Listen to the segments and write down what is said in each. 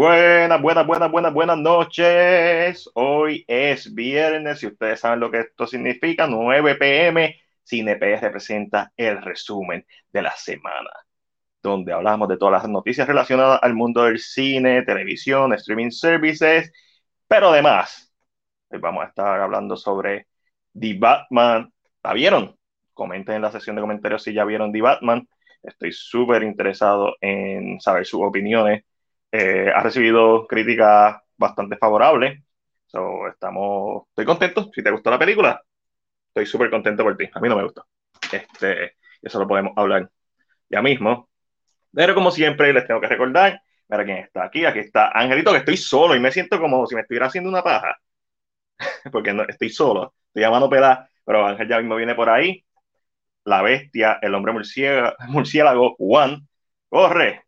Buenas, buenas, buenas, buenas, buenas noches. Hoy es viernes y ustedes saben lo que esto significa. 9 pm, CinePS representa el resumen de la semana, donde hablamos de todas las noticias relacionadas al mundo del cine, televisión, streaming services, pero además, hoy vamos a estar hablando sobre The Batman. ¿La vieron? Comenten en la sección de comentarios si ya vieron The Batman. Estoy súper interesado en saber sus opiniones eh, ha recibido críticas bastante favorables. So, estamos, estoy contento. Si te gustó la película, estoy súper contento por ti. A mí no me gustó. Este, eso lo podemos hablar ya mismo. Pero como siempre, les tengo que recordar, mira quién está aquí. Aquí está Angelito, que estoy solo y me siento como si me estuviera haciendo una paja. Porque no, estoy solo. Estoy llamando peda, pero Ángel ya mismo viene por ahí. La bestia, el hombre murciélago Juan, corre,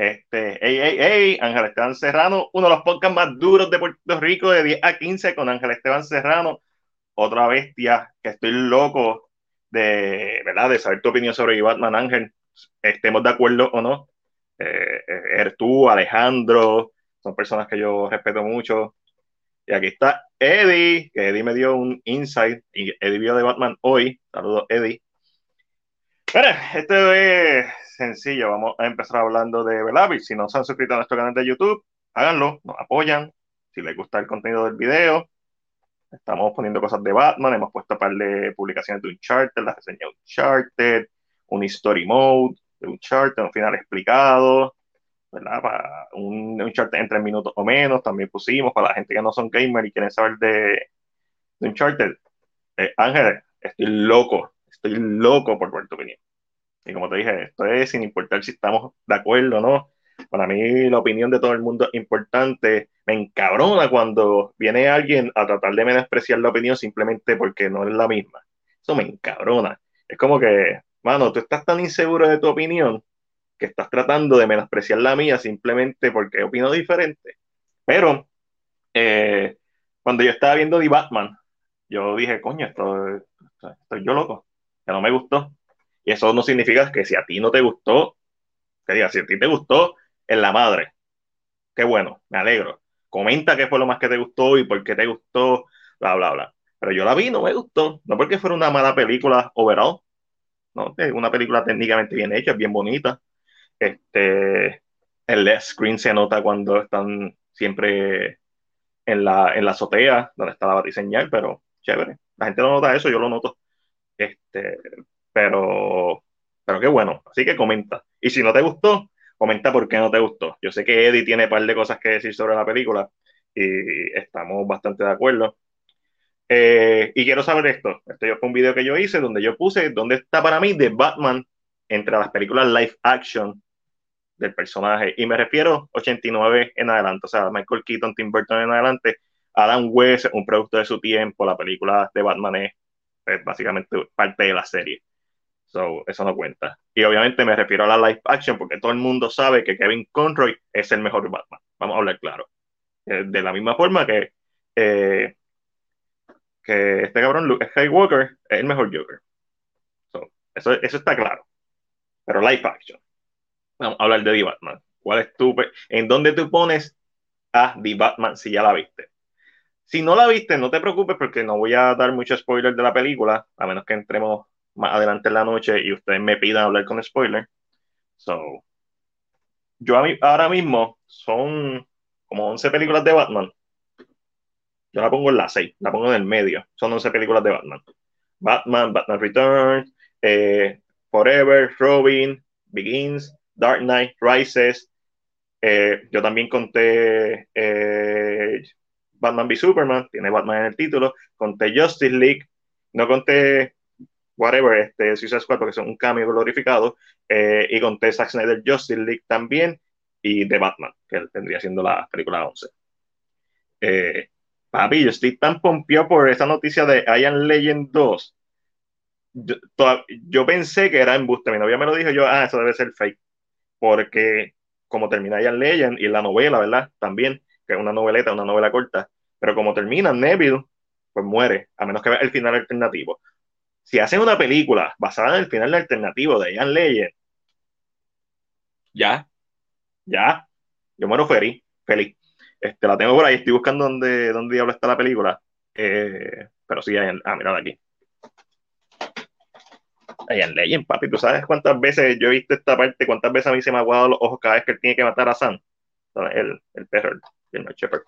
este, hey, hey, hey, Ángel Esteban Serrano, uno de los podcasts más duros de Puerto Rico, de 10 a 15, con Ángel Esteban Serrano, otra bestia que estoy loco de, ¿verdad? de saber tu opinión sobre Batman Ángel, estemos de acuerdo o no. Eh, eh, tú, Alejandro, son personas que yo respeto mucho. Y aquí está Eddie, que Eddie me dio un insight, y Eddie vio de Batman hoy. Saludos, Eddie. Bueno, esto es sencillo, vamos a empezar hablando de Velavis. Si no se han suscrito a nuestro canal de YouTube, háganlo, nos apoyan. Si les gusta el contenido del video, estamos poniendo cosas de Batman, hemos puesto un par de publicaciones de Uncharted, la reseña de Uncharted, un story mode de Uncharted, un final explicado, ¿verdad? Para un Uncharted en tres minutos o menos, también pusimos para la gente que no son gamer y quieren saber de, de Uncharted. Eh, Ángel, estoy loco, estoy loco por ver tu opinión. Y como te dije, esto es sin importar si estamos de acuerdo o no. Para mí la opinión de todo el mundo es importante. Me encabrona cuando viene alguien a tratar de menospreciar la opinión simplemente porque no es la misma. Eso me encabrona. Es como que, mano, tú estás tan inseguro de tu opinión que estás tratando de menospreciar la mía simplemente porque opino diferente. Pero eh, cuando yo estaba viendo The Batman, yo dije, coño, esto, estoy yo loco, no me gustó. Y eso no significa que si a ti no te gustó, que diga, si a ti te gustó, es la madre. Qué bueno, me alegro. Comenta qué fue lo más que te gustó y por qué te gustó, bla, bla, bla. Pero yo la vi, no me gustó. No porque fuera una mala película overall. No, una película técnicamente bien hecha, bien bonita. Este, el screen se nota cuando están siempre en la, en la azotea donde está la batiseñal, pero chévere. La gente no nota eso, yo lo noto. Este, pero, pero qué bueno. Así que comenta. Y si no te gustó, comenta por qué no te gustó. Yo sé que Eddie tiene un par de cosas que decir sobre la película y estamos bastante de acuerdo. Eh, y quiero saber esto. Este fue un video que yo hice donde yo puse dónde está para mí de Batman entre las películas live action del personaje. Y me refiero 89 en adelante, o sea, Michael Keaton, Tim Burton en adelante. Adam West, un producto de su tiempo, la película de Batman es básicamente parte de la serie. So, eso no cuenta. Y obviamente me refiero a la live action porque todo el mundo sabe que Kevin Conroy es el mejor Batman. Vamos a hablar claro. Eh, de la misma forma que, eh, que este cabrón Luke Skywalker es el mejor Joker. So, eso, eso está claro. Pero live action. Vamos a hablar de The Batman. ¿Cuál es tu, ¿En dónde tú pones a The Batman si ya la viste? Si no la viste, no te preocupes porque no voy a dar mucho spoiler de la película, a menos que entremos más adelante en la noche y ustedes me pidan hablar con spoiler. So, yo a mí, ahora mismo son como 11 películas de Batman. Yo la pongo en la 6, la pongo en el medio. Son 11 películas de Batman. Batman, Batman Returns, eh, Forever, Robin, Begins, Dark Knight, Rises. Eh, yo también conté eh, Batman v Superman, tiene Batman en el título. Conté Justice League, no conté whatever, este, Suicide Squad, porque son un cambio glorificado, eh, y con Zack Snyder Justice League también, y de Batman, que tendría siendo la película 11. Eh, papi, yo estoy tan pompeado por esa noticia de Iron Legend 2. Yo, pensé que era embuste, mi novia me lo dijo, yo, ah, eso debe ser fake, porque como termina Iron Legend y la novela, ¿verdad? También, que es una noveleta, una novela corta, pero como termina Neville, pues muere, a menos que vea el final alternativo si hacen una película basada en el final alternativo de Ian Legend, ya, ya, yo muero feliz, peli. Este, la tengo por ahí, estoy buscando dónde, dónde diablo está la película. Eh, pero sí, hay, ah, mira aquí. en Legend, papi. ¿Tú sabes cuántas veces yo he visto esta parte? ¿Cuántas veces a mí se me ha aguado los ojos cada vez que él tiene que matar a Sam? El, el perro, el, el Shepherd.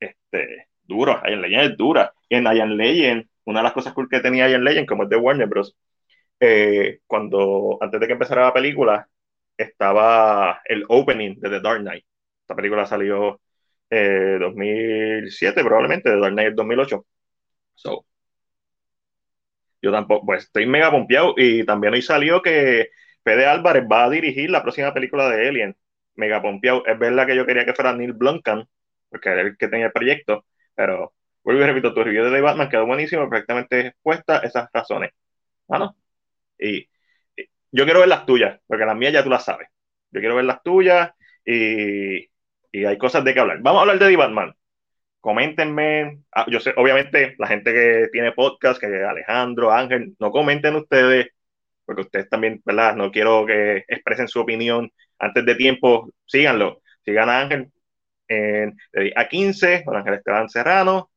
Este, duro, Iron Legend es dura. En Iron Legend, una de las cosas que tenía Iron Legend, como es de Warner Bros., eh, cuando antes de que empezara la película, estaba el opening de The Dark Knight. Esta película salió eh, 2007, probablemente, The Dark Knight es 2008. So, yo tampoco, pues estoy mega pompeado y también hoy salió que Fede Álvarez va a dirigir la próxima película de Alien. Mega pompeado. Es verdad que yo quería que fuera Neil Blomkamp, porque era el que tenía el proyecto, pero vuelvo y repito, tu review de The Batman quedó buenísimo, perfectamente expuesta esas razones. Bueno, y, yo quiero ver las tuyas, porque las mías ya tú las sabes. Yo quiero ver las tuyas y, y hay cosas de que hablar. Vamos a hablar de The Batman. Coméntenme, ah, yo sé, obviamente, la gente que tiene podcast, que Alejandro, Ángel, no comenten ustedes, porque ustedes también, ¿verdad? No quiero que expresen su opinión antes de tiempo, síganlo. Sigan a Ángel en, a 15, con Ángel Esteban Serrano,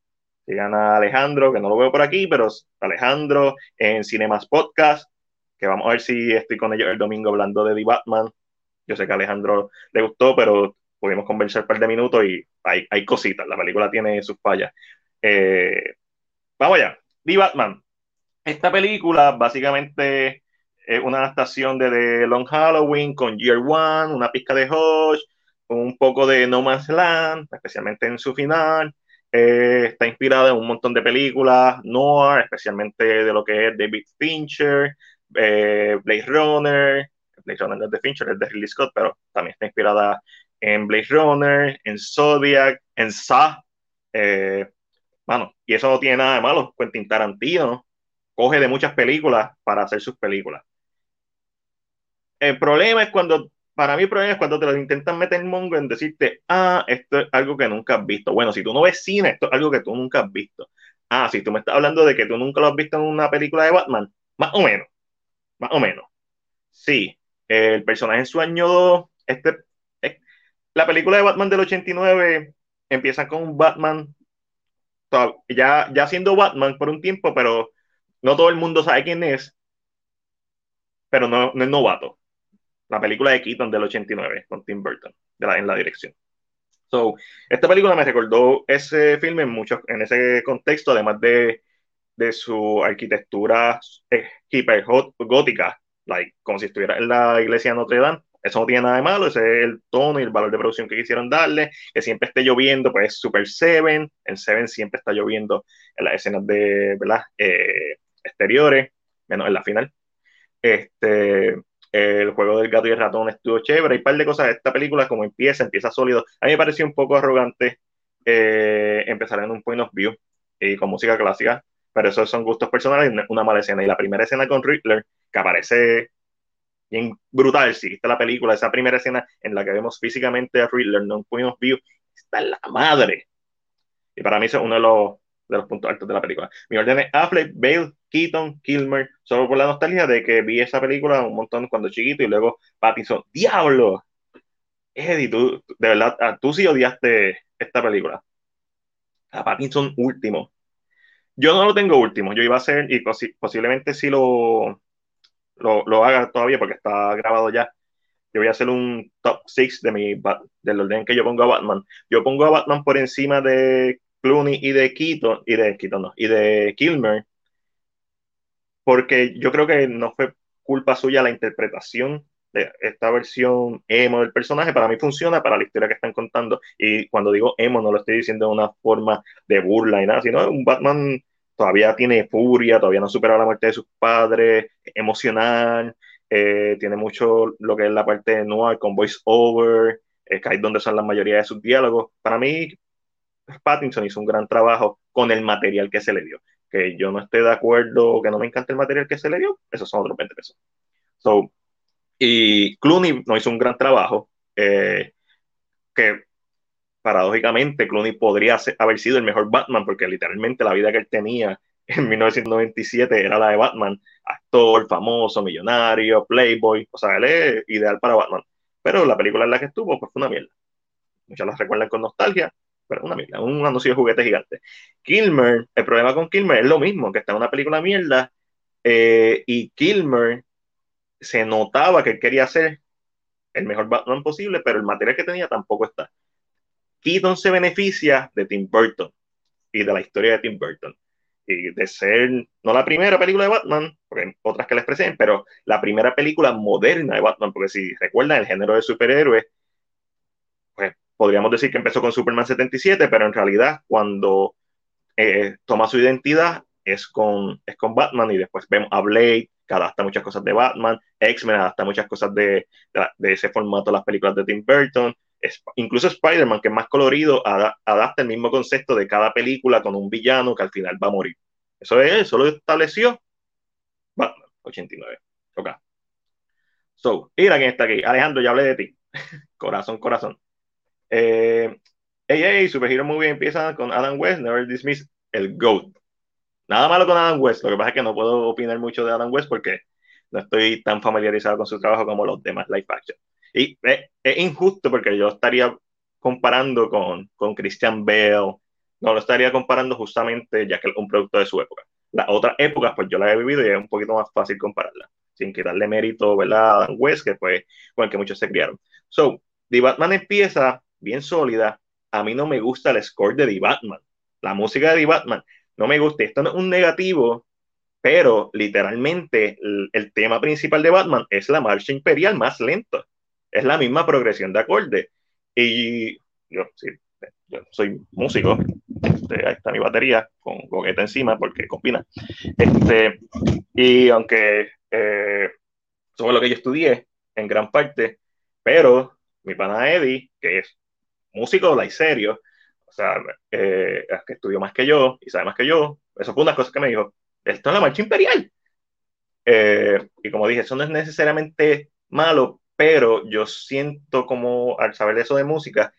sigan a Alejandro, que no lo veo por aquí, pero Alejandro en Cinemas Podcast, que vamos a ver si estoy con ellos el domingo hablando de The Batman. Yo sé que a Alejandro le gustó, pero pudimos conversar un par de minutos y hay, hay cositas. La película tiene sus fallas. Eh, vamos allá. The Batman. Esta película básicamente es una adaptación de The Long Halloween con Year One, una pizca de Hodge, un poco de No Man's Land, especialmente en su final. Eh, está inspirada en un montón de películas noir, especialmente de lo que es David Fincher, eh, Blade Runner, Blade Runner es de Fincher, es de Ridley Scott, pero también está inspirada en Blade Runner, en Zodiac, en Saw. Eh, bueno, y eso no tiene nada de malo. Quentin Tarantino coge de muchas películas para hacer sus películas. El problema es cuando, para mí el problema es cuando te lo intentan meter mongo en decirte, ah, esto es algo que nunca has visto. Bueno, si tú no ves cine, esto es algo que tú nunca has visto. Ah, si tú me estás hablando de que tú nunca lo has visto en una película de Batman, más o menos más o menos. Sí, el personaje en su año 2, este, eh, la película de Batman del 89 empieza con un Batman ya, ya siendo Batman por un tiempo, pero no todo el mundo sabe quién es, pero no es novato. La película de Keaton del 89 con Tim Burton en la dirección. So, esta película me recordó ese filme en, muchos, en ese contexto, además de de su arquitectura eh, hiper gótica, like, como si estuviera en la iglesia de Notre Dame. Eso no tiene nada de malo, ese es el tono y el valor de producción que quisieron darle. Que siempre esté lloviendo, pues es Super Seven. En Seven siempre está lloviendo en las escenas de, ¿verdad? Eh, exteriores, menos en la final. Este, el juego del gato y el ratón estuvo chévere. Hay un par de cosas. Esta película, como empieza, empieza sólido. A mí me pareció un poco arrogante eh, empezar en un point of view y con música clásica pero esos son gustos personales una mala escena. Y la primera escena con Riddler, que aparece bien brutal, si viste la película, esa primera escena en la que vemos físicamente a Riddler, no pudimos view, está la madre. Y para mí es uno de los, de los puntos altos de la película. Mi orden es Affleck, Bale, Keaton, Kilmer, solo por la nostalgia de que vi esa película un montón cuando chiquito y luego Pattinson, ¡Diablo! Eddie, tú, de verdad, ah, tú sí odiaste esta película. A Pattinson último. Yo no lo tengo último, yo iba a hacer, y posiblemente sí lo, lo, haga todavía porque está grabado ya. Yo voy a hacer un top 6 de mi, del orden que yo pongo a Batman. Yo pongo a Batman por encima de Clooney y de Keaton, y de no, y de Kilmer, porque yo creo que no fue culpa suya la interpretación de esta versión emo del personaje. Para mí funciona para la historia que están contando. Y cuando digo emo, no lo estoy diciendo de una forma de burla y nada, sino un Batman todavía tiene furia, todavía no ha superado la muerte de sus padres, emocional, eh, tiene mucho lo que es la parte de noir con voice over, eh, que es donde son la mayoría de sus diálogos. Para mí, Pattinson hizo un gran trabajo con el material que se le dio. Que yo no esté de acuerdo, que no me encante el material que se le dio, esos son otros 20 pesos. So, y Clooney no hizo un gran trabajo, eh, que paradójicamente Clooney podría haber sido el mejor Batman, porque literalmente la vida que él tenía en 1997 era la de Batman, actor, famoso, millonario, playboy, o sea, él es ideal para Batman. Pero la película en la que estuvo pues, fue una mierda. muchas las recuerdan con nostalgia, una mierda, un anuncio de juguete gigante. Kilmer, el problema con Kilmer es lo mismo, que está en una película mierda, eh, y Kilmer se notaba que él quería hacer el mejor Batman posible, pero el material que tenía tampoco está. Keaton se beneficia de Tim Burton y de la historia de Tim Burton. Y de ser, no la primera película de Batman, porque otras que les presenten, pero la primera película moderna de Batman, porque si recuerdan el género de superhéroes, podríamos decir que empezó con Superman 77, pero en realidad cuando eh, toma su identidad es con, es con Batman y después vemos a Blade, que adapta muchas cosas de Batman, X-Men adapta muchas cosas de, de, ese formato las películas de Tim Burton, incluso Spider-Man, que es más colorido, adapta el mismo concepto de cada película con un villano que al final va a morir. Eso es, eso lo estableció Batman 89. Ok. So, mira quién está aquí. Alejandro, ya hablé de ti. corazón, corazón. Eh, hey, Superhero Movie empieza con Adam West, Never Dismiss, el GOAT. Nada malo con Adam West, lo que pasa es que no puedo opinar mucho de Adam West porque no estoy tan familiarizado con su trabajo como los demás live action. Y es, injusto porque yo estaría comparando con, con Christian Bale, no lo estaría comparando justamente ya que es un producto de su época. Las otras épocas, pues yo las he vivido y es un poquito más fácil compararlas, sin quitarle mérito, ¿verdad? A Adam West, que fue con el que muchos se criaron. So, The Batman empieza bien sólida. A mí no me gusta el score de The Batman. La música de The Batman no me gusta. Esto no es un negativo, pero literalmente el, tema principal de Batman es la marcha imperial más lenta. Es la misma progresión de acorde. Y yo, sí, yo soy músico, este, ahí está mi batería con gogueta encima porque combina. Este, y aunque eh, es lo que yo estudié en gran parte, pero mi pana Eddie, que es músico y serio, o sea, eh, que estudió más que yo y sabe más que yo, eso fue una cosa que me dijo, esto es la marcha imperial. Eh, y como dije, eso no es necesariamente malo, pero yo siento como al saber eso de música,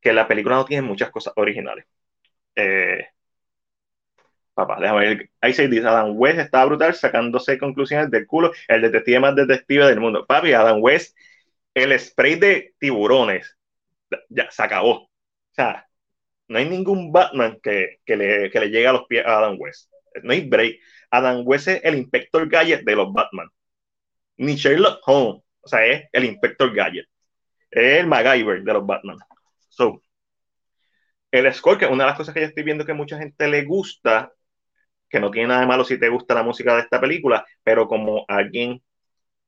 que la película no tiene muchas cosas originales. Eh, papá, déjame ver. Ahí se dice, Adam West estaba brutal sacándose conclusiones del culo, el detective más detective del mundo. Papi, Adam West, el spray de tiburones, ya se acabó. O sea, no hay ningún Batman que, que, le, que le llegue a los pies a Adam West. No hay break. Adam West es el Inspector Gadget de los Batman. Ni Sherlock Holmes. O sea, es el Inspector Gadget. Es el MacGyver de los Batman. So, el score, que una de las cosas que yo estoy viendo que mucha gente le gusta, que no tiene nada de malo si te gusta la música de esta película, pero como alguien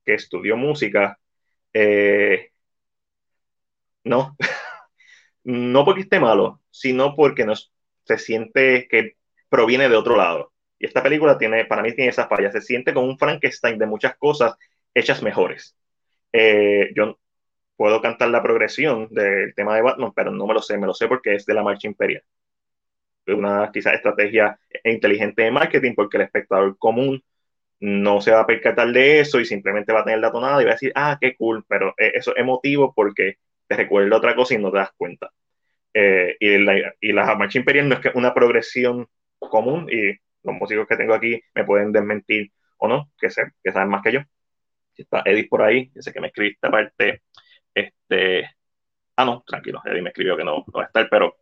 que estudió música, eh, no, no porque esté malo, sino porque no, se siente que proviene de otro lado. Y esta película tiene, para mí tiene esas fallas, se siente como un Frankenstein de muchas cosas hechas mejores. Eh, yo puedo cantar la progresión del tema de Batman, pero no me lo sé, me lo sé porque es de la marcha imperial. Una quizás estrategia inteligente de marketing porque el espectador común no se va a percatar de eso y simplemente va a tener la tonada y va a decir, ah, qué cool, pero eh, eso es emotivo porque te recuerda otra cosa y no te das cuenta. Eh, y, la, y la marcha imperial no es que una progresión común y los músicos que tengo aquí me pueden desmentir o no, que, sé, que saben más que yo. Está Edith por ahí, sé que me escribiste aparte, este, ah, no, tranquilo, Eddie me escribió que no, va a estar, pero,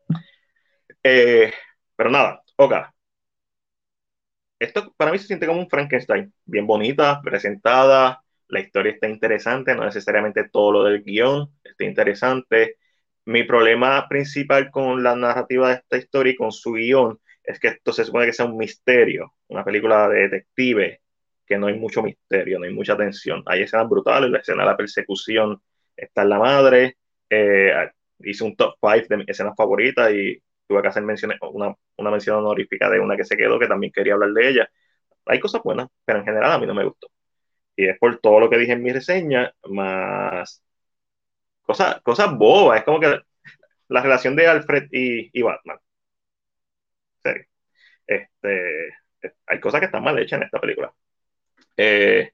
eh, pero nada, ok. Esto para mí se siente como un Frankenstein, bien bonita, presentada, la historia está interesante, no necesariamente todo lo del guion está interesante. Mi problema principal con la narrativa de esta historia y con su guion es que esto se supone que sea un misterio, una película de detective, que no hay mucho misterio, no hay mucha tensión. Hay escenas brutales, la escena de la persecución está en la madre, eh, hice un top 5 de mis escenas favoritas y tuve que hacer menciones, una, una mención honorífica de una que se quedó, que también quería hablar de ella. Hay cosas buenas, pero en general a mí no me gustó. Y es por todo lo que dije en mi reseña, más cosas, cosas bobas. Es como que la relación de Alfred y, y Batman. Este, hay cosas que están mal hechas en esta película. Eh,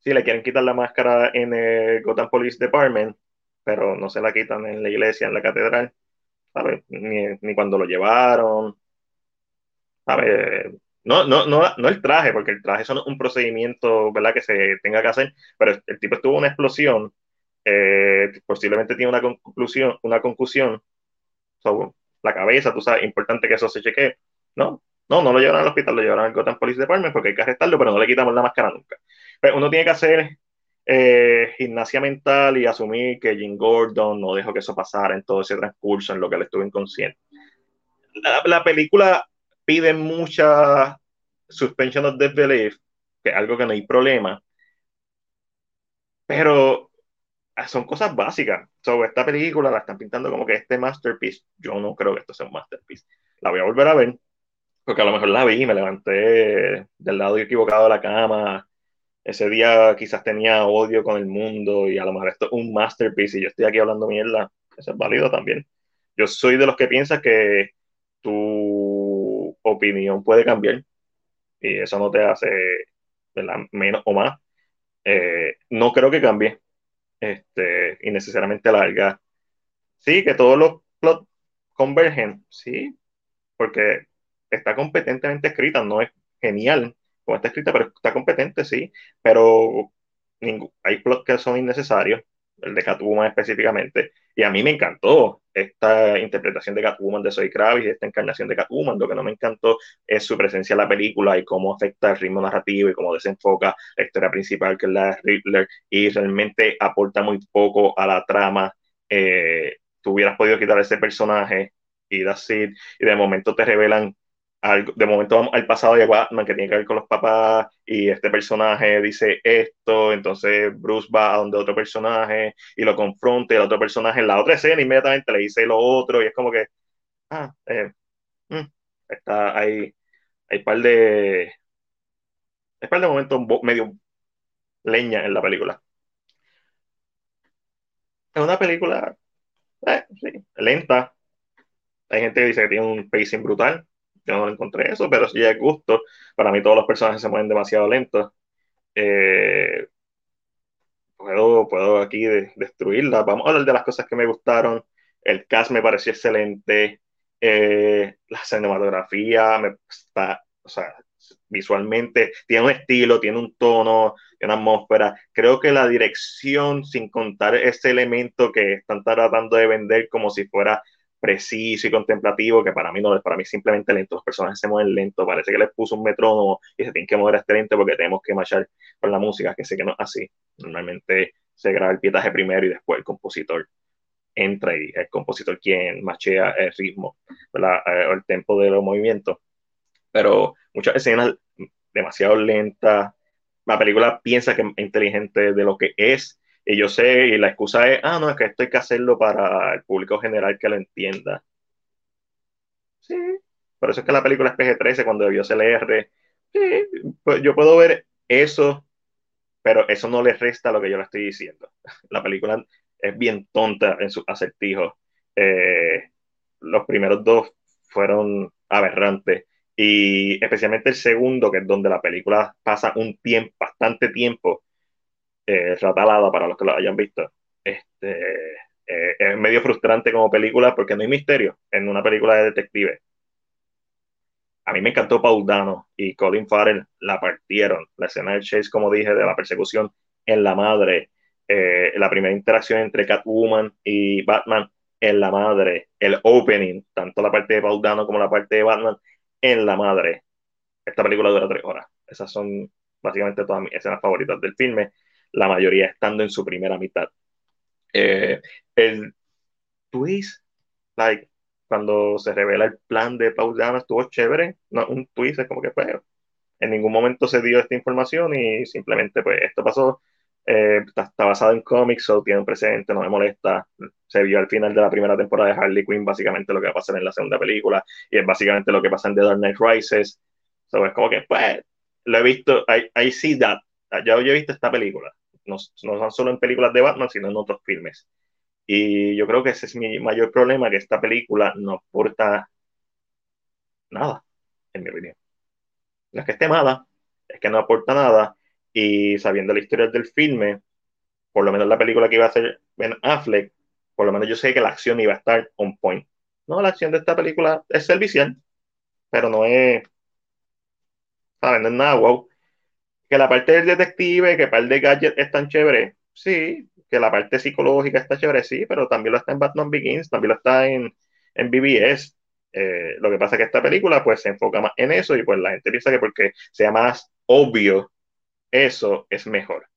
si le quieren quitar la máscara en el Gotham Police Department, pero no se la quitan en la iglesia, en la catedral, Ni, ni cuando lo llevaron, ¿sabes? No, no, no, no el traje, porque el traje es un procedimiento, ¿verdad? Que se tenga que hacer, pero el tipo estuvo una explosión eh, posiblemente tiene una conclusión, una concusión sobre la cabeza, tú sabes, importante que eso se chequee. No, no, no lo llevaron al hospital, lo llevaron al Gotham Police Department porque hay que arrestarlo, pero no le quitamos la máscara nunca. Pero pues uno tiene que hacer eh, gimnasia mental y asumir que Jim Gordon no dejó que eso pasara en todo ese transcurso en lo que él estuvo inconsciente. La, la película pide mucha suspension of disbelief, que es algo que no hay problema, pero ah, son cosas básicas. Sobre esta película la están pintando como que este masterpiece. Yo no creo que esto sea un masterpiece. La voy a volver a ver, porque a lo mejor la vi y me levanté del lado equivocado de la cama. Ese día quizás tenía odio con el mundo y a lo mejor esto es un masterpiece y yo estoy aquí hablando mierda. Eso es válido también. Yo soy de los que piensa que tu opinión puede cambiar y eso no te hace menos o más. Eh, no creo que cambie este, innecesariamente larga. Sí, que todos los plots convergen, sí, porque está competentemente escrita, no es genial como está escrita, pero está competente, sí, pero hay plots que son innecesarios, el de Catwoman específicamente, y a mí me encantó esta interpretación de Catwoman de Zoe Kravitz, esta encarnación de Catwoman, lo que no me encantó es su presencia en la película y cómo afecta el ritmo narrativo y cómo desenfoca la historia principal que es la de Riddler y realmente aporta muy poco a la trama. Eh, tú hubieras podido quitar ese personaje y así, y de momento te revelan de momento vamos al pasado de Batman que tiene que ver con los papás y este personaje dice esto, entonces Bruce va a donde otro personaje y lo confronta y el otro personaje en la otra escena inmediatamente le dice lo otro y es como que, ah, eh, mm, está, hay, hay par de, hay par de momentos medio leña en la película. Es una película, eh, sí, lenta. Hay gente que dice que tiene un pacing brutal yo no encontré eso, pero sí es gusto. Para mí todos los personajes se mueven demasiado lentos. Eh, puedo, puedo aquí destruirla. Vamos a hablar de las cosas que me gustaron. El cast me pareció excelente. Eh, la cinematografía me está, o sea, visualmente tiene un estilo, tiene un tono, tiene una atmósfera. Creo que la dirección, sin contar ese elemento que están tratando de vender como si fuera preciso y contemplativo, que para mí no para mí simplemente lento. Los personajes se mueven lento, parece que les puso un metrónomo y se tienen que mover a este lento porque tenemos que marchar con la música, que sé que no es así. Normalmente se graba el pietaje primero y después el compositor entra y el compositor quien machea el ritmo eh, o el tempo de los movimientos. Pero muchas escenas demasiado lentas. La película piensa que es inteligente de lo que es y yo sé, y la excusa es, ah, no, es que esto hay que hacerlo para el público general que lo entienda. Sí, por eso es que la película es PG-13 cuando debió ser R. Sí, pues yo puedo ver eso, pero eso no le resta lo que yo le estoy diciendo. La película es bien tonta en sus acertijos. Eh, los primeros dos fueron aberrantes y especialmente el segundo, que es donde la película pasa un tiempo, bastante tiempo eh, Ratalada, para los que lo hayan visto. Este, eh, es medio frustrante como película porque no hay misterio en una película de detective. A mí me encantó Paul Dano y Colin Farrell la partieron. La escena del chase, como dije, de la persecución en la madre, eh, la primera interacción entre Catwoman y Batman en la madre, el opening, tanto la parte de Paul Dano como la parte de Batman en la madre. Esta película dura tres horas. Esas son básicamente todas mis escenas favoritas del filme la mayoría estando en su primera mitad. Eh, el twist, like, cuando se revela el plan de Paul Dano estuvo chévere, no, un twist es como que fue, en ningún momento se dio esta información y simplemente pues esto pasó, eh, está, basado en cómics, o tiene un precedente, no me molesta, se vio al final de la primera temporada de Harley Quinn básicamente lo que va a pasar en la segunda película y es básicamente lo que pasa en The Dark Knight Rises, so, es como que pues lo he visto, I, I see that, ya he visto esta película, no, no solo en películas de Batman, sino en otros filmes. Y yo creo que ese es mi mayor problema, que esta película no aporta nada, en mi opinión. No es que esté mala, es que no aporta nada. Y sabiendo la historia del filme, por lo menos la película que iba a hacer Ben Affleck, por lo menos yo sé que la acción iba a estar on point. No, la acción de esta película es servicial, pero no es, ¿saben? No es nada wow que la parte del detective, que par de gadgets es tan chévere, sí, que la parte psicológica está chévere, sí, pero también lo está en Batman Begins, también lo está en, en BBS. Eh, lo que pasa es que esta película pues se enfoca más en eso y pues la gente piensa que porque sea más obvio eso es mejor.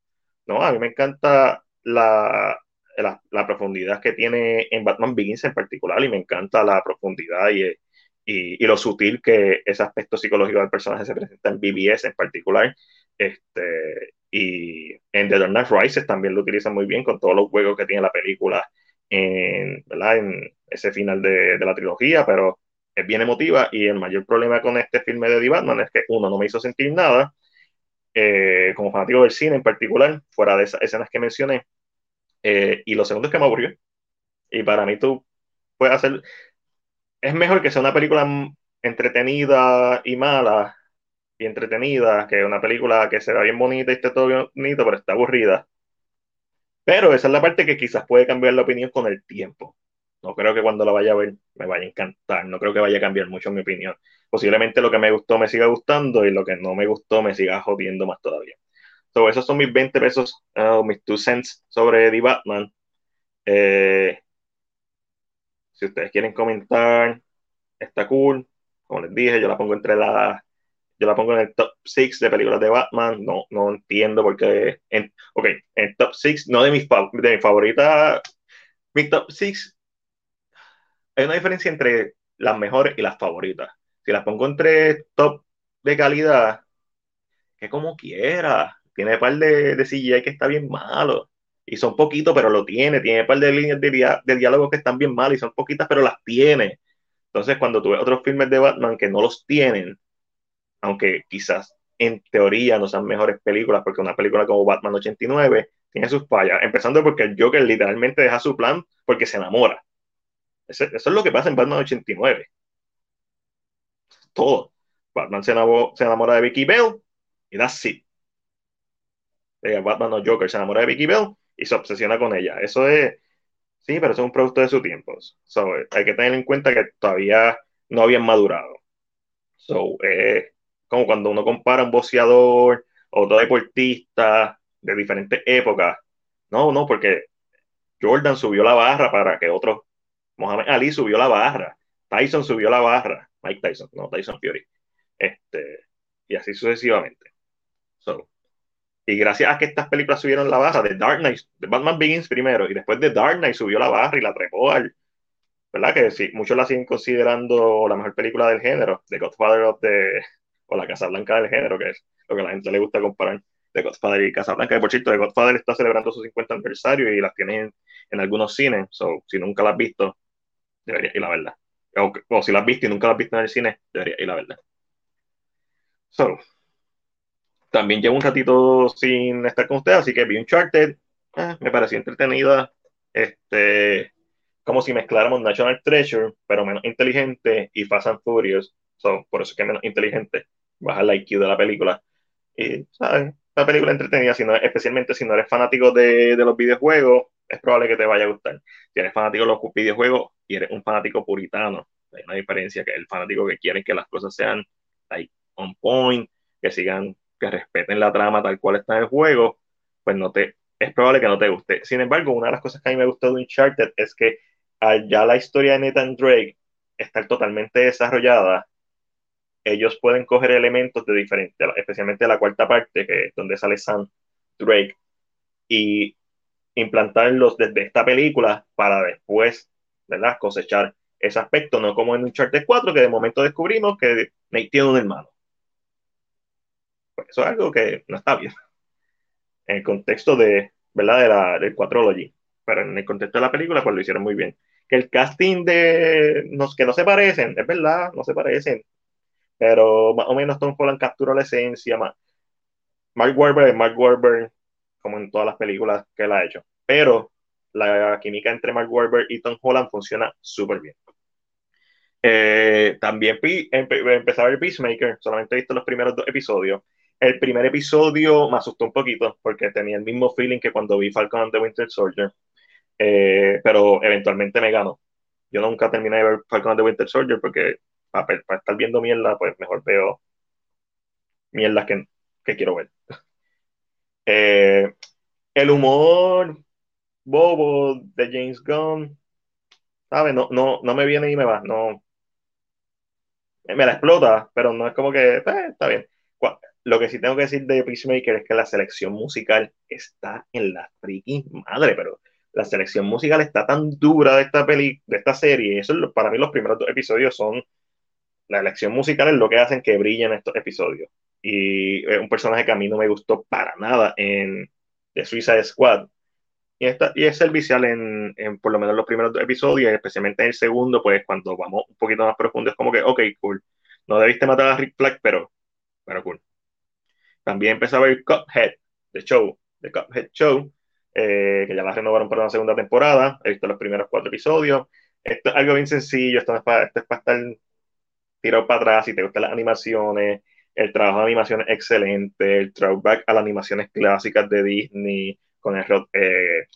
No, a mí me encanta la, la, profundidad que tiene en Batman Begins en particular y me encanta la profundidad y, y, lo sutil que ese aspecto psicológico del personaje se presenta en BBS en particular. Este, y en The Dark Knight Rises también lo utilizan muy bien con todos los juegos que tiene la película en, ¿verdad? en ese final de, de, la trilogía, pero es bien emotiva y el mayor problema con este filme de The Batman es que uno no me hizo sentir nada, eh, como fanático del cine en particular, fuera de esas escenas que mencioné, eh, y lo segundo es que me aburrió. Y para mí tú puedes hacer, es mejor que sea una película entretenida y mala y entretenida que una película que se vea bien bonita y esté todo bien bonito, pero está aburrida. Pero esa es la parte que quizás puede cambiar la opinión con el tiempo. No creo que cuando la vaya a ver me vaya a encantar, no creo que vaya a cambiar mucho mi opinión. Posiblemente lo que me gustó me siga gustando y lo que no me gustó me siga jodiendo más todavía. So, esos son mis 20 pesos, uh, mis 2 cents sobre The Batman. Eh, si ustedes quieren comentar, está cool. Como les dije, yo la pongo entre las yo la pongo en el top 6 de películas de Batman. No, no entiendo por qué. En, ok, en top 6, no de mis, de mis favoritas. Mi top 6. Hay una diferencia entre las mejores y las favoritas. Si las pongo entre top de calidad, que como quiera. Tiene un par de, de CGI que está bien malo. Y son poquitos, pero lo tiene. Tiene un par de líneas de, diálogo que están bien malas y son poquitas, pero las tiene. Entonces, cuando tú ves otros filmes de Batman que no los tienen, aunque quizás en teoría no sean mejores películas, porque una película como Batman 89 tiene sus fallas, empezando porque el Joker literalmente deja su plan porque se enamora. Eso, es lo que pasa en Batman 89. Todo. Batman se enamora, se enamora de Vicky Bell y that's it. Eh, Batman o Joker se enamora de Vicky Bell y se obsesiona con ella. Eso es, sí, pero eso es un producto de su tiempo. So, hay que tener en cuenta que todavía no habían madurado. So, eh, como cuando uno compara un boxeador otro deportista de diferentes épocas. No, no, porque Jordan subió la barra para que otro, Mohamed Ali subió la barra, Tyson subió la barra, Mike Tyson, no Tyson Fury, este, y así sucesivamente. y gracias a que estas películas subieron la barra, de Dark Knight, de Batman Begins primero, y después de Dark Knight subió la barra y la trepó al, ¿verdad? Que sí, muchos la siguen considerando la mejor película del género, The Godfather of the, o la Casa Blanca del género, que es lo que a la gente le gusta comparar de Godfather y Casa Blanca. Que por cierto, The Godfather está celebrando su 50 aniversario y las tienen en, algunos cines. So, si nunca las has visto, deberías ir la verdad. O, si las has visto y nunca las has visto en el cine, deberías ir la verdad. So, también llevo un ratito sin estar con ustedes, así que vi Uncharted. Eh, me pareció entretenida. Este, como si mezcláramos National Treasure, pero menos inteligente, y Fast and Furious. So, por eso es que menos inteligente bajar la IQ de la película. Y, ¿sabes? La película entretenida, si no, especialmente si no eres fanático de, de, los videojuegos, es probable que te vaya a gustar. Si eres fanático de los videojuegos y eres un fanático puritano, hay una diferencia que el fanático que quiere que las cosas sean like, on point, que sigan, que respeten la trama tal cual está en el juego, pues no te, es probable que no te guste. Sin embargo, una de las cosas que a mí me gustó de Uncharted es que ya la historia de Nathan Drake está totalmente desarrollada ellos pueden coger elementos de diferentes, especialmente la cuarta parte, que es donde sale Sam Drake, y implantarlos desde esta película para después, ¿verdad? Cosechar ese aspecto, no como en Uncharted 4, que de momento descubrimos que Nate tiene un hermano. Pues eso es algo que no está bien. En el contexto de, ¿verdad? De la, del Quatrology. Pero en el contexto de la película, pues lo hicieron muy bien. Que el casting de los que no se parecen, es verdad, no se parecen pero más o menos Tom Holland capturó la esencia. Más. Mark Wahlberg es Mark Wahlberg, como en todas las películas que él ha hecho. Pero la química entre Mark Wahlberg y Tom Holland funciona súper bien. Eh, también empecé a ver Peacemaker, solamente he visto los primeros dos episodios. El primer episodio me asustó un poquito porque tenía el mismo feeling que cuando vi Falcon and the Winter Soldier, eh, pero eventualmente me ganó. Yo nunca terminé de ver Falcon and the Winter Soldier porque para, estar viendo mierda, pues mejor veo mierdas que, que quiero ver. Eh, el humor bobo de James Gunn, ¿sabes? No, no, no me viene y me va, no. Me la explota, pero no es como que, eh, está bien. Lo que sí tengo que decir de Peacemaker es que la selección musical está en la freaking madre, pero la selección musical está tan dura de esta peli, de esta serie. Eso es, para mí los primeros dos episodios son la elección musical es lo que hacen que brillen estos episodios. Y es un personaje que a mí no me gustó para nada en The Suicide Squad. Y, esta, y es servicial en, en por lo menos los primeros dos episodios, especialmente en el segundo, pues cuando vamos un poquito más profundo, es como que, ok, cool. No debiste matar a Rick Flag, pero, pero cool. También empecé a ver Cuphead, The Show, The Cuphead Show, eh, que ya la renovaron para una segunda temporada. He visto los primeros cuatro episodios. Esto es algo bien sencillo, esto, es para, esto es para estar tirado para atrás, si te gustan las animaciones, el trabajo de animación es excelente, el throwback a las animaciones clásicas de Disney, con, el, eh,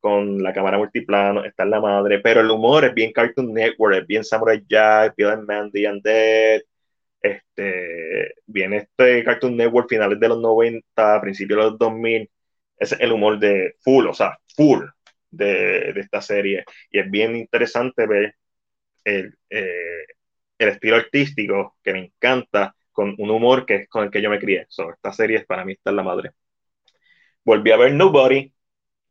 con la cámara multiplano, está en la madre, pero el humor es bien Cartoon Network, es bien Samurai Jack, Bill and Mandy and Dead, este, viene este Cartoon Network finales de los 90, principios de los 2000, es el humor de full, o sea, full de, de esta serie, y es bien interesante ver el, eh, el estilo artístico que me encanta, con un humor que es con el que yo me crié. So, esta serie para mí está la madre. Volví a ver Nobody,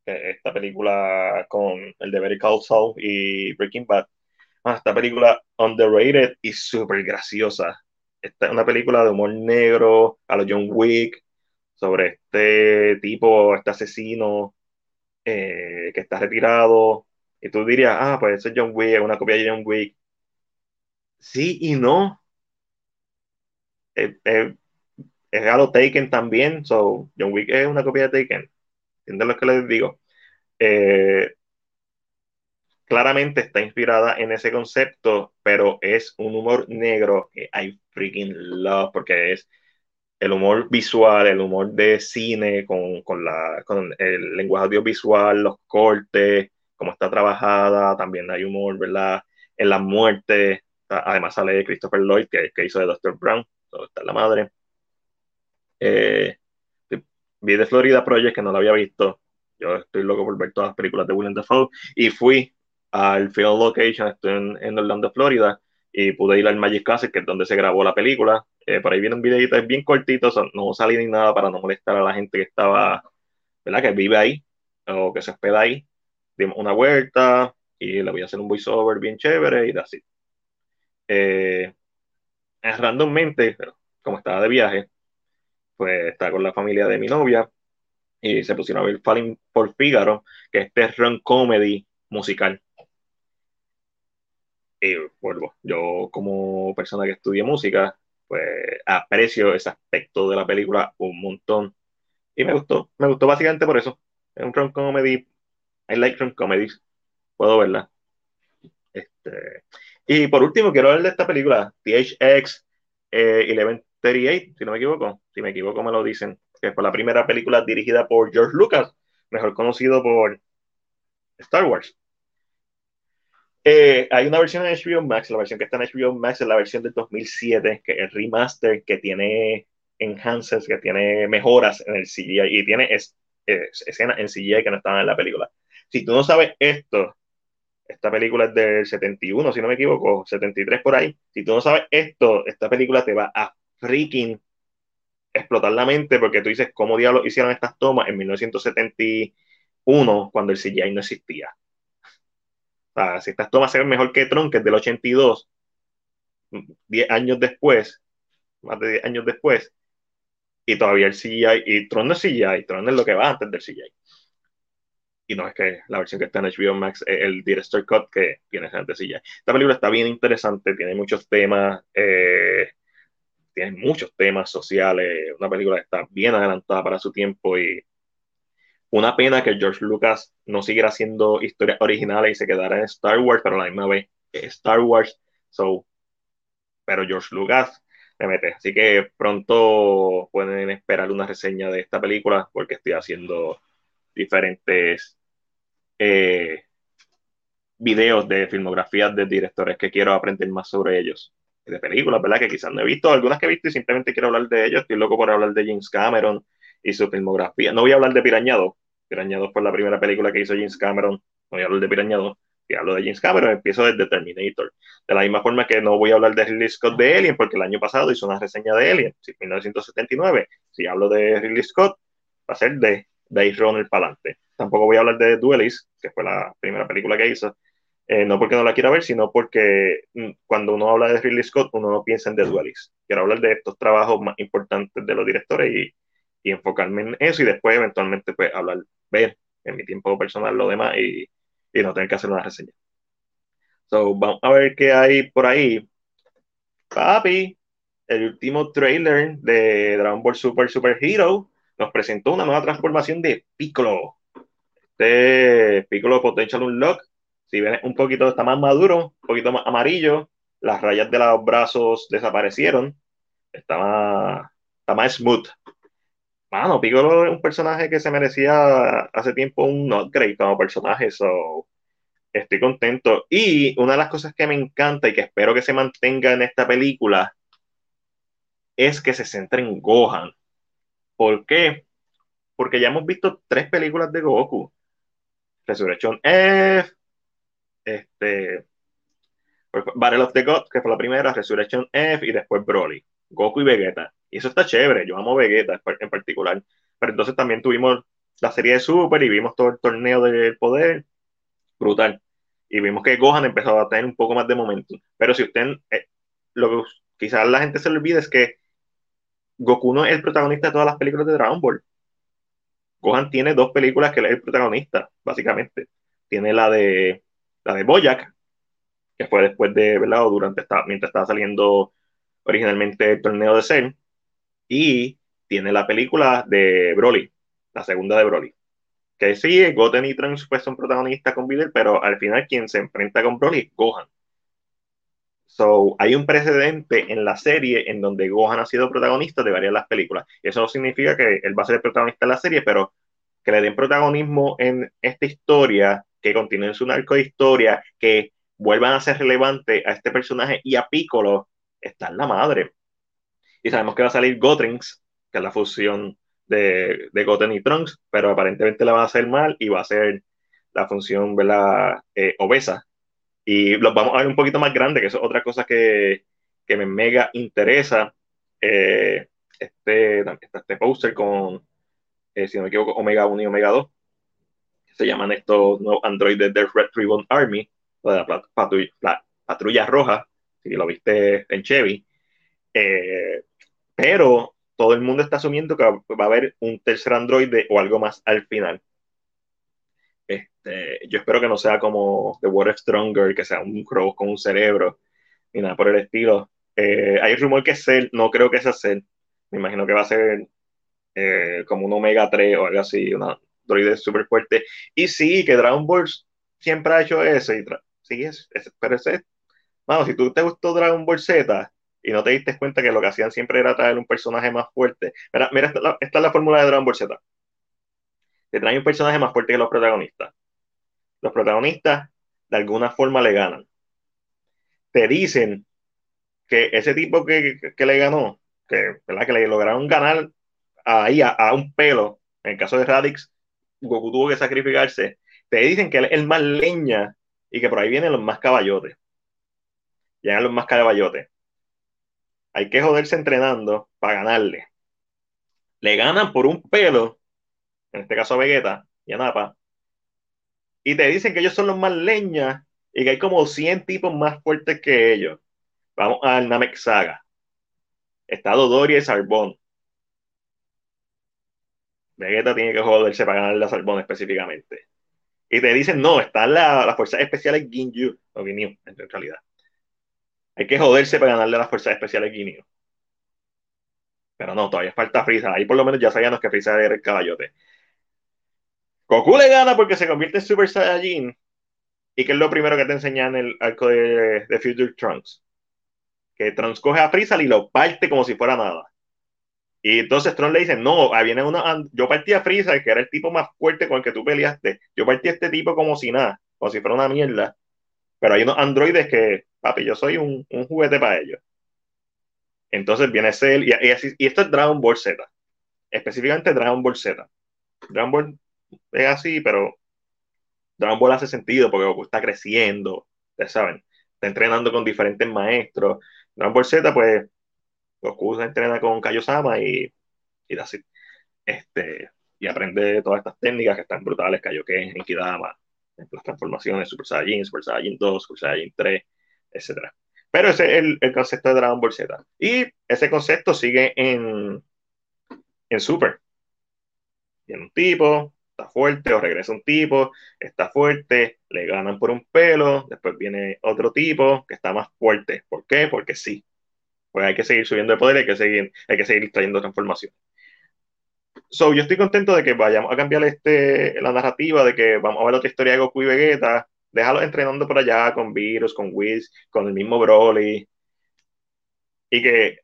esta película con el de Very Call Saul y Breaking Bad. Ah, esta película underrated y súper graciosa. Esta es una película de humor negro a lo John Wick, sobre este tipo, este asesino eh, que está retirado. Y tú dirías, ah, pues ese es John Wick, es una copia de John Wick. Sí y no. Es, es, es a lo Taken también. So, John Wick es una copia de Taken. ¿Entiendes lo que les digo? Eh, claramente está inspirada en ese concepto, pero es un humor negro que I freaking love porque es el humor visual, el humor de cine con, con, la, con el lenguaje audiovisual, los cortes, cómo está trabajada, también hay humor, ¿verdad? En las muertes, Además sale Christopher Lloyd, que, hizo de Dr. Brown, todo está la madre. Eh, vi de Florida Project, que no lo había visto. Yo estoy loco por ver todas las películas de William Dafoe. Y fui al Field Location, estoy en, Orlando, Florida, y pude ir al Magic Castle, que es donde se grabó la película. Eh, por ahí viene un videito, bien cortito, no salí ni nada para no molestar a la gente que estaba, ¿verdad? Que vive ahí o que se hospeda ahí. Dimos una vuelta y le voy a hacer un voiceover bien chévere y así eh, randommente, como estaba de viaje, pues estaba con la familia de mi novia y se pusieron a ver Falling por Fígaro, que es este run comedy musical. Y vuelvo, yo como persona que estudia música, pues aprecio ese aspecto de la película un montón. Y me gustó, me gustó básicamente por eso. Es un run comedy, I like run comedies, puedo verla. Este, y por último, quiero hablar de esta película, THX eh, 1138, si no me equivoco. Si me equivoco, me lo dicen. Que fue la primera película dirigida por George Lucas, mejor conocido por Star Wars. Eh, hay una versión en HBO Max, la versión que está en HBO Max es la versión del 2007, que es remaster, que tiene enhancers, que tiene mejoras en el CGI y tiene escenas en CGI que no estaban en la película. Si tú no sabes esto, esta película es del 71, si no me equivoco, 73 por ahí. Si tú no sabes esto, esta película te va a freaking explotar la mente porque tú dices cómo diablos hicieron estas tomas en 1971 cuando el CGI no existía. O sea, si estas tomas se ven mejor que Tron, que es del 82, 10 años después, más de 10 años después, y todavía el CGI, y Tron no es CGI, Tron es lo que va antes del CGI y no es que la versión que está en HBO Max es el Director Cut que tiene gente silla. Esta película está bien interesante, tiene muchos temas, eh, tiene muchos temas sociales, una película que está bien adelantada para su tiempo y una pena que George Lucas no siguiera haciendo historias originales y se quedara en Star Wars, pero a la misma vez Star Wars, so, pero George Lucas me mete. Así que pronto pueden esperar una reseña de esta película porque estoy haciendo diferentes eh, videos de filmografías de directores que quiero aprender más sobre ellos. De películas, ¿verdad? Que quizás no he visto, algunas que he visto y simplemente quiero hablar de ellos. Estoy loco por hablar de James Cameron y su filmografía. No voy a hablar de Pirañado, Piraña 2 fue la primera película que hizo James Cameron. No voy a hablar de Piraña 2, si hablo de James Cameron, empiezo desde Terminator. De la misma forma que no voy a hablar de Ridley Scott de Alien, porque el año pasado hizo una reseña de Alien, 1979. Si hablo de Ridley Scott, va a ser de Dave Runner para adelante. Tampoco voy a hablar de Duelist, que fue la primera película que hizo. Eh, no porque no la quiera ver, sino porque mm, cuando uno habla de Ridley Scott, uno no piensa en The Duelist. Quiero hablar de estos trabajos más importantes de los directores y, y enfocarme en eso y después eventualmente pues hablar, ver en mi tiempo personal lo demás y, y no tener que hacer una reseña. So, vamos a ver qué hay por ahí. Papi, el último trailer de Dragon Ball Super Super Hero nos presentó una nueva transformación de Piccolo. Este Piccolo Potential Unlock, si ven un poquito, está más maduro, un poquito más amarillo, las rayas de los brazos desaparecieron, está más, está más smooth. Mano, Piccolo es un personaje que se merecía hace tiempo un upgrade como personaje, so estoy contento. Y una de las cosas que me encanta y que espero que se mantenga en esta película es que se centre en Gohan. ¿Por qué? Porque ya hemos visto tres películas de Goku. Resurrection F, este, Battle of the Gods, que fue la primera, Resurrection F y después Broly. Goku y Vegeta. Y eso está chévere, yo amo Vegeta en particular. Pero entonces también tuvimos la serie de Super y vimos todo el torneo del poder. Brutal. Y vimos que Gohan empezó a tener un poco más de momento. Pero si usted, eh, lo que quizás la gente se le olvide es que Goku no es el protagonista de todas las películas de Dragon Ball. Gohan tiene dos películas que él es el protagonista, básicamente. Tiene la de la de Boyac, que fue después de, ¿verdad? durante esta, mientras estaba saliendo originalmente el torneo de Zen, y tiene la película de Broly, la segunda de Broly. Que sí, Goten y Trunks pues, son protagonistas con Videl, pero al final quien se enfrenta con Broly es Gohan. So, hay un precedente en la serie en donde Gohan ha sido protagonista de varias de las películas. Eso no significa que él va a ser protagonista de la serie, pero que le den protagonismo en esta historia, que continúen su narco de historia, que vuelvan a ser relevante a este personaje y a Piccolo, está en la madre. Y sabemos que va a salir Gotrings, que es la fusión de, de Goten y Trunks, pero aparentemente la va a hacer mal y va a ser la función ¿verdad? Eh, obesa. Y los vamos a ver un poquito más grande, que es otra cosa que, que me mega interesa. Eh, este, este póster con, eh, si no me equivoco, Omega 1 y Omega 2. Se llaman estos nuevos androides del Red Ribbon Army, o de la, patrulla, patrulla roja, si lo viste en Chevy. pero todo el mundo está asumiendo que va a haber un tercer androide o algo más al final. Este, yo espero que no sea como The World of Stronger, que sea un crow con un cerebro, ni nada por el estilo. Eh, hay rumor que es Cell, no creo que sea Cell. Me imagino que va a ser eh, como un Omega 3 o algo así, una androide súper fuerte. Y sí, que Dragon Ball siempre ha hecho eso. Y sí, es, pero ese, vamos, si tú te gustó Dragon Ball Z, y no te diste cuenta que lo que hacían siempre era traer un personaje más fuerte. Mira, mira esta, es la fórmula de Dragon Ball Z. Te traen un personaje más fuerte que los protagonistas. Los protagonistas de alguna forma le ganan. Te dicen que ese tipo que, le ganó, que, ¿verdad? que le lograron ganar ahí a, un pelo, en el caso de Radix, Goku tuvo que sacrificarse. Te dicen que él es el más leña y que por ahí vienen los más caballotes. Llegan los más caballotes hay que joderse entrenando para ganarle. Le ganan por un pelo, en este caso a Vegeta y a Napa, y te dicen que ellos son los más leñas y que hay como 100 tipos más fuertes que ellos. Vamos al Namek Saga. Está Dodoria y Sarbón. Vegeta tiene que joderse para ganarle a Sarbón específicamente. Y te dicen, no, están las fuerzas especiales Ginyu, o Ginyu, en realidad. Hay que joderse para ganarle a las fuerzas especiales Guineo. Pero no, todavía falta Frieza. Ahí por lo menos ya sabíamos que Frieza era el caballote. Goku le gana porque se convierte en Super Saiyajin. Y que es lo primero que te enseñan en el arco de, Future Trunks. Que Trunks coge a Frieza y lo parte como si fuera nada. Y entonces Trunks le dice, no, ahí viene una, yo partí a Frieza, que era el tipo más fuerte con el que tú peleaste. Yo partí a este tipo como si nada, como si fuera una mierda. Pero hay unos androides que papi, yo soy un, juguete para ellos. Entonces viene Cell, y, y, esto es Dragon Ball Z, específicamente Dragon Ball Z. Dragon Ball es así, pero Dragon Ball hace sentido porque Goku está creciendo, ya saben, está entrenando con diferentes maestros. Dragon Ball Z, pues, Goku se entrena con Kaiosama y, y así. Este, y aprende todas estas técnicas que están brutales, Kaioken, Enkidama, las transformaciones, Super Saiyan, Super Saiyan 2, Super Saiyan 3, etc. Pero ese es el, el, concepto de Dragon Ball Z. Y ese concepto sigue en, en Super. Viene un tipo, está fuerte, o regresa un tipo, está fuerte, le ganan por un pelo, después viene otro tipo que está más fuerte. ¿Por qué? Porque sí. Pues hay que seguir subiendo de poder, hay que seguir, hay que seguir trayendo transformación. So, yo estoy contento de que vayamos a cambiar este, la narrativa, de que vamos a ver otra historia de Goku y Vegeta, déjalos entrenando por allá con Virus, con Whis, con el mismo Broly, y que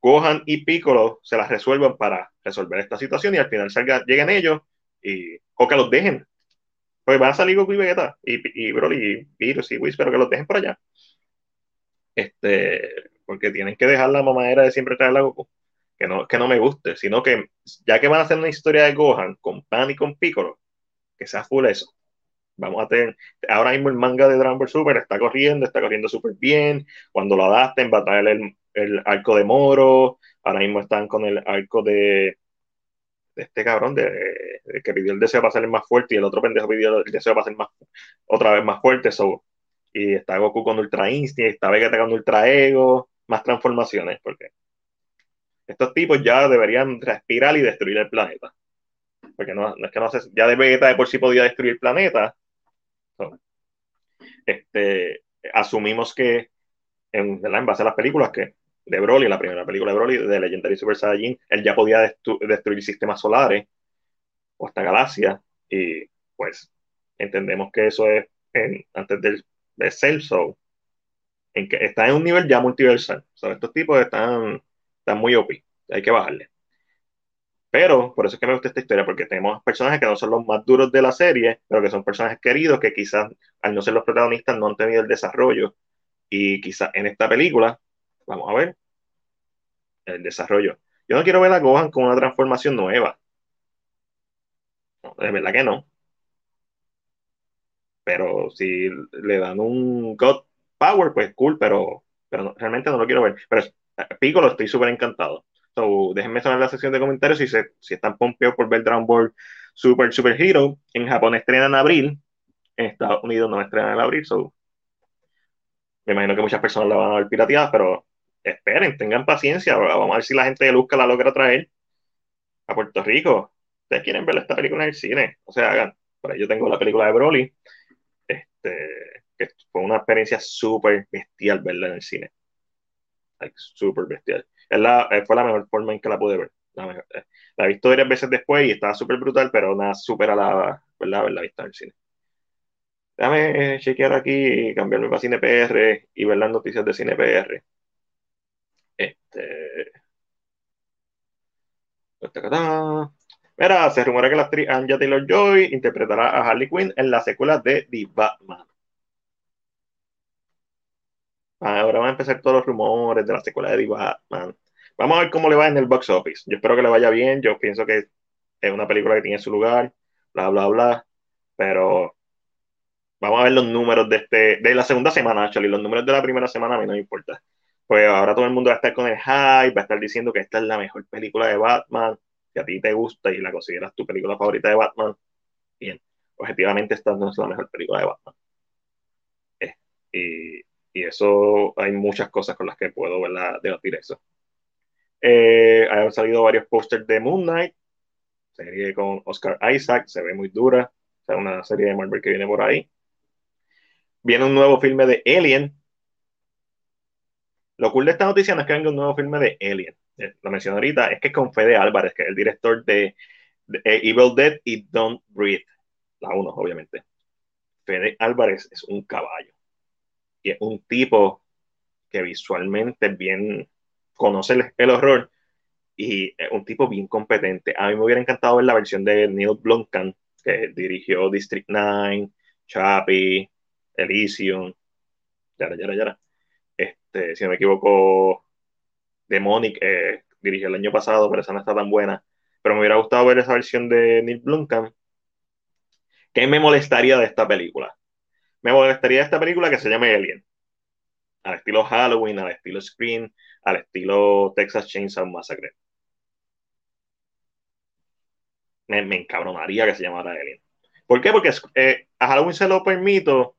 Gohan y Piccolo se las resuelvan para resolver esta situación y al final salga, lleguen ellos y, o que los dejen. Pues van a salir Goku y Vegeta y, y Broly y Virus y Whis, pero que los dejen por allá. Este, porque tienen que dejar la mamadera de siempre traer a Goku que no, que no me guste, sino que ya que van a hacer una historia de Gohan con Pan y con Piccolo, que sea full eso. Vamos a tener, ahora mismo el manga de Dragon Ball Super está corriendo, está corriendo súper bien. Cuando lo adapten, va a traer el, el, arco de Moro. Ahora mismo están con el arco de este cabrón, de, de, que pidió el deseo para ser más fuerte y el otro pendejo pidió el deseo para ser más, otra vez más fuerte. So, y está Goku con Ultra Instinct, está Vegeta con Ultra Ego, más transformaciones, porque estos tipos ya deberían respirar y destruir el planeta. Porque no, es que no sé, ya de Vegeta de por sí podía destruir el planeta. este, asumimos que, en, en base a las películas, que de Broly, la primera película de Broly, de Legendary Super Saiyajin, él ya podía destruir sistemas solares o hasta galaxias. Y pues entendemos que eso es antes del, de Cell en que está en un nivel ya multiversal. estos tipos están está muy OP, hay que bajarle. Pero por eso es que me gusta esta historia, porque tenemos personajes que no son los más duros de la serie, pero que son personajes queridos que quizás al no ser los protagonistas no han tenido el desarrollo. Y quizás en esta película, vamos a ver, el desarrollo. Yo no quiero ver a Gohan con una transformación nueva. No, de verdad que no. Pero si le dan un God Power, pues cool, pero, pero realmente no lo quiero ver. Pero Piccolo estoy súper encantado. So, déjenme saber en la sección de comentarios si, se, si están pompeados por ver Dragon Ball Super Super Hero. En Japón estrena en abril. En Estados Unidos no estrena en abril. So, me imagino que muchas personas la van a ver pirateada, pero esperen, tengan paciencia. Vamos a ver si la gente de Luzca la logra traer a Puerto Rico. Ustedes quieren ver esta película en el cine. O sea, hagan. Por ahí yo tengo la película de Broly. Este, que fue una experiencia súper bestial verla en el cine súper bestial. Eh, fue la mejor forma en que la pude ver. La, eh, la he visto varias veces después y estaba súper brutal, pero nada supera la, ¿verdad? Haberla visto en el cine. Déjame eh, chequear aquí, cambiarme para Cine PR y ver las noticias de Cine PR. Este. Mira, se rumora que la actriz Anja Taylor Joy interpretará a Harley Quinn en la secuela de The Batman. Ahora van a empezar todos los rumores de la secuela de The Batman. Vamos a ver cómo le va en el box office. Yo espero que le vaya bien. Yo pienso que es una película que tiene su lugar, bla, bla, bla. Pero vamos a ver los números de este, de la segunda semana, actually. Los números de la primera semana a mí no me importa. Pues ahora todo el mundo va a estar con el hype, va a estar diciendo que esta es la mejor película de Batman, que a ti te gusta y la consideras tu película favorita de Batman. Bien, objetivamente esta no es la mejor película de Batman. Eh, y eso hay muchas cosas con las que puedo ¿verdad? debatir eso. Eh, han salido varios pósters de Moon Knight, serie con Oscar Isaac, se ve muy dura, o sea, una serie de Marvel que viene por ahí. Viene un nuevo filme de Alien. Lo cool de esta noticia no es que venga un nuevo filme de Alien, eh, lo mencioné ahorita, es que es con Fede Álvarez, que es el director de, de Evil Dead y Don't Breathe, la uno, obviamente. Fede Álvarez es un caballo y es un tipo que visualmente bien conoce el, horror y es un tipo bien competente. A mí me hubiera encantado ver la versión de Neil Blomkamp, que dirigió District 9, Chappie, Elysium, yara, yara, yara. Este, si no me equivoco, Demonic eh, dirigió el año pasado, pero esa no está tan buena. Pero me hubiera gustado ver esa versión de Neil Blomkamp ¿Qué me molestaría de esta película? Me molestaría de esta película que se llame Alien. Al estilo Halloween, al estilo Scream, al estilo Texas Chainsaw Massacre. Me, encabronaría que se llamara Alien. ¿Por qué? Porque eh, a Halloween se lo permito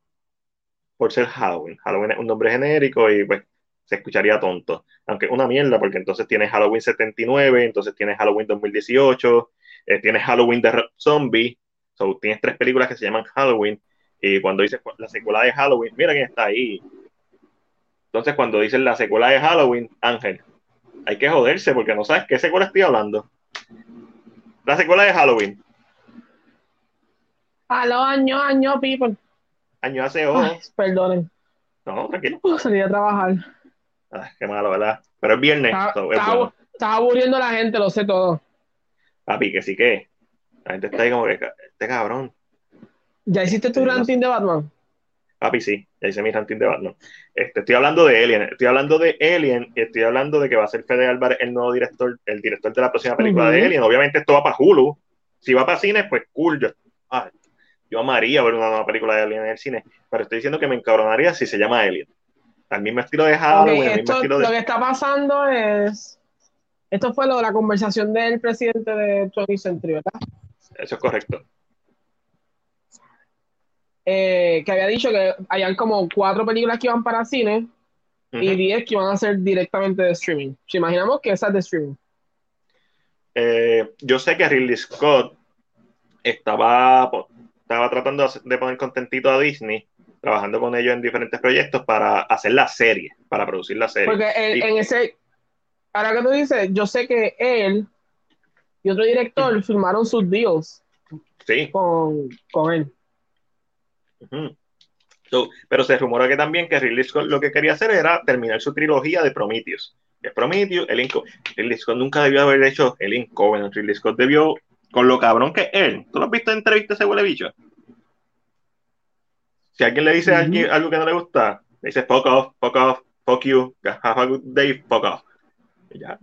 por ser Halloween. Halloween es un nombre genérico y pues se escucharía tonto. Aunque una mierda, porque entonces tienes Halloween 79, entonces tienes Halloween 2018, eh, tienes Halloween de Zombie, so, tienes tres películas que se llaman Halloween, y cuando dices la secuela de Halloween, mira quién está ahí. Entonces cuando dices la secuela de Halloween, Ángel, hay que joderse porque no sabes qué secuela estoy hablando. La secuela de Halloween. Aló, año, año, people. Año hace ojo. Perdonen. No, tranquilo. Puedo salir a trabajar. Ay, qué malo, ¿verdad? Pero es viernes. So, es estaba- bueno. estaba aburriendo a la gente, lo sé todo. Papi, que sí que. La gente está ahí como que, este cabrón. ¿Ya hiciste tu Sí, no ranking de Batman? Papi, sí, ya hice mi ranking de Batman. Este, estoy hablando de Alien, estoy hablando de Alien y estoy hablando de que va a ser Fede Álvarez el nuevo director, el director de la próxima película de Alien. Obviamente esto va para Hulu. Si va para cine, pues cool. Yo, ay, yo amaría ver una nueva película de Alien en el cine, pero estoy diciendo que me encabronaría si se llama Alien. Al mismo estilo de Halloween, al mismo esto, estilo lo de... que está pasando es. Esto fue lo de la conversación del presidente de 20th Century, ¿verdad? Eso es correcto. Eh, que había dicho que hayan como cuatro películas que iban para cine y diez que iban a ser directamente de streaming. Si imaginamos que esa es de streaming. Eh, yo sé que Ridley Scott estaba, estaba tratando de poner contentito a Disney, trabajando con ellos en diferentes proyectos para hacer la serie, para producir la serie. Porque en, Y- en ese. Ahora que tú dices, yo sé que él y otro director firmaron sus deals Sí. con, con él. So, pero se rumora que también que Ridley Scott lo que quería hacer era terminar su trilogía de Prometheus. Que es Prometheus, el Inco. Ridley Scott nunca debió haber hecho el Incovenant. Ridley Scott debió, con lo cabrón que es él. ¿Tú lo has visto en entrevista ese huele bicho? Si alguien le dice a alguien algo que no le gusta, le dice fuck off, fuck off, fuck you, have a good day, fuck off. Y ya.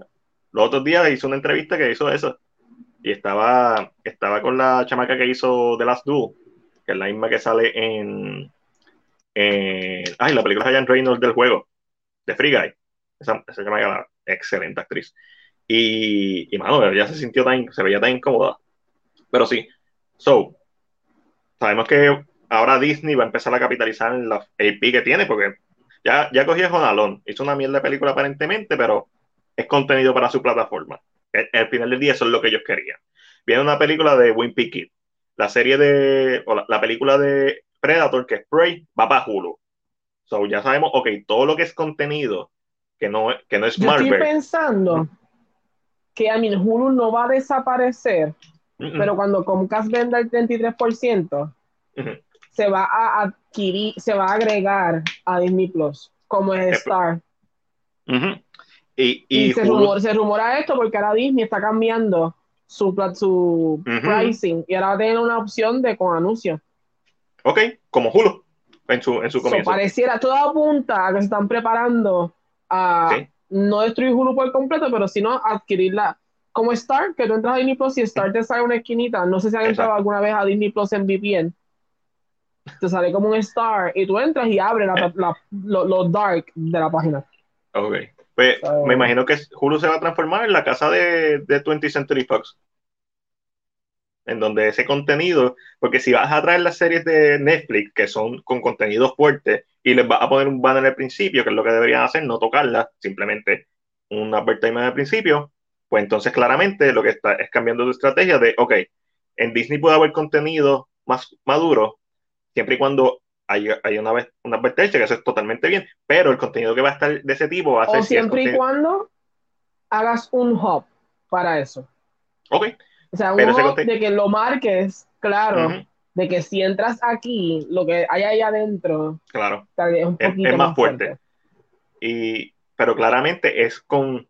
Los otros días hizo una entrevista que hizo eso. Y estaba, estaba con la chamaca que hizo The Last Duel, que es la misma que sale en. en ay, la película de Ryan Reynolds del juego, de Free Guy. Esa, esa chamaca excelente actriz. Y, y mano, ella se sintió tan, se veía tan incómoda. Pero sí. So, sabemos que ahora Disney va a empezar a capitalizar en la AP que tiene, porque ya, ya cogió Jonalón, hizo una mierda de película aparentemente, pero es contenido para su plataforma. Al al final del día eso es lo que ellos querían. Viene una película de Wimpy Kid, la serie de, o la, la película de Predator, que es Prey, va para Hulu. So ya sabemos, ok, todo lo que es contenido, que no, que no es Yo estoy Marvel. pensando que a mí Hulu no va a desaparecer, Pero cuando Comcast venda el 33%, ujú. se va a adquirir, se va a agregar a Disney Plus, como es Eh, Star. Y, Y, y se, rumora, se rumora esto porque ahora Disney está cambiando su, su pricing y ahora va a tener una opción de con anuncios. ok, como Hulu, en su, en su So, comienzo. pareciera, todo apunta a que se están preparando a Sí. no destruir Hulu por completo, pero sino adquirirla como Star, que tú entras a Disney Plus y Star te sale una esquinita. No sé si han entrado alguna vez a Disney Plus en VPN. Te sale como un Star y tú entras y abres la- la- lo, lo dark de la página. Ok. Pues, So- me imagino que Hulu se va a transformar en la casa de, de 20th Century Fox. En donde ese contenido, porque si vas a traer las series de Netflix que son con contenido fuerte y les vas a poner un banner al principio, que es lo que deberían hacer, no tocarla, simplemente un advertisement al principio, pues entonces claramente lo que está es cambiando tu estrategia de, ok, en Disney puede haber contenido más maduro, siempre y cuando haya, haya una, vez- una advertencia, que eso es totalmente bien, pero el contenido que va a estar de ese tipo va a ser... O si es siempre y cuando hagas un hub para eso. Ok, O sea, un Pero hub de que lo marques, claro, ujú, de que si entras aquí, lo que hay ahí adentro claro. tal vez es un Es- poquito es más más fuerte. fuerte. Y, pero claramente es con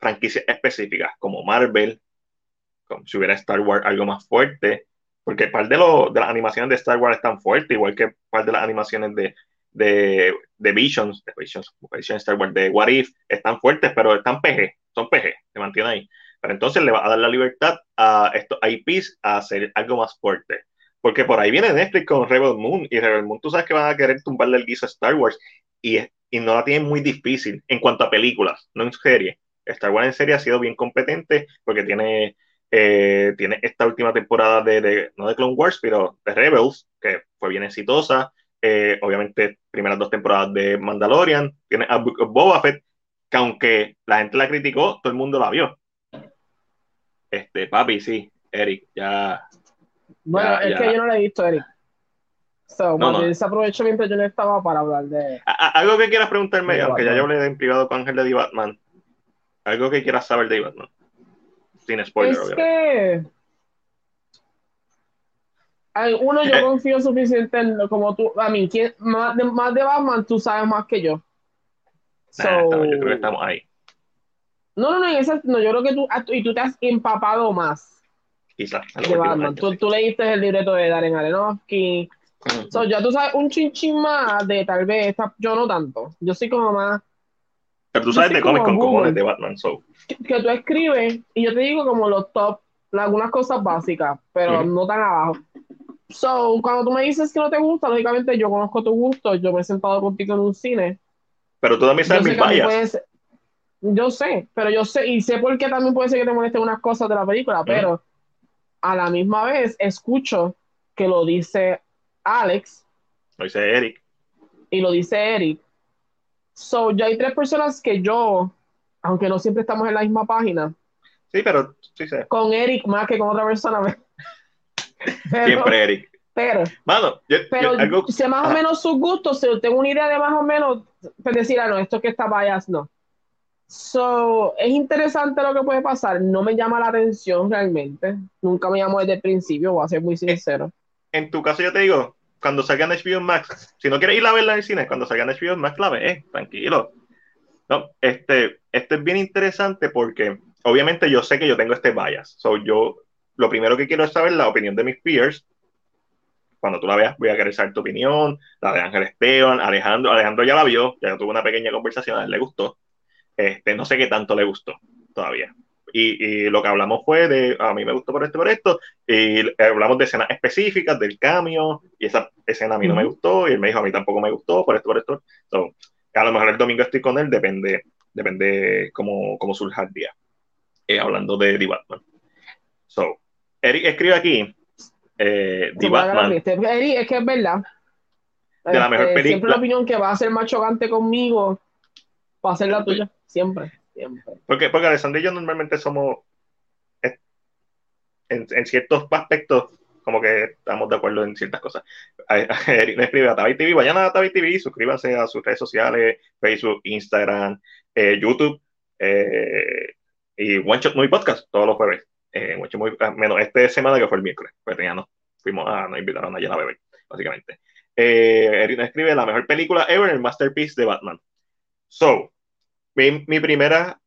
franquicias específicas, como Marvel, como si hubiera Star Wars algo más fuerte, porque par de, lo- de las animaciones de Star Wars están fuertes, igual que par de las animaciones de, de, de Visions, de Visions, Visions Star Wars, de What If, están fuertes, pero están PG, son PG, se mantienen ahí. Pero entonces le va a dar la libertad a estos IPs a hacer algo más fuerte. Porque por ahí viene Netflix con Rebel Moon, y Rebel Moon tú sabes que van a querer tumbarle el guiso a Star Wars, y, y no la tienen muy difícil en cuanto a películas, no en serie. Star Wars en serie ha sido bien competente porque tiene, eh, tiene esta última temporada de, de, no de Clone Wars, pero de Rebels, que fue bien exitosa. Eh, obviamente, primeras dos temporadas de Mandalorian. Tiene a Boba Fett, que aunque la gente la criticó, todo el mundo la vio. Este, papi, sí, Eric, ya. Bueno, ya, es ya. que yo no la he visto, Eric. So, No, no, no. desaprovecho mientras yo no estaba para hablar de. Algo que quieras preguntarme, De aunque ya yo hablé en privado con Ángel de The Batman. Algo que quieras saber de Batman. Sin spoiler, es obviamente. que. Ay, Uno, yo confío suficiente en como tú. A mí, ¿quién- más, de, más de Batman, tú sabes más que yo. So, Nah, estamos- yo creo que estamos ahí. No, no, no, en esa, no, yo creo que tú, ah, y tú te has empapado más Quizás. de Batman. años, Tú, sí. tú leíste el libreto de Darren Aronofsky. So, ya tú sabes un chinchín más de tal vez, esta- yo no tanto. Yo soy como más, Pero tú sabes cómics como con Google. cojones de Batman, so. que, que tú escribes y yo te digo como los top, algunas cosas básicas, pero no tan abajo. So, cuando tú me dices que no te gusta, lógicamente yo conozco tu gusto, yo me he sentado contigo en un cine. Pero tú también sabes mis vallas. yo sé, pero yo sé, y sé por qué también puede ser que te molesten unas cosas de la película, pero a la misma vez escucho que lo dice Alex Lo dice Eric. y lo dice Eric. So, ya hay tres personas que yo, aunque no siempre estamos en la misma página, Sí, pero sí sé. con Eric más que con otra persona. Pero, Siempre Eric. pero, Mano, yo, pero yo- algo. sé más o menos sus gustos, si tengo una idea de más o menos, pues decir, ah, no, esto que está bias, no. So, es interesante lo que puede pasar, no me llama la atención realmente, nunca me llamó desde el principio, voy a ser muy sincero. En tu caso, yo te digo, cuando salga en HBO Max, si no quieres ir a verla en el cine, cuando salga en HBO Max, la ves, tranquilo. No, este, este es bien interesante porque, obviamente, yo sé que yo tengo este bias. So, yo, lo primero que quiero es saber la opinión de mis peers. Cuando tú la veas, voy a querer saber tu opinión, la de Ángel Esteban, Alejandro. Alejandro ya la vio, ya tuvo una pequeña conversación, a él le gustó. Este, no sé qué tanto le gustó todavía. Y, y lo que hablamos fue de, a mí me gustó por esto, por esto, y hablamos de escenas específicas, del cambio, y esa escena a mí no me gustó, y él me dijo, a mí tampoco me gustó, por esto, por esto. So, a lo mejor el domingo estoy con él, depende, depende cómo, cómo surja el día. Eh, hablando de The Batman. So, Eric escribe aquí, eh, The Batman, este. Eric, es que es verdad. De la mejor Este, película. Siempre la opinión que va a ser más chocante conmigo va a ser la tuya, siempre, porque, porque Alessandro y yo normalmente somos, eh, en, ciertos aspectos, como que estamos de acuerdo en ciertas cosas. Me escribe a Tavi TV, vayan a Tavi TV, suscríbanse a sus redes sociales, Facebook, Instagram, eh, YouTube, eh, y One Shot Movie Podcast, todos los jueves. One Shot Movie- ah, menos esta semana que fue el miércoles, pues ya nos fuimos a, nos invitaron allá a beber, básicamente. Nos escribe la mejor película ever, el masterpiece de Batman. So, mi, primera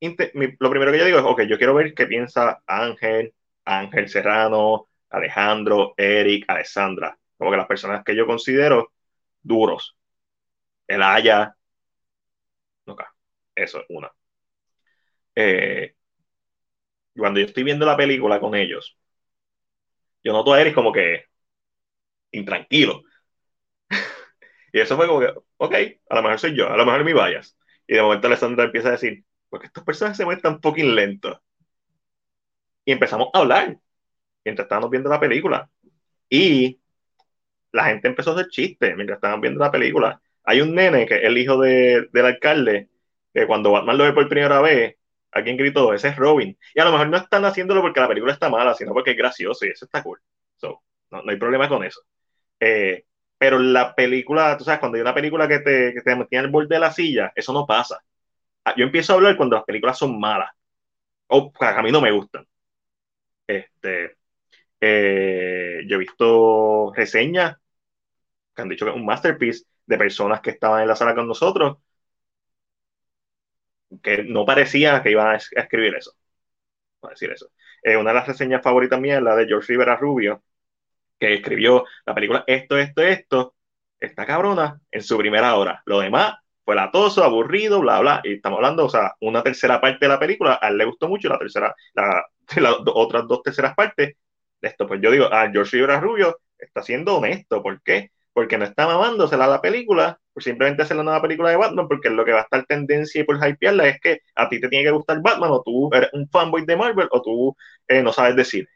lo primero que yo digo es, ok, yo quiero ver qué piensa Ángel, Ángel Serrano, Alejandro, Eric, Alessandra, como que las personas que yo considero duros. El Haya, nunca, eso es una. Eh, cuando yo estoy viendo la película con ellos, yo noto a Eric como que intranquilo. y eso fue como que, ok, a lo mejor soy yo, a lo mejor mi vayas. Y de momento Alessandra empieza a decir, porque estas personas se mueven tan fucking lentos. Y empezamos a hablar mientras estábamos viendo la película. Y la gente empezó a hacer chistes mientras estaban viendo la película. Hay un nene que es el hijo de- del alcalde, que cuando Batman lo ve por primera vez, alguien gritó, ese es Robin. Y a lo mejor no están haciéndolo porque la película está mala, sino porque es gracioso y eso está cool. So, no, no hay problema con eso. Eh, pero la película, tú sabes, cuando hay una película que te, que te mantiene al borde de la silla, eso no pasa. Ah, Yo empiezo a hablar cuando las películas son malas. O a mí no me gustan. Este, eh, yo he visto reseñas que han dicho que es un masterpiece de personas que estaban en la sala con nosotros que no parecía que iban a, es- a escribir eso. A decir eso. Eh, una de las reseñas favoritas mías la de George Rivera Rubio, que escribió la película Esto, Esto, Esto, esta cabrona en su primera hora. Lo demás fue latoso, aburrido, bla, bla. Y estamos hablando, o sea, una tercera parte de la película, a él le gustó mucho, la tercera, la, las otras dos terceras partes esto, pues yo digo, ah, George Rivera Rubio está siendo honesto, ¿por qué? Porque no está mamándosela a la película, por simplemente hacer la nueva película de Batman, porque lo que va a estar tendencia y por hypearla es que a ti te tiene que gustar Batman, o tú eres un fanboy de Marvel, o tú eh, no sabes decir.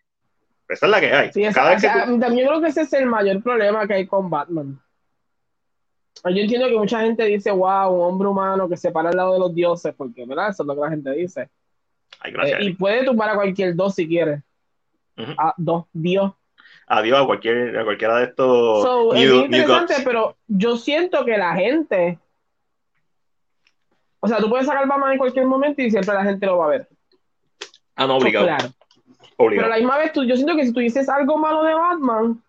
Esa es la que hay. Cada También creo que ese es el mayor problema que hay con Batman. Yo entiendo que mucha gente dice, wow, un hombre humano que se para al lado de los dioses, porque, ¿verdad? Eso es lo que la gente dice. Eh, y puede tumbar a cualquier dos si quiere. A dos, Dios. Adiós a, cualquier, a cualquiera de estos. es interesante, pero yo siento que la gente. O sea, tú puedes sacar Batman en cualquier momento y siempre la gente lo va a ver. Ah, no, obligado. claro. Pero a la misma vez, tú, yo siento que si tú dices algo malo de Batman.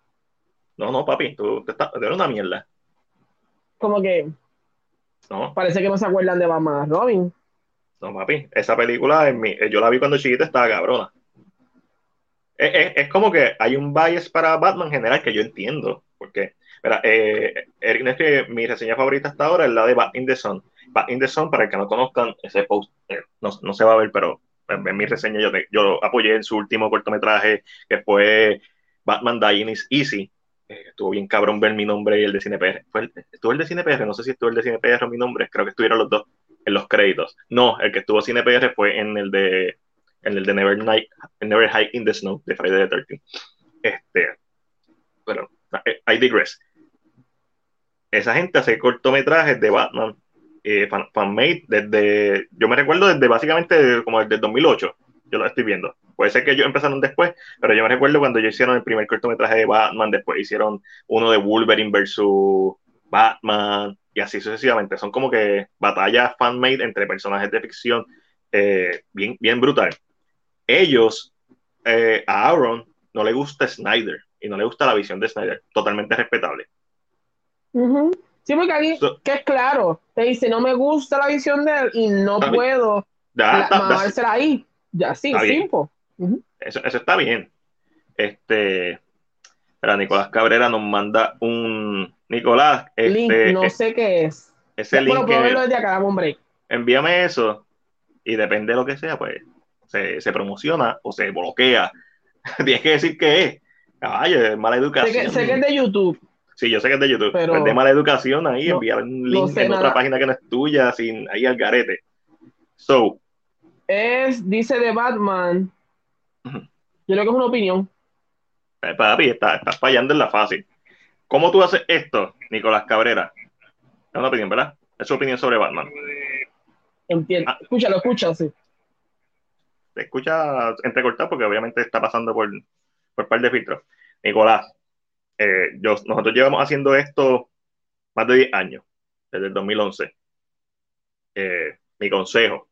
No, no, papi, tú te estás de una mierda. Como que. No. Parece que no se acuerdan de Batman Robin. No, papi, esa película, en mi, yo la vi cuando chiquita, estaba cabrona. Es, es, como que hay un bias para Batman general que yo entiendo. Porque, mira, eh, es que mi reseña favorita hasta ahora es la de Bat in the Sun. Bat in the Sun, para el que no conozcan, ese post eh, no, no, se va a ver, pero en mi reseña yo, yo apoyé en su último cortometraje que fue Batman Dying is Easy. Eh, estuvo bien cabrón ver mi nombre y el de CinePR. ¿Fue ¿Estuvo el de CinePR? No sé si estuvo el de CinePR o mi nombre. Creo que estuvieron los dos en los créditos. No, el que estuvo CinePR fue en el de en el de Never, Night, Never Hike in the Snow de Friday the 13 Este, bueno, I digress. Esa gente hace cortometrajes de Batman eh, fan-made desde, yo me recuerdo desde básicamente como desde 2008, yo lo estoy viendo. Puede ser que ellos empezaron después, pero yo me recuerdo cuando ellos hicieron el primer cortometraje de Batman, después hicieron uno de Wolverine versus Batman, y así sucesivamente. Son como que batallas fan-made entre personajes de ficción eh, bien, bien brutal. Ellos, eh, a Aaron, no le gusta Snyder y no le gusta la visión de Snyder, totalmente respetable. Sí, porque alguien que es claro, te dice, no me gusta la visión de él y no puedo mamársela ahí. Ya, sí, simple. eso, eso, está bien. Este, pero Nicolás Cabrera nos manda un Nicolás. Link, este, no sé qué es. Ese link. Bueno, puedo verlo desde acá, dame un break. Envíame eso y depende de lo que sea, pues se, se promociona o se bloquea. Tienes que decir que es. Ay, es mala educación. Sé que, sé que es de YouTube. Sí, yo sé que es de YouTube, pero es de mala educación ahí, enviar un link en otra página que no es tuya, sin ahí al garete. So. Es, dice de Batman. Yo creo que es una opinión. Eh, papi, estás está fallando en la fácil. ¿Cómo tú haces esto, Nicolás Cabrera? Es una opinión, ¿verdad? Es su opinión sobre Batman. Entiendo. Ah. Escúchalo, escucha, sí. Te escucha entrecortado porque obviamente está pasando por, por par de filtros. Nicolás, eh, yo, nosotros llevamos haciendo esto más de 10 años, desde el 2011. Eh, mi consejo,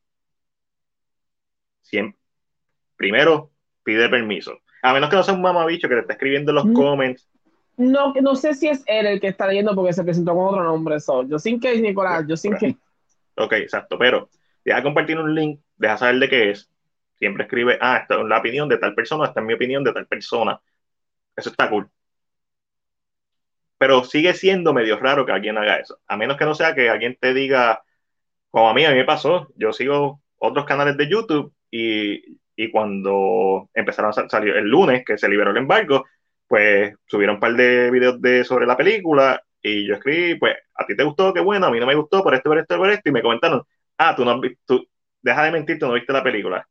siempre, primero, pide permiso. A menos que no sea un mamabicho que te está escribiendo en los mm. comments. No, no sé si es él el que está leyendo porque se presentó con otro nombre. yo sin que, Nicolás, yo sin que. Ok, exacto, pero deja compartir un link, deja saber de qué es. Siempre escribe, ah, esta es la opinión de tal persona, esta es mi opinión de tal persona. Eso está cool pero sigue siendo medio raro que alguien haga eso, a menos que no sea que alguien te diga, como a mí, a mí me pasó, yo sigo otros canales de YouTube y, y cuando empezaron a salir el lunes, que se liberó el embargo, pues subieron un par de videos de, sobre la película y yo escribí, pues, a ti te gustó, qué bueno, a mí no me gustó, por esto, por esto, por esto, y me comentaron, ah, tú no tú, deja de mentir, tú no viste la película.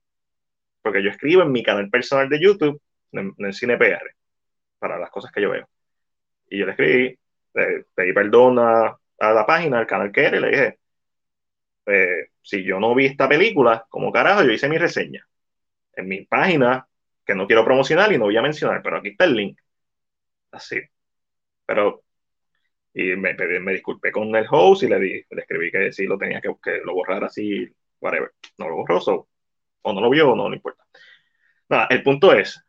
Porque yo escribo en mi canal personal de YouTube, en, en CinePR, para las cosas que yo veo. Y yo le escribí, le pedí perdón a, la página, al canal que era, y le dije, eh, si yo no vi esta película, como carajo, yo hice mi reseña en mi página, que no quiero promocionar y no voy a mencionar, pero aquí está el link. Así. Pero, y me, me disculpé con el host y le, di, le escribí que sí lo tenía que, que lo borrar así, whatever. No lo borró, o no lo vio, o no, no importa. Nada, el punto es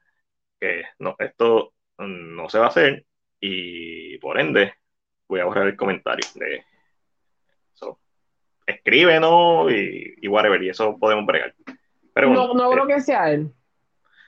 que no, esto no se va a hacer y por ende voy a borrar el comentario de eso. Escríbenos y, y whatever, y eso podemos bregar. Pero no, no creo eh, que sea él.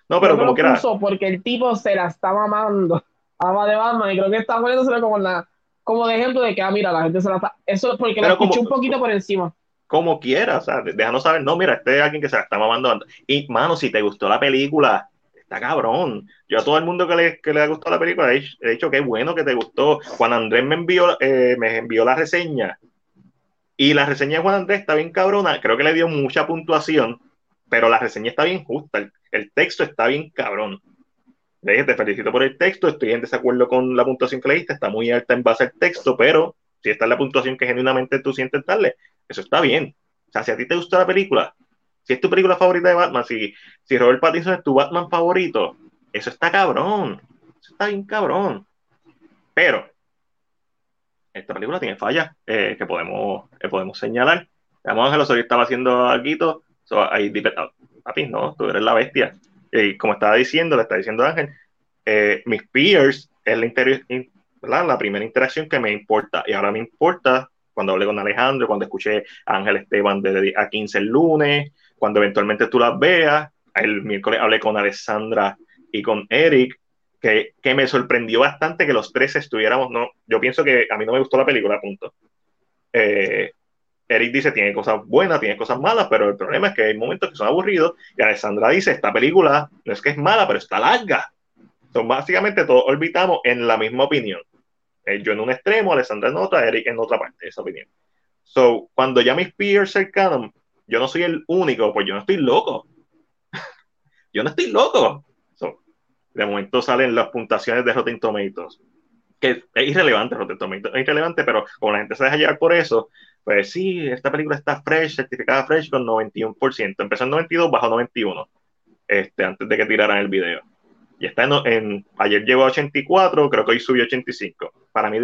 No, pero como quiera. Porque el tipo se la está mamando. Ama de Batman y creo que está poniéndosela como la como de ejemplo de que, ah, mira, la gente se la está. Eso es porque lo escuché un poquito por encima. Como quiera, o sea, déjanos saber. No, mira, este es alguien que se la está mamando. Y, mano, si te gustó la película, está cabrón. Yo a todo el mundo que le, que le ha gustado la película he dicho, que bueno que te gustó. Juan Andrés me envió, eh, me envió la reseña y la reseña de Juan Andrés está bien cabrona. Creo que le dio mucha puntuación, pero la reseña está bien justa. El, texto está bien cabrón. te felicito por el texto. Estoy en desacuerdo con la puntuación que le diste. Está muy alta en base al texto, pero si esta es la puntuación que genuinamente tú sientes darle, eso está bien. O sea, si a ti te gusta la película, si es tu película favorita de Batman, si, si Robert Pattinson es tu Batman favorito, eso está cabrón. Eso está bien cabrón. Pero esta película tiene fallas eh, que podemos, podemos señalar. Vamos Ángel estaba haciendo algo, so, ahí, papi, no, tú eres la bestia. Y como estaba diciendo, le está diciendo Ángel, eh, mis peers es la, la primera interacción que me importa. Y ahora me importa cuando hablé con Alejandro, cuando escuché a Ángel Esteban de a 15 el lunes, cuando eventualmente tú las veas. El miércoles hablé con Alessandra y con Eric, que, que, me sorprendió bastante que los tres estuviéramos, no, yo pienso que a mí no me gustó la película, punto. Eh, Eric dice, tiene cosas buenas, tiene cosas malas, pero el problema es que hay momentos que son aburridos, y Alessandra dice, esta película no es que es mala, pero está larga. Entonces, básicamente todos orbitamos en la misma opinión. Eh, yo en un extremo, Alessandra en otra, Eric en otra parte esa opinión. So, cuando ya mis peers cercanos yo no soy el único, pues yo no estoy loco. yo no estoy loco. de momento salen las puntuaciones de Rotten Tomatoes, que es irrelevante Rotten Tomatoes, es irrelevante, pero como la gente se deja llevar por eso, pues sí, esta película está fresh, certificada fresh con 91%. Empezó en 92, bajó 91, este, antes de que tiraran el video. Y está en, en ayer llegó a 84, creo que hoy subió a 85. Para mí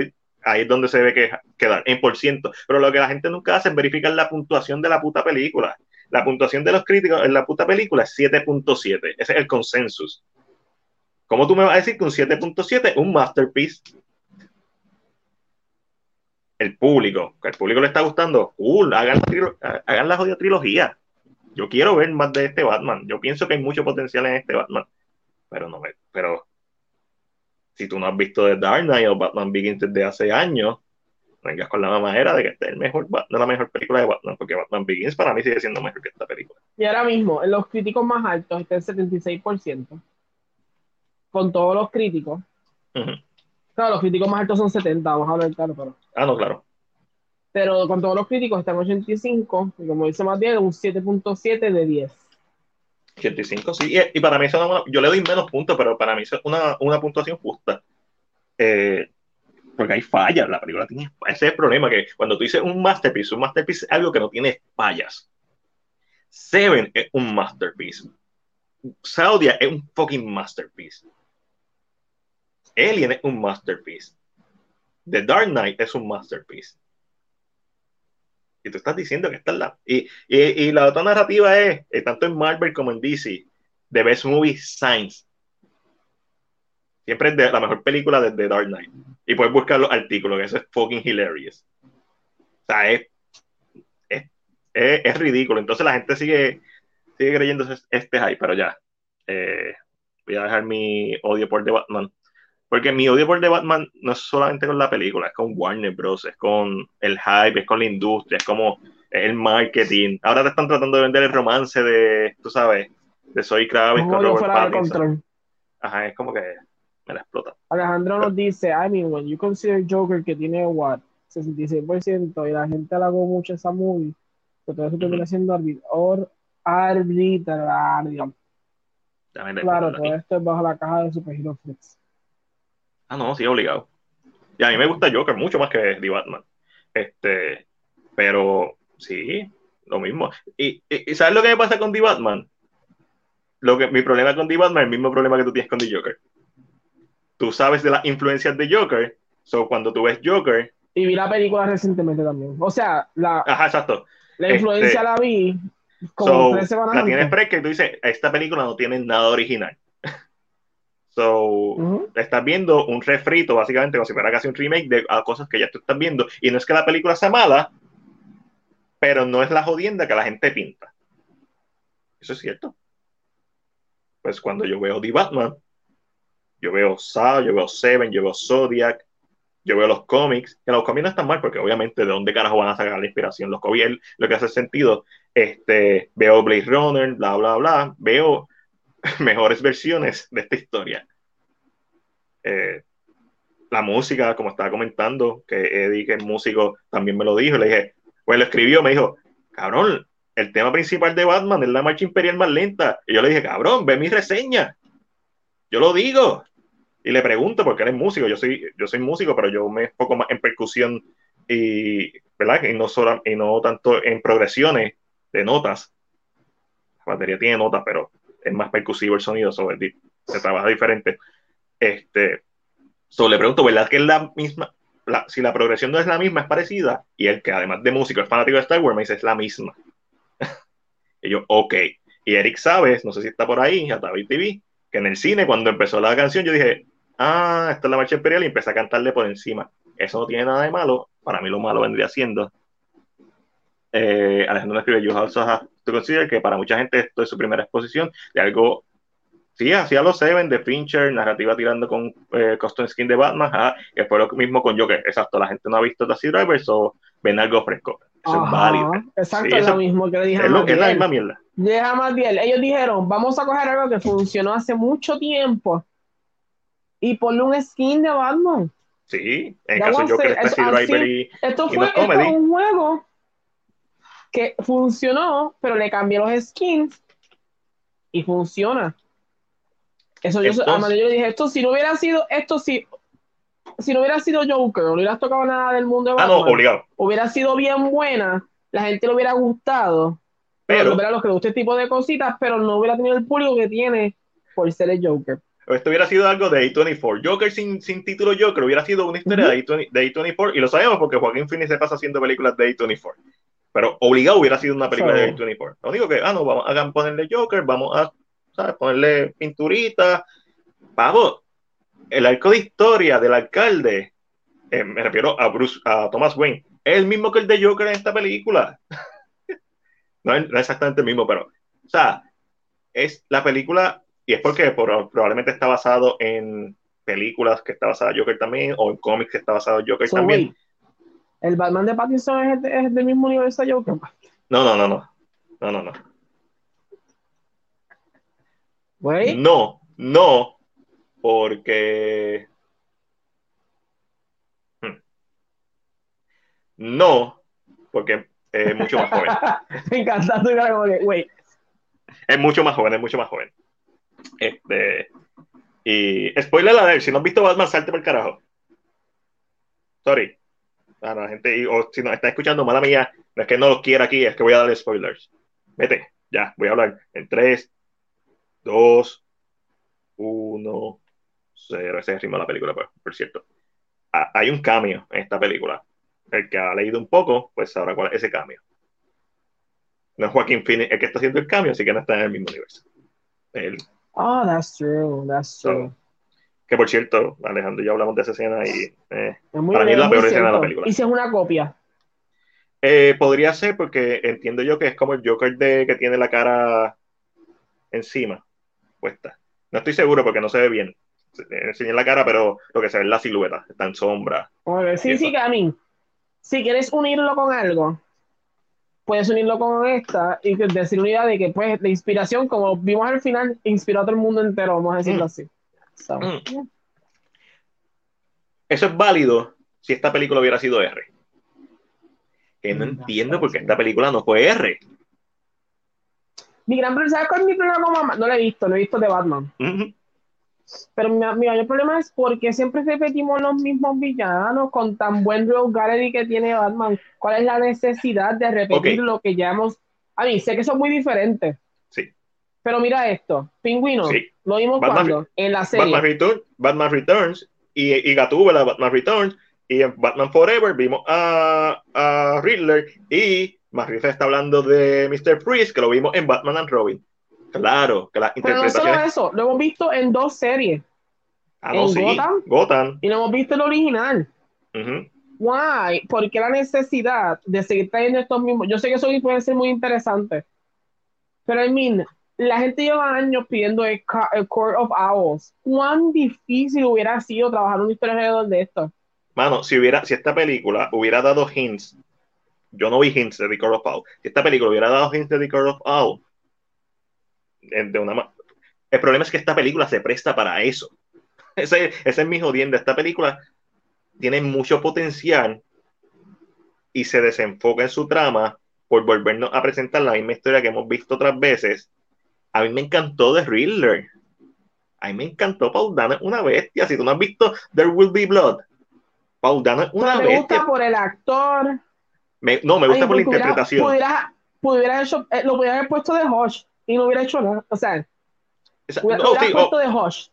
ahí es donde se ve que queda en por ciento. Pero lo que la gente nunca hace es verificar la puntuación de la puta película. La puntuación de los críticos en la puta película es 7.7. Ese es el consensus. ¿Cómo tú me vas a decir que un 7.7 es un masterpiece? El público, que al público le está gustando, cool, hagan la, hagan la jodida trilogía. Yo quiero ver más de este Batman. Yo pienso que hay mucho potencial en este Batman. Pero no me, pero si tú no has visto The Dark Knight o Batman Begins desde hace años, vengas con la mamadera de que este es el mejor, no la mejor película de Batman, porque Batman Begins para mí sigue siendo mejor que esta película. Y ahora mismo, en los críticos más altos está el 76%, con todos los críticos. Claro, los críticos más altos son 70, vamos a hablar claro, pero. Ah, no, claro. Pero con todos los críticos está en 85, y como dice Matías, un 7.7 de 10. 85, sí. Y, para mí eso una, yo le doy menos puntos, pero para mí es una, una puntuación justa. Eh, porque hay fallas, la película tiene ese es el problema, que cuando tú dices un masterpiece, un masterpiece es algo que no tiene fallas. Seven es un masterpiece. Saudia es un fucking masterpiece. Alien es un masterpiece. The Dark Knight es un masterpiece. Y tú estás diciendo que esta es la. Y, y, la otra narrativa es, eh, tanto en Marvel como en DC, The Best Movie Science. Siempre es de, la mejor película de The Dark Knight. Y puedes buscar los artículos, eso es fucking hilarious. O sea, es, es, es, ridículo. Entonces la gente sigue, sigue creyendo este hype, pero ya. Eh, voy a dejar mi odio por The Batman porque mi odio por The Batman no es solamente con la película, es con Warner Bros., es con el hype, es con la industria, es como el marketing. Ahora te están tratando de vender el romance de, tú sabes, de Soy Kravitz con Robert Pattinson. Ajá, es como que me la explota. Alejandro nos dice, I mean, when you consider Joker que tiene what, 66% y la gente halagó mucho esa movie, pero todo eso termina siendo arbitrario. Claro, todo esto es bajo la caja de Super Hero Flex. Ah, no, sí, obligado. Y a mí me gusta Joker mucho más que The Batman. Este, pero sí, lo mismo. Y, ¿sabes lo que me pasa con The Batman? Lo que, mi problema con The Batman es el mismo problema que tú tienes con The Joker. Tú sabes de las influencias de Joker, so cuando tú ves Joker. Y vi la película recientemente también. O sea, la, Ajá, exacto. la influencia este, la vi como tres semanas La tienes fresca y tú dices, esta película no tiene nada original. So, estás viendo un refrito, básicamente, como si fuera casi un remake de cosas que ya tú estás viendo. Y no es que la película sea mala, pero no es la jodienda que la gente pinta. Eso es cierto. Pues cuando yo veo The Batman, yo veo Saw, yo veo Seven, yo veo Zodiac, yo veo los cómics, que los cómics no están mal, porque obviamente de dónde carajo van a sacar la inspiración los cómics, lo que hace sentido. Este, veo Blade Runner, bla, bla, bla, veo mejores versiones de esta historia. Eh, la música, como estaba comentando, que Eddie, que es músico, también me lo dijo, le dije, pues lo escribió, me dijo, cabrón, el tema principal de Batman es la marcha imperial más lenta. Y yo le dije, cabrón, ve mi reseña. Yo lo digo. Y le pregunto, porque él es músico, yo soy, yo soy músico, pero yo me enfoco más en percusión y, ¿verdad? Y no, solo, y no tanto en progresiones de notas. La batería tiene notas, pero es más percusivo el sonido, sobre se trabaja diferente. Este, solo le pregunto, ¿verdad que es la misma? si la progresión no es la misma, es parecida. Y el que además de músico es fanático de Star Wars, me dice, es la misma. y yo, ok. Y Eric sabes, no sé si está por ahí, a David TV, que en el cine, cuando empezó la canción, yo dije, ah, esta es la marcha imperial, y empecé a cantarle por encima. Eso no tiene nada de malo. Para mí lo malo vendría siendo. Eh, Alejandro escribe, you also have que para mucha gente esto es su primera exposición de algo Sí, hacía los Seven de Fincher, narrativa tirando con eh, Custom Skin de Batman, y después lo mismo con Joker. Exacto, la gente no ha visto Taxi Drivers o ven algo fresco. Eso es válido. Exacto, es lo mismo que le dije. Es, lo, es la misma mierda. Deja más bien. Ellos dijeron, vamos a coger algo que funcionó hace mucho tiempo y ponle un skin de Batman. Sí, en el caso de Joker, Taxi Driver y, esto fue, esto un juego que funcionó, pero le cambié los skins y funciona. Eso yo, yo le dije, esto si no hubiera sido, esto si, si no hubiera sido Joker, no hubieras tocado nada del mundo de Batman, ah, no, obligado. hubiera sido bien buena, la gente le hubiera gustado, pero los que este tipo de cositas, pero no hubiera tenido el público que tiene por ser el Joker. Esto hubiera sido algo de A24. Joker sin, sin título Joker hubiera sido una historia de, A24, y lo sabemos porque Joaquín Phoenix se pasa haciendo películas de A24. Pero obligado hubiera sido una película de A24. Lo único que, ah, no, vamos a ponerle Joker, vamos a Ponerle pinturita. Vamos, el arco de historia del alcalde, eh, me refiero a Bruce, a Thomas Wayne, es el mismo que el de Joker en esta película. no, es, exactamente el mismo, pero, o sea, es la película, y es porque probablemente está basado en películas que está basada Joker también, o en cómics que está basado Joker también. ¿El Batman de Pattinson es, es del mismo universo de Joker? No, no, no, no. No, no, no. No, no, porque... Hmm. No, porque es mucho más joven. Me encanta tu como que, Es mucho más joven, es mucho más joven. Este. Y spoiler la de si no has visto Batman, salte por el carajo. Sorry. A la gente, o si no está escuchando, mala mía, no es que no lo quiera aquí, es que voy a darle spoilers. Vete, ya, voy a hablar en 3, 2, 1, 0. Ese es el ritmo de la película, pues, por cierto. Ah, hay un cambio en esta película. El que ha leído un poco, pues sabrá cuál es ese cambio. No es Joaquín Phoenix el que está haciendo el cambio, así que no está en el mismo universo. Oh, that's true, that's true. que por cierto, Alejandro y yo hablamos de esa escena y eh, para mí es la peor escena de la película. ¿Y si es una copia? Eh, podría ser porque entiendo yo que es como el Joker de que tiene la cara encima puesta. No estoy seguro porque no se ve bien. Enseñé la cara, pero lo que se ve es la silueta, está en sombra. sí, sí, mí Si quieres unirlo con algo, puedes unirlo con esta y decir una idea de que, pues, de inspiración, como vimos al final, inspiró a todo el mundo entero, vamos a decirlo mm. así. Mm. Eso es válido si esta película hubiera sido R. Que no mm, entiendo por qué esta película no fue R. Mi gran problema, ¿sabes cuál es mi problema con mamá? No lo he visto, lo he visto de Batman. Pero mi, mayor problema es porque siempre repetimos los mismos villanos con tan buen rogue gallery que tiene Batman. ¿Cuál es la necesidad de repetir lo que ya hemos... A mí, sé que son muy diferentes. Sí. Pero mira esto, Pingüino, lo vimos cuando, en la serie. Batman, Returns y, y Gatúbela, Batman Returns y en Batman Forever vimos a, a Riddler y Marisa está hablando de Mr. Freeze, que lo vimos en Batman and Robin. Claro, que la interpretación. Pero no solo eso, lo hemos visto en dos series. Ah, no, sí. Gotham, Y lo hemos visto el original. Why? ¿Por qué la necesidad de seguir trayendo estos mismos? Yo sé que eso puede ser muy interesante. Pero, I mean, la gente lleva años pidiendo el, Court of Owls. ¿Cuán difícil hubiera sido trabajar una historia alrededor de esto? Mano, si hubiera, si esta película hubiera dado hints yo no vi hints de The Court of Owl. Si esta película hubiera dado hints de The Court of Owl, de una El problema es que esta película se presta para eso. Ese, ese es mi jodiendo. Esta película tiene mucho potencial y se desenfoca en su trama por volvernos a presentar la misma historia que hemos visto otras veces. A mí me encantó The Riddler. A mí me encantó Paul Dano, una bestia. Si tú no has visto There Will Be Blood, Paul Dano es una me bestia. gusta por el actor. Me- no, me gusta Ay, por la interpretación. Pudiera, pudiera hecho, eh, lo pudiera haber puesto de Hush y no hubiera hecho nada. O sea, Esa- no, lo hubiera sí, puesto oh, de Hush.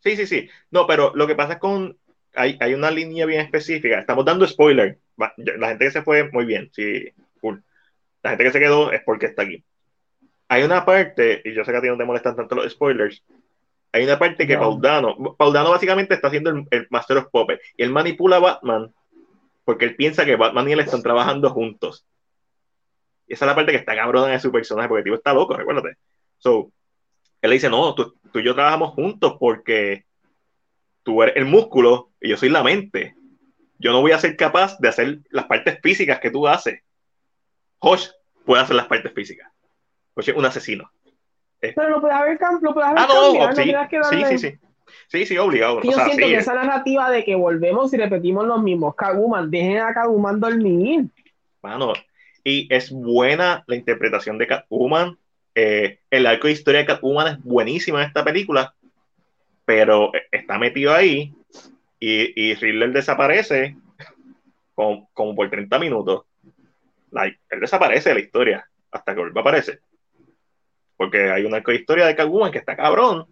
sí, sí, sí. No, pero lo que pasa es con. Hay, hay una línea bien específica. Estamos dando spoiler. La gente que se fue, muy bien. Sí, cool. La gente que se quedó es porque está aquí. Hay una parte, y yo sé que a ti no te molestan tanto los spoilers. Hay una parte que No. Paudano, Paudano básicamente está haciendo el, el Master of Puppets y él manipula a Batman porque él piensa que Batman y él están trabajando juntos. Y esa es la parte que está cabrona de su personaje, porque el tipo está loco, recuérdate. So, él le dice, no, tú, tú y yo trabajamos juntos porque tú eres el músculo y yo soy la mente. Yo no voy a ser capaz de hacer las partes físicas que tú haces. Josh puede hacer las partes físicas. Josh es un asesino. Pero lo puede haber, lo puede haber Ah, no, cambiado, no sí, sí, sí, sí. Sí, sí, obligado. Yo sea, siento sí, que es- esa narrativa de que volvemos y repetimos los mismos Catwoman, dejen a Catwoman dormir. Mano, y es buena la interpretación de Catwoman. Eh, el arco de historia de Catwoman es buenísimo en esta película, pero está metido ahí y, y Riddler desaparece como, como por 30 minutos. Like, él desaparece de la historia hasta que vuelve a aparecer. Porque hay un arco de historia de Catwoman que está cabrón,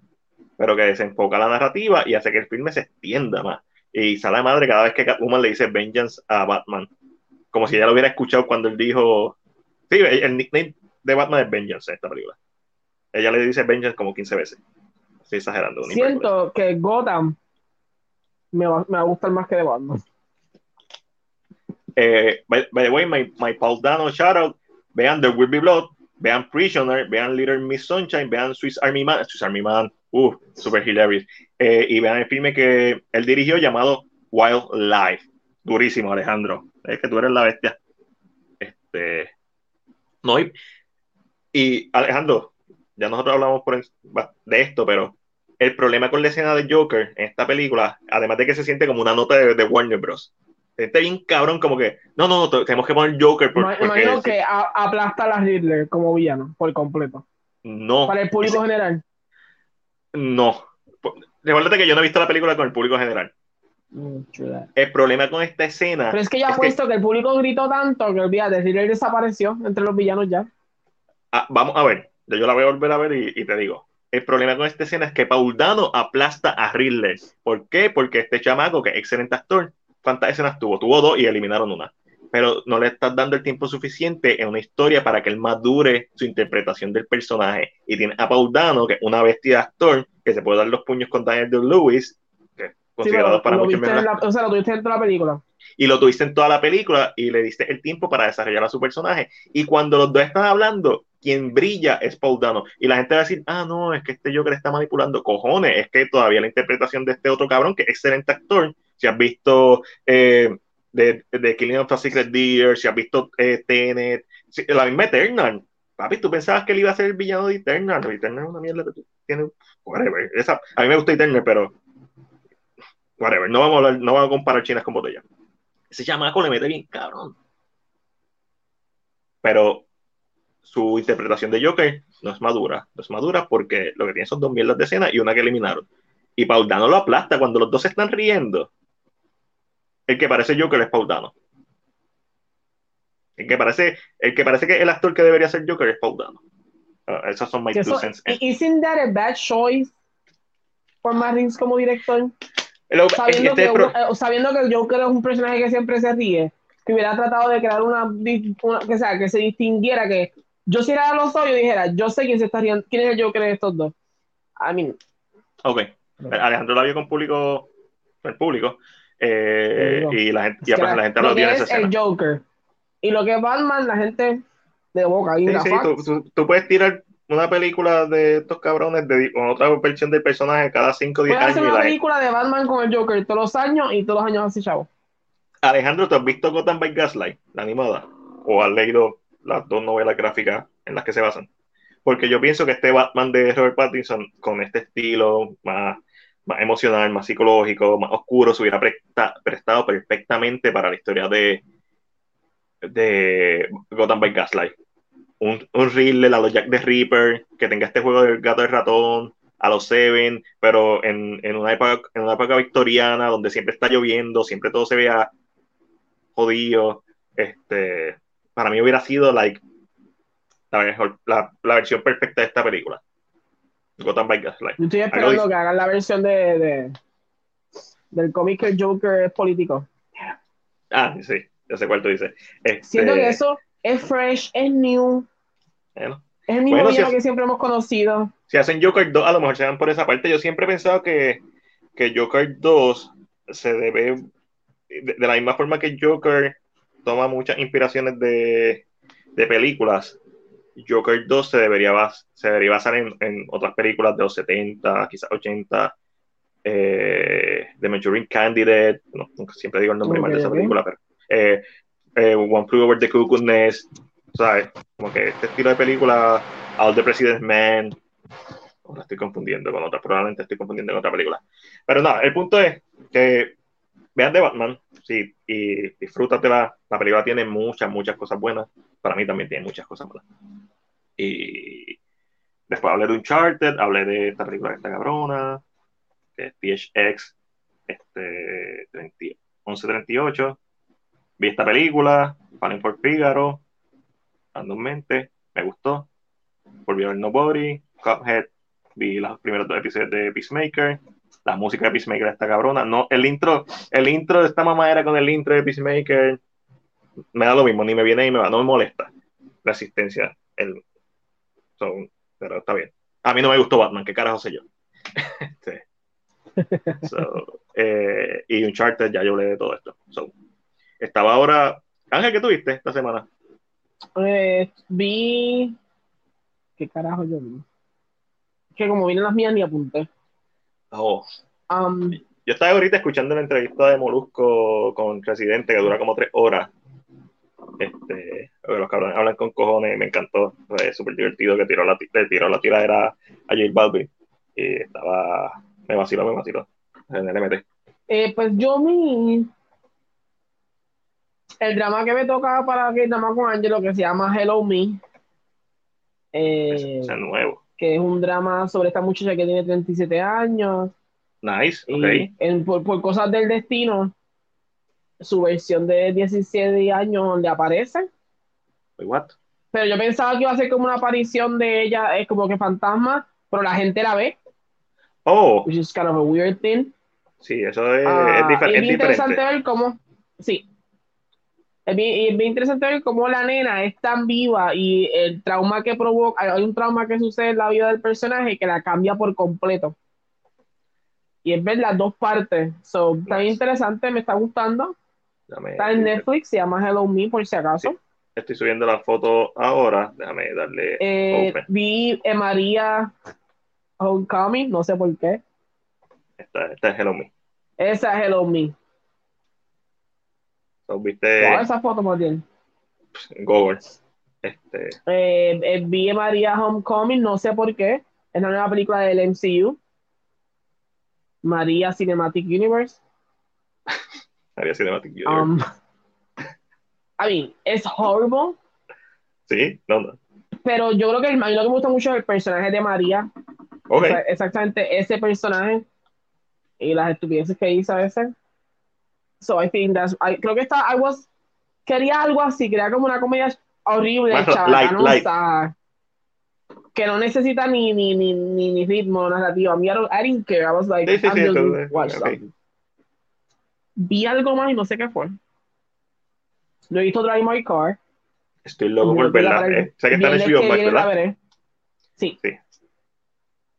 pero que desenfoca la narrativa y hace que el filme se extienda más. Y sale de madre cada vez que Catwoman le dice vengeance a Batman como si ya lo hubiera escuchado cuando él dijo. Sí, el nickname de Batman es Vengeance en esta película. Ella le dice Vengeance como 15 veces. Estoy exagerando. Siento que Gotham me va, me va a gustar más que de Batman. Eh, by, by the way, my, my Paul Dano shout out. Vean The Will Be Blood. Vean Prisoner. Vean Little Miss Sunshine. Vean Swiss Army Man. Swiss Army Man. Uh, super hilarious. Eh, y vean el filme que él dirigió llamado Wildlife. Durísimo, Alejandro. Es que tú eres la bestia. Este. No, y, y Alejandro, ya nosotros hablamos por de esto, pero el problema con la escena de Joker en esta película, además de que se siente como una nota de, de Warner Bros. Se siente bien cabrón, como que, no, no, no, te- tenemos que poner Joker por- porque que a- aplasta a la Riddler como villano por completo. no, Para el público ese- general. No. Recuérdate que yo no he visto la película con el público general. That. El problema con esta escena Pero es que ya es ha que- puesto que el público gritó tanto que olvídate, Riddler desapareció entre los villanos ya. Ah, vamos a ver, yo la voy a volver a ver y, y te digo. El problema con esta escena es que Paul Dano aplasta a Riddler. ¿Por qué? Porque este chamaco, que es excelente actor, ¿cuántas escenas tuvo? Tuvo dos y eliminaron una. Pero no le estás dando el tiempo suficiente en una historia para que él madure su interpretación del personaje. Y tiene a Paul Dano, que es una bestia de actor, que se puede dar los puños con Daniel Day-Lewis, que es considerado para muchos viste mejor en la- o sea, lo tuviste dentro de la película. y lo tuviste en toda la película y le diste el tiempo para desarrollar a su personaje. Y cuando los dos están hablando, quien brilla es Paul Dano. Y la gente va a decir, ah, no, es que este Joker está manipulando. Cojones, es que todavía la interpretación de este otro cabrón, que es excelente actor, si has visto eh, de, de Killing of a Secret Deer, si has visto eh, Tenet, la misma Eternal. Papi, tú pensabas que él iba a ser el villano de Eternal. Eternal es una mierda que tú tienes. Whatever. Esa, a mí me gusta Eternal, pero. Whatever. No vamos a, hablar- no vamos a comparar chinas con botella ese chamaco le mete bien cabrón. Pero su interpretación de Joker no es madura. No es madura porque lo que tiene son dos mierdas de escena y una que eliminaron. Y Paul Dano lo aplasta cuando los dos se están riendo. El que parece Joker es Paul Dano. El que parece, el que parece que el actor que debería ser Joker es Paul Dano. Ah, esas son Que two cents. Isn't that a bad choice por Reeves como director? Lo- Sabiendo, este que, pro- eh, sabiendo que el Joker es un personaje que siempre se ríe, que hubiera tratado de crear una, una- que, sea, que se distinguiera, que yo si era los ojos dijera, yo sé quién se está riendo, quién es el Joker de estos dos. I mean, Ok. Alejandro la vio con público, el público. Eh, y la gente, y la- la gente lo que esa es escena. el Joker. Y lo que es Batman, la gente de boca, Sí, y sí, tú, tú- tú puedes tirar una película de estos cabrones de, con otra versión del personaje cada 5 o 10 Puede años. hacer una la- película de Batman con el Joker todos los años y todos los años así, chavo. Alejandro, ¿tú has visto Gotham by Gaslight, la animada? ¿O has leído las dos novelas gráficas en las que se basan? porque yo pienso que este Batman de Robert Pattinson, con este estilo más, más emocional, más psicológico, más oscuro, se hubiera prestado perfectamente para la historia de, de Gotham by Gaslight. Un, un reel a los Jack the Reaper, que tenga este juego del gato de ratón, a los Seven, pero en, en, una época, en una época victoriana donde siempre está lloviendo, siempre todo se vea jodido. Este, para mí hubiera sido like la, la versión perfecta de esta película. Gotham by Gaslight. Yo estoy esperando que hagan la versión de, de del cómic que Joker es político. Ah, sí, ya sé cuál tú dices. Este... Siento que eso es fresh, es new. Bueno. Es el mismo bueno, si que siempre hemos conocido. Si hacen Joker 2, a lo mejor se van por esa parte. Yo siempre he pensado que, que Joker 2 se debe, de, de, la misma forma que Joker toma muchas inspiraciones de, de películas, Joker 2 se debería, se debería basar en, en, otras películas de los 70, quizás 80, eh, The Maturing Candidate, no, siempre digo el nombre okay, mal de esa película, pero eh, eh, One Flew Over the Cuckoo's Nest, ¿sabes? Como que este estilo de película, All the President's Man, ahora estoy confundiendo con otra, probablemente estoy confundiendo con otra película. Pero nada, el punto es que vean de Batman, sí, y disfrútate la, la película tiene muchas, muchas cosas buenas. Para mí también tiene muchas cosas buenas. Después hablé de Uncharted, hablé de esta película de esta cabrona, que es THX este, 1138. Vi esta película, Falling for Figaro, randommente, me gustó. Volví a Nobody, Cuphead, vi los primeros dos episodios de Peacemaker, la música de Peacemaker está cabrona. No, el intro, el intro de esta era con el intro de Peacemaker me da lo mismo, ni me viene ni me va, no me molesta la asistencia. El, pero está bien. A mí no me gustó Batman, ¿qué carajo sé yo? este, so, eh, y Uncharted, ya yo hablé de todo esto. So, estaba ahora. Ángel, ¿qué tuviste esta semana? Eh, vi. ¿Qué carajo yo vi? Que como vienen las mías ni apunté. Oh. Um, yo estaba ahorita escuchando la entrevista de Molusco con Residente que dura como tres horas. Este, los cabrones hablan con cojones, me encantó. Fue súper divertido que tiró la, le tiró la tiradera a J Balvin. Y estaba. Me vaciló, me vaciló. En el MT. Eh, pues yo mi. El drama que me tocaba para que drama con Angelo que se llama Hello Me. Eh, es, nuevo. Que es un drama sobre esta muchacha que tiene 37 años. Nice, ok. En, por, por, cosas del destino, su versión de 17 años donde aparece. What? Pero yo pensaba que iba a ser como una aparición de ella, es como que fantasma, pero la gente la ve. Oh. Which is kind of a weird thing. Sí, eso es, uh, es, difer es, es interesante diferente. ver cómo, sí, es bien, es bien, interesante ver cómo la nena es tan viva y el trauma que provoca, hay un trauma que sucede en la vida del personaje que la cambia por completo. Y es ver las dos partes. So. Está bien interesante, me está gustando. Dame, está en Netflix, se llama Hello Me por si acaso. Sí. Estoy subiendo la foto ahora, déjame darle. Eh, open. vi eh, María Homecoming, no sé por qué. Esta, esta es Hello Me. Esa es Hello Me. So, ¿Viste? Esa foto más bien. Google. Este. Eh, eh, vi María Homecoming, no sé por qué. Es la nueva película del MCU. María Cinematic Universe. María Cinematic Universe. Um, I mean, es horrible. Sí, no, no. Pero yo creo que el, a mí lo que me gusta mucho es el personaje de María. Okay. O sea, exactamente ese personaje y las estupideces que hizo a veces. So I think that's, I, creo que está, I was, quería algo así, quería como una comedia horrible, chavanosa, que no necesita ni, ni, ni, ni, ni ritmo narrativo. A mí, I, I didn't care, I was like, sí, sí, I'm sí, watch okay. Vi algo más y no sé qué fue. Lo he visto Drive My Car. Estoy loco por verla. Eh, sé que está en el HBO Max, ¿verdad? Sí. Sí.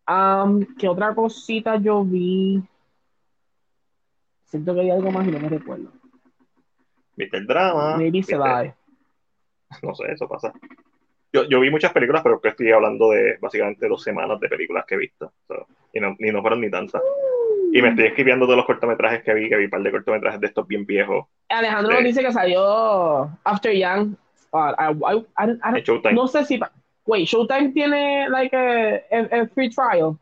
Um, ¿Qué otra cosita yo vi? Siento que hay algo más y no me recuerdo. ¿Viste el drama? Maybe ¿Viste? se va. No sé, eso pasa. Yo, yo vi muchas películas, pero que estoy hablando de básicamente dos semanas de películas que he visto. So, y, no, y no fueron ni tantas. Y me estoy escribiendo todos los cortometrajes que vi, que vi un par de cortometrajes de estos bien viejos. Alejandro nos dice que salió After Young. Uh, I, I, I, en Showtime. no sé si. Wait, Showtime tiene like a, a- a free trial.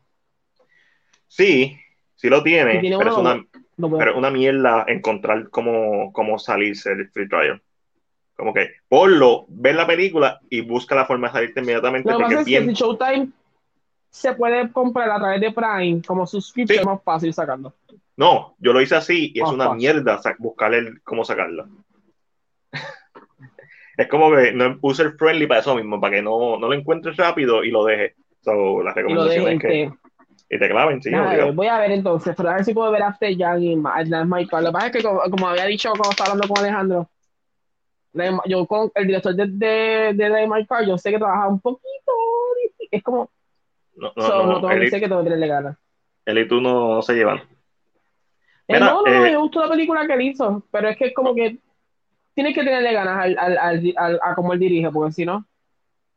Sí, sí lo tiene, pero es una, No pero es una mierda encontrar cómo, cómo salirse del free trial. Como que ponlo, ve la película y busca la forma de salirte inmediatamente Lo que pasa es que si Showtime se puede comprar a través de Prime como suscripción, Sí. es más fácil sacarlo. No, yo lo hice así y es una mierda sa- buscar el, cómo sacarlo. es como que no user friendly para eso mismo, para que no, no lo encuentres rápido y lo dejes. So, la Y lo recomendación dejen es que que. y te claven, sí, Nada, obligado. voy a ver entonces, pero a ver si puedo ver After Young y Ma- Atlas Michael. Lo que pasa es que, como, como había dicho cuando estaba hablando con Alejandro, yo con el director de, de, de, My Car, yo sé que trabaja un poquito. Es como, No, no, so, no, no él, que sé que tengo que tenerle ganas. él y tú no se llevan. Eh, no, no, eh, me gustó la película que él hizo, pero es que es como que tienes que tenerle ganas al, al, al, al- a cómo él dirige, porque si no,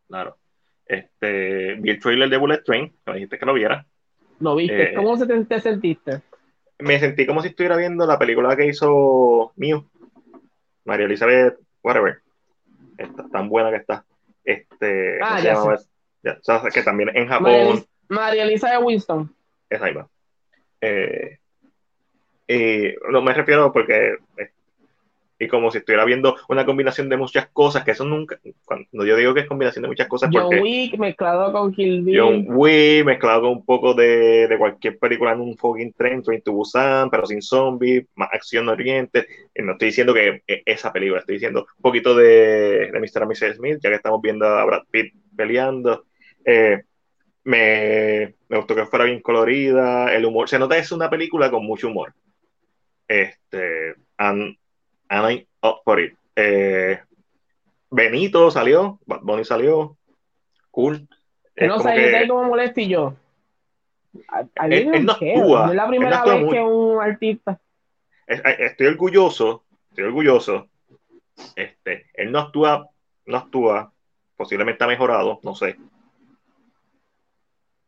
Claro. Este, vi el trailer de Bullet Train, que me dijiste que lo viera. no viste. Eh, ¿Cómo se te, te sentiste? Me sentí como si estuviera viendo la película que hizo Mew, María Elizabeth, whatever. Está, tan buena que está. Este, Ah, ¿cómo se ya? Ya, o sea, que también en Japón. María, María Elisa de Winston. Esa misma. Eh, y no me refiero porque eh, y como si estuviera viendo una combinación de muchas cosas, que eso nunca, cuando yo digo que es combinación de muchas cosas, John porque Wick mezclado con Kill Bill. John Wick mezclado con un poco de, de cualquier película en un fucking tren, Train to Busan, pero sin zombies, más acción oriente. Y no estoy diciendo que eh, esa película, estoy diciendo un poquito de, de Mr. and Mrs. Smith, ya que estamos viendo a Brad Pitt peleando. Eh, me, me gustó que fuera bien colorida, el humor, se nota que es una película con mucho humor. Este, and, and I'm up for it. Eh, Benito salió, Bad Bunny salió, cool. Es no sé, yo que- estoy como molesto y yo. A, a mí Él- no actúa, es la primera no vez que un artista. es- estoy orgulloso, estoy orgulloso. Este, él no actúa, no actúa, posiblemente ha mejorado, no sé.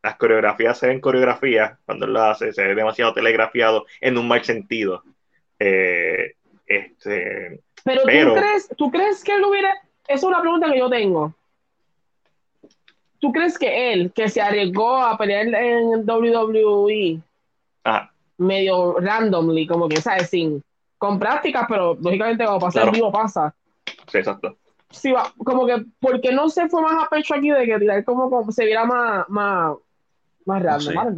Las coreografías se ven coreografías cuando él las hace, se ve demasiado telegrafiado en un mal sentido. Eh, este, Pero, Pero- ¿tú crees, tú crees que él hubiera. Es una pregunta que yo tengo. ¿Tú crees que él, que se arriesgó a pelear en WWE medio randomly, como que, ¿sabes? Sin, con prácticas, pero lógicamente cuando pasa Claro. el vivo pasa. sí, exacto. Sí, va, como que, porque no se fue más a pecho aquí de que tirar como, como se viera más, más, más random, sé. ¿vale?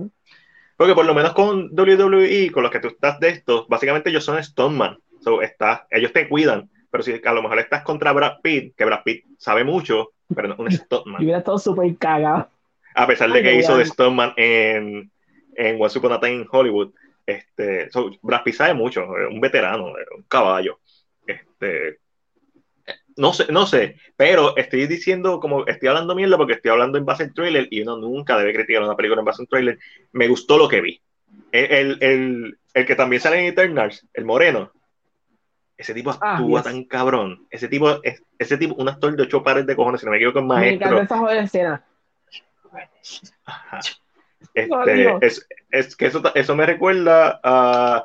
Porque por lo menos con WWE, con los que tú estás de estos, básicamente ellos son Stoneman. So, estás- ellos te cuidan. Pero si a lo mejor estás contra Brad Pitt, que Brad Pitt sabe mucho, pero no es un Stoneman. hubiera estado súper cagado. A pesar de que no, hizo de. Stoneman en, en Once Upon a Time in Hollywood. Este, so, Brad Pitt sabe mucho, es un veterano, un caballo. Este, no sé, no sé, pero estoy diciendo, como estoy hablando mierda porque estoy hablando en base al trailer y uno nunca debe criticar una película en base a un trailer. Me gustó lo que vi. El, el, el, el que también sale en Eternals, el moreno, ese tipo Ah, actúa yes. tan cabrón. Ese tipo, es, ese tipo, un actor de ocho pares de cojones, si no me equivoco, es Me encanta maestro. esa escena. No, Este, es que eso, eso me recuerda a,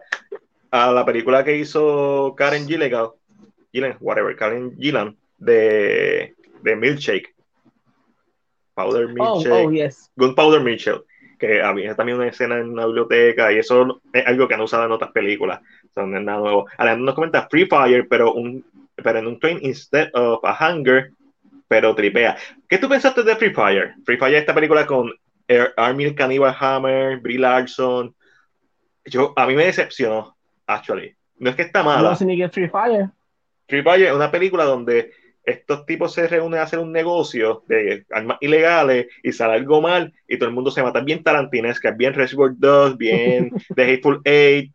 a la película que hizo Karen Gilligan, Gillan, whatever, Karen Gillan, de, de Milkshake. Powder Oh, Milkshake. oh, yes. Gunpowder Milkshake. Que había también una escena en una biblioteca y eso es algo que han usado en otras películas. O sea, no es nada nuevo. Alejandro nos comenta Free Fire, pero, un, pero en un train instead of a hunger, pero tripea. ¿Qué tú pensaste de Free Fire? Free Fire, esta película con Er- Armie Cannibal Hammer, Brie Larson. Yo, a mí me decepcionó, actually. No es que está mala. No sé ni qué Free Fire. Free Fire es una película donde estos tipos se reúnen a hacer un negocio de armas ilegales y sale algo mal y todo el mundo se mata. Bien tarantinesca, es bien Reservoir 2, bien The Hateful Eight,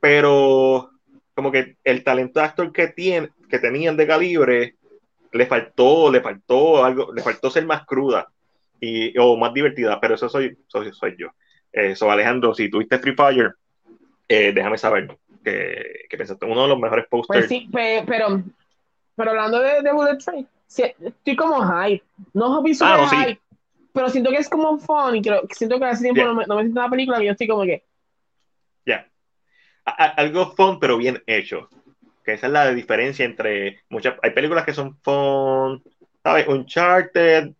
pero como que el talento de actor que, tiene, que tenían de calibre le faltó, le faltó algo, le faltó ser más cruda y, o más divertida, pero eso soy, soy, soy yo. Eso, Alejandro, si tuviste Free Fire, eh, déjame saber que, que pensaste uno de los mejores posters. Pues sí, pe- pero, pero hablando de, de Bullet Train, estoy como hype. No vi super Ah, no, sí. hype, pero siento que es como fun y creo, siento que hace tiempo Yeah. no, me, no me siento una película que yo estoy como que, Ya. A- Algo fun, pero bien hecho. Que esa es la diferencia entre muchas. Hay películas que son fun, ¿sabes? Uncharted,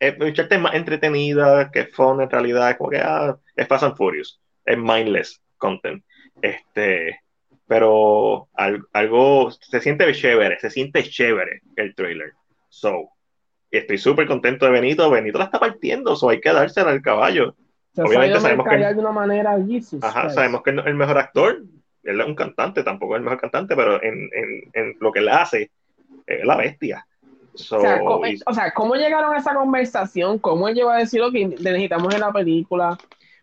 es, es más entretenida, que fun en realidad, es como que ah, es Fast and Furious, es mindless content. Este, pero algo, se siente chévere, se siente chévere el trailer. So, estoy súper contento de Benito. Benito la está partiendo, so hay que dársela al caballo. Obviamente sabemos que, de una manera, ajá, sabemos que es el mejor actor, él es un cantante, tampoco es el mejor cantante, pero en, en, en lo que él hace, es la bestia. o, sea, ¿cómo, llegaron a esa conversación? ¿Cómo él llegó a decir lo que necesitamos en la película?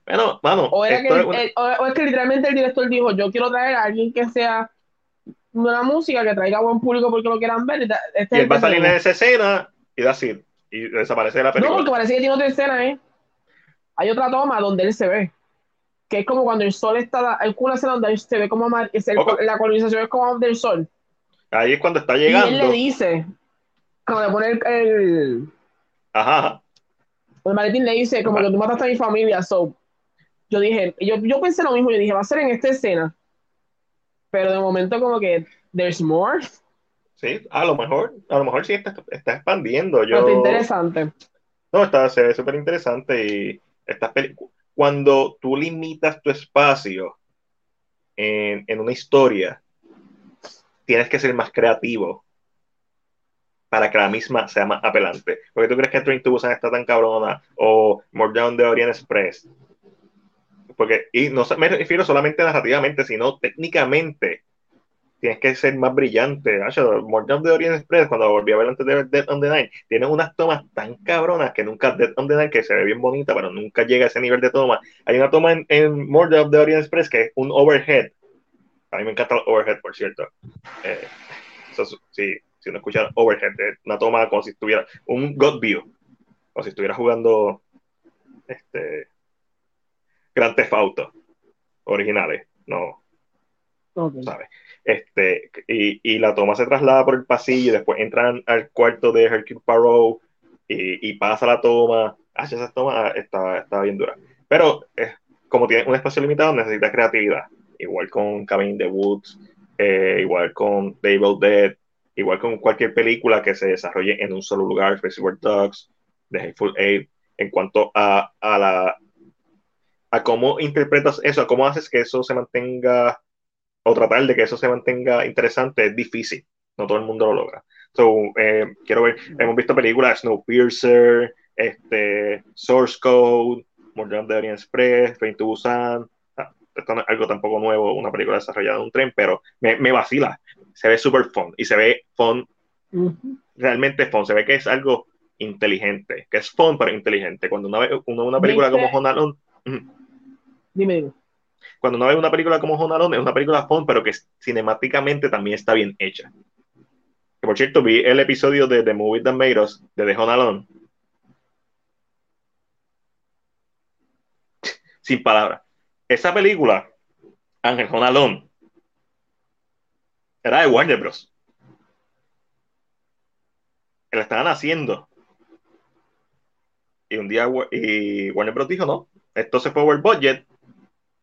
Bueno, vamos. O, es que literalmente el director dijo, yo quiero traer a alguien que sea una música que traiga buen público porque lo quieran ver. Este y él va a salir en esa escena y así, y desaparece de la película. No, porque parece que tiene otra escena, ¿eh? Hay otra toma donde él se ve que es como cuando el sol está, hay una escena donde se ve como es la colonización es como del sol. Ahí es cuando está llegando. Y él le dice, cuando le pone el, Ajá. El maletín le dice, como que tú mataste a mi familia, so. Yo dije, yo, yo pensé lo mismo, yo dije, va a ser en esta escena. Pero de momento como que, there's more. Sí, a lo mejor, a lo mejor sí está, está expandiendo. Yo... Interesante. No, está, se ve súper interesante y estas cuando tú limitas tu espacio en, en, una historia, tienes que ser más creativo para que la misma sea más apelante. Porque tú crees que Train to Busan está tan cabrona o More Down the Orient Express. Porque, y no me refiero solamente narrativamente, sino técnicamente tienes que ser más brillante. Morgan de Orient Express, cuando volví a ver antes de Dead on the Night, tiene unas tomas tan cabronas que nunca Dead on the Night, que se ve bien bonita, pero nunca llega a ese nivel de toma. Hay una toma en, en Morgan de Orient Express que es un overhead. A mí me encanta el overhead, por cierto. Eh, sí, si uno escucha overhead, una toma como si estuviera un God View, o si estuviera jugando este Grand Theft Auto originales, no, ¿sabes? Este, y, y, la toma se traslada por el pasillo, y después entran al cuarto de Hercule Poirot y, y pasa la toma. Ah, esa toma está, está bien dura. Pero eh, como tiene un espacio limitado, necesita creatividad. Igual con Cabin in the Woods, eh, igual con Devil Dead, igual con cualquier película que se desarrolle en un solo lugar, Festival Dogs, The Hateful Eight, en cuanto a, a la a cómo interpretas eso, a cómo haces que eso se mantenga o tratar de que eso se mantenga interesante es difícil. No todo el mundo lo logra. So, eh, quiero ver, hemos visto películas Snowpiercer, este, Source Code, Morgan de Orient Express, Train to Busan. Ah, esto no es algo tampoco nuevo, una película desarrollada en un tren, pero me, me vacila. Se ve súper fun y se ve fun, realmente fun. Se ve que es algo inteligente, que es fun pero inteligente. Cuando una, una, una película como Honalon. Dime, cuando no ve una película como Home es una película fun, pero que cinemáticamente también está bien hecha. Por cierto, vi el episodio de The Movie That Made Us, de The Home Sin palabras. Esa película, Ángel Home era de Warner Bros. La estaban haciendo. Y un día y Warner Bros. dijo, no, esto se fue over budget,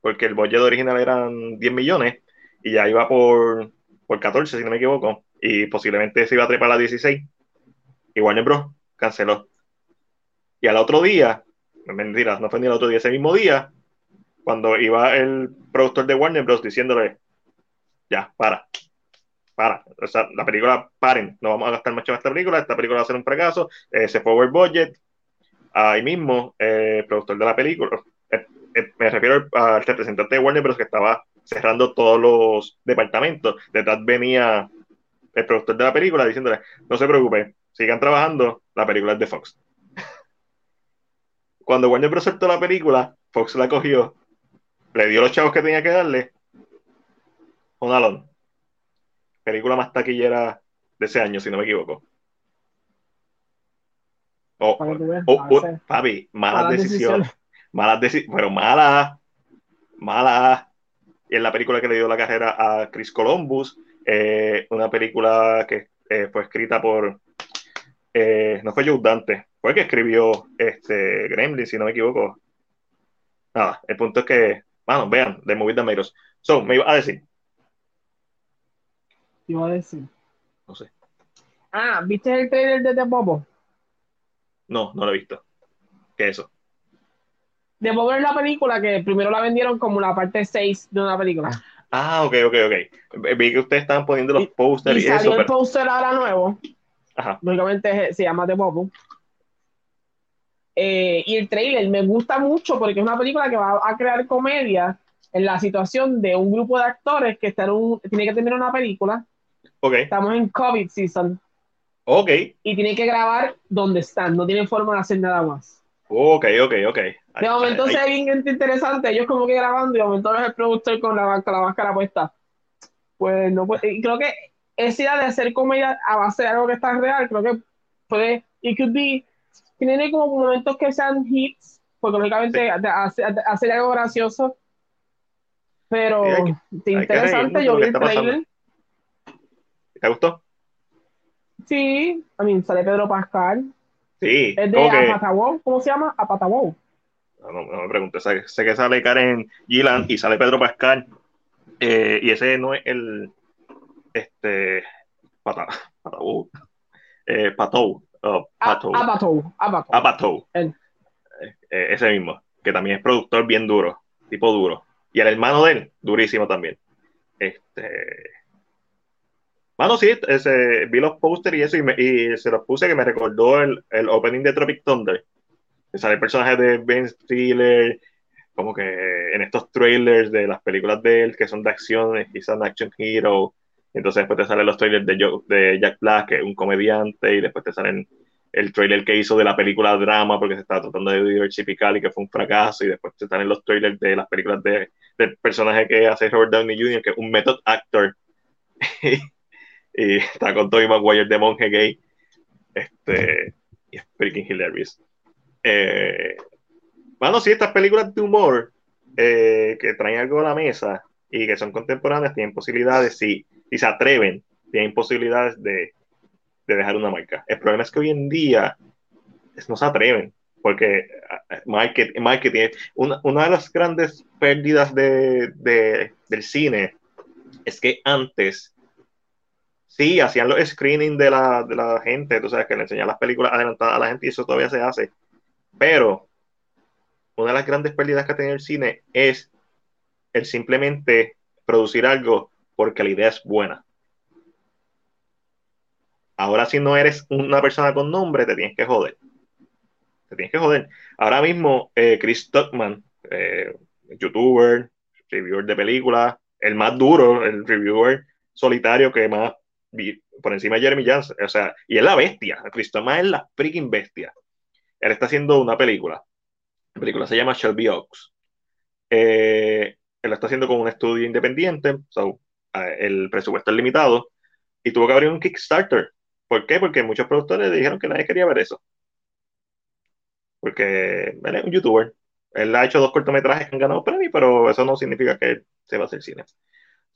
porque el budget original eran 10 millones y ya iba por, por 14, si no me equivoco, y posiblemente se iba a trepar a 16. Y Warner Bros. canceló. Y al otro día, mentira, no fue ni el otro día, ese mismo día, cuando iba el productor de Warner Bros. diciéndole, ya, para, para, o sea, la película, paren, no vamos a gastar mucho en esta película, esta película va a ser un fracaso, eh, se fue over budget, ahí mismo, eh, el productor de la película, eh, me refiero al representante de Warner Bros. que estaba cerrando todos los departamentos. Detrás venía el productor de la película diciéndole, no se preocupe, sigan trabajando, la película es de Fox. Cuando Warner Bros. soltó la película, Fox la cogió, le dio los chavos que tenía que darle. Un alón. Película más taquillera de ese año, si no me equivoco. Oh, oh, oh papi, malas decisiones malas decisiones, pero malas, malas. Y en la película que le dio la carrera a Chris Columbus, eh, una película que eh, fue escrita por, eh, no fue Joe Dante, fue el que escribió este Gremlin, si no me equivoco. Nada, el punto es que, bueno, vean, de Movie de So, me iba a decir. Iba a decir. No sé. Ah, ¿viste el trailer de The Bobo? No, no lo he visto. ¿Qué es eso? The Bubble es la película que primero la vendieron como la parte 6 de una película. Ah, ok, ok, ok. Vi que ustedes estaban poniendo los posters y, y, salió eso. el póster ahora nuevo. Ajá. Lógicamente se llama The Bubble. Eh, y el trailer me gusta mucho porque es una película que va a crear comedia en la situación de un grupo de actores que está en un, tiene que terminar una película. Ok. Estamos en COVID season. Ok. Y tienen que grabar donde están, no tienen forma de hacer nada más. Ok, ok, ok. De momento se ve bien interesante, ellos como que grabando y de momento es el productor con la, con la máscara puesta. Pues no, pues, y creo que esa idea de hacer comedia a base de algo que está real, creo que puede, it could be, tiene como momentos que sean hits, porque lógicamente sí. hacer algo gracioso, pero Sí, hay que- interesante, yo vi el trailer, ¿Te gustó? sí, a mí sale Pedro Pascal, Sí. es de Apatawou, ¿cómo se llama? Apatawou. No, me preguntes, sé, sé que sale Karen Gillan y sale Pedro Pascal. eh, y ese no es el. Este. Pata, Patou. Eh, Patou. oh. A-. Eh, ese mismo, que también es productor bien duro, tipo duro. Y el hermano de él, durísimo también. Este. Mano, sí, ese, vi los pósteres y eso, y, me- y se los puse que me recordó el, el opening de Tropic Thunder. Sale el personaje de Ben Stiller, como que en estos trailers de las películas de él, que son de acción, quizás un action hero. Entonces después te salen los trailers de, Joe- de Jack Black, que es un comediante, y después te salen el trailer que hizo de la película drama, porque se estaba tratando de diversificar y que fue un fracaso, y después te salen los trailers de las películas de, del personaje que hace Robert Downey Jr., que es un method actor, y está con Tobey Maguire de monje gay, este, y es freaking hilarious. Eh, bueno, sí, estas películas de humor eh, que traen algo a la mesa y que son contemporáneas tienen posibilidades, si, si se atreven, tienen posibilidades de, de dejar una marca. El problema es que hoy en día no se atreven, porque eh, market- marketing, una, una de las grandes pérdidas de, de- del cine es que antes sí hacían los screening de la, de la gente, tú sabes que le enseñan las películas adelantadas a la gente y eso todavía se hace, pero una de las grandes pérdidas que ha tenido el cine es el simplemente producir algo porque la idea es buena. Ahora si no eres una persona con nombre, te tienes que joder. Te tienes que joder. Ahora mismo, eh, Chris Stockman, eh, youtuber, reviewer de películas, el más duro, el reviewer solitario que más por encima de Jeremy Johnson, o sea, y es la bestia. Chris Stockman es la freaking bestia. Él está haciendo una película. La película se llama Shelby Oaks. Eh, él lo está haciendo con un estudio independiente, so, el presupuesto es limitado, y tuvo que abrir un Kickstarter. ¿Por qué? Porque muchos productores dijeron que nadie quería ver eso. Porque él es un youtuber. Él ha hecho dos cortometrajes que han ganado premios, pero eso no significa que se va a hacer cine.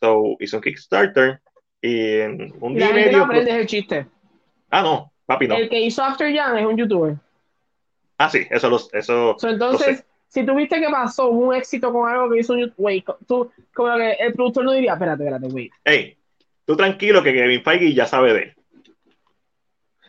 So, hizo un Kickstarter y en un día y gente no medio. aprende el chiste. Ah, no, papi, no. El que hizo After Young es un youtuber. Ah, sí, eso lo, eso, So, lo entonces, sé. si tuviste que pasó un éxito con algo que hizo un wait, tú, como que el productor no diría, espérate, espérate, wait. Hey, tú tranquilo que Kevin Feige ya sabe de él.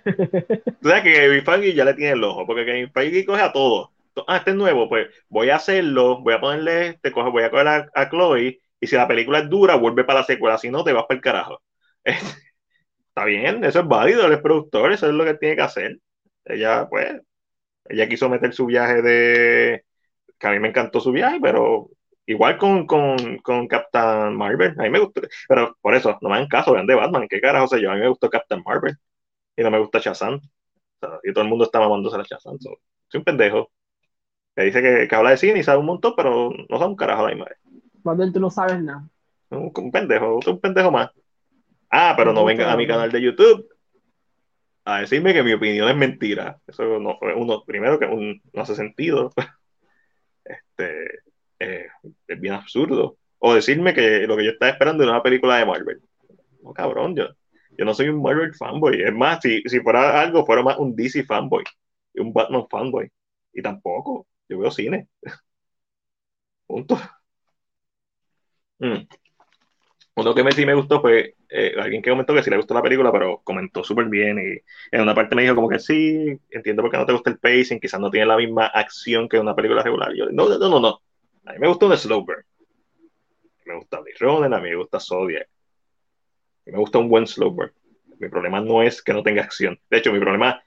Tú sabes que Kevin Feige ya le tiene el ojo, porque Kevin Feige coge a todo. Ah, este es nuevo, pues voy a hacerlo, voy a ponerle este, coge, voy a coger a, a Chloe, y si la película es dura, vuelve para la secuela, si no, te vas para el carajo. Está bien, eso es válido, él es productor, eso es lo que tiene que hacer. Ella, pues, ella quiso meter su viaje de, que a mí me encantó su viaje, pero igual con, con, con Captain Marvel, a mí me gustó, pero por eso, no me hagan caso, vean de Batman, ¿qué carajo sé yo? A mí me gustó Captain Marvel y no me gusta Shazam. O sea, y todo el mundo está mamándose a Shazam. So, soy un pendejo que dice que, que habla de cine y sabe un montón, pero no sabe un carajo la vez. Cuando tú no sabes nada. Un, un pendejo, un pendejo más. Ah, pero no vengan a mi canal de YouTube a decirme que mi opinión es mentira. Eso no, uno, primero que no hace sentido. Este, eh, es bien absurdo. O decirme que lo que yo estaba esperando era una película de Marvel. No, cabrón, yo, yo no soy un Marvel fanboy. Es más, si, si fuera algo, fuera más un DC fanboy y un Batman fanboy. Y tampoco, yo veo cine. Punto. Mm. Uno que me, sí me gustó fue eh, alguien que comentó que sí le gustó la película, pero comentó súper bien y en una parte me dijo como que sí, entiendo por qué no te gusta el pacing, quizás no tiene la misma acción que una película regular. Yo, no, no, no, no. A mí me gustó un slow burn. Me gusta Blade Runner, a mí me gusta Zodiac. Me gusta un buen slow burn. Mi problema no es que no tenga acción. De hecho, mi problema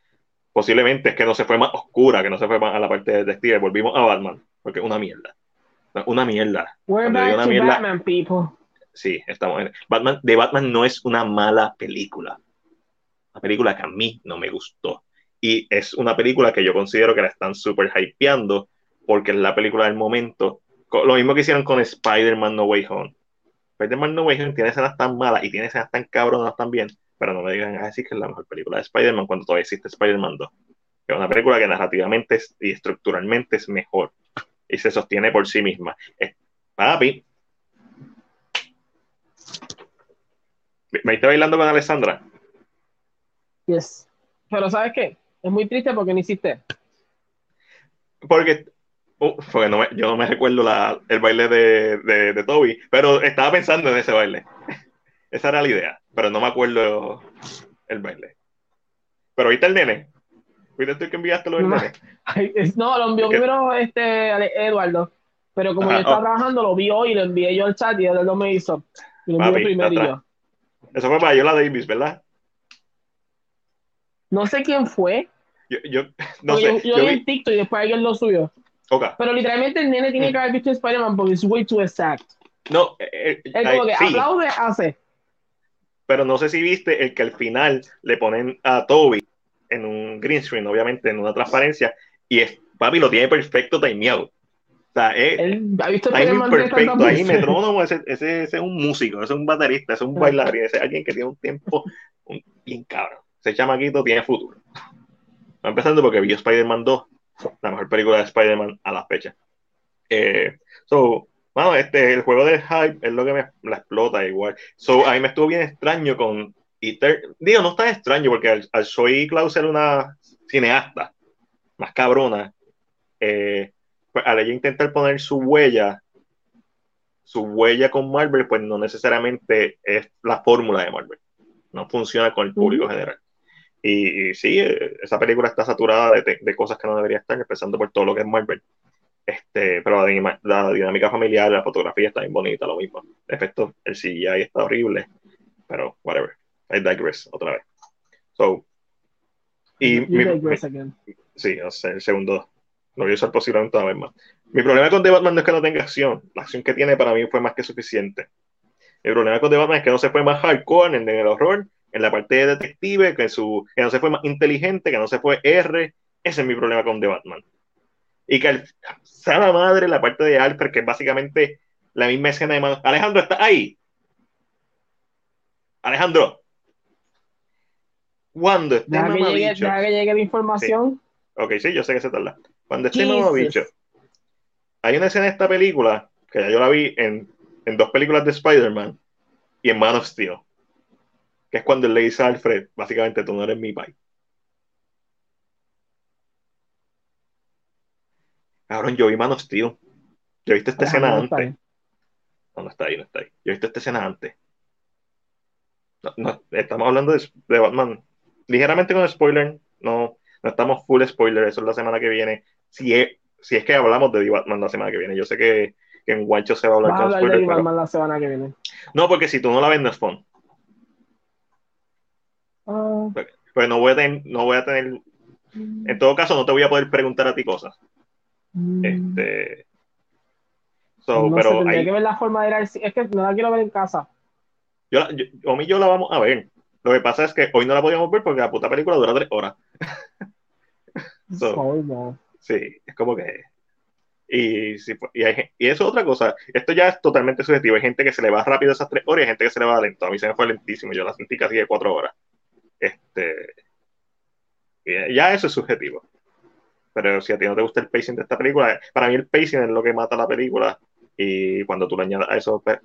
posiblemente es que no se fue más oscura, que no se fue más a la parte de detective. Volvimos a Batman, porque es una mierda. Una mierda. We're back una to mierda, Batman, people. Sí, estamos en. Batman, de Batman no es una mala película. Una película que a mí no me gustó. Y es una película que yo considero que la están súper hypeando porque es la película del momento. Lo mismo que hicieron con Spider-Man No Way Home. Spider-Man No Way Home tiene escenas tan malas y tiene escenas tan cabronas también, pero no me digan a decir que es la mejor película de Spider-Man cuando todavía existe Spider-Man 2. Que es una película que narrativamente y estructuralmente es mejor y se sostiene por sí misma. Es- papi, ¿me viste bailando con Alessandra? Yes. Pero ¿sabes qué? Es muy triste porque no hiciste. Porque, uh, porque no me- yo no me recuerdo la, el baile de, de, de Toby, pero estaba pensando en ese baile. Esa era la idea, pero no me acuerdo el baile. Pero viste el nene. ¿Viste tú que enviaste lo del No. nene? No, lo envió ¿Qué? primero este Eduardo. Pero como Ajá, yo estaba oh. trabajando, lo vi hoy y lo envié yo al chat y él no me hizo. Y lo primero. Eso fue para Yola Davis, ¿verdad? No sé quién fue. Yo, yo no sé. yo, yo Yo vi en TikTok y después alguien lo subió. ok. Pero literalmente el nene tiene que haber visto Spider-Man porque es way too exact. No, eh, eh, Es como ay, que sí, aplaude, hace. pero no sé si viste el que al final le ponen a Toby en un green screen, obviamente, en una transparencia, y es, papi lo tiene perfecto timeado. O sea, es, Él ha visto timing perfecto. Ahí metrónomo, ese, ese, ese es un músico, ese es un baterista, ese es un bailarín, ese es alguien que tiene un tiempo un, bien cabrón. Ese chamaquito tiene futuro. Va empezando porque vio Spider-Man 2, la mejor película de Spider-Man a la fecha. Eh, so, bueno, este, el juego de hype es lo que me la explota igual. So, a mí me estuvo bien extraño con Ether. Digo, no tan extraño porque al, al Zoe Klaus era una cineasta más cabrona. Eh, pues, al ella intentar poner su huella, su huella con Marvel, pues no necesariamente es la fórmula de Marvel. No funciona con el público Ujú. general. Y, y sí, eh, esa película está saturada de, de cosas que no debería estar, empezando por todo lo que es Marvel. Este, pero la, dinámica familiar, la fotografía está bien bonita, lo mismo. De efecto, el CGI está horrible, pero whatever. I digress otra vez. So, y mi- digress again. Sí, no sé, el segundo lo voy a usar posiblemente una vez más. Mi problema con The Batman no es que no tenga acción. La acción que tiene para mí fue más que suficiente. Mi problema con The Batman es que no se fue más hardcore en el horror, en la parte de detective, que, su, que no se fue más inteligente, que no se fue R. Ese es mi problema con The Batman. Y que sea la madre la parte de Alfred, que es básicamente la misma escena de. Alejandro, ¿está ahí? Alejandro. Cuando este Deja que, llegue, que llegue la información. Ok, sí, yo sé que se tarda. Cuando este nuevo bicho, hay una escena de esta película, que ya yo la vi en, en dos películas de Spider-Man y en Man of Steel, que es cuando él le dice a Alfred, básicamente tú no eres mi pai. Cabrón, yo vi Man of Steel. Yo he visto esta escena Alejandro está antes. No, no está ahí, no está ahí. Yo he visto esta escena antes. No, no, estamos hablando de, de Batman. Ligeramente con spoiler. No, no estamos full spoiler. Eso es la semana que viene. Si es, si es que hablamos de Batman la semana que viene. Yo sé que, que en Guancho se va a hablar con de pero- Batman la semana que viene. No, porque si tú no la ves, no es fun. Ah, Pues no voy a tener, no voy a tener, en todo caso, no te voy a poder preguntar a ti cosas. mm, Este, so, no sé, pero tendría ahí, que ver la forma de ir al Es que no la quiero ver en casa. yo, la- yo, Omi y yo la vamos a ver. Lo que pasa es que hoy no la podíamos ver porque la puta película dura tres horas. So, no. Sí, es como que. Y, sí, y, hay y eso es otra cosa. Esto ya es totalmente subjetivo. Hay gente que se le va rápido esas tres horas y hay gente que se le va lento. A mí se me fue lentísimo. Yo la sentí casi de cuatro horas. Este. ya eso es subjetivo. Pero si a ti no te gusta el pacing de esta película, para mí el pacing es lo que mata la película. Y cuando tú le añadas a eso pues,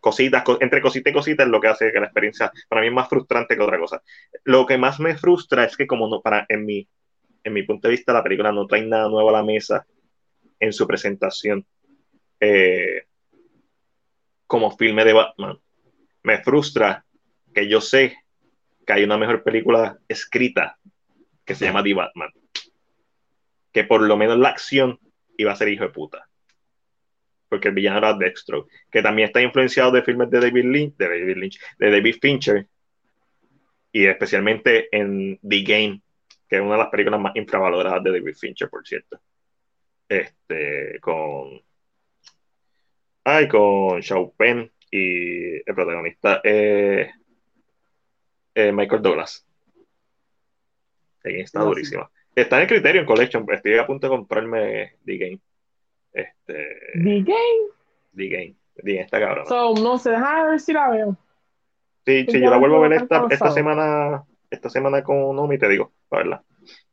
cositas, co- entre cosita y cosita, es lo que hace que la experiencia para mí es más frustrante que otra cosa. Lo que más me frustra es que, como no, para, en mi en mi punto de vista, la película no trae nada nuevo a la mesa en su presentación eh, como filme de Batman. me frustra que yo sé que hay una mejor película escrita que se llama The Batman. Que por lo menos la acción iba a ser hijo de puta. Porque el villano era Dextro, que también está influenciado de filmes de David Lynch, de David Lynch, de David Fincher, y especialmente en The Game, que es una de las películas más infravaloradas de David Fincher, por cierto. Este, con. Ay, con Shao Penn y el protagonista eh, eh, Michael Douglas. está durísima. Está en el Criterion Collection, estoy a punto de comprarme The Game. Este, The Game. The Game. The Game está cabrón. So, no sé, a ver si la veo. Sí, sí, yo la vuelvo a ver esta, esta semana, esta semana con Nomi, te digo, verla.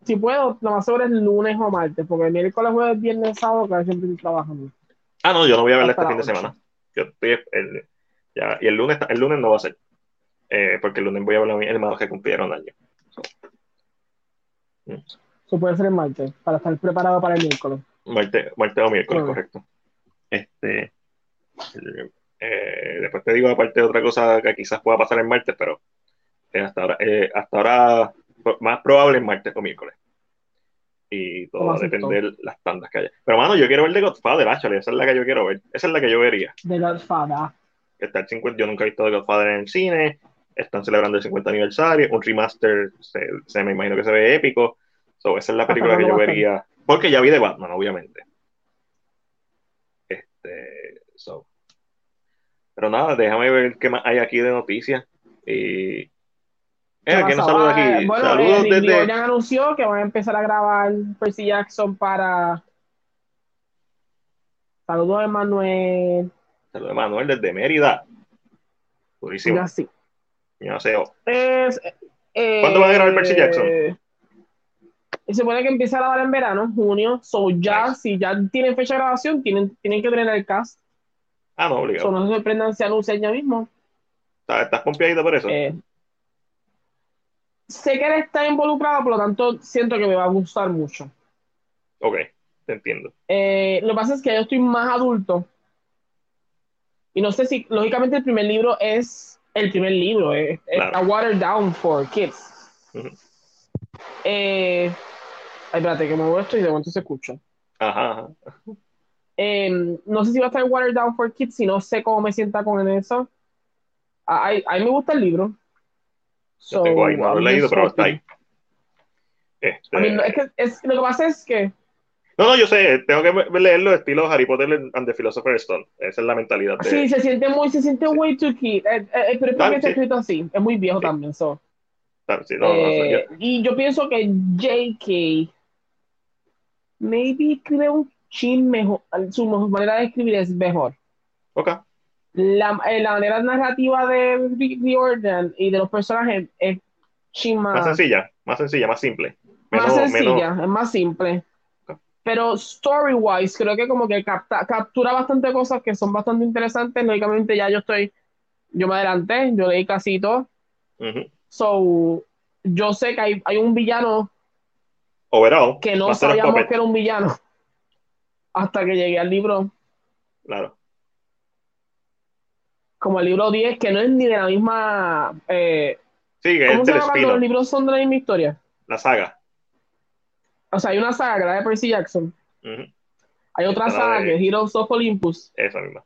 Si puedo, lo más seguro es lunes o martes, porque el miércoles, jueves, viernes, sábado, que siempre estoy trabajando. Ah, no, yo no voy a verla este fin de semana. Yo estoy, el, ya, y el lunes, el lunes no va a ser, eh, porque el lunes voy a ver a mis hermanos que cumplieron año. Eso puede ser el martes, para estar preparado para el miércoles. Martes, martes o miércoles, correcto. Este, eh, después te digo, aparte de otra cosa que quizás pueda pasar el martes, pero eh, hasta ahora, hasta ahora más probable es martes o miércoles. Y todo va a depender de las tandas que haya. Pero, mano, yo quiero ver The Godfather, actually. Esa es la que yo quiero ver. Esa es la que yo vería. The Godfather. Está el 50, yo nunca he visto The Godfather en el cine. Están celebrando el 50 aniversario. Un remaster, se, me imagino que se ve épico. So, esa es la película que yo vería. Porque ya vi de Batman, obviamente. Este, so. Pero nada, déjame ver qué más hay aquí de noticias. Y eh, ¿quién nos saluda aquí? Bueno, Saludos eh, desde... anunció que van a empezar a grabar Percy Jackson para... Saludos, Emanuel. Saludos, Emanuel, desde Mérida. Purísimo. Ya sí. Sé. Es, eh, ¿Cuándo va a grabar Percy Jackson? Se supone que empieza a grabar en verano, junio. So ya, si ya tienen fecha de grabación, tienen, tienen que tener el cast. Ah, no, obligado. So, no se sorprendan si anuncian ya mismo. ¿Estás, estás por eso? Eh, sé que él está involucrado, por lo tanto siento que me va a gustar mucho. Ok, te entiendo. Eh, lo que pasa es que yo estoy más adulto. Y no sé si, lógicamente, el primer libro es el primer libro, es, A Watered Down for Kids. eh, ay, espérate, que me muevo esto y de momento se escucha. Ajá. Em, no sé si va a estar Watered Down for Kids, si no sé cómo me sienta con eso. A, a, mí me gusta el libro tengo ahí, no lo he leído, pero está ahí. Este... es que es, lo que pasa es que. No, no, yo sé, tengo que leerlo estilo Harry Potter and the Philosopher's Stone. Esa es la mentalidad. De... Sí, se siente muy, se siente way too kid. Eh, eh, pero es porque está escrito así. Es muy viejo también. So. Sí, no, eh, y yo pienso que J.K. maybe creo un chin mejor. Su manera de escribir es mejor. Ok la, eh, la manera narrativa de Riordan y de los personajes es más, más sencilla, más sencilla, más simple. más sencilla, es más simple. Pero story wise, creo que como que capta, captura bastante cosas que son bastante interesantes. Lógicamente, ya yo estoy, yo me adelanté, yo leí casi todo. So, yo sé que hay, hay un villano Overall, que no sabíamos que era un villano hasta que llegué al libro. Claro como el libro 10, que no es ni de la misma. Eh, sí, que ¿Cómo se llama cuando los libros son de la misma historia? La saga. O sea, hay una saga que la de Percy Jackson. Hay otra saga que es Heroes of Olympus. Esa misma.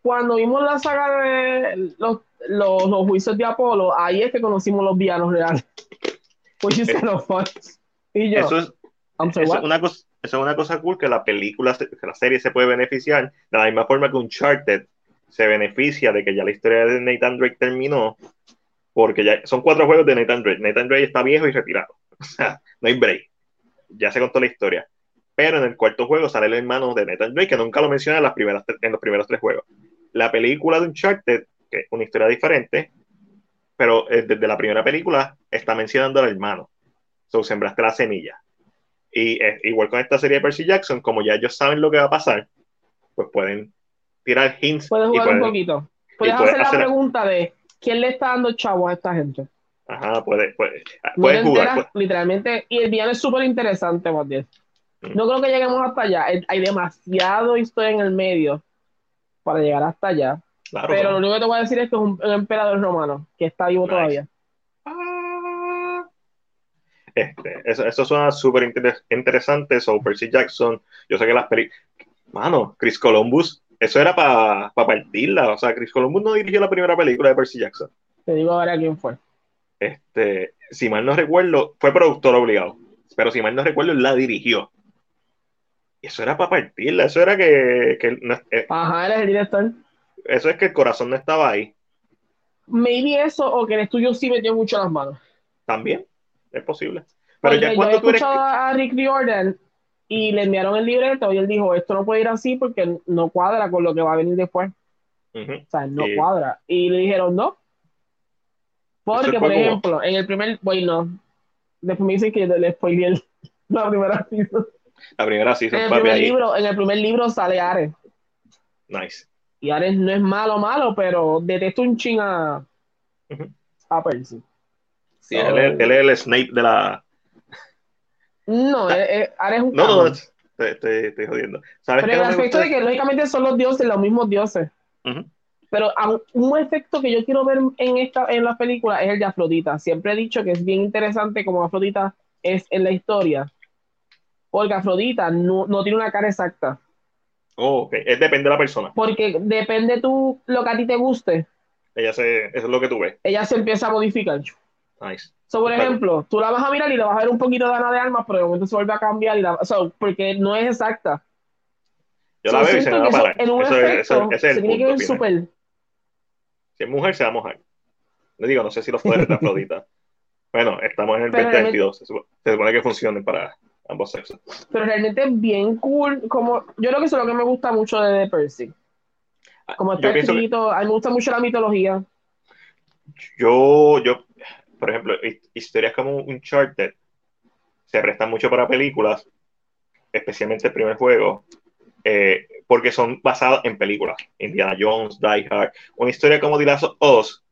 Cuando vimos la saga de los, los, juicios de Apolo, ahí es que conocimos los villanos reales. Which is fun. Y yo. Eso es, una cosa, eso es una cosa cool que la película, que la serie se puede beneficiar de la misma forma que Uncharted se beneficia de que ya la historia de Nathan Drake terminó, porque ya son cuatro juegos de Nathan Drake. Nathan Drake está viejo y retirado. O sea, no hay break. Ya se contó la historia. Pero en el cuarto juego sale el hermano de Nathan Drake, que nunca lo menciona en, los primeros tres juegos. La película de Uncharted, que es una historia diferente, pero eh, desde la primera película está mencionando al hermano. So, sembraste la semilla. Y igual con esta serie de Percy Jackson, como ya ellos saben lo que va a pasar, pues pueden tirar hints. Puedes jugar un poquito. Puedes, hacer, la pregunta de quién le está dando chavo a esta gente. Ajá, puede, puede, puedes jugar. Literalmente, y el villano es súper interesante, bien. Mm. No creo que lleguemos hasta allá. Hay demasiado historia en el medio para llegar hasta allá. Claro, pero claro. lo único que te voy a decir es que es un, un emperador romano, que está vivo Nice. todavía. Ah. Este, eso, eso suena súper inter- interesante. So, Percy Jackson, yo sé que las películas. Mano, Chris Columbus, eso era para partirla. O sea, Chris Columbus no dirigió la primera película de Percy Jackson. Te digo ahora quién fue. Este, si mal no recuerdo, fue productor obligado. Pero si mal no recuerdo, la dirigió. Eso era para partirla. Eso era que. que no- eh, Ajá, él es el director. eso es que el corazón no estaba ahí. Maybe eso o que el estudio sí metió mucho las manos. También. Es posible. Pero Porque ya cuando tú eres. a Rick Riordan y le enviaron el libreto y él dijo, esto no puede ir así porque no cuadra con lo que va a venir después. O sea, no Sí. cuadra. Y le dijeron, no. Porque, por como- ejemplo, en el primer, bueno, después me dicen que le spoileé el- la primera season. La primera season, En el primer ahí. libro, en el primer libro sale Ares. Nice. Y Ares no es malo, malo, pero detesto un ching a, a Percy. Sí, So- él, es, él es el Snape de la. No, eh, eh, Ares es un No, no, cabrón. te, te- estoy jodiendo. ¿Sabes Pero en no el aspecto de que lógicamente son los dioses, los mismos dioses. Pero un efecto que yo quiero ver en esta en la película es el de Afrodita. Siempre he dicho que es bien interesante como Afrodita es en la historia. Porque Afrodita no, no tiene una cara exacta. Oh, ok. Es depende de la persona. Porque depende tú lo que a ti te guste, Ella se, eso es lo que tú ves. ella se empieza a modificar. Nice. So, por ejemplo, tú la vas a mirar y le vas a ver un poquito de Ana de Armas, pero de momento se vuelve a cambiar y la, so, porque no es exacta. Yo So, la veo y se me va a parar. en un Eso es- efecto eso- ese es se el tiene que ver súper. Si es mujer, se va a mojar. Le digo, no sé si los poderes de Afrodita. Bueno, estamos en el Pero 2022. Se supone, que funcionen para ambos sexos. pero realmente es bien cool. Como, yo creo que eso es lo que me gusta mucho de The Percy. Como está pienso que- escrito, a mí me gusta mucho la mitología. Yo, yo, por ejemplo, hi- historias como Uncharted se prestan mucho para películas, especialmente el primer juego, eh, porque son basadas en películas. Indiana Jones, Die Hard. Una historia como The Last of Us,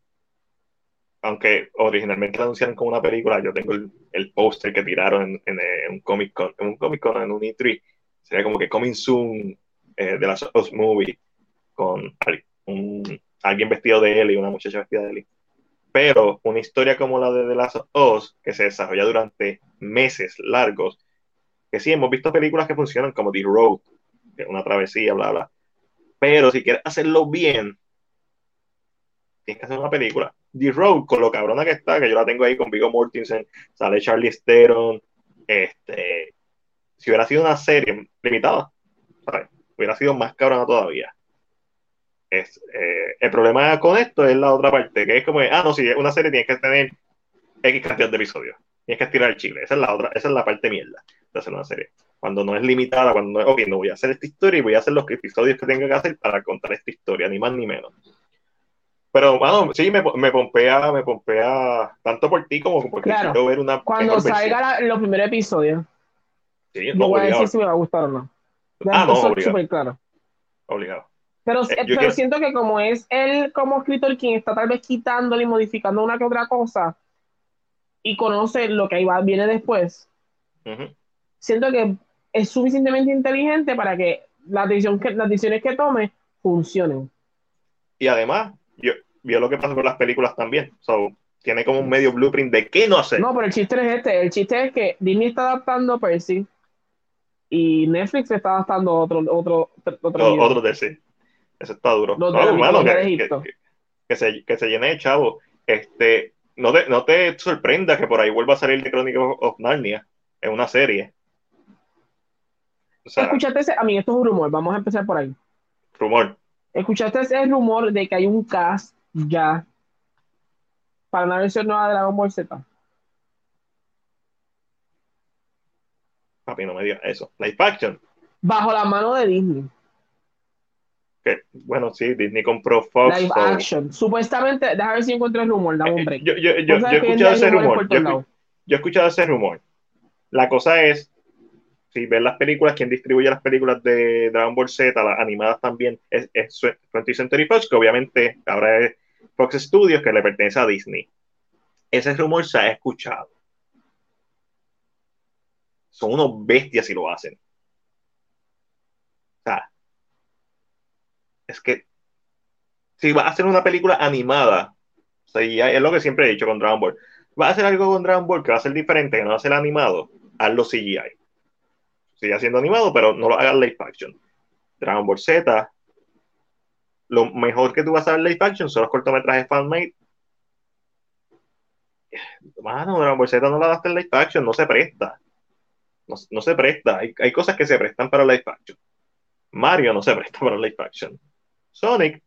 aunque originalmente la anunciaron como una película, yo tengo el, el póster que tiraron en, eh, un Comic Con, en un Comic Con, en un E3. Sería como que Coming Soon, eh, The Last of Us Movie, con un- alguien vestido de él y una muchacha vestida de él. Pero una historia como la de The Last of Us, que se desarrolla durante meses largos, que sí, hemos visto películas que funcionan como The Road, una travesía, bla, bla. Pero si quieres hacerlo bien, tienes que hacer una película. The Road, con lo cabrona que está, que yo la tengo ahí con Viggo Mortensen, sale Charlie Theron, este, si hubiera sido una serie limitada, hubiera sido más cabrona todavía. Es, eh, el problema con esto es la otra parte, que es como, ah, no, si es una serie tienes que tener X cantidad de episodios. Tienes que estirar el chile. Esa es la otra, esa es la parte mierda de hacer una serie. Cuando no es limitada, cuando no es, ok, no voy a hacer esta historia y voy a hacer los episodios que tenga que hacer para contar esta historia, ni más ni menos. Pero, bueno, sí, me, me pompea, me pompea tanto por ti como porque Claro. quiero ver una Cuando salga la- los primeros episodios. Sí, no, voy a decir si me va a gustar o no. Ah, no, obligado. súper claro. obligado. Pero, Eh, pero quiero- siento que como es él como escritor quien está tal vez quitándole y modificando una que otra cosa y conoce lo que ahí va, viene después, Ujú. siento que es suficientemente inteligente para que las decisiones que, las decisiones que tome funcionen. Y además, yo, vio lo que pasa con las películas también. So, tiene como un medio blueprint de qué no hacer. No, pero el chiste es este. El chiste es que Disney está adaptando Percy y Netflix está adaptando otro otro otro, O- otro de sí. Eso está duro. Los de No, hermano, que, de se, que se llene de chavo. Este, no, te, no te sorprenda que por ahí vuelva a salir The Chronicles of Narnia en una serie. O sea, Escuchaste ese, a mí esto es un rumor, vamos a empezar por ahí. rumor. Escuchaste ese rumor de que hay un cast ya para una versión nueva de Dragon Ball Z. Papi, no me digas eso. Live action. Bajo la mano de Disney. Que, bueno, sí, Disney compró Fox. Live so- action. Supuestamente, déjame ver si encuentro el rumor, dame un break. Yo, yo, yo, Tú yo sabes he escuchado ese rumor. yo he escuchado ese rumor. La cosa es, si ves las películas, quien distribuye las películas de Dragon Ball Z, las animadas también, es, es 20th Century Fox, que obviamente ahora es Fox Studios, que le pertenece a Disney. Ese rumor se ha escuchado. Son unos bestias si lo hacen. O sea, es que si vas a hacer una película animada, o es lo que siempre he dicho con Dragon Ball, vas a hacer algo con Dragon Ball que va a ser diferente, que no va a ser animado, hazlo CGI. Sigue siendo animado, pero no lo hagas live action. Dragon Ball Z, lo mejor que tú vas a ver live action son los cortometrajes fan-made. Mano, Dragon Ball Z no la das en live action, no se presta. No, se presta. Hay, hay, cosas que se prestan para live action. Mario no se presta para live action. Sonic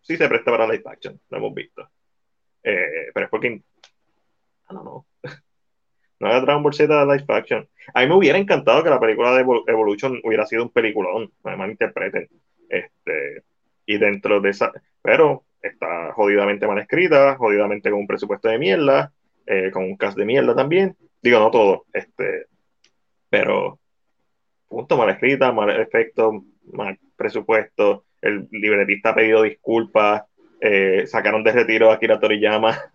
sí se presta para live action, lo hemos visto. Eh, pero es porque. No, no. No era Dragon Ball Z live action. A mí me hubiera encantado que la película de Evolution hubiera sido un peliculón, me malinterpreten. Este, y dentro de esa. Pero está jodidamente mal escrita, jodidamente con un presupuesto de mierda, eh, con un cast de mierda también. Digo, no todo, este, pero punto mal escrita, mal efecto, mal presupuesto. El libretista ha pedido disculpas, eh, sacaron de retiro a Akira Toriyama.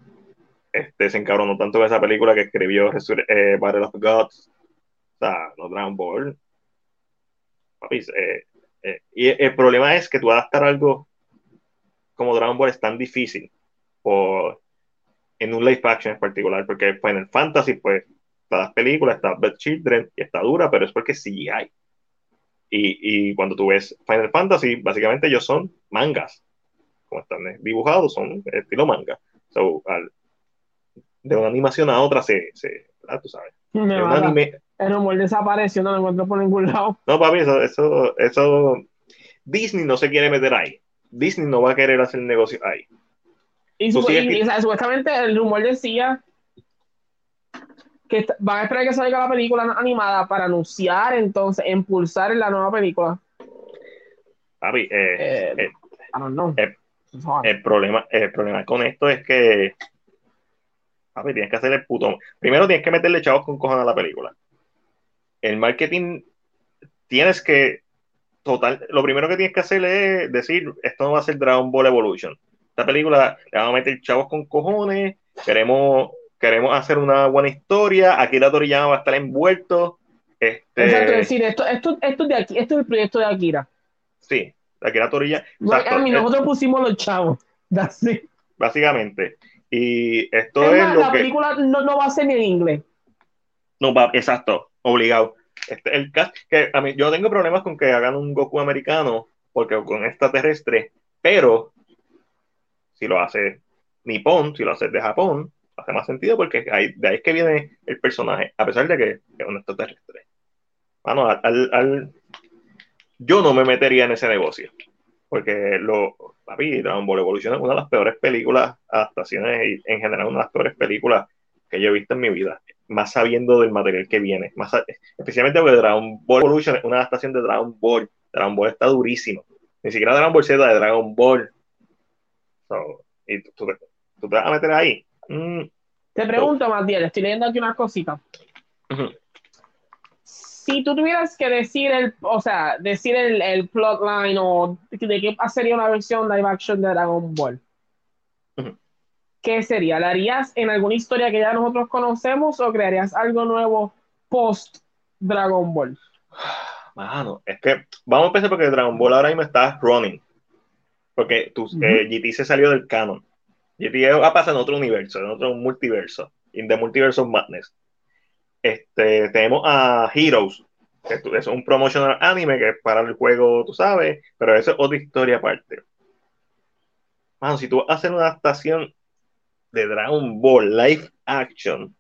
Este, se encabronó tanto con esa película que escribió eh, Battle of Gods. O sea, no Dragon Ball. Eh, eh, y el problema es que tú adaptar algo como Dragon Ball es tan difícil por, en un live action en particular, porque Final Fantasy, pues, las películas, está Bad Children y está dura, pero es porque sí hay. Y, y cuando tú ves Final Fantasy, básicamente ellos son mangas como están dibujados, son estilo manga. So, de una animación a otra se, se tú sabes. un anime... El rumor desapareció, no lo encuentro por ningún lado. No, papi, eso, eso, eso, Disney no se quiere meter ahí. Disney no va a querer hacer negocio ahí. Y, supuestamente el rumor decía que van a esperar que salga la película animada para anunciar entonces, impulsar en la nueva película. Papi, eh, eh, eh, I don't know. El problema, el problema con esto es que ver, tienes que hacer el puto. Primero tienes que meterle chavos con cojones a la película. El marketing tienes que total, lo primero que tienes que hacer es decir, esto no va a ser Dragon Ball Evolution. Esta película le vamos a meter chavos con cojones, queremos, queremos hacer una buena historia, aquí la Toriyama va a estar envuelto. Este... Exacto, decir, esto, esto, esto, de aquí, esto es el proyecto de Akira. Sí, la que era Torilla. nosotros pusimos los chavos. Básicamente. Y esto es, lo la película no, va a ser ni en inglés. No va, exacto, obligado. Este, el que a mí, yo tengo problemas con que hagan un Goku americano, porque con extraterrestre, pero si lo hace Nippon, si lo hace de Japón, hace más sentido porque ahí, de ahí es que viene el personaje, a pesar de que es un extraterrestre. Bueno, al, yo no me metería en ese negocio. Porque lo, papi, Dragon Ball Evolution es una de las peores películas, adaptaciones y en general una de las peores películas que yo he visto en mi vida. Más sabiendo del material que viene. Más, especialmente porque Dragon Ball Evolution es una adaptación de Dragon Ball. Dragon Ball está durísimo. Ni siquiera Dragon Ball Z de Dragon Ball. y tú, te vas a meter ahí. Mm. Te pregunto, Matías, estoy leyendo aquí unas cositas si tú tuvieras que decir el, o sea, decir el, el plotline o de qué sería una versión live action de Dragon Ball, ¿qué sería? ¿La harías en alguna historia que ya nosotros conocemos o crearías algo nuevo post Dragon Ball? Mano, es que vamos a empezar porque Dragon Ball ahora mismo está running. Porque tu, eh, GT se salió del canon. GT va a pasar en otro universo, en otro multiverso. In the Multiverse of Madness. Este, tenemos a Heroes, que es un promotional anime que es para el juego, tú sabes, pero eso es otra historia aparte. Mano, si tú haces una adaptación de Dragon Ball live action,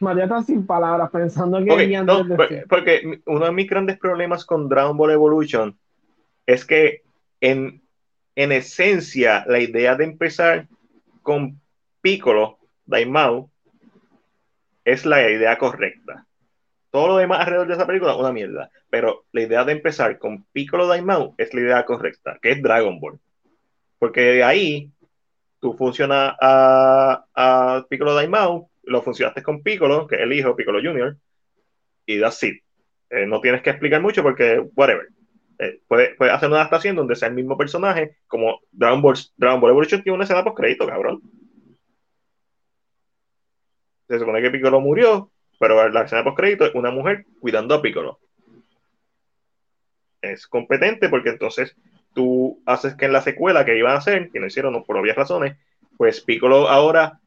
María está sin palabras pensando que porque uno de mis grandes problemas con Dragon Ball Evolution es que en en esencia, la idea de empezar con Piccolo, Daimao, es la idea correcta. Todo lo demás alrededor de esa película es una mierda. Pero la idea de empezar con Piccolo Daimao es la idea correcta, que es Dragon Ball. Porque de ahí tú funcionas a, a Piccolo Daimao, lo funcionaste con Piccolo, que es el hijo Piccolo Jr., y that's it. Eh, no tienes que explicar mucho porque, whatever. Eh, puede, hacer una adaptación donde sea el mismo personaje, como Dragon Ball, Dragon Ball Evolution tiene una escena post crédito, cabrón. Se supone que Piccolo murió pero la escena post crédito es una mujer cuidando a Piccolo. Es competente porque entonces tú haces que en la secuela que iban a hacer, que no hicieron por obvias razones, pues Piccolo ahora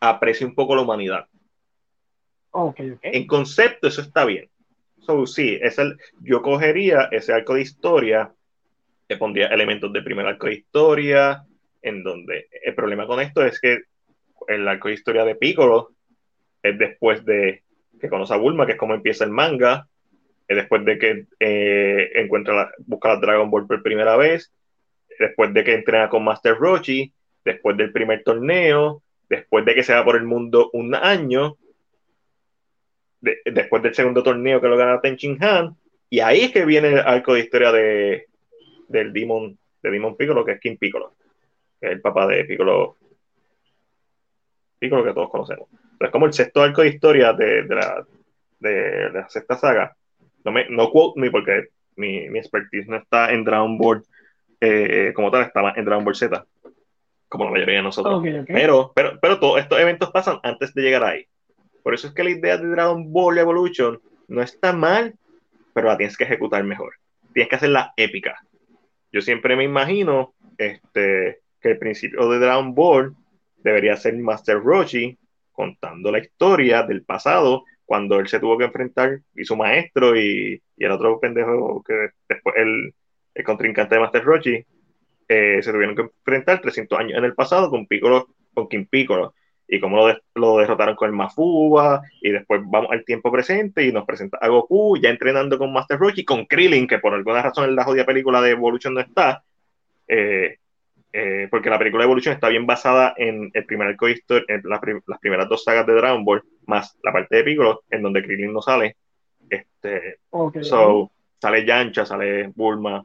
aprecie un poco la humanidad. Okay, okay. En concepto, eso está bien. So, sí, es el, yo cogería ese arco de historia, le pondría elementos del primer arco de historia, en donde el problema con esto es que el arco de historia de Piccolo es después de que conoce a Bulma, que es como empieza el manga, es después de que eh, encuentra la, busca la Dragon Ball por primera vez, después de que entrena con Master Roshi, después del primer torneo, después de que se va por el mundo un año, después del segundo torneo que lo gana Tenchin Han, y ahí es que viene el arco de historia de, del Demon, de Demon Piccolo, que es King Piccolo, que es el papá de Piccolo, Piccolo que todos conocemos. es como el sexto arco de historia de, de, la, de, la sexta saga. No, me, no quote me porque mi, mi expertise no está en Dragon Ball eh, como tal, está en Dragon Ball Z, como la mayoría de nosotros. Pero, pero, pero todos estos eventos pasan antes de llegar ahí. Por eso es que la idea de Dragon Ball Evolution no está mal, pero la tienes que ejecutar mejor. Tienes que hacerla épica. Yo siempre me imagino este, que el principio de Dragon Ball debería ser Master Roshi contando la historia del pasado cuando él se tuvo que enfrentar y su maestro y, y el otro pendejo que después el, el contrincante de Master Roshi eh, se tuvieron que enfrentar 300 años en el pasado con Piccolo, con King Piccolo y cómo lo, lo, derrotaron con el Mafuba, y después vamos al tiempo presente y nos presenta a Goku ya entrenando con Master Roshi, con Krillin, que por alguna razón en la jodida película de Evolution no está, eh, eh, porque la película de Evolution está bien basada en el primer arco de en la las primeras dos sagas de Dragon Ball, más la parte de Piccolo, en donde Krillin no sale. Este, okay. so, sale Yancha, sale Bulma,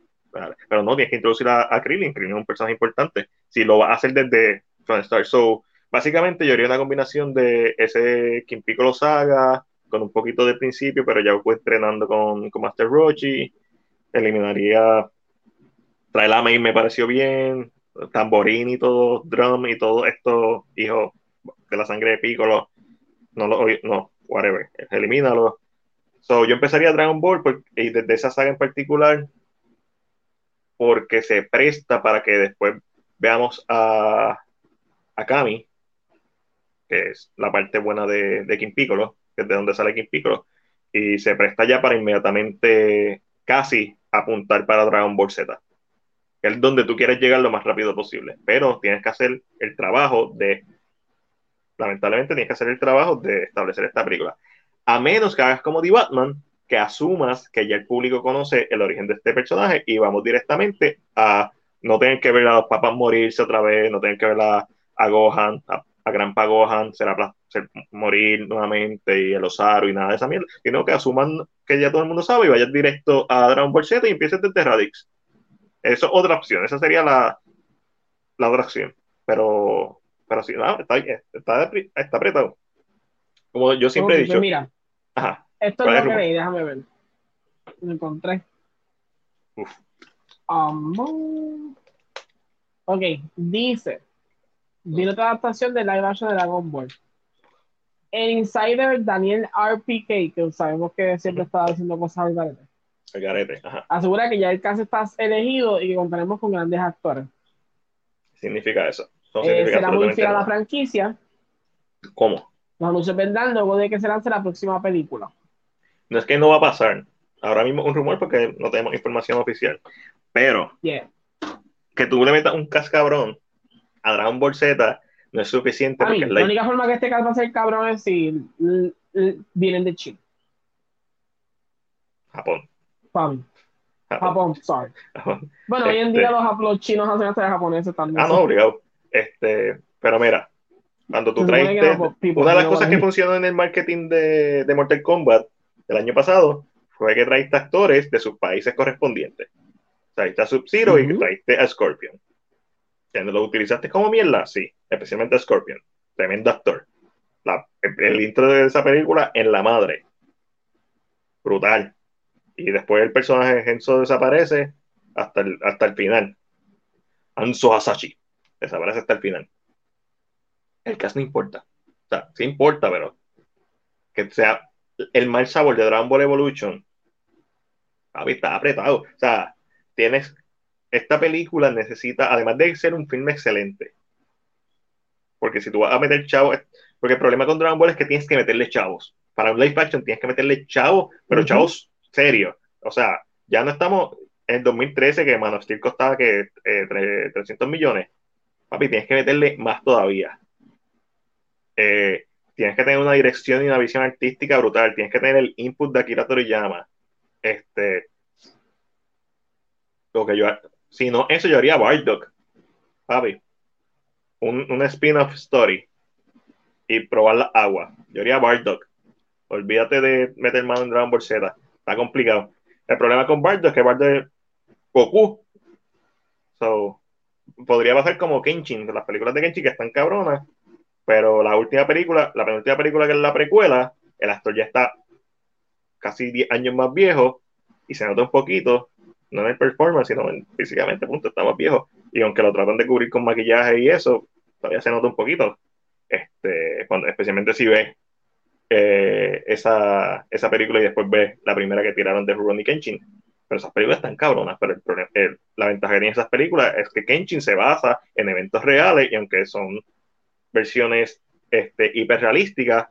pero no, tienes que introducir a, a Krillin, Krillin es un personaje importante. Si lo vas a hacer desde Star, so básicamente yo haría una combinación de ese Kim Piccolo Saga con un poquito de principio, pero ya fue entrenando con, con Master Roshi. Eliminaría Trailama y me pareció bien. Tamborín y todo, drum y todo esto, hijo de la sangre de Piccolo. No lo, no, whatever, elimínalo. So, yo empezaría Dragon Ball porque, y desde esa saga en particular, porque se presta para que después veamos a, a Kami que es la parte buena de, de King Piccolo, que es de donde sale King Piccolo, y se presta ya para inmediatamente casi apuntar para Dragon Ball Z, que es donde tú quieres llegar lo más rápido posible, pero tienes que hacer el trabajo de, lamentablemente tienes que hacer el trabajo de establecer esta película, a menos que hagas como The Batman, que asumas que ya el público conoce el origen de este personaje y vamos directamente a no tener que ver a los papás morirse otra vez, no tener que ver a, a Gohan, a a Gran Pagohan será morir nuevamente y el Osaru y nada de esa mierda, sino que asuman que ya todo el mundo sabe y vayan directo a Dragon Ball Z y empiecen desde Radix. Eso es otra opción, esa sería la, la otra opción. Pero, pero sí, no, está, está, está apretado. Como yo siempre he dicho. Mira, Ajá, esto es lo que leí, déjame ver. Lo encontré. Uf. Um, ok, dice Vino otra adaptación de live action de Dragon Ball. El insider Daniel RPK, que sabemos que siempre estaba haciendo cosas al garete. El garete, ajá. Asegura que ya el caso está elegido y que contaremos con grandes actores. ¿Qué significa eso? No eh, será muy fiel a la franquicia. ¿Cómo? Los anuncios vendrán luego de que se lance la próxima película. No es que no va a pasar. Ahora mismo un rumor porque no tenemos información oficial. Pero yeah. que tú le metas un cascabrón a Dragon Ball Z no es suficiente. La, única forma que este caso va a ser cabrón es si vienen de China. Japón. Japón. Japón, sorry. Japón. Bueno, este, hoy en día este- los, los chinos hacen hasta japoneses también. Ah, no, obligado. Este, pero mira, cuando tú traes una de las cosas que funcionó en el marketing de, de Mortal Kombat del año pasado fue que traiste actores de sus países correspondientes. Traiste a Sub-Zero uh -huh. y traiste a Scorpion. ¿Lo utilizaste como mierda? Sí, especialmente Scorpion. Tremendo actor. La, el intro de esa película en la madre. Brutal. Y después el personaje Genso desaparece hasta el, hasta el final. Anso Hasashi. Desaparece hasta el final. El cast no importa. O sea, sí importa, pero que sea el mal sabor de Dragon Ball Evolution, papi, está apretado. O sea, tienes, esta película necesita, además de ser un filme excelente, porque si tú vas a meter chavos, porque el problema con Dragon Ball es que tienes que meterle chavos. Para un live action tienes que meterle chavos, pero chavos serios. O sea, ya no estamos en 2013 que Man of Steel costaba que 300 eh, millones. Papi, tienes que meterle más todavía. Eh, tienes que tener una dirección y una visión artística brutal. Tienes que tener el input de Akira Toriyama. Este, lo que yo, si no, eso yo haría Bardock. Papi, un, un spin-off story y probar la agua. Yo haría Bardock. Olvídate de meter mano en Dragon Ball Z. Está complicado. El problema con Bardock es que Bardock es Goku. So, podría pasar como Kenshin, las películas de Kenshin que están cabronas, pero la última película, la penúltima película que es la precuela, el actor ya está casi 10 años más viejo y se nota un poquito, no en el performance, sino físicamente, punto, está más viejo. Y aunque lo tratan de cubrir con maquillaje y eso, todavía se nota un poquito. Este, cuando, especialmente si ves eh, esa, esa película y después ves la primera que tiraron de Rurouni Kenshin. Pero esas películas están cabronas, pero el, la ventaja que tiene esas películas es que Kenshin se basa en eventos reales y aunque son versiones este, hiperrealísticas,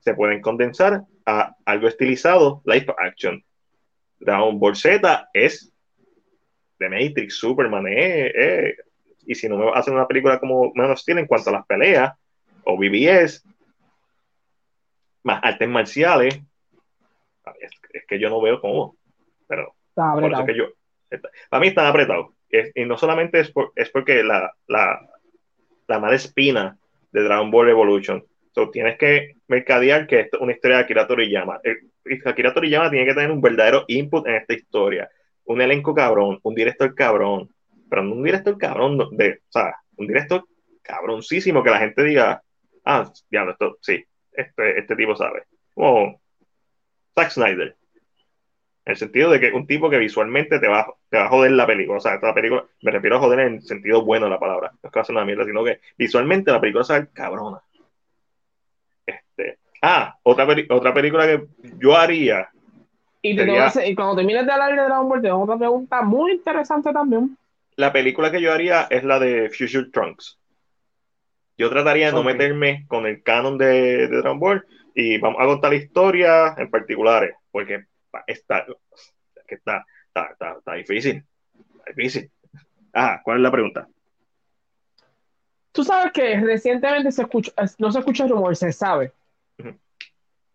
se pueden condensar a algo estilizado, live action. Dragon Ball Z es de Matrix, Superman, eh, eh, y si no me hacen una película como menos tiene en cuanto a las peleas, o BBS, más artes marciales, es, que yo no veo cómo, pero por eso que yo, para mí están apretados, y no solamente es, es porque la, la, la mala espina de Dragon Ball Evolution, so, tienes que mercadear que esto es una historia de Akira Toriyama. Akira Toriyama tiene que tener un verdadero input en esta historia. Un elenco cabrón, un director cabrón, pero no un director cabrón de, o sea, un director cabroncísimo que la gente diga, ah, diablo, esto, sí, este, este tipo sabe. Como Zack Snyder. En el sentido de que un tipo que visualmente te va, te va a joder la película. O sea, esta película, me refiero a joder en el sentido bueno de la palabra. No es que va a ser una mierda, sino que visualmente la película sabe cabrona. Este, ah, otra, otra película que yo haría. Y, y cuando termines de hablar de Dragon Ball, tengo otra pregunta muy interesante también. La película que yo haría es la de Future Trunks. Yo trataría de no meterme con el canon de, de Dragon Ball y vamos a contar historias en particulares, porque está, está, está, está, difícil. Está difícil. Ah, ¿cuál es la pregunta? Tú sabes que recientemente se escucha, no se escucha rumor, se sabe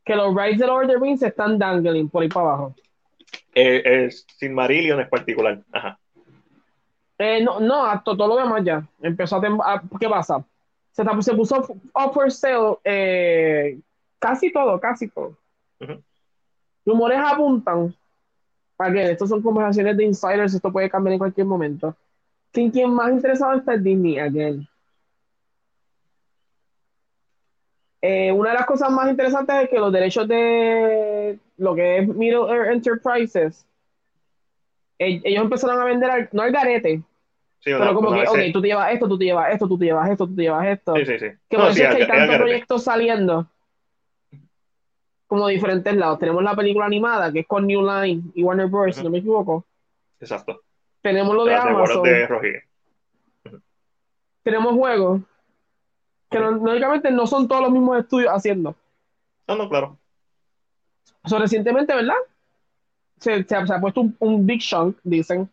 que los rides de Lord of the Rings están dangling por ahí para abajo. Eh, el Silmarillion en particular. Ajá. Eh, no, no, todo lo demás ya. Empezó a, ¿Qué pasa? Se, se puso off for sale eh, casi todo, casi todo. Rumores apuntan, para que estas son conversaciones de insiders, esto puede cambiar en cualquier momento. ¿Quién, quién más interesado está es Disney, again? Eh, una de las cosas más interesantes es que los derechos de lo que es Middle Earth Enterprises, ellos empezaron a vender, no al garete, pero como que, ok, tú te llevas esto, tú te llevas esto, tú te llevas esto, tú te llevas esto. Sí, sí, sí. Que por eso es que hay tantos proyectos saliendo como diferentes lados. Tenemos la película animada, que es con New Line y Warner Bros., si no me equivoco. Exacto. Tenemos lo de Amazon. Tenemos juegos que lógicamente no son todos los mismos estudios haciendo. No, no, claro. So, recientemente, ¿verdad? Se, se, ha puesto un, big chunk, dicen,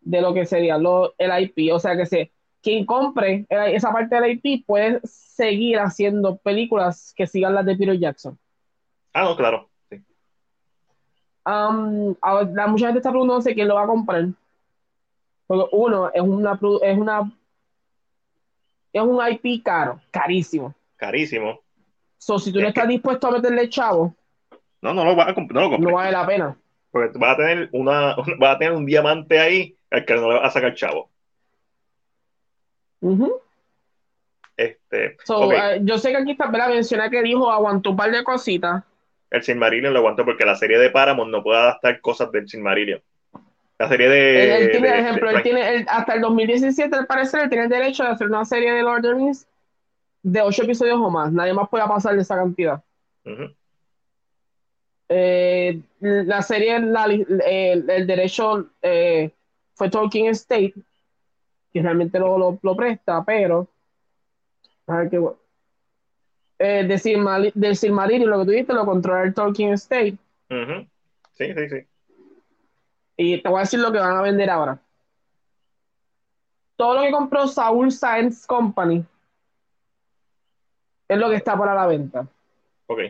de lo que sería lo, el IP. O sea que se, quien compre esa parte del IP puede seguir haciendo películas que sigan las de Peter Jackson. Ah, no, claro. Sí. Um, la, mucha gente está preguntando quién lo va a comprar. Porque uno, es una, es una es un IP caro, carísimo. Carísimo. So, si tú no estás dispuesto a meterle chavo, no, no, no, va a no, no vale la pena. Porque vas a tener una, vas a tener un diamante ahí al que no le vas a sacar chavo. Este, eh, yo sé que aquí está, ¿verdad? Menciona que dijo aguantó un par de cositas el Silmarillion lo aguanto porque la serie de Paramount no puede adaptar cosas del Silmarillion. La serie de. Él, tiene, ejemplo, él tiene, hasta el 2017, al parecer, él tiene el derecho de hacer una serie de Lord of the Rings de ocho episodios o más. Nadie más puede pasar de esa cantidad. Eh, la serie, la, el, el, derecho eh, fue Tolkien State, que realmente lo, lo, lo presta, pero. A ver qué. Eh, del, Silmarillion, del Silmarillion, lo que tú dijiste, lo controla el Tolkien State. Uh -huh. Sí, sí, sí. Y te voy a decir lo que van a vender ahora. Todo lo que compró Saul Science Company es lo que está para la venta. Ok.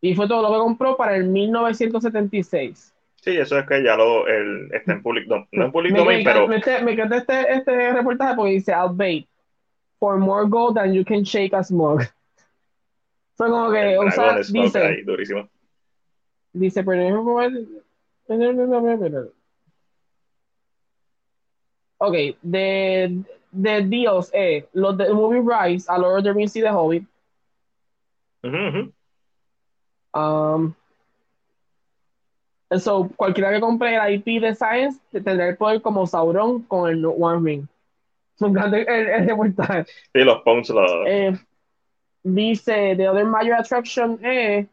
Y fue todo lo que compró para el 1976. Sí, eso es que ya lo el, está en public no en public me, domain, me, pero... Me, me encanta este, este reportaje porque dice, I'll bait for more gold than you can shake a smog. Fue como que, o sea, dice... Ahí, durísimo. Dice, pero... Ok, de, de Dios, eh, los de Movie Rise, a Lord of the Rings y The Hobbit. Uh -huh. Um, so, cualquiera que compre el IP de Science tendrá el poder como Sauron con el One Ring. Me encanta el, el reportaje. Sí, los Pons los... Eh, dice, The Other Major Attraction es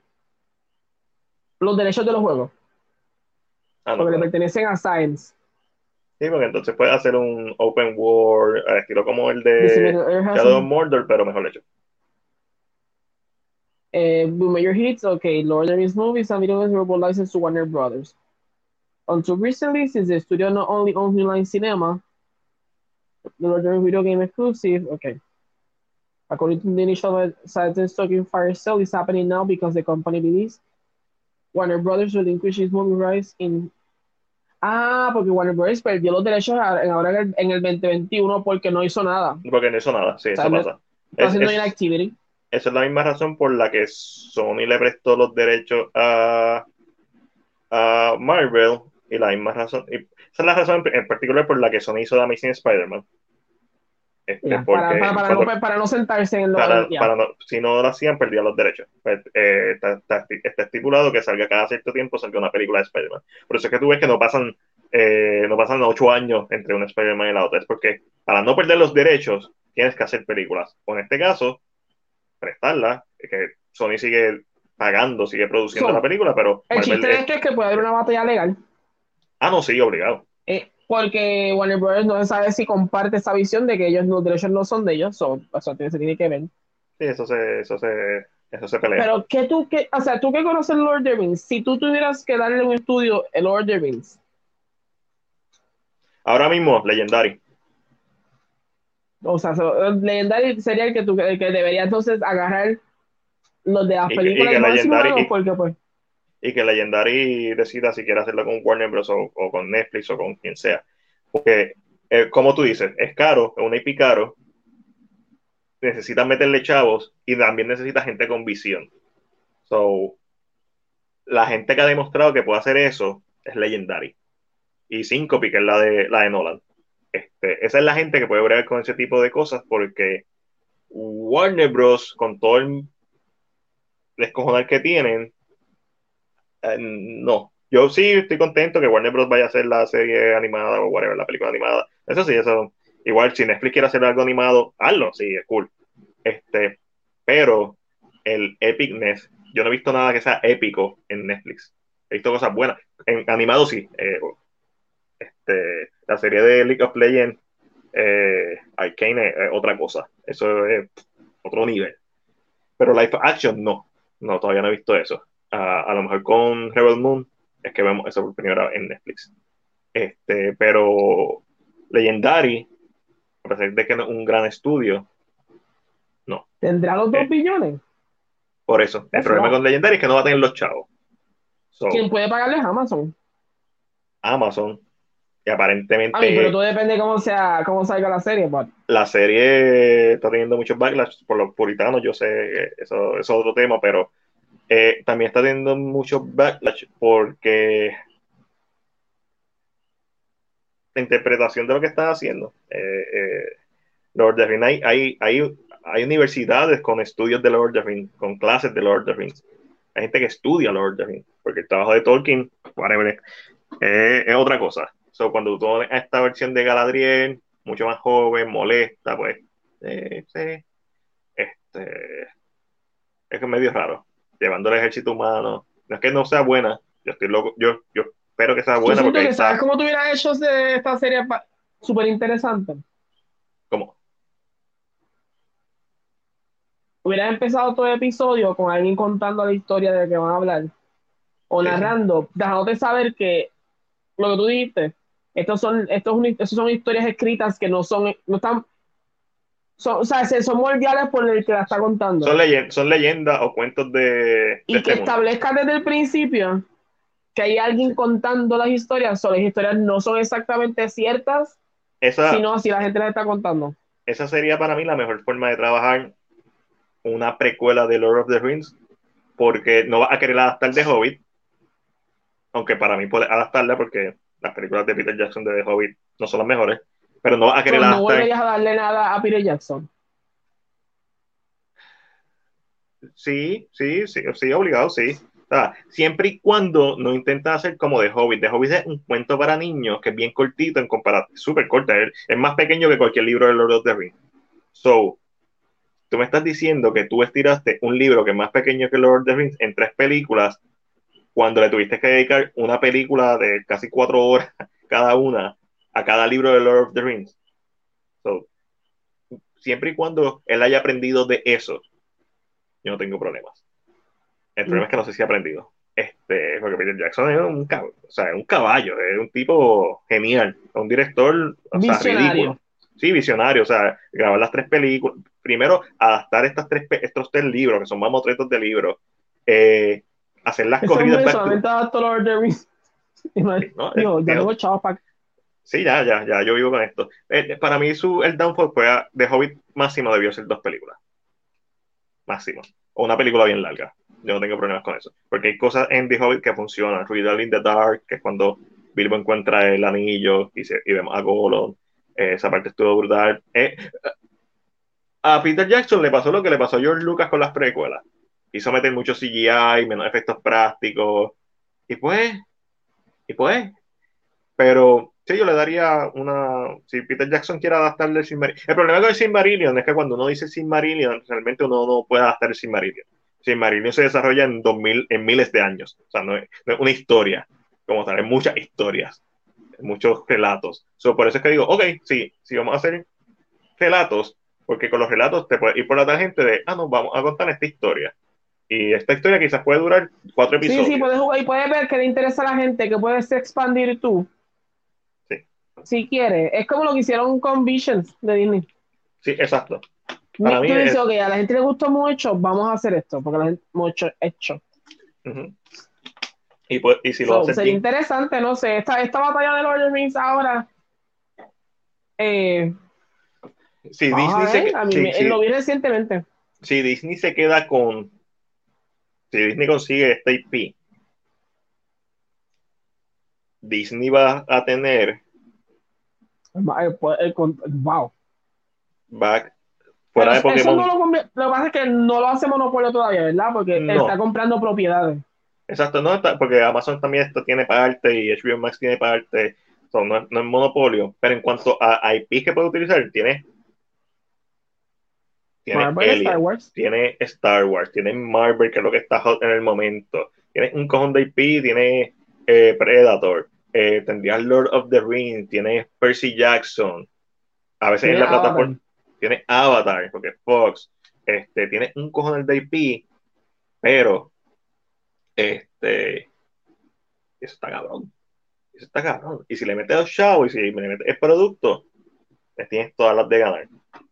los derechos de los juegos. Ah, no, porque le pertenecen a Science. Sí, porque entonces puede hacer un open world, estilo como el de Shadow of Mordor, pero mejor hecho. Eh, Major Hits, okay, Lord of the Rings movies and video games were licensed to Warner Brothers. Until recently, since the studio not only owns New Line Cinema, the Lord of the Rings video game exclusive, okay. According to the initial science talking fire sale is happening now because the company believes Warner Brothers increase its movie rights in Ah, porque Warner Brothers perdió los derechos ahora en el, en el 2021 porque no hizo nada. Porque no hizo nada, sí, eso sea, no- pasa. Está Es- haciendo es- inactivity. esa es la misma razón por la que Sony le prestó los derechos a, a Marvel y la misma razón, y esa es la razón en particular por la que Sony hizo The Amazing Spider-Man. Este, Ya, porque para, para, para cuando- no, para no sentarse en para no, si no lo hacían, perdían los derechos. Pues, eh, está, está- está estipulado que salga cada cierto tiempo salga una película de Spider-Man. Por eso es que tú ves que no pasan, eh, no pasan ocho años entre una Spider-Man y la otra. Es porque para no perder los derechos, tienes que hacer películas. O en este caso, prestarla, que Sony sigue pagando, sigue produciendo So, la película, pero El Marvel chiste de es- esto es que puede haber una batalla legal. ah, no, sí, obligado. eh, porque Warner Brothers no sabe si comparte esa visión de que ellos los derechos no son de ellos. So, o sea, se tiene que ver. Sí, eso se, eso se, eso se pelea. Pero que tú, que, o sea, tú que conoces Lord of the Rings, si tú tuvieras que darle un estudio el Lord of the Rings, Ahora mismo, Legendary. o sea, Legendary sería el que tú el que debería entonces agarrar los de las Y películas y que de Legendary- y- porque pues y que Legendary decida si quiere hacerlo con Warner Bros. o, con Netflix o con quien sea. Porque, eh, como tú dices, es caro, es un IP caro, necesitas meterle chavos y también necesita gente con visión. So, la gente que ha demostrado que puede hacer eso es Legendary. Y Syncope, que es la de, la de Nolan. Este, esa es la gente que puede bregar con ese tipo de cosas porque Warner Bros. con todo el descojonar que tienen, eh, no. Yo sí estoy contento que Warner Bros. vaya a hacer la serie animada o whatever, la película animada. Eso sí, eso. Igual, si Netflix quiere hacer algo animado, hazlo, sí, es cool. Este, pero el epicness, yo no he visto nada que sea épico en Netflix. He visto cosas buenas. En animado sí. eh, este, la serie de League of Legends, eh, Arcane es otra cosa. Eso es otro nivel. Pero live action no. No, todavía no he visto eso. A, a lo mejor con Rebel Moon es que vemos eso por primera vez en Netflix. Este, pero Legendary, a pesar de que no es un gran estudio, tendrá los dos Eh. billones. por eso. El problema no. con Legendary es que no va a tener los chavos. So, ¿Quién puede pagarles Amazon? Amazon, y aparentemente A mí, pero todo depende cómo sea, cómo salga la serie, but la serie está teniendo muchos backlash por los puritanos, yo sé, eso es otro tema, pero eh, también está teniendo mucho backlash porque la interpretación de lo que están haciendo. Eh, eh, Lord of the Rings, hay, hay, hay, hay universidades con estudios de Lord of the Rings, con clases de Lord of the Rings. Hay gente que estudia Lord of the Rings, porque el trabajo de Tolkien, whatever, eh, es otra cosa. So, cuando tú a esta versión de Galadriel, mucho más joven, molesta, pues, eh, este, es que es medio raro. Llevando el ejército humano, No es que no sea buena, yo estoy loco, yo, yo espero que sea buena. Yo porque que está- sabes cómo tú hubieras hecho de esta serie súper interesante. ¿Cómo? Hubieras empezado todo el episodio con alguien contando la historia de que van a hablar. O sí. narrando, dejándote saber que lo que tú dijiste, estos son, estos, son- estos son historias escritas que no son, no están, son, o sea, se- son moldeables por el que la está contando. Son, leyen- son leyendas o cuentos de, de y que este mundo. establezca desde el principio que hay alguien contando las historias, o las historias no son exactamente ciertas, Esa, sino si la gente las está contando. esa sería para mí la mejor forma de trabajar una precuela de Lord of the Rings, porque no vas a querer adaptar de Hobbit, aunque para mí puedes adaptarla porque las películas de Peter Jackson de The Hobbit no son las mejores, pero no vas a querer Pero no volverías a darle nada a Peter Jackson. Sí, sí, sí, sí, obligado, sí. O sea, siempre y cuando no intentas hacer como The Hobbit. The Hobbit es un cuento para niños que es bien cortito en comparación, súper corta. Es más pequeño que cualquier libro de Lord of the Rings. So, tú me estás diciendo que tú estiraste un libro que es más pequeño que Lord of the Rings en tres películas cuando le tuviste que dedicar una película de casi cuatro horas cada una a cada libro de Lord of the Rings. So, siempre y cuando él haya aprendido de eso, yo no tengo problemas. El problema es que no sé si ha aprendido. Este, porque Peter Jackson es un, cab- o sea, es un caballo, es un tipo genial, es un director o sea, Visionario. ridículo. Sí, visionario, o sea, grabar las tres películas. Primero, adaptar estas tres, estos tres libros, que son mamotretos de libros, eh, hacer las Ese corridas. hombre back to- Lord of the Rings. ¿no? Digo, ya Eh, tengo chavos para Sí, ya, ya, ya, yo vivo con esto. Eh, para mí, su, el downfall fue a- de Hobbit máximo debió ser dos películas. Máximo. O una película bien larga. Yo no tengo problemas con eso. Porque hay cosas en The Hobbit que funcionan. Riddle in the Dark, que es cuando Bilbo encuentra el anillo y, se- y vemos a Gollum. Eh, esa parte estuvo brutal. Eh, a Peter Jackson le pasó lo que le pasó a George Lucas con las precuelas. Hizo meter mucho CGI, menos efectos prácticos. Y pues, y pues, pero sí, yo le daría una. Si Peter Jackson quiere adaptarle el Silmarillion. El problema con el Silmarillion es que cuando uno dice Silmarillion, realmente uno no puede adaptar el Silmarillion. Silmarillion se desarrolla en, 2000, en miles de años. O sea, no es, no es una historia como tal, es muchas historias, muchos relatos. So, por eso es que digo, ok, sí, sí, vamos a hacer relatos, porque con los relatos te puedes ir por la tangente de, ah, no, vamos a contar esta historia. Y esta historia quizás puede durar cuatro Sí, episodios. sí, puedes jugar y puedes ver que le interesa a la gente, que puedes expandir tú. Si quieres. Es como lo que hicieron con Visions de Disney. Sí, exacto. Para mí ok, a la gente le gustó mucho, vamos a hacer esto, porque la gente mucho hecho. Ujú. Y, pues, y si lo So, sería bien- interesante, no sé, esta, esta batalla de the Rings ahora. Eh, si Disney, se, a mí me- si- lo vi recientemente. si Disney se queda con. Si Disney consigue este IP, Disney va a tener. El- pues, wow. Fuera de eso Pokémon. no lo, lo que pasa es que no lo hace monopolio todavía, ¿verdad? Porque No. está comprando propiedades. Exacto, no está, porque Amazon también esto tiene parte y HBO Max tiene parte. So, no, es- no es monopolio. Pero en cuanto a IP que puede utilizar, tiene. Tiene Marvel, Alien, Star Wars. tiene Star Wars, tiene Marvel, que es lo que está hot en el momento. Tiene un cojón de IP, tiene eh, Predator, eh, tendrías Lord of the Rings, tiene Percy Jackson. A veces en la plataforma Avatar. tiene Avatar, porque es Fox. Este, tiene un cojón de IP, pero este, eso está cabrón. Eso está cabrón. Y si le metes los chavos y si le metes el producto, tienes todas las de ganar.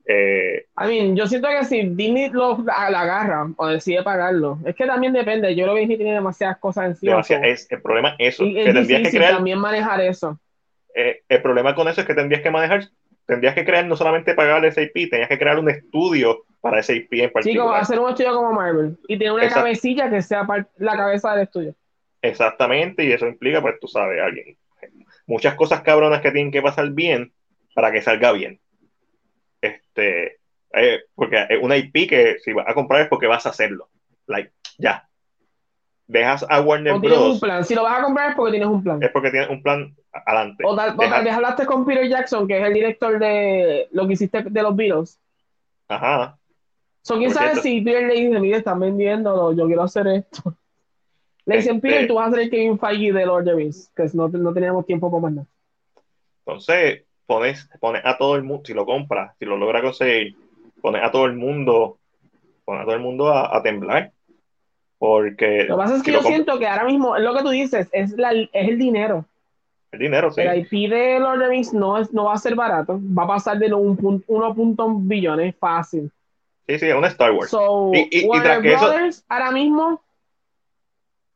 Eh, I mean, yo siento que si Disney lo la agarra o decide pagarlo, es que también depende. Yo creo que Disney tiene demasiadas cosas encima. demasiado- so- es, el problema es eso, y que es tendrías que crear también manejar eso. eh, el problema con eso es que tendrías que manejar, tendrías que crear no solamente pagar ese IP, tenías que crear un estudio para ese IP en Sí, como particular. hacer un estudio como Marvel y tener una Exacto. cabecilla que sea la cabeza del estudio. Exactamente, y eso implica, pues tú sabes, alguien. Muchas cosas cabronas que tienen que pasar bien para que salga bien. Este, eh, porque es una IP que si vas a comprar es porque vas a hacerlo. Like, ya. Dejas a Warner O tienes un Bros. plan. Si lo vas a comprar es porque tienes un plan. Es porque tienes un plan adelante. O tal, o Deja- tal vez hablaste con Peter Jackson, que es el director de lo que hiciste de los Beatles. Ajá. So, ¿Quién sabe cierto. si Peter le dice, mire, están vendiendo, yo quiero hacer esto? Le dicen, Este- Peter, tú vas a ser el Kevin Feige de Lord of the Rings, que no, no teníamos tiempo para más nada. Entonces, pones, pones a todo el mundo, si lo compras, si lo logra conseguir, pones a todo el mundo, pones a todo el mundo a, a temblar. Porque Lo que pasa es que si yo siento que ahora mismo, es lo que tú dices, es, la, es el dinero. el dinero, sí. El IP de Lord of the Rings no, es, no va a ser barato, va a pasar de los 1.1 billones fácil. Sí, sí, es un Star Wars. So, Y- y- y Warner tras que eso- Brothers ahora mismo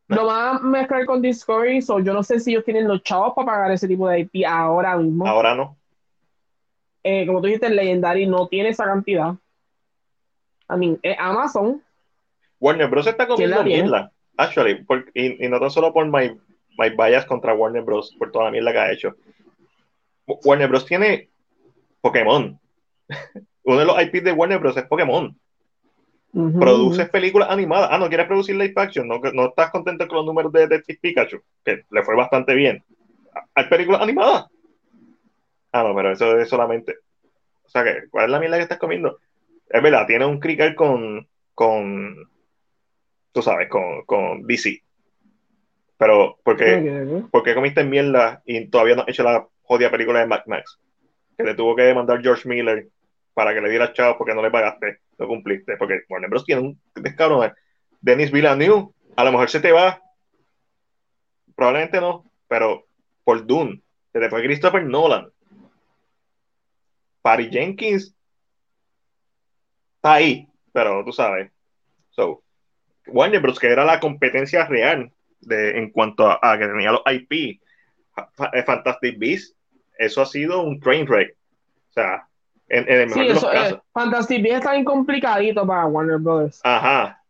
No. lo van a mezclar con Discovery, so yo no sé si ellos tienen los chavos para pagar ese tipo de IP ahora mismo. Ahora no. Eh, como tú dijiste, Legendary no tiene esa cantidad. I mean, eh, Amazon, Warner Bros. está comiendo mierda, actually, por- y, y no tan solo por my, my bias contra Warner Bros. por toda la mierda que ha hecho. Warner Bros. tiene Pokémon. Uno de los IPs de Warner Bros. es Pokémon. ujú, Produces películas animadas. Ah, no quieres producir live action. No, no estás contento con los números de Detective Pikachu, que le fue bastante bien. Hay películas animadas. Ah, no, pero eso es solamente. O sea, que, ¿cuál es la mierda que estás comiendo? Es verdad, tiene un crical con. con tú sabes, con, con DC. Pero, ¿por qué, por qué comiste mierda y todavía no has hecho la jodida película de Mad Max? Que le tuvo que demandar George Miller para que le diera chavos porque no le pagaste, no cumpliste. Porque Warner Bros. tiene un descabrón. Denis Villeneuve, a lo mejor se te va. Probablemente no, pero por Dune. Te fue Christopher Nolan. Patty Jenkins está ahí, pero tú sabes. So, Warner Bros. que era la competencia real de, en cuanto a, a que tenía los IP, eh, Fantastic Beasts, eso ha sido un train wreck. O sea, en, en el mejor Sí, de los eso, casos. eh, Fantastic Beasts está bien complicadito para Warner Brothers. Ajá.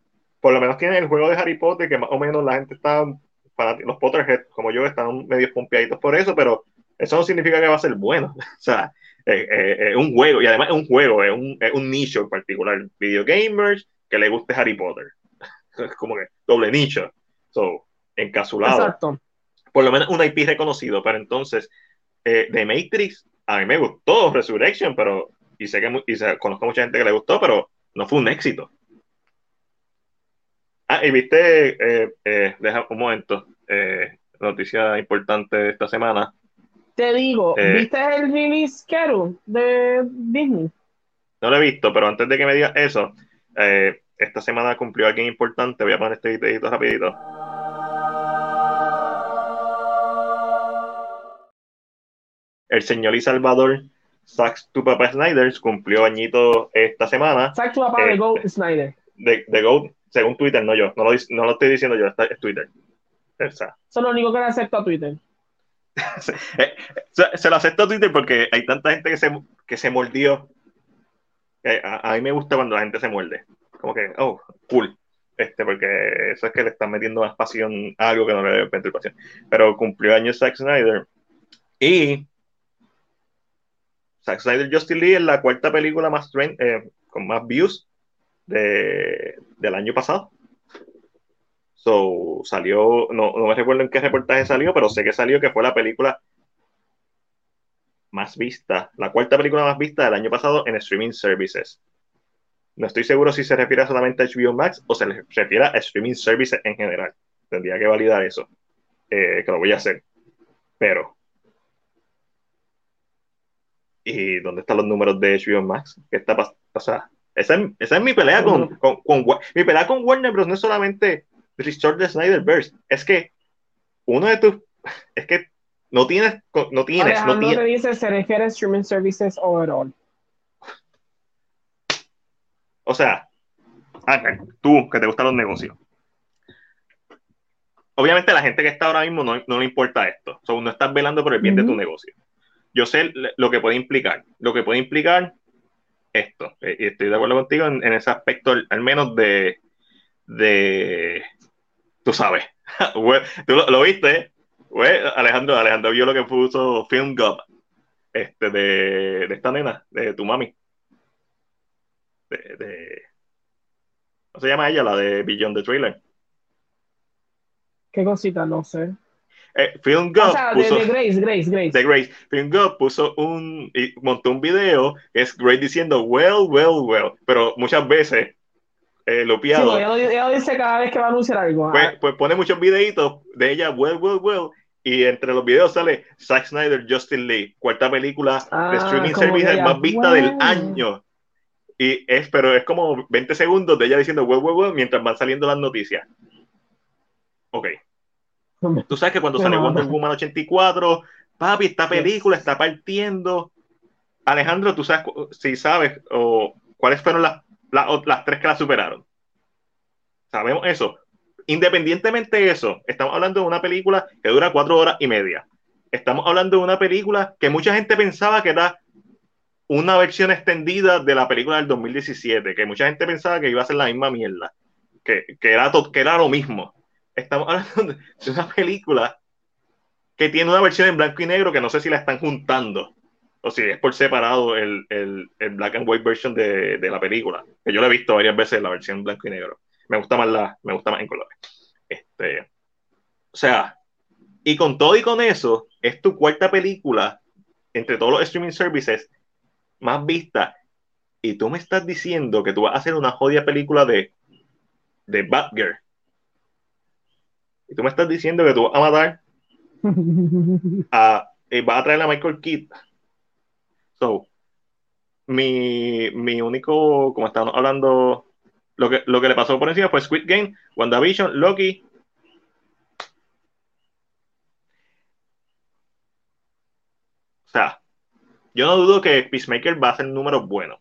Por lo menos tiene el juego de Harry Potter, que más o menos la gente está, los Potterhead, como yo, están medio pompeaditos por eso, pero eso no significa que va a ser bueno. O sea, eh, eh, es un juego, y además es un juego, es un, es un nicho en particular. Video gamers que le guste Harry Potter. Es como que doble nicho. So, encapsulado. Exacto. Por lo menos un IP reconocido, pero entonces, eh, de Matrix, a mí me gustó Resurrection, pero, y sé que y sé- conozco mucha gente que le gustó, pero no fue un éxito. Ah, y viste, eh, eh, deja un momento, eh, noticia importante de esta semana. Te digo, Eh. ¿viste el release schedule de Disney? No lo he visto, pero antes de que me digas eso, eh, esta semana cumplió alguien importante. Voy a poner este videito rapidito. El señor y Salvador Sax tu papá Snyder cumplió añito esta semana Sack tu papá Eh, de Go Snyder. de, de GOAT, según Twitter, no yo. No lo, dic- no lo estoy diciendo yo, está, es Twitter. O sea, Eso es lo único que le acepto a Twitter. Eh, se, lo acepto a Twitter porque hay tanta gente que se, que se mordió. a, mí me gusta cuando la gente se muerde. Como que, oh, cool. Este, porque eso es que le están metiendo más pasión a algo que no le debe meter pasión. Pero cumplió años Zack Snyder. Y Zack Snyder Justice League es la cuarta película más trend, eh, con más views de, del año pasado. So, salió, no, no me recuerdo en qué reportaje salió, pero sé que salió que fue la película más vista, la cuarta película más vista del año pasado en streaming services. No estoy seguro si se refiere solamente a HBO Max o se refiere a streaming services en general. Tendría que validar eso, eh, que lo voy a hacer. Pero, ¿y dónde están los números de HBO Max? ¿Qué está pasando? O sea, esa es, esa es mi pelea con, con, mi pelea con Warner Bros. no es solamente Restore the Snyderverse, es que uno de tus, es que no tienes, no tienes, no Alejandro te tienes, dice, se refiere a streaming services overall. o sea, Ángel, tú que te gustan los negocios. Obviamente la gente que está ahora mismo no, no le importa esto, o sea, no estás velando por el bien de tu negocio. Yo sé lo que puede implicar, lo que puede implicar esto, eh, y estoy de acuerdo contigo en, en ese aspecto, al, al menos de, de, tú sabes, tú lo, lo viste, Güey, Alejandro, Alejandro vio lo que puso Film Gub, este, de, de esta nena, de tu mami, de, de, ¿cómo se llama ella? La de Beyond the Trailer. ¿Qué cosita? No sé. Eh, Film Gub O sea, puso, de Grace, Grace, Grace. de Grace. Film Gub puso un, y montó un video es Grace diciendo, well, well, well, pero muchas veces eh, Sí, lupeado. porque ella lo, ella lo dice cada vez que va a anunciar algo. pues, Ah, pues pone muchos videitos de ella, well, well, well, y entre los videos sale Zack Snyder, Justin Lee, cuarta película de Ah, streaming service ella, más vista del año. Y es, pero es como 20 segundos de ella diciendo well, well, well, mientras van saliendo las noticias. Ok. Tú sabes que cuando mala. Wonder Woman 84, papi, esta película está partiendo. Alejandro, tú sabes si sabes o cuáles fueron las, las, tres que la superaron. Sabemos eso. Independientemente de eso, estamos hablando de una película que dura cuatro horas y media. Estamos hablando de una película que mucha gente pensaba que era una versión extendida de la película del 2017, que mucha gente pensaba que iba a ser la misma mierda, que, que, era, to- que era lo mismo. Estamos hablando de una película que tiene una versión en blanco y negro que no sé si la están juntando o si es por separado el, el, el black and white version de, de la película, que yo la he visto varias veces la versión blanco y negro. Me gusta más la, me gusta más en colores. Este, o sea, y con todo y con eso, es tu cuarta película entre todos los streaming services más vista. Y tú me estás diciendo que tú vas a hacer una jodida película de, de Batgirl. Y tú me estás diciendo que tú vas a matar a, eh, vas a traer a Michael Keaton. So, mi, mi único, como estábamos hablando, lo que, lo que le pasó por encima fue Squid Game, WandaVision, Loki. O sea, yo no dudo que Peacemaker va a hacer números buenos,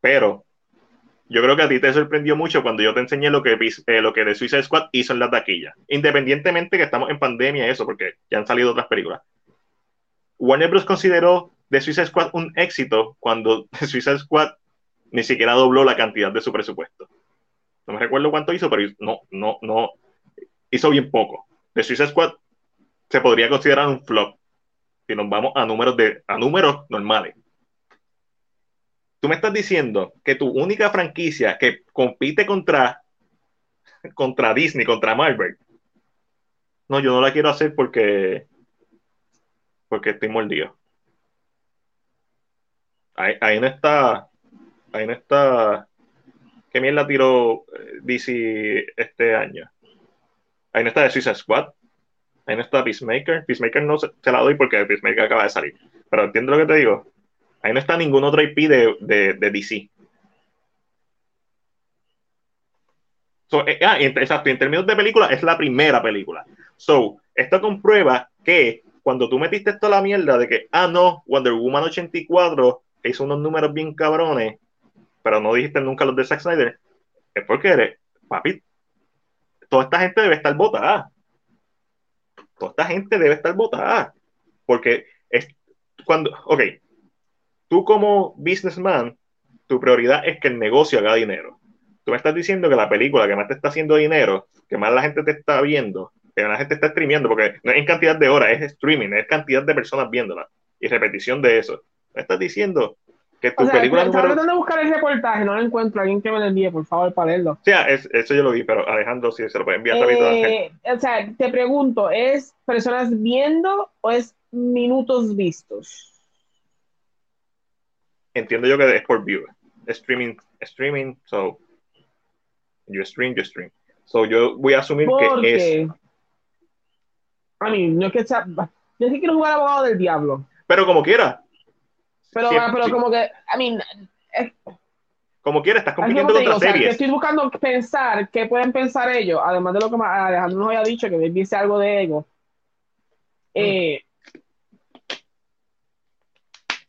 pero yo creo que a ti te sorprendió mucho cuando yo te enseñé lo que, eh, lo que The Suicide Squad hizo en la taquilla. Independientemente que estamos en pandemia eso, porque ya han salido otras películas. Warner Bros. consideró The Suicide Squad un éxito cuando Suicide Squad ni siquiera dobló la cantidad de su presupuesto. No me recuerdo cuánto hizo, pero no, no, no, hizo bien poco. The Suicide Squad se podría considerar un flop si nos vamos a números de a números normales. Tú me estás diciendo que tu única franquicia que compite contra contra Disney, contra Marvel, no, yo no la quiero hacer porque porque estoy mordido. Ahí, no está, ahí no está. ¿Qué mierda tiró eh, DC este año? Ahí no está de Suicide Squad. Ahí no está Peacemaker. Peacemaker no se, la doy porque Peacemaker acaba de salir. Pero entiendo lo que te digo. Ahí no está ningún otro IP de, de, DC. So, eh, ah, exacto, en términos de película, es la primera película. So, esto comprueba que cuando tú metiste esto a la mierda de que, ah, no, Wonder Woman 84 hizo unos números bien cabrones, pero no dijiste nunca los de Zack Snyder, es porque papi, toda esta gente debe estar votada. Toda esta gente debe estar votada. Porque es cuando, ok, tú como businessman, tu prioridad es que el negocio haga dinero. Tú me estás diciendo que la película que más te está haciendo dinero, que más la gente te está viendo, que más la gente está streameando, porque no es en cantidad de horas, es streaming, es cantidad de personas viéndola y repetición de eso. Me estás diciendo que tu O sea, película estaba número... tratando de buscar el reportaje, no lo encuentro. Alguien que me lo envíe, por favor, para leerlo. O sea, es- eso yo lo vi, pero Alejandro, si se lo puede enviar. Eh, o sea, te pregunto, ¿es personas viendo o es minutos vistos? Entiendo yo que es por view. Streaming, streaming, so you stream, you stream. So yo voy a asumir que es. A mí, no es que sea, yo sí quiero jugar abogado del diablo, Pero como quiera. Pero, Sí, pero sí, como que, a mí, es, como quiera, estás compitiendo contra digo, o sea, que series. estoy buscando pensar qué pueden pensar ellos, además de lo que Alejandro nos había dicho, que dice algo de ego. Eh,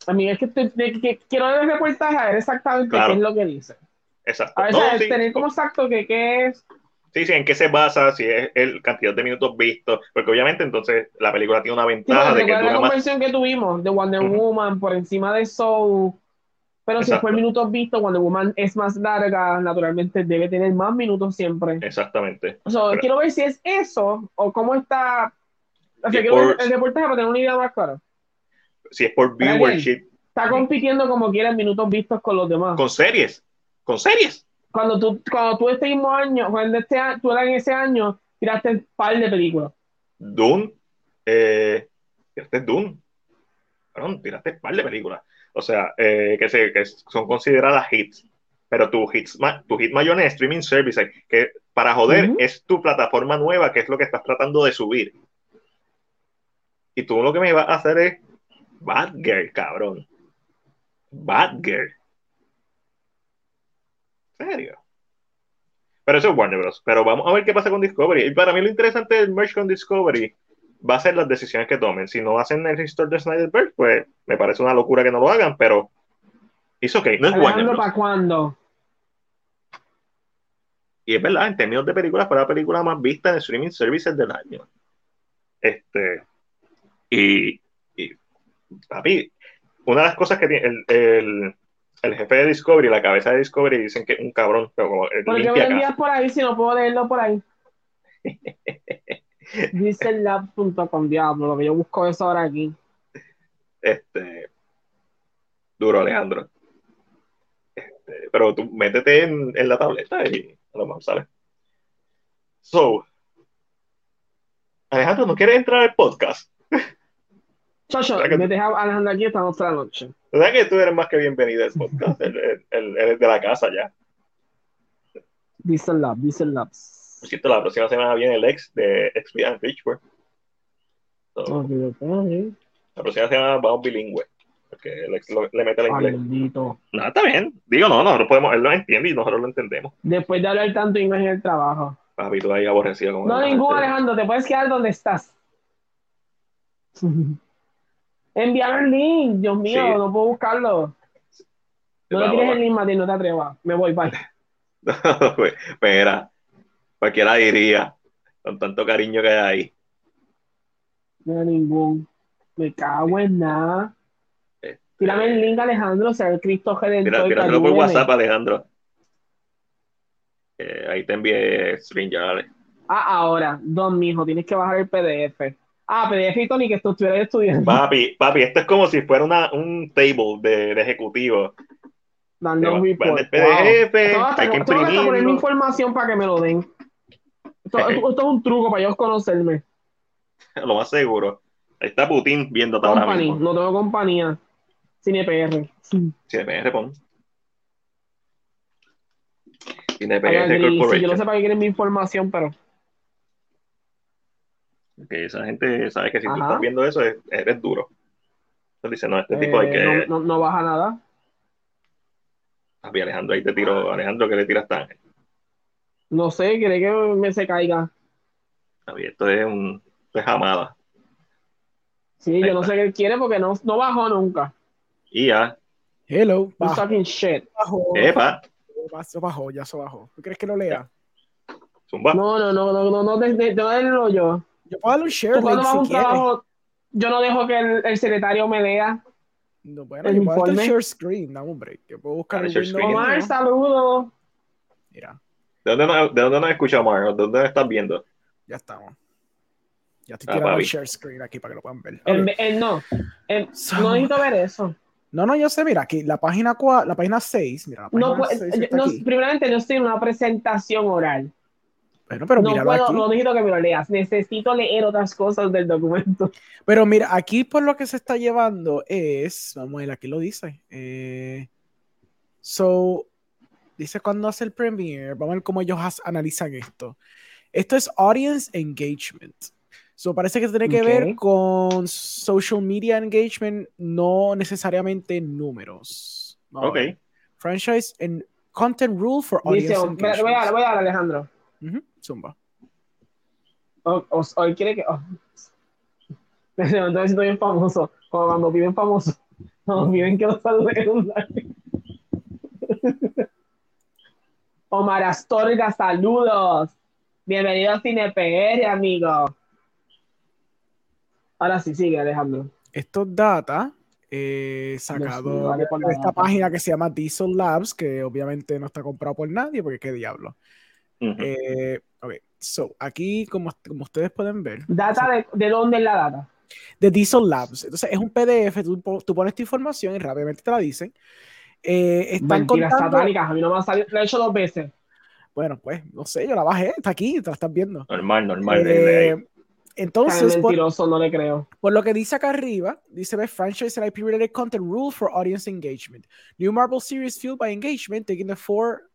a mí es que, quiero ver el reportaje a ver exactamente Claro. qué es lo que dice. Exacto. A ver, No, ¿sabes? sí, tener como exacto que qué es. Sí, sí, en qué se basa, si es el cantidad de minutos vistos, porque obviamente entonces la película tiene una Sí, ventaja porque de que la dura más. que tuvimos de Wonder. Woman por encima de Soul. Pero si fue minutos vistos, Wonder Woman es más larga, naturalmente debe tener más minutos siempre. Exactamente. O sea, Pero- quiero ver si es eso o cómo está. O sea, quiero ver el reportaje para tener una idea más clara. Si es por viewership, Está compitiendo como quiera en minutos vistos con los demás. con series. Con series. Cuando tú, cuando tú este mismo año, cuando este, tú en ese año, tiraste un par de películas. Dune. Eh, tiraste Dune. Cabrón, tiraste un par de películas. O sea, eh, que, se, que son consideradas hits. pero tu hit, tu hit mayor es streaming service, que para joder es tu plataforma nueva, que es lo que estás tratando de subir. Y tú lo que me vas a hacer es Bad Girl, cabrón. Bad Girl. ¿Serio? Pero eso es Warner Bros. Pero vamos a ver qué pasa con Discovery. Y para mí lo interesante del merge con Discovery va a ser las decisiones que tomen. Si no hacen el restore de Snyderberg, pues me parece una locura que no lo hagan, pero es ok, no es Warner ¿Para cuándo? Y es verdad, en términos de películas, fue la película más vista en streaming services del año. Este, y, y papi, una de las cosas que tiene el, el, jefe de Discovery, la cabeza de Discovery, dicen que es un cabrón, pero como ¿Por qué me envías por ahí si no puedo leerlo por ahí? Dice lab.com, diablo, lo que yo busco eso ahora aquí. Este. Duro, Alejandro. Este, pero tú métete en, en, la tableta y a lo mejor sale. So. Alejandro, ¿no quieres entrar al podcast? Chacho, me deja Alejandro aquí esta otra noche. ¿Verdad que tú eres más que bienvenido al podcast? él, es de la casa ya. Diesel Lab, Diesel Labs. Por cierto, la próxima semana viene el ex de Expedient Richburg. So, okay, La próxima semana vamos bilingüe. Porque el ex le mete el inglés. Maldito. No, está bien. Digo, no, nosotros podemos, él lo entiende y nosotros lo entendemos. Después de hablar tanto inglés en el trabajo. Papi, tú ahí aborrecido como No, ningún Alejandro, te puedes quedar donde estás. Enviar el link, Dios mío, sí. no puedo buscarlo. No le tienes el link, Mati, no te atrevas. Me voy, bye. Espera, cualquiera diría, con tanto cariño que hay ahí. No, ningún. Me cago en nada. Este... Tírame el link, Alejandro, o sea, el Cristo Redentor. Mira, tíralo por WhatsApp, Alejandro. Eh, ahí te envié StreamYard. Ah, ahora, don mijo, tienes que bajar el PDF. Ah, PDF y Tony, que tú estuvieras estudiando. Papi, papi, esto es como si fuera una, un table de, de ejecutivo. Dando un report. El PDF, wow. hay que que poner mi información para que me lo den. Esto, esto, es un truco para ellos conocerme. Lo más seguro. Ahí está Putin viendo ahora mismo. No tengo compañía. CinePR. CinePR, pon. CinePR Corporation. Sí, yo no sé para qué quieren mi información, pero... que esa gente sabe que si Ajá. tú estás viendo eso, eres duro. Entonces dice, no, este eh, tipo hay que... No, no, no, baja nada. Papi, Alejandro, ahí te tiro. Alejandro, ¿qué le tiras a Ángel? No sé, quiere que me se caiga. Papi, esto es un... Esto es jamada. Sí, ahí yo no sé qué quiere porque no, no bajó nunca. Y ya. Hello. You talking shit. Bajó. Epa. Eso bajó, ya se bajó. ¿Tú crees que lo lea? Zumba. No, no, no, no, no, no, de, de, de, yo. Yo puedo darle un share link si un trabajo, yo no dejo que el, el, secretario me lea. No, bueno, yo puedo darle share screen, dame un break. Yo puedo buscar el share Omar, saludos. Mira. ¿De dónde, no, ¿De dónde nos escucha Omar? ¿De dónde nos estás viendo? Ya estamos. Ya estoy tirando ah, el share screen aquí para que lo puedan ver. El, el, no, el, so, no necesito ver eso. No, no, yo sé, mira, aquí la página, la página 6, mira, la página no, 6 no, primeramente no estoy en una presentación oral. Bueno, pero no mira puedo, aquí. no necesito que me lo leas, necesito leer otras cosas del documento. Pero mira, aquí por lo que se está llevando es, vamos a ver, aquí lo dice. Eh, so, dice cuando hace el premiere, vamos a ver cómo ellos analizan esto. Esto es audience engagement. So, parece que tiene que okay. ver con social media engagement, no necesariamente números. Ok. Ver. Franchise and content rule for audience Dice, engagement. Voy a, voy a dar, Alejandro. Uh -huh. Zumba. Hoy oh, quiere que. Oh. Me siento bien famoso. Como cuando piden famoso. Cuando piden que los live. Omar Astorga, saludos. Bienvenido a CinePR, amigo. Ahora sí, sigue, Alejandro. Estos data eh, sacado de esta página que se llama Diesel Labs, que obviamente no está comprado por nadie, porque qué diablo. Uh -huh. eh, ok, so aquí, como, como ustedes pueden ver. ¿Data de, de, dónde es la data? De Diesel Labs. Entonces, es un PDF, tú, tú pones tu información y rápidamente te la dicen. Eh, están Mentiras contando... satánicas, a mí no me ha salido, lo he hecho dos veces. Bueno, pues, no sé, yo la bajé, está aquí, te la estás viendo. Normal, normal. Eh, Entonces, Tan por, mentiroso, no le creo. por lo que dice acá arriba, dice Best Franchise and IP related content rule for audience engagement. New Marvel series fueled by engagement, taking the four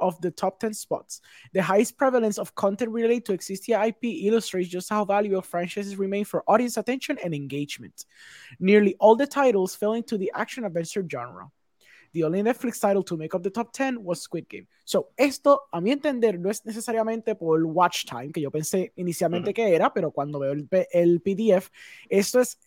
of the top 10 spots. The highest prevalence of content related to existing IP illustrates just how valuable franchises remain for audience attention and engagement. Nearly all the titles fell into the action adventure genre. The only Netflix title to make up the top 10 was Squid Game. So, esto, a mi entender, no es necesariamente por watch time, que yo pensé inicialmente Ujú. que era, pero cuando veo el, el PDF, esto es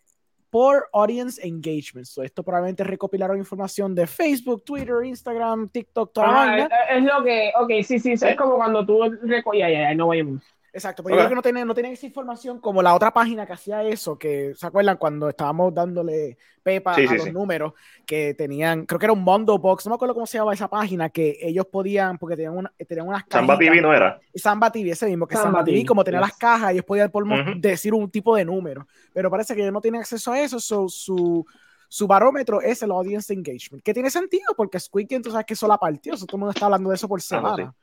por audience engagement. So, esto probablemente recopilaron información de Facebook, Twitter, Instagram, TikTok, toda Ah, es, es lo que, ok, sí, sí, es como cuando tú reco- ya, ya, ya, no voy a Exacto, pero yo Ok. creo que no tienen, no tienen esa información como la otra página que hacía eso, que se acuerdan cuando estábamos dándole pepa Sí, a sí, los sí. números, que tenían, creo que era un Mondo Box, no me acuerdo cómo se llamaba esa página, que ellos podían, porque tenían, una, tenían unas Samba cajitas. TV no era. Samba TV, ese mismo, que Samba Samba, TV, TV, como tenía yes. las cajas, ellos podían por decir un tipo de número, pero parece que ellos no tienen acceso a eso, so, su, su barómetro es el audience engagement, que tiene sentido, porque Squid Game, tú sabes que eso la partió, so, todo el mundo está hablando de eso por Ah, no,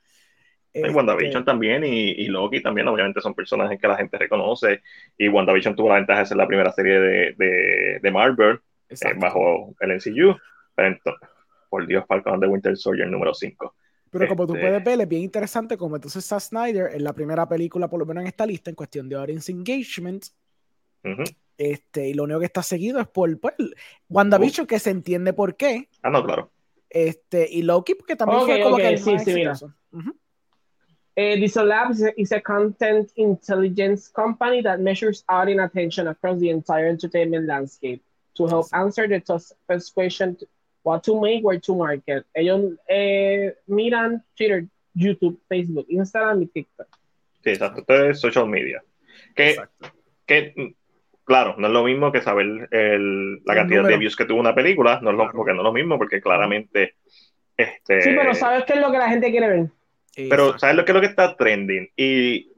semana. Y Este, WandaVision también y, y Loki también, obviamente son personajes que la gente reconoce. Y WandaVision tuvo la ventaja de ser la primera serie de, de, de Marvel eh, bajo el MCU. Pero entonces, por Dios, Falcon the Winter Soldier número 5. Pero como tú Este- puedes ver, es bien interesante como entonces Zack Snyder en la primera película, por lo menos en esta lista, en cuestión de audience engagement, este, y lo único que está seguido es por, por WandaVision, que se entiende por qué, Ah, no, claro. este, y Loki, porque también fue Ok, como ok, que el sí, más sí, mira. exitoso. Ujú. Uh, Disolabs is a content intelligence company that measures audience attention across the entire entertainment landscape to help answer the toughest question what to make, where to market. Ellos eh, miran Twitter, YouTube, Facebook, Instagram y TikTok. Sí, exacto. Esto es social media. Que, Exacto. que mm, claro, no es lo mismo que saber el- la El cantidad número. de views que tuvo una película, no es lo, Claro. porque no es lo mismo, porque claramente. Este, Sí, pero ¿sabes qué es lo que la gente quiere ver? Pero. ¿sabes lo que es lo que está trending? Y,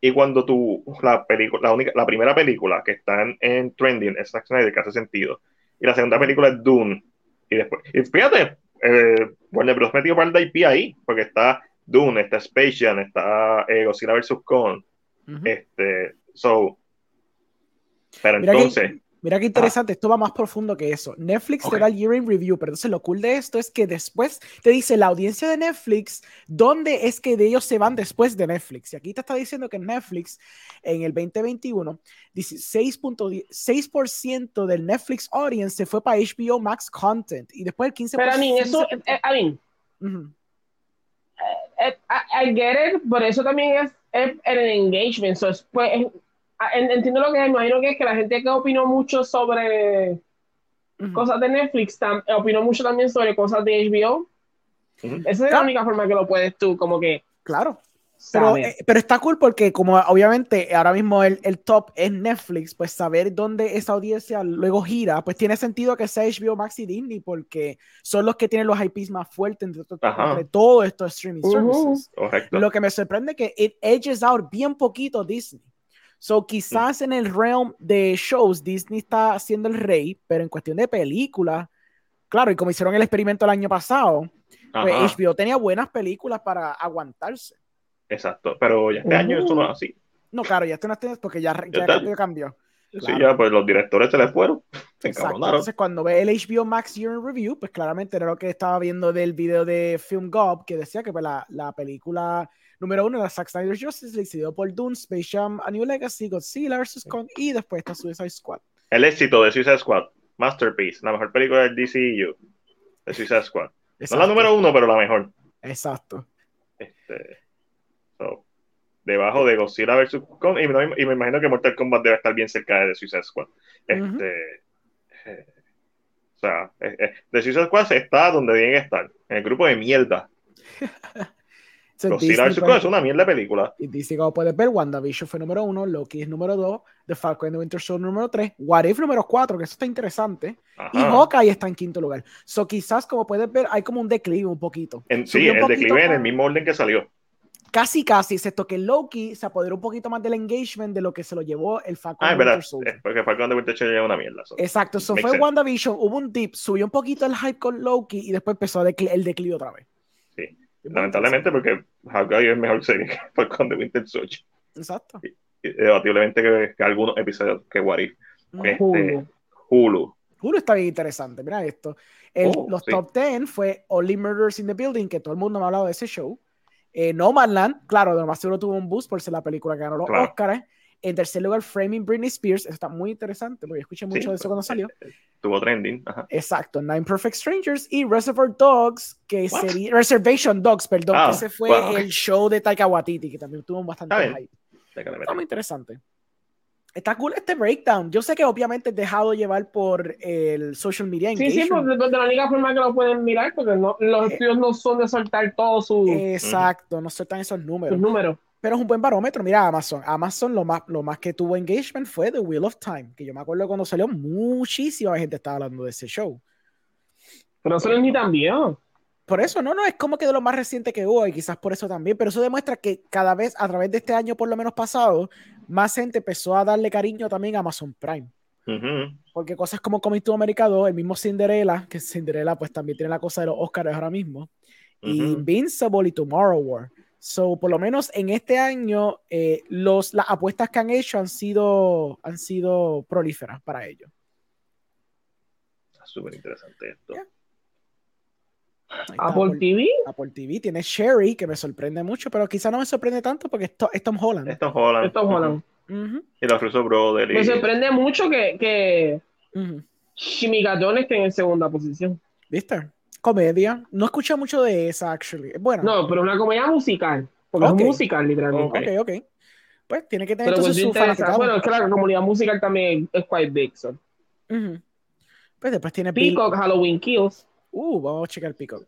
y cuando tú, la película, la única, la primera película que está en, en trending es Zack Snyder, que hace sentido. Y la segunda película es Dune. Y después, y fíjate, eh, Warner Bros. metió para el IP ahí, porque está Dune, está Space Jam, está eh, Godzilla vs. Kong. Este, so, pero Mira que- entonces, Mira qué interesante, esto va más profundo que eso. Netflix Ok. te da el year in review, pero entonces lo cool de esto es que después te dice la audiencia de Netflix, dónde es que de ellos se van después de Netflix. Y aquí te está diciendo que Netflix en el 2021, 16.6% del Netflix audience se fue para HBO Max Content y después el 15%. Pero a mí, eso, eh, a mí, Ujú. eh, I, I get it, pero eso también es, es el engagement. So, es, pues, ah, entiendo lo que es, imagino que es que la gente que opinó mucho sobre cosas de Netflix tam- opinó mucho también sobre cosas de HBO. Esa es la Claro. única forma que lo puedes tú, como que. Claro. Pero, eh, pero está cool porque como obviamente ahora mismo el, el top es Netflix, pues saber dónde esa audiencia luego gira, pues tiene sentido que sea HBO Max y Disney porque son los que tienen los IPs más fuertes entre, entre todos estos streaming Ujú. services. correcto. Lo que me sorprende es que it edges out bien poquito Disney. So quizás en el realm de shows Disney está haciendo el rey, pero en cuestión de películas, claro, y como hicieron el experimento el año pasado, pues HBO tenía buenas películas para aguantarse. exacto. Pero ya este año esto no es así. No, claro, ya esto no es porque ya, ya está. cambió. Sí, ya, pues los directores se les fueron. Se. Entonces, cuando ve el HBO Max Year in Review, pues claramente era lo que estaba viendo del video de Film Gob, que decía que pues, la, la película número uno era Zack Snyder Justice League, seguido por Dune, Space Jam, A New Legacy, Godzilla vs. Kong, y después está Suicide Squad. El éxito de Suicide Squad, Masterpiece, la mejor película del DCU, de Suicide Squad. No Exacto. la número uno, pero la mejor. Exacto. Este, so, debajo de Godzilla vs. Kong, y, me- y me imagino que Mortal Kombat debe estar bien cerca de Suicide Squad. Este, eh, o sea, eh, eh, de Suicide Squad está donde tiene que estar, en el grupo de mierda. Disney, es una mierda de película. Y Disney, como puedes ver, WandaVision fue número uno, Loki es número dos, The Falcon and the Winter Soldier número tres, What If número cuatro, que eso está interesante, y Ajá. Hawkeye está en quinto lugar. So, quizás, como puedes ver, hay como un declive un poquito. En- sí, el declive en el mismo orden que salió. Casi, casi, excepto que Loki se apoderó un poquito más del engagement de lo que se lo llevó el Falcon Ah, and the. Winter Soldier. Es porque Falcon de Winter Soldier es una mierda. so. Exacto, eso fue sense. WandaVision, hubo un dip, subió un poquito el hype con Loki y después empezó el declive otra vez. Sí, Lamentablemente, porque Hawkeye es mejor serie que Falcon de Winter Soldier. Exacto. Y debatiblemente que, que algunos episodios que What If. Este, Hulu. Hulu. Hulu está bien interesante, mira esto. El- Oh, los sí. top 10 fue Only Murders in the Building, que todo el mundo me ha hablado de ese show. Eh, Nomadland, claro, de lo más seguro tuvo un boost por ser la película que ganó los Claro. Oscars. En tercer lugar, Framing Britney Spears. Eso está muy interesante porque escuché mucho Sí, de eso cuando salió. Tuvo trending. Ajá. Exacto, Nine Perfect Strangers y Reservoir Dogs, que What? sería Reservation Dogs, perdón, Ah, que ese fue wow, el show de Taika Waititi, que también tuvo bastante hype. Está muy interesante. Está cool este breakdown. Yo sé que obviamente es dejado llevar por el social media Sí, sí, engagement. pues, de, de la única forma que lo pueden mirar, porque no, los Eh, estudios no son de soltar todos sus, Exacto, no sueltan esos sus números. Pero es un buen barómetro. Mira, Amazon. Amazon lo más, lo más que tuvo engagement fue The Wheel of Time, que yo me acuerdo cuando salió, muchísima gente estaba hablando de ese show. Pero eso ni tan viejo. Por eso, no, no, es como que de lo más reciente que hubo, y quizás por eso también, pero eso demuestra que cada vez, a través de este año por lo menos pasado, más gente empezó a darle cariño también a Amazon Prime. Porque cosas como Coming to America 2, el mismo Cinderella, que Cinderella pues también tiene la cosa de los Oscars ahora mismo, y. Invincible y Tomorrow War. So, por lo menos en este año, eh, los, las apuestas que han hecho han sido, han sido prolíferas para ellos. Está súper interesante esto. Ahí está Apple TV, Apple TV tiene Sherry, que me sorprende mucho, pero quizá no me sorprende tanto porque es, To- es Tom Holland. Es Holland. es Holland. Y los Russo Brothers. Me sorprende mucho que, que ujú. Shimigadon esté en segunda posición. ¿Viste? Comedia. No escuché mucho de esa, actually. Bueno, No, pero una comedia musical. Porque Ok. es musical, literalmente. ok, ok. Pues tiene que tener Pero pues entonces su. Bueno, es que la comunidad musical también es quite big. so. Ujú. Pues después tiene Bill- Peacock, Halloween Kills. Uh, vamos a checar Peacock.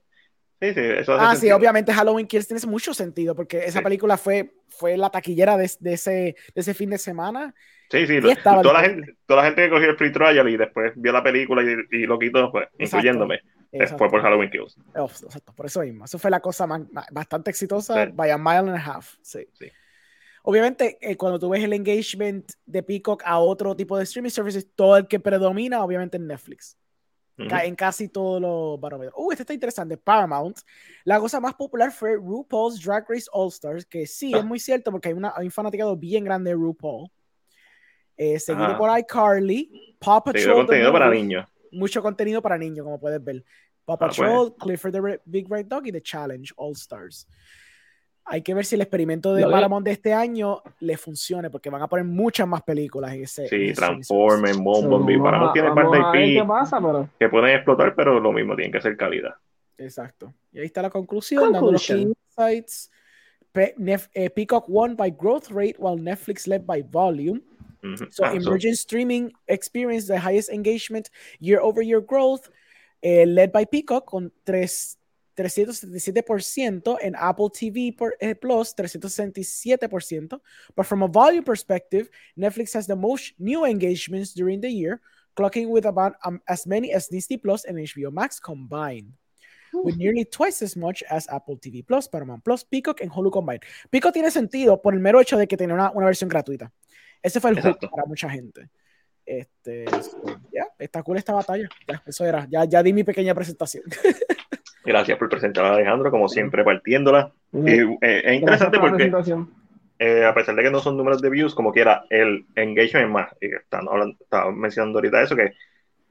Sí, sí, eso hace Ah, sí, sentido. obviamente Halloween Kills tiene mucho sentido porque esa Sí. película fue, fue la taquillera de, de ese, de ese fin de semana. Sí, sí, toda, la gente, toda la gente que cogió el free trial y después vio la película y, y lo quitó, pues, incluyéndome, eh, Exacto. fue por Halloween Kills. Oh, exacto, por eso mismo. Eso fue la cosa más- bastante exitosa, Sí. by a mile and a half. Sí. Sí. Obviamente, eh, cuando tú ves el engagement de Peacock a otro tipo de streaming services, todo el que predomina, obviamente, es Netflix. Ca- En casi todos los barómetros. Uh, este está interesante. Paramount. La cosa más popular fue RuPaul's Drag Race All Stars, que sí, Ah. es muy cierto porque hay, una, hay un fanaticado bien grande de RuPaul. Eh, seguido Ah. por iCarly, Paw Patrol. Sí, de contenido para niños. Mucho contenido para niños, como puedes ver. Paw Ah, pues. Clifford the Big Red Dog y The Challenge All Stars. Hay que ver si el experimento de de- Paramount de este año le funcione, porque van a poner muchas más películas en ese. Sí, Transformers. Bumblebee, Vamos para no a- tiene parte ver IP qué pasa, pero. que pueden explotar, pero lo mismo, tienen que ser calidad. Exacto. Y ahí está la conclusión, dando los insights. Pe- Nef- eh, Peacock won by growth rate, while Netflix led by volume. Ujú. So, Ah, so- emerging streaming experienced the highest engagement year over year growth, eh, led by Peacock con tres- 377%, en Apple TV por- eh, Plus 367%. But from a volume perspective, Netflix has the most new engagements during the year, clocking with about um, as many as Disney Plus and HBO Max combined. With nearly twice as much as Apple TV Plus, Paramount Plus, Peacock and Hulu combined. Peacock tiene sentido por el mero hecho de que tiene una, una versión gratuita. Ese fue el Exacto. para mucha gente. Este, so, ya, está cool esta batalla. Ya, eso era. Ya, ya di mi pequeña presentación. Gracias por presentar a Alejandro, como siempre, partiéndola. Y, eh, es interesante porque eh, a pesar de que no son números de views, como quiera, el engagement más, y están hablando, estaba mencionando ahorita eso, que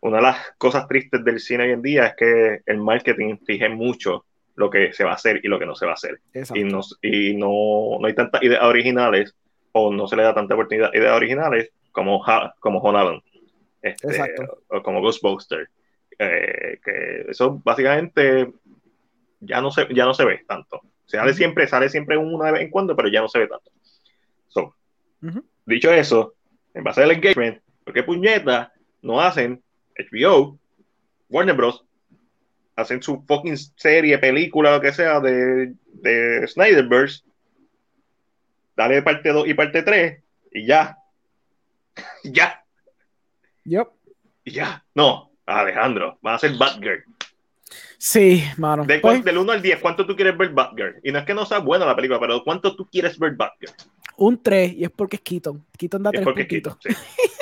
una de las cosas tristes del cine hoy en día es que el marketing rige mucho lo que se va a hacer y lo que no se va a hacer. Exacto. Y, no, y no, no hay tantas ideas originales, o no se le da tanta oportunidad ideas originales como, Ha- como Holland, este, Exacto. o como Ghostbusters. Eh, que eso básicamente ya no se, ya no se ve tanto. Sale Ujú. siempre, sale siempre una vez en cuando, pero ya no se ve tanto. So, Ujú. Dicho eso, en base al engagement, ¿por qué puñeta no hacen HBO, Warner Bros. hacen su fucking serie, película, lo que sea de, de Snyderverse? Dale parte 2 y parte 3 y ya. ya. Yep. Y ya. No, Alejandro, va a ser Batgirl. Sí, mano. De, Pues, del 1 al 10, ¿cuánto tú quieres ver Batgirl? Y no es que no sea buena la película, pero ¿cuánto tú quieres ver Batgirl? Un 3 y es porque es Keaton. Keaton da Es 3 porque es puntitos. Keaton, sí.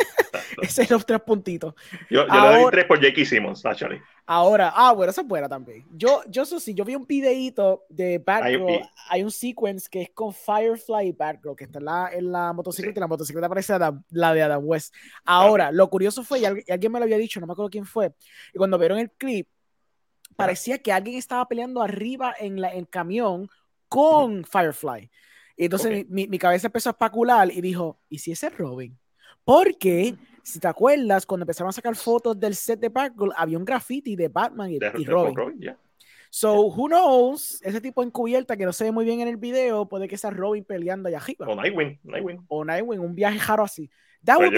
Ese es los tres puntitos. Yo, yo le doy tres por Jackie Simmons, actually. Ahora, ah, bueno, esa es buena también. Yo, yo eso sí, yo vi un videíto de Batgirl. Hay, un sequence que es con Firefly y Batgirl, que está en la, en la motocicleta y la motocicleta parece la de Adam West. Ahora, lo curioso fue, y alguien me lo había dicho, no me acuerdo quién fue, y cuando vieron el clip, parecía que alguien estaba peleando arriba en la, el camión con Firefly. Y entonces mi, mi, cabeza empezó a especular y dijo, ¿y si ese es Robin? Porque si te acuerdas, cuando empezaron a sacar fotos del set de Batgirl, había un graffiti de Batman y, Robin. So, who knows? Ese tipo encubierta que no se ve muy bien en el video, puede que sea Robin peleando allá arriba. O Nightwing. Nightwing. O Nightwing, un viaje jaro así. That would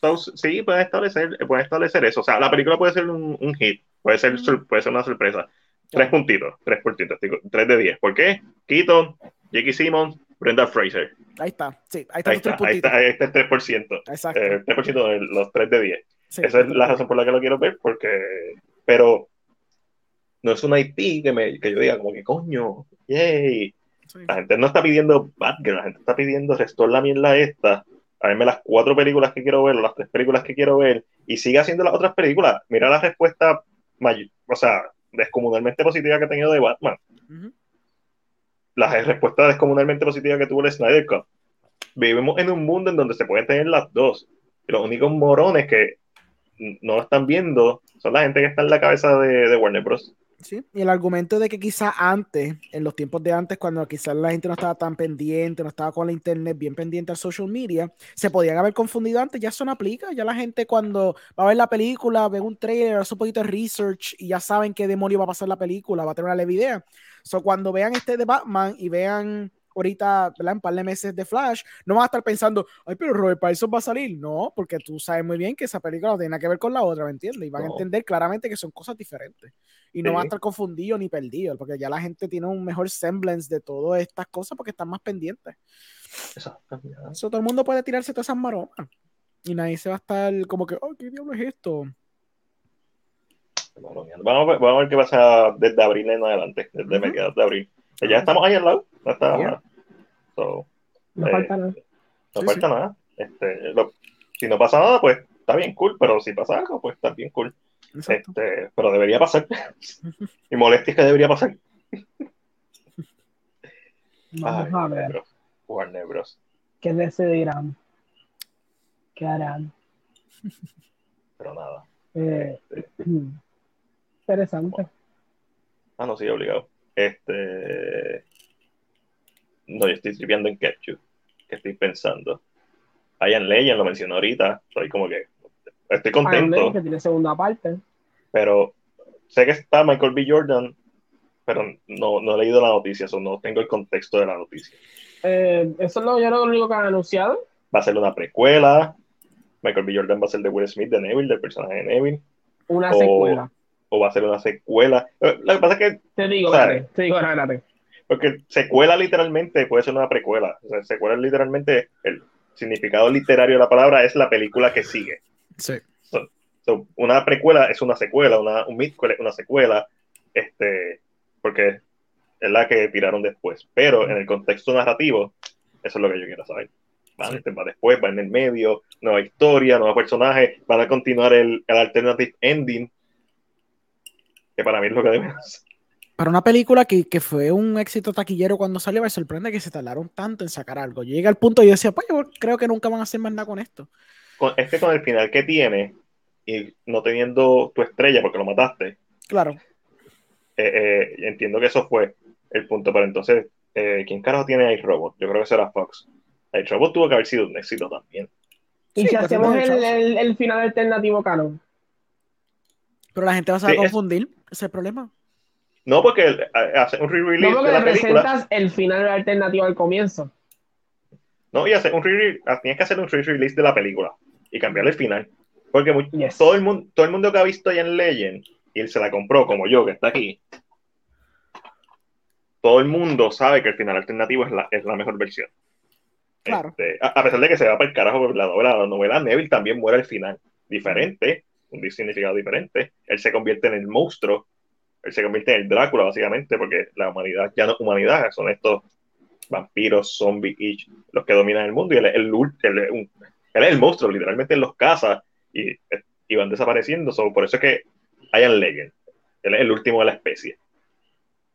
so, sí, pueden establecer, puede establecer eso. O sea, la película puede ser un, un hit, puede ser, puede ser una sorpresa. Tres puntitos, tres puntitos, tres de diez. ¿Por qué? Keaton, Jackie Simmons, Brenda Fraser. Ahí está, sí, ahí está, ahí está, ahí está, ahí está el 3%. Exacto. Eh, 3% de los 3 de 10. Esa es la razón por la que lo quiero ver, porque. Pero no es una IP que, me, que yo diga, como que coño, yay. La gente no está pidiendo Batgirl, la gente está pidiendo Restore la mierda esta. A verme las cuatro películas que quiero ver, o las tres películas que quiero ver, y sigue haciendo las otras películas. Mira la respuesta, o sea, descomunalmente positiva que ha tenido de Batman. Uh la respuesta descomunalmente positiva que tuvo el Snyder Cut. Vivimos en un mundo en donde se pueden tener las dos. Los únicos morones que no lo están viendo son la gente que está en la cabeza de, Warner Bros. Sí, y el argumento de que quizás antes, en los tiempos de antes, cuando quizás la gente no estaba tan pendiente, no estaba con la internet bien pendiente al social media, se podían haber confundido antes, ya eso no aplica, ya la gente cuando va a ver la película, ve un trailer, hace un poquito de research y ya saben qué demonio va a pasar la película, va a tener una leve idea. So, cuando vean este de Batman y vean ahorita, ¿verdad? En par de meses de Flash, no van a estar pensando, ay, pero Robert Pattinson va a salir. No, porque tú sabes muy bien que esa película no tiene nada que ver con la otra, ¿me entiendes? Y van a entender claramente que son cosas diferentes. Y no van a estar confundidos ni perdidos, porque ya la gente tiene un mejor semblance de todas estas cosas porque están más pendientes. Exacto. todo el mundo puede tirarse todas esas maromas. Y nadie se va a estar como que, oh, ¿qué diablo es esto? Vamos a, ver, vamos a ver qué pasa desde abril en adelante, desde uh mediados de abril. Ya estamos ahí al lado. No, está, so, no eh, falta nada. No falta nada. Este, lo, si no pasa nada, pues está bien cool, pero si pasa algo, pues está bien cool. Este, pero debería pasar. Mi molestia es que debería pasar. Vamos a ver. Warner Bros. ¿Qué decidirán? ¿Qué harán? Pero nada. Eh, este, interesante. Ah, no, sí, obligado. Este. No, yo estoy escribiendo en Ketchup. ¿Qué estoy pensando? Ian Legend lo mencionó ahorita. Estoy como que. Estoy contento. que tiene segunda parte. Pero sé que está Michael B. Jordan, pero no, no he leído la noticia, o no tengo el contexto de la noticia. Eh, eso es lo, yo lo único que han anunciado. Va a ser una precuela. Michael B. Jordan va a ser de Will Smith, de Neville, del personaje de Neville. Una secuela o va a ser una secuela. Eh, lo que pasa es que. Te digo, te digo, espérate. Porque secuela literalmente puede ser una precuela. O sea, secuela literalmente, el significado literario de la palabra es la película que sigue. Sí. una precuela es una secuela, una, un es una secuela, este, porque es la que tiraron después. Pero en el contexto narrativo, eso es lo que yo quiero saber. Va, este va después, va en el medio, nueva historia, nuevos personajes, van a continuar el, el alternative ending para mí es lo que debemos. Para una película que, que, fue un éxito taquillero cuando salió, me sorprende que se tardaron tanto en sacar algo. Yo llegué al punto y yo decía, pues yo creo que nunca van a hacer más nada con esto. Con, es que con el final que tiene, y no teniendo tu estrella porque lo mataste. Claro. Eh, eh, entiendo que eso fue el punto, pero entonces, eh, ¿quién carajo tiene iRobot? Yo creo que será Fox. iRobot tuvo que haber sido un éxito también. ¿Y si hacemos el, el, el, final alternativo canon? Pero la gente va a confundir. Ese es el problema. No, porque hace un re-release. No, porque le presentas el final alternativo al comienzo. No, y hace un re ah, tienes que hacer un re-release de la película y cambiarle el final. Porque todo, el mundo, todo el mundo que ha visto en Legend y él se la compró, como yo, que está aquí, todo el mundo sabe que el final alternativo es la, es la mejor versión. Claro. Este, a, pesar de que se va para el carajo la novela, la novela Neville también muere al final. Diferente, un significado diferente. Él se convierte en el monstruo, él se convierte en el Drácula, básicamente, porque la humanidad ya no es humanidad, son estos vampiros, zombies, los que dominan el mundo. Y él, él es el monstruo, literalmente él los caza y, y van desapareciendo. por eso es que hayan Legend. Él es el último de la especie.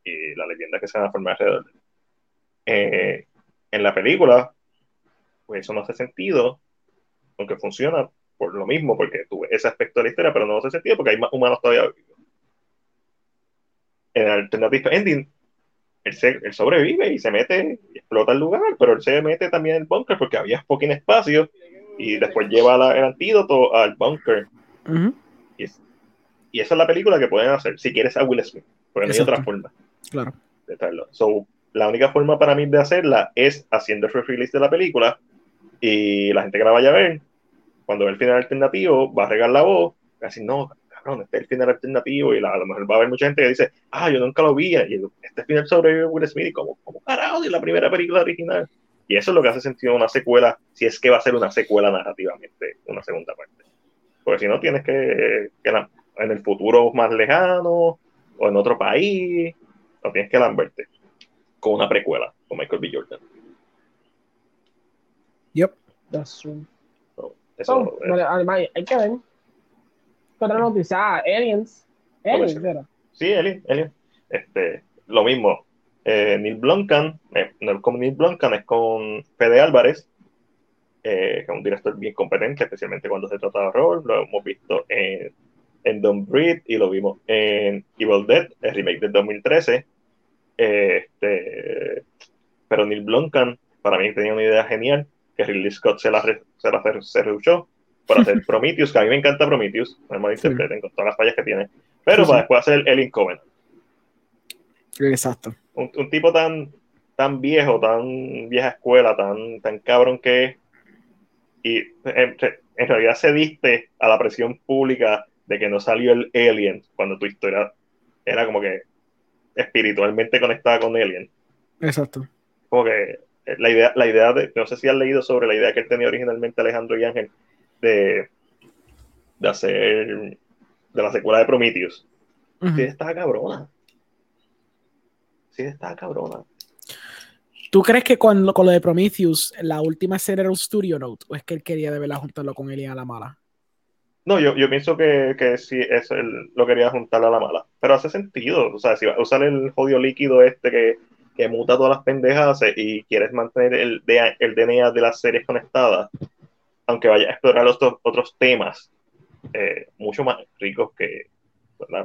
Y la leyenda que se van a formar alrededor de él. Eh, en la película, pues eso no hace sentido, aunque funciona por lo mismo, porque tuve ese aspecto de la historia, pero no hace sentido porque hay más humanos todavía vivos. En el Alternative Ending, él, sobrevive y se mete y explota el lugar, pero él se mete también en el bunker porque había poquín espacio y después lleva el antídoto al bunker. y, y, esa es la película que pueden hacer si quieres a Will Smith, porque no hay otra forma claro. de traerlo. So, la única forma para mí de hacerla es haciendo el re-release de la película y la gente que la vaya a ver, cuando ve el final alternativo, va a regar la voz, va a decir, no, cabrón, este es el final alternativo y a lo mejor va a haber mucha gente que dice, ah, yo nunca lo vi y este final sobrevive Will Smith y como, como carajo de la primera película original. Y eso es lo que hace sentido una secuela, si es que va a ser una secuela narrativamente, una segunda parte. Porque si no, tienes que, que en el futuro más lejano o en otro país, no tienes que lamberte con una precuela con Michael B. Jordan. Yep. That's true. Eso, oh, además, hay que ver. Otra noticia, ah, Aliens. Aliens, era. Sí, Alien, Alien. Este, lo mismo. Eh, Neil Blomkamp, eh, no es con Neil Blomkamp, es con Fede Álvarez, eh, que es un director bien competente, especialmente cuando se trata de horror. Lo hemos visto en, en Don't Breathe y lo vimos en Evil Dead, el remake del 2013. Este, pero Neil Blomkamp, para mí, tenía una idea genial, que Ridley Scott se la, se la se rehusó para hacer Prometheus, que a mí me encanta Prometheus, no me interpreten con todas las fallas que tiene, pero para después hacer el Covenant. Exacto. Un, un, tipo tan, tan viejo, tan vieja escuela, tan, tan cabrón que es, y en, en realidad se diste a la presión pública de que no salió el Alien cuando tu historia era como que espiritualmente conectada con Alien. Exacto. Como que la idea, la idea de, no sé si has leído sobre la idea que él tenía originalmente Alejandro y Ángel de, de hacer de la secuela de Prometheus. Sí, está cabrona. Sí, está cabrona. ¿Tú crees que cuando, con lo de Prometheus, la última serie era un Studio Note? ¿O es que él quería de verdad juntarlo con Alien a la mala? No, yo, yo pienso que, que sí, eso él lo quería juntar a la mala. Pero hace sentido. O sea, si va a usar el jodido líquido este que, que muta todas las pendejas y quieres mantener el, el DNA de las series conectadas, aunque vaya a explorar los otros temas eh, mucho más ricos que.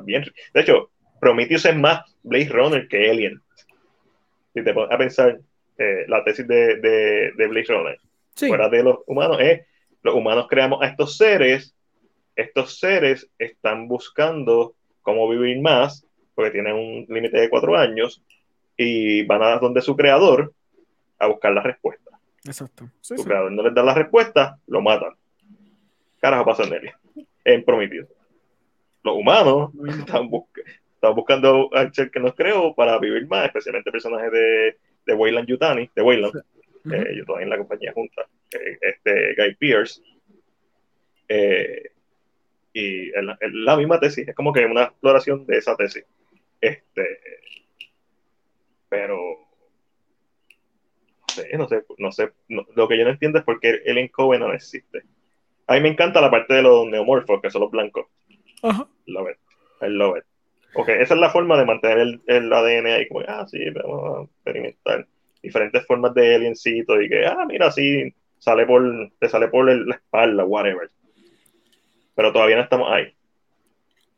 Bien, de hecho, Prometheus es más Blade Runner que Alien. Si te pones a pensar eh, la tesis de, de, de Blade Runner, fuera de los humanos, es los humanos creamos a estos seres estos seres están buscando cómo vivir más, porque tienen un límite de cuatro años, y van a donde su creador a buscar la respuesta. Exacto. su creador no les da la respuesta, lo matan. Carajo pasa en él, en Prometheus. Los humanos están, buscando al ser que nos creó para vivir más, especialmente personajes de, de Wayland Yutani, de Wayland, eh, yo todavía en la compañía junta, eh, este Guy Pierce. Eh, y en la, misma tesis, es como que una exploración de esa tesis. Este, pero no sé, no sé, no sé, lo que yo no entiendo es por qué el Coven no existe. A mí me encanta la parte de los neomorfos, que son los blancos. Ajá. Love it. I love it. Ok, esa es la forma de mantener el, el ADN ahí, como, ah, sí, vamos a experimentar diferentes formas de aliencito y que, ah, mira, sí, sale por, te sale por la espalda, whatever pero todavía no estamos ahí.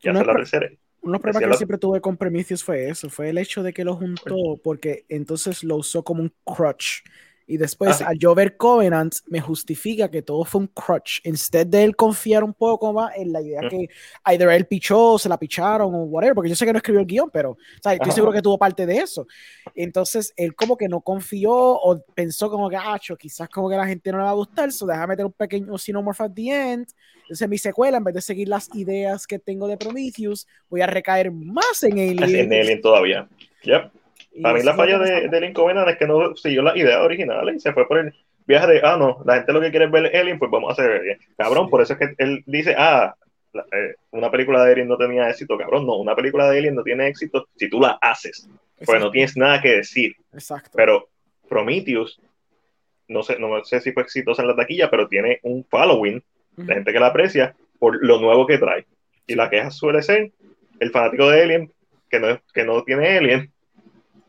Ya se la tercera. Uno de los problemas que siempre tuve con Prometheus fue eso, fue el hecho de que lo juntó porque entonces lo usó como un crutch y después, ah, al yo ver Covenant, me justifica que todo fue un crutch. Instead de él confiar un poco más en la idea que either él pichó, se la picharon o whatever, porque yo sé que no escribió el guion, pero estoy seguro que tuvo parte de eso. Entonces, él como que no confió o pensó como que, ah, quizás como que la gente no le va a gustar, so déjame meter un pequeño Xenomorph at the end. Entonces, mi secuela, en vez de seguir las ideas que tengo de Prometheus, voy a recaer más en Alien. En Alien todavía. Yep. A mí la falla de, de Lincoln es que no siguió las ideas originales y se fue por el viaje de, ah, no, la gente lo que quiere es ver Alien, pues vamos a hacer Alien. Cabrón, por eso es que él dice, ah, eh, una película de Alien no tenía éxito, cabrón, no, una película de Alien no tiene éxito si tú la haces, porque no tienes nada que decir. Exacto. Pero Prometheus no sé, no sé si fue exitosa en la taquilla, pero tiene un following de gente que la aprecia por lo nuevo que trae. Y la queja suele ser el fanático de Alien, que no, que no tiene Alien,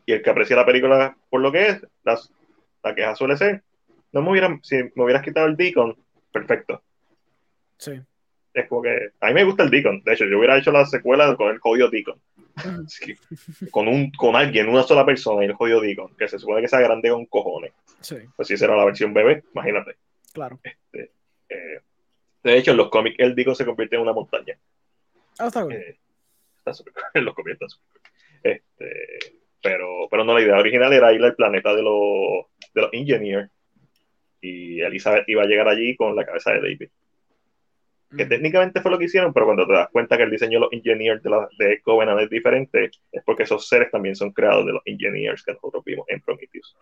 y el que aprecia la película por lo que es, las- la queja suele ser, no me hubiera, si me hubieras quitado el Deacon, perfecto. Sí. Es como que, a mí me gusta el Deacon, de hecho, yo hubiera hecho la secuela con el jodido Deacon. Sí, con, un, con alguien, una sola persona, y el jodido Deacon, que se supone que sea grande con cojones. Sí, Pues si esa era la versión bebé, imagínate. claro. Eh, de hecho, en los cómics, el Deacon se convierte en una montaña. Ah, está bien. Eh, está en los cómics está cool. Este, pero, pero no, la idea original era ir al planeta de los, de los Engineers. Y Elizabeth iba a llegar allí con la cabeza de David. Que Ujú. técnicamente fue lo que hicieron, pero cuando te das cuenta que el diseño de los Engineers de, la, de Covenant es diferente, es porque esos seres también son creados de los Engineers que nosotros vimos en Prometheus.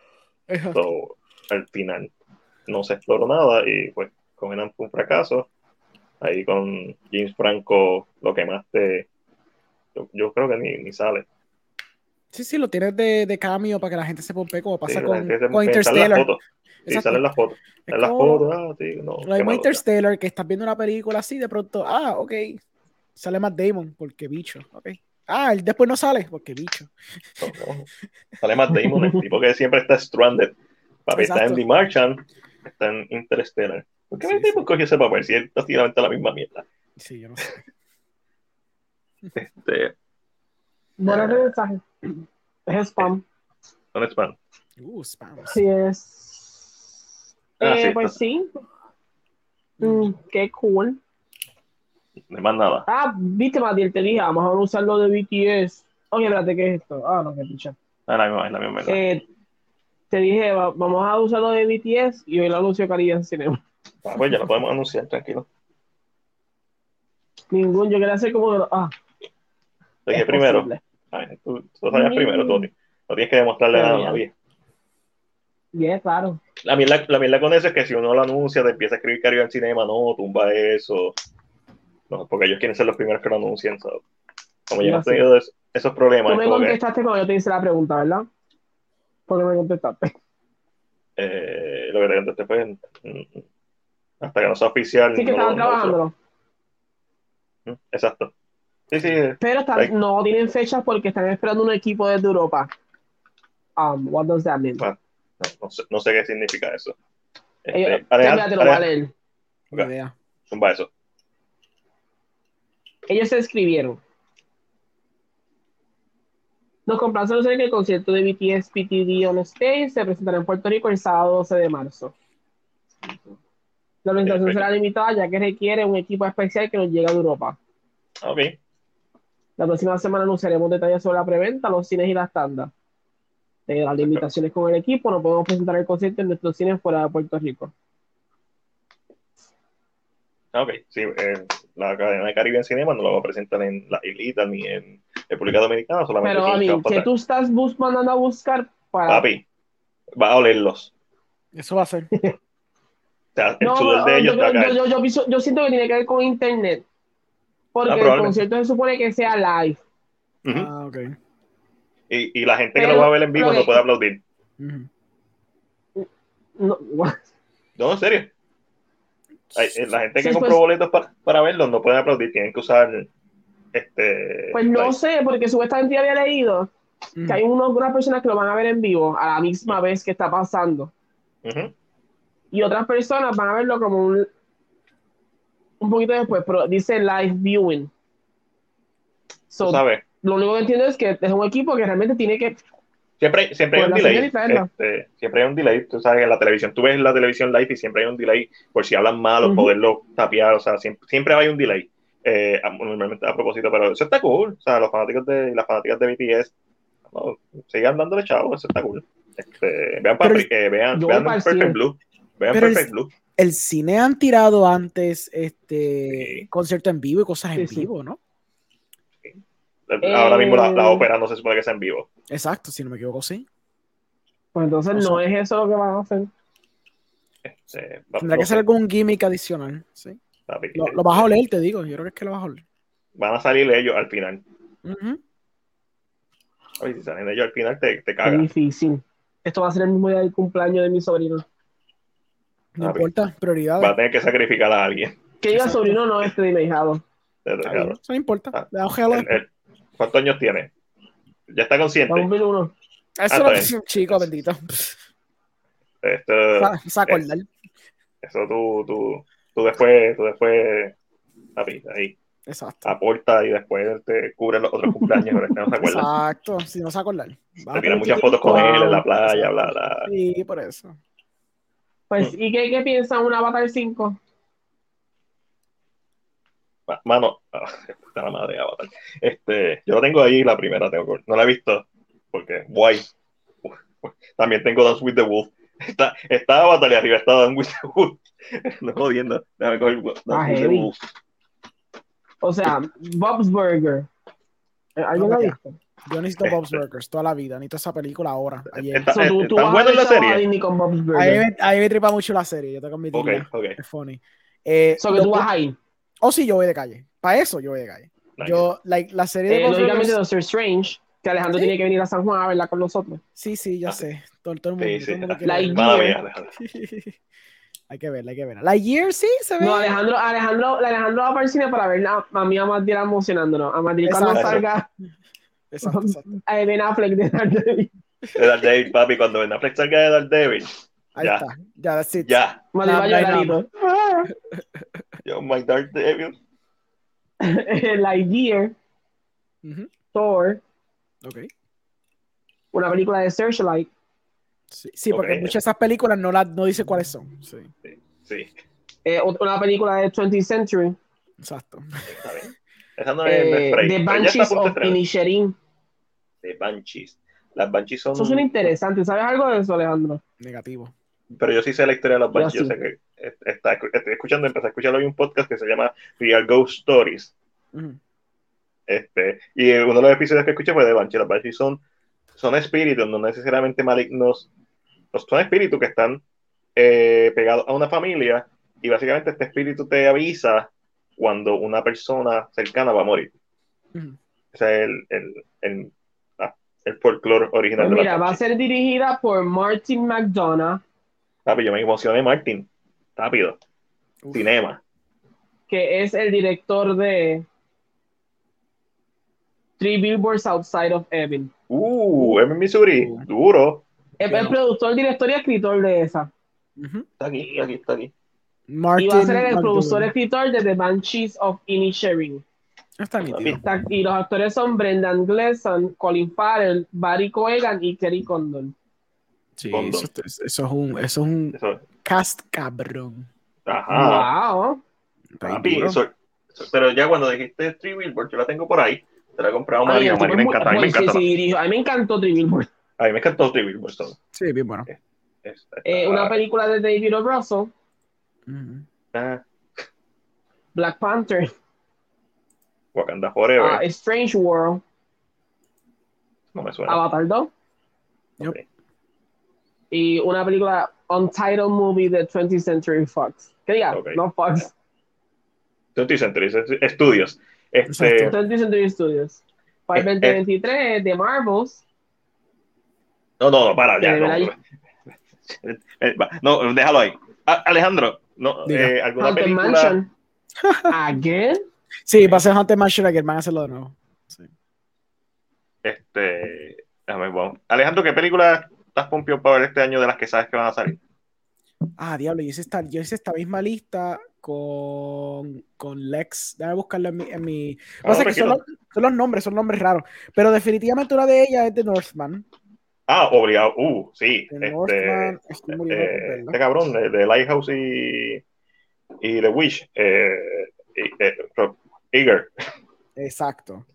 So, al final no se exploró nada y pues Covenant fue un fracaso. Ahí con James Franco lo que más te... Yo, yo creo que ni, ni sale. Sí, sí, lo tienes de, de cambio para que la gente se pompe como pasa Sí, con, se- con Interstellar. Sí, salen las fotos. Salen las fotos. Ah, sí, no, Interstellar, que estás viendo una película así, de pronto, ah, ok, sale Matt Damon, porque bicho, ok. Ah, él después no sale, porque bicho. No, no. Sale Matt Damon, el tipo que siempre está stranded. Papi está en. The Martian, está en Interstellar. ¿Por qué Sí, Matt Damon cogió ese papel si es prácticamente la misma mierda? Sí, yo no sé. Este, Buenos Eh. mensajes. Es spam. ¿Dónde están? Uh, spam. Sí es. Ah, Eh, sí, pues está. sí. Mm, qué cool. De más nada. Ah, viste, Matiel, te dije, vamos a usar lo de BTS. Oye, espérate, ¿qué es esto? Ah, no, qué picha. Ah, la misma, es la misma. Eh, te dije, va- vamos a usar lo de BTS y hoy lo anunció Caribbean Cinema. Ah, pues ya lo podemos anunciar, tranquilo. Ningún, yo quería hacer como. Ah, Lo dije primero. Ay, tú, tú sabías Mm. primero, tú. No tienes que demostrarle nada a nadie. Yeah, claro. La mierda, la mierda con eso es que si uno lo anuncia, te empieza a escribir Caribe en Cinema, no, tumba eso. No, porque ellos quieren ser los primeros que lo anuncien, ¿sabes? Como ya Ya hemos sé. tenido es- esos problemas, Tú me que, contestaste cuando yo te hice la pregunta, ¿verdad? Porque me contestaste. eh, lo que te contesté fue mm, hasta que no sea oficial. Sí, que no estaban no trabajándolo. Mm, Exacto. Sí, sí. Pero están- Like- no tienen fechas porque están esperando un equipo desde Europa. Um, what does that mean? Bueno, No, no sé, no sé qué significa eso. Este, Ellos, Alejandro- lo Alejandro, zumba eso. Ellos se escribieron. Nos complace anunciar que el concierto de BTS PTD on Stage se presentará en Puerto Rico el sábado 12 de marzo. La presentación Perfecto. será limitada ya que requiere un equipo especial que nos llega de Europa. Ok. La próxima semana anunciaremos detalles sobre la preventa, los cines y las tandas. De las limitaciones con el equipo, no podemos presentar el concierto en nuestros cines fuera de Puerto Rico. Ah, Ok, sí, eh, la cadena de Caribe en Cinema no la va a presentar en la islita ni en República Dominicana, solamente Pero, ¿qué Atrás. tú estás bus mandando a buscar para...? Papi, va a olerlos. Eso va a ser. O sea, el No, sudor de ellos yo, está acá. yo, yo, yo pienso- yo siento que tiene que ver con internet. Porque Ah, el concierto se supone que sea live. Ah, ok. y, y la gente que lo va a ver en vivo no puede aplaudir. No, No, en serio. Hay- eh, la gente que Sí, compró pues- boletos para, para verlos no puede aplaudir, tienen que usar este. pues no sé, porque supuestamente había leído Ujú. que hay unos, unas personas que lo van a ver en vivo a la misma vez que está pasando. Y otras personas van a verlo como un, un poquito después, pero dice live viewing. So, sabes. lo único que entiendo es que es un equipo que realmente tiene que Siempre, siempre hay un la delay. Este, siempre hay un delay. Tú sabes, en la televisión, tú ves la televisión live y siempre hay un delay por si hablan mal o Ujú. poderlo tapear. O sea, siempre, siempre hay un delay. Eh, normalmente a propósito, pero eso está cool. O sea, los fanáticos de las fanáticas de BTS no, sigan dándole chavo, eso está cool. Este, vean, Papri- eh, vean, vean Perfect. Blue. Vean Pero Perfect Blue. El cine han tirado antes este Sí. concierto en vivo y cosas en Sí, vivo, ¿no? Ahora mismo la, la Eh, ópera no se supone que sea en vivo. Exacto, si no me equivoco, sí. Pues entonces O sea- no es eso lo que van a hacer. Este, va- Tendrá no que ser algún gimmick adicional, sí. papi, Lo, eh, lo vas a oler, te digo. Yo creo que es que lo vas a oler. Van a salir ellos al final. Ujú. Oye, si salen ellos al final, te, te Es cagan. difícil. Esto va a ser el mismo día del cumpleaños de mi sobrino. No Papi, importa, Va a tener que sacrificar a alguien. Que diga sobrino, no este dime hijado. Eso no importa. Ah. El- el- ¿Cuántos años tiene? ¿Ya está consciente? Va a cumplir uno. Eso Ah, no es un chico, bendito. Esto, Sa- Se acordar. eso tú, tú, tú después, tú después, papi, ahí, Exacto. aporta y después te cubre los otros cumpleaños, pero no se acuerda. Exacto. Si no se acordar. Te tiran muchas fotos con él en la playa, bla, bla. Sí, por eso. Pues, ¿y qué, qué piensan un Avatar 5? Ma- Mano, ah, puta la madre Avatar. Este, yo la tengo ahí, la primera, tengo que- no la he visto, porque guay. Uf. También tengo Dance with the Wolf. Está, está Avatar y arriba está Dance with the Wolf. No jodiendo. Déjame coger Dance Ah, with the. Wolf. O sea, Bob's Burger. ¿Alguien No, lo ha visto? Yo necesito Bob's Burgers toda la vida. Necesito esa película ahora, ayer. Está, So, tú, eh, tú ¿Tan vas buena a en la serie? Disney con Bob's A mí, Burger. me, a mí me tripa mucho la serie. Yo tengo que Ok, admitirlo. ok. Es funny. Eh, So que tú vas ahí. Oh, sí, yo voy de calle. Para eso yo voy de calle. Nice. Yo, like, la serie de Eh, Bob's lógicamente, Doctor Strange, que Alejandro Sí. tiene que venir a San Juan a verla con nosotros. Sí, sí, yo Ah, sé. Todo, todo el mundo, Sí, todo sí. el mundo verla. Mía, déjala. hay que verla, hay que verla. La Year sí se ve. No, Alejandro, Alejandro, Alejandro va para el cine para ver a, a mí a Madrid emocionándonos. A Madrid cuando salga Exacto, exacto. a Ben Affleck de Daredevil. De Daredevil, papi, cuando Ben Affleck salga de Daredevil, Ahí Ya. está. Ya, that's it. ya. Madrid va a No, no hay llorar nada. Yo, my Daredevil. Lightyear, Ujú, Thor, Ok. una película de Searchlight. Sí, sí, porque muchas de esas películas no, las no dice cuáles son. Sí, Sí, eh, ot- una película de 20th Century. exacto. está bien. Esa no es, Eh, The Banshees of. Inisherin. The Banshees. Las Banshees son. Eso suena interesante. ¿Sabes algo de eso, Alejandro? Negativo. Pero yo sí sé la historia de los Yo Banshees. Yo sí. sé que está, estoy escuchando, empecé a escuchar hoy un podcast que se llama Real Ghost Stories. Este, y uno de los episodios que escuché fue de Banshee. Los Banshees son, son espíritus, no necesariamente malignos. Los- Son espíritus que están eh, pegados a una familia y básicamente este espíritu te avisa cuando una persona cercana va a morir. Ujú. Ese es el, el, el, el folclore original Pues de mira, va a ser dirigida por Martin McDonough, Papi, yo me emocioné, Martin. Rápido. Uf. Cinema. que es el director de Three Billboards Outside of Ebbing. Uh, M. Missouri. Uh. Duro. Es el productor, director y escritor de esa. Está aquí, aquí, está aquí. Martin Y va a ser el McDonagh. productor escritor de The Banshees of Inisherin. Está nítido. Está- Y los actores son Brendan Gleeson, Colin Farrell, Barry Coegan y Kerry Condon. Sí, eso, eso es un, eso es un Eso. cast cabrón. Ajá. Wow. Papi, eso- eso- pero ya cuando dijiste Three Billboards, yo la tengo por ahí. Te la he comprado Ay, me muy- encanta. A mí me sí. A mí me encantó Three Billboards. A mí me encantó Three Billboards. todo. Sí, bien bueno. Esta- Eh, esta- una película de David O. Russell, ah, Black Panther, Wakanda Forever. ah, Strange World, no me suena. Avatar 2 Ok. y una película Untitled Movie de 20th Century Fox. ¿Qué diga? No Fox. 20th Century Studios. Este, Exacto. 20th Century Studios. Para el Eh, eh. 2023 de Marvels. no, no, no, para, ya. No, Eh, no, déjalo ahí. Ah, Alejandro, no, eh, ¿alguna Haunted película? Mansion. Again. Sí, va a ser Hunter Mansion que van a hacerlo de nuevo. Sí. Este, déjame, vamos. Alejandro, ¿qué película estás pompión para ver este año de las que sabes que van a salir? Ah, diablo, yo hice esta, yo hice esta misma lista con, con Lex. Déjame buscarla en mi. En mi... Ah, Pasa que son los, son los nombres, son nombres raros. Pero definitivamente una de ellas es The Northman. Ah, obligado. Uh, sí. The Este, Northman, eh, este cabrón de, de Lighthouse y, y The Wish. Eh, y- eh, Eager. Exacto.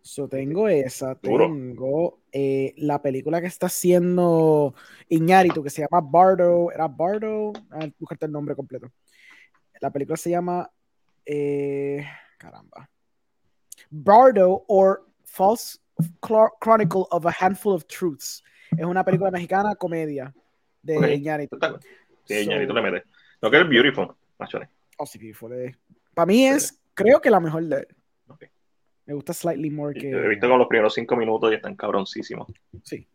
So, tengo esa, Duro. tengo eh, la película que está haciendo Iñárritu, que se llama Bardo, ¿era Bardo? A ver, buscarte el nombre completo. La película se llama, eh, caramba, Bardo or False Cl- Chronicle of a Handful of Truths. Es una película mexicana, comedia, de Ok. Iñárritu. Sí, So- ñarito le mete. No que es Beautiful, machones. Oh, sí, beautiful, eh. Para mí es, creo que la mejor de él. Me gusta slightly more que... Yo he visto con los primeros cinco minutos y están cabroncísimos. Sí.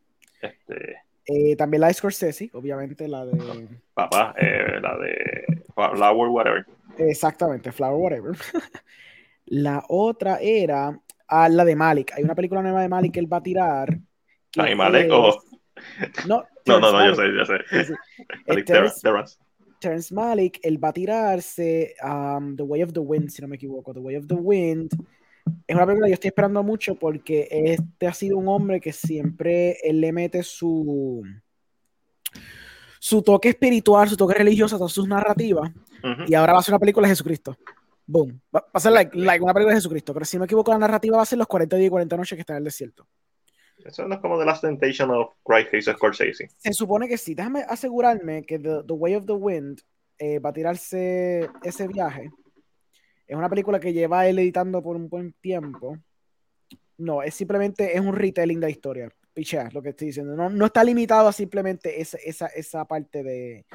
Este, Eh, también la de Scorsese, obviamente, la de. Papá, eh, la de Flower, whatever. Exactamente, Flower, whatever. la otra era ah, la de Malik. Hay una película nueva de Malik que él va a tirar. ¿La de Malik o.? No, no, no, no, yo sé, yo sé. Malik Terrence- Terrence. Malick, él va a tirarse um, The Way of the Wind, si no me equivoco. The Way of the Wind es una película que yo estoy esperando mucho porque este ha sido un hombre que siempre él le mete su su toque espiritual, su toque religioso a todas sus narrativas Ujú. y ahora va a ser una película de Jesucristo. Boom. Va, va a ser like, like una película de Jesucristo, pero si no me equivoco la narrativa va a ser los 40 días y 40 noches que está en el desierto. Eso no es como The Last Temptation of Christ hizo Scorsese. Se supone que sí. Déjame asegurarme que The, The Way of the Wind eh, va a tirarse ese viaje. Es una película que lleva él editando por un buen tiempo. No, es simplemente es un retelling de la historia. Pichea, lo que estoy diciendo. No, no está limitado a simplemente esa, esa, esa parte de.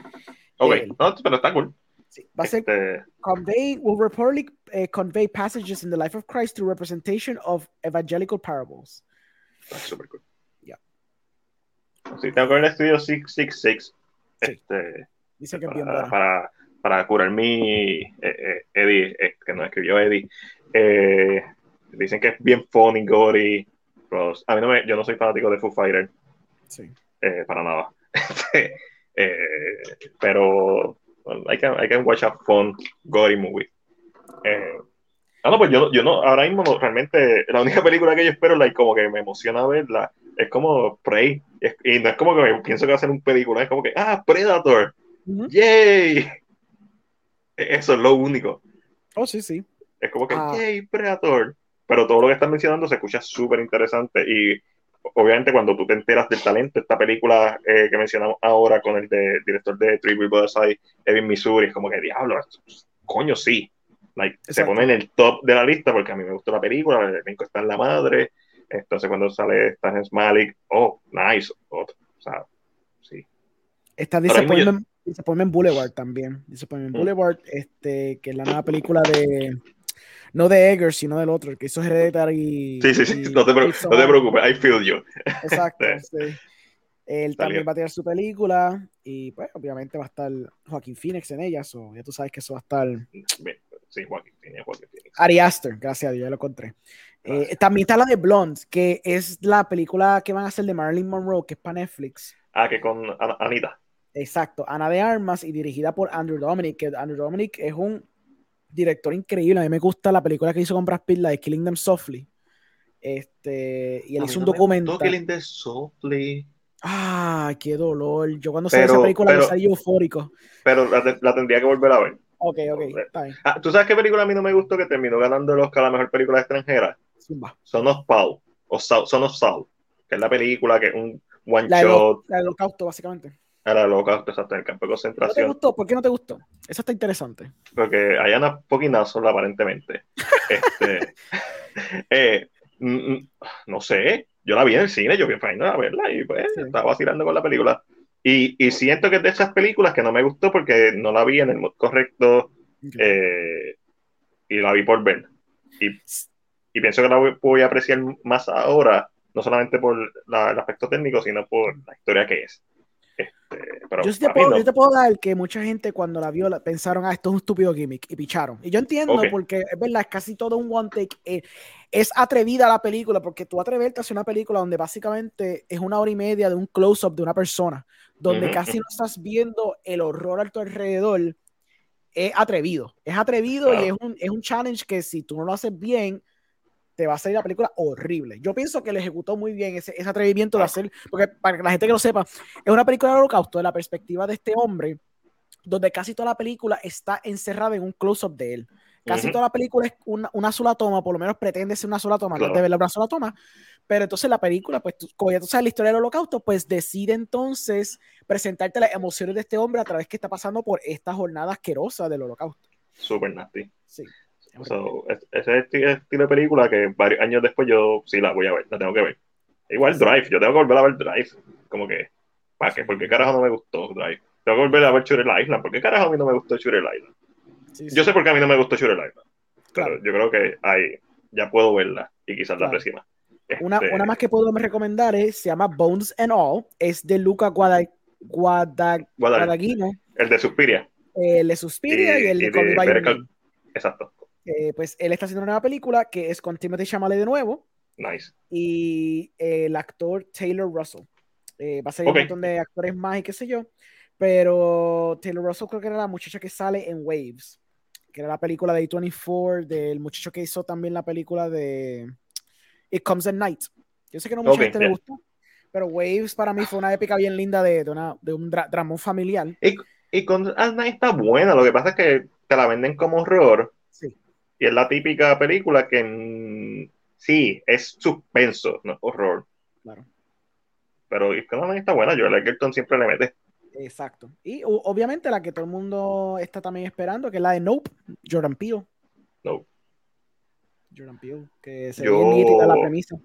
Ok, no, pero está cool. sí. Va a ser Este, convey will reportedly eh, convey passages in the life of Christ through representation of evangelical parables. Está súper cool. Ya. Sí, tengo que ver el estudio 666 Sí. este, Dice que es bien para, para, para curar mi eh, eh, Eddie, eh, que nos escribió Eddie. Eh, dicen que es bien funny, gory. pero a mí no me, yo no soy fanático de Foo Fighter, Sí. eh, para nada. Eh, pero well, I, can, I can watch a fun, gory movie. Eh, ah, no, pues yo, yo no, ahora mismo no, realmente la única película que yo espero, like, como que me emociona verla, es como Prey. Es- y no es como que me pienso que va a ser un película, es como que, ah, Predator. ¡yay! E- Eso es lo único. Oh, sí, sí. Es como que, Ah. ¡yay, Predator! Pero todo lo que están mencionando se escucha súper interesante y obviamente cuando tú te enteras del talento, esta película eh, que mencionamos ahora con el de, director de Three Billboards Outside, Evan Missouri, es como que, diablo, coño, sí. Like, se pone en el top de la lista porque a mí me gustó la película, el elenco está en la madre, entonces cuando sale Terrence Malick, oh, nice, otro, o sea, sí. Está Disappointment, Disappointment Boulevard también. Disappointment Mm. Boulevard, este, que es la nueva película de. No de Eggers, sino del otro, el que hizo Hereditary. Sí, sí, sí, y no te, no te preocupes, I feel you. Exacto, sí. Él Salió. también va a tirar su película y, pues, obviamente va a estar Joaquín Phoenix en ella, so, ya tú sabes que eso va a estar. Bien, Sí, Joaquín Phoenix, Joaquín Phoenix. Ari Aster, gracias a Dios, ya lo encontré. Eh, también está la de Blonde, que es la película que van a hacer de Marilyn Monroe, que es para Netflix. Ah, que con Ana- Anita. Exacto, Ana de Armas y dirigida por Andrew Dominic, que Andrew Dominic es un director increíble. A mí me gusta la película que hizo con Brad Pitt, la de Killing Them Softly. Este, y él A hizo un no me documental. Killing Them Softly, Ah, qué dolor. Yo cuando Pero- esa película pero- yo salí eufórico. pero la tendría que volver a ver. Ok, ok, está bien. Ah, ¿Tú sabes qué película a mí no me gustó que terminó ganando el Oscar a la mejor película extranjera? Zumba. Son of Paul, o Saul- Son of Saul, que es la película que es un one La shot la del holocausto, básicamente. era loca, exacto, en el campo de ¿No te concentración, gustó? ¿Por qué no te gustó? Eso está interesante. porque hay una poquinazo aparentemente. Este, eh, mm, mm, no sé, yo la vi en el cine, yo vi a verla y pues Sí. estaba vacilando con la película. Y, y siento que es de esas películas que no me gustó porque no la vi en el mood correcto eh, y la vi por ver. Y, y pienso que la voy, voy a apreciar más ahora, no solamente por la- el aspecto técnico, sino por la historia que es. Este, pero yo, sí te puedo, no. yo te puedo dar que mucha gente cuando la vio la- pensaron, ah, esto es un estúpido gimmick y picharon. Y yo entiendo Ok. porque es verdad, es casi todo un one take. eh, es atrevida la película porque tú atreverte a hacer una película donde básicamente es una hora y media de un close-up de una persona, donde casi no estás viendo el horror a tu alrededor. Es atrevido, es atrevido Claro. y es un, es un challenge que si tú no lo haces bien, te va a salir la película horrible. Yo pienso que le ejecutó muy bien ese, ese atrevimiento de hacer, porque para que la gente que lo sepa, es una película de holocausto de la perspectiva de este hombre, donde casi toda la película está encerrada en un close-up de él. Casi toda la película es una, una sola toma, por lo menos pretende ser una sola toma, Claro. antes de verla una sola toma. Pero entonces la película, pues tú, como ya tú sabes la historia del holocausto, pues decide entonces presentarte las emociones de este hombre a través que está pasando por esta jornada asquerosa del holocausto. Super nasty. Sí. So, es- ese es el esti- el estilo de película que varios años después yo sí la voy a ver, la tengo que ver. Igual. Drive, yo tengo que volver a ver Drive. Como que, ¿para qué? ¿Por qué carajo no me gustó Drive? Tengo que volver a ver Shooter Island. ¿Por qué carajo a mí no me gustó Shooter Island? Sí, sí. Yo sé por qué a mí no me gustó Shooter Island. Claro. Pero yo creo que ahí ya puedo verla y quizás la Claro. aprecie más. Una, Este, una más que puedo recomendar es, se llama Bones and All, es de Luca Guada, Guada- Guadagnino, el de Suspiria. el de Suspiria y, el de y Name. Exacto. Eh, pues él está haciendo una nueva película que es con Timothy Chalamet de nuevo Nice. y el actor Taylor Russell. Eh, va a salir Ok. un montón de actores más y qué sé yo, pero Taylor Russell creo que era la muchacha que sale en Waves, que era la película de A24, del muchacho que hizo también la película de It Comes at Night. Yo sé que no mucha Ok, gente le ya. gustó, pero Waves para mí fue una épica bien linda de, de, una, de un dra- dramón familiar. Y con Anna está buena, lo que pasa es que te la venden como horror Sí. y es la típica película que mm, sí, es suspenso, no horror. Claro. Pero con Anna está buena, Joel Edgerton siempre le mete. Exacto. Y obviamente la que todo el mundo está también esperando, que es la de Nope, Jordan Peele. No, Jordan Peele, que se Yo- ve nítida la premisa.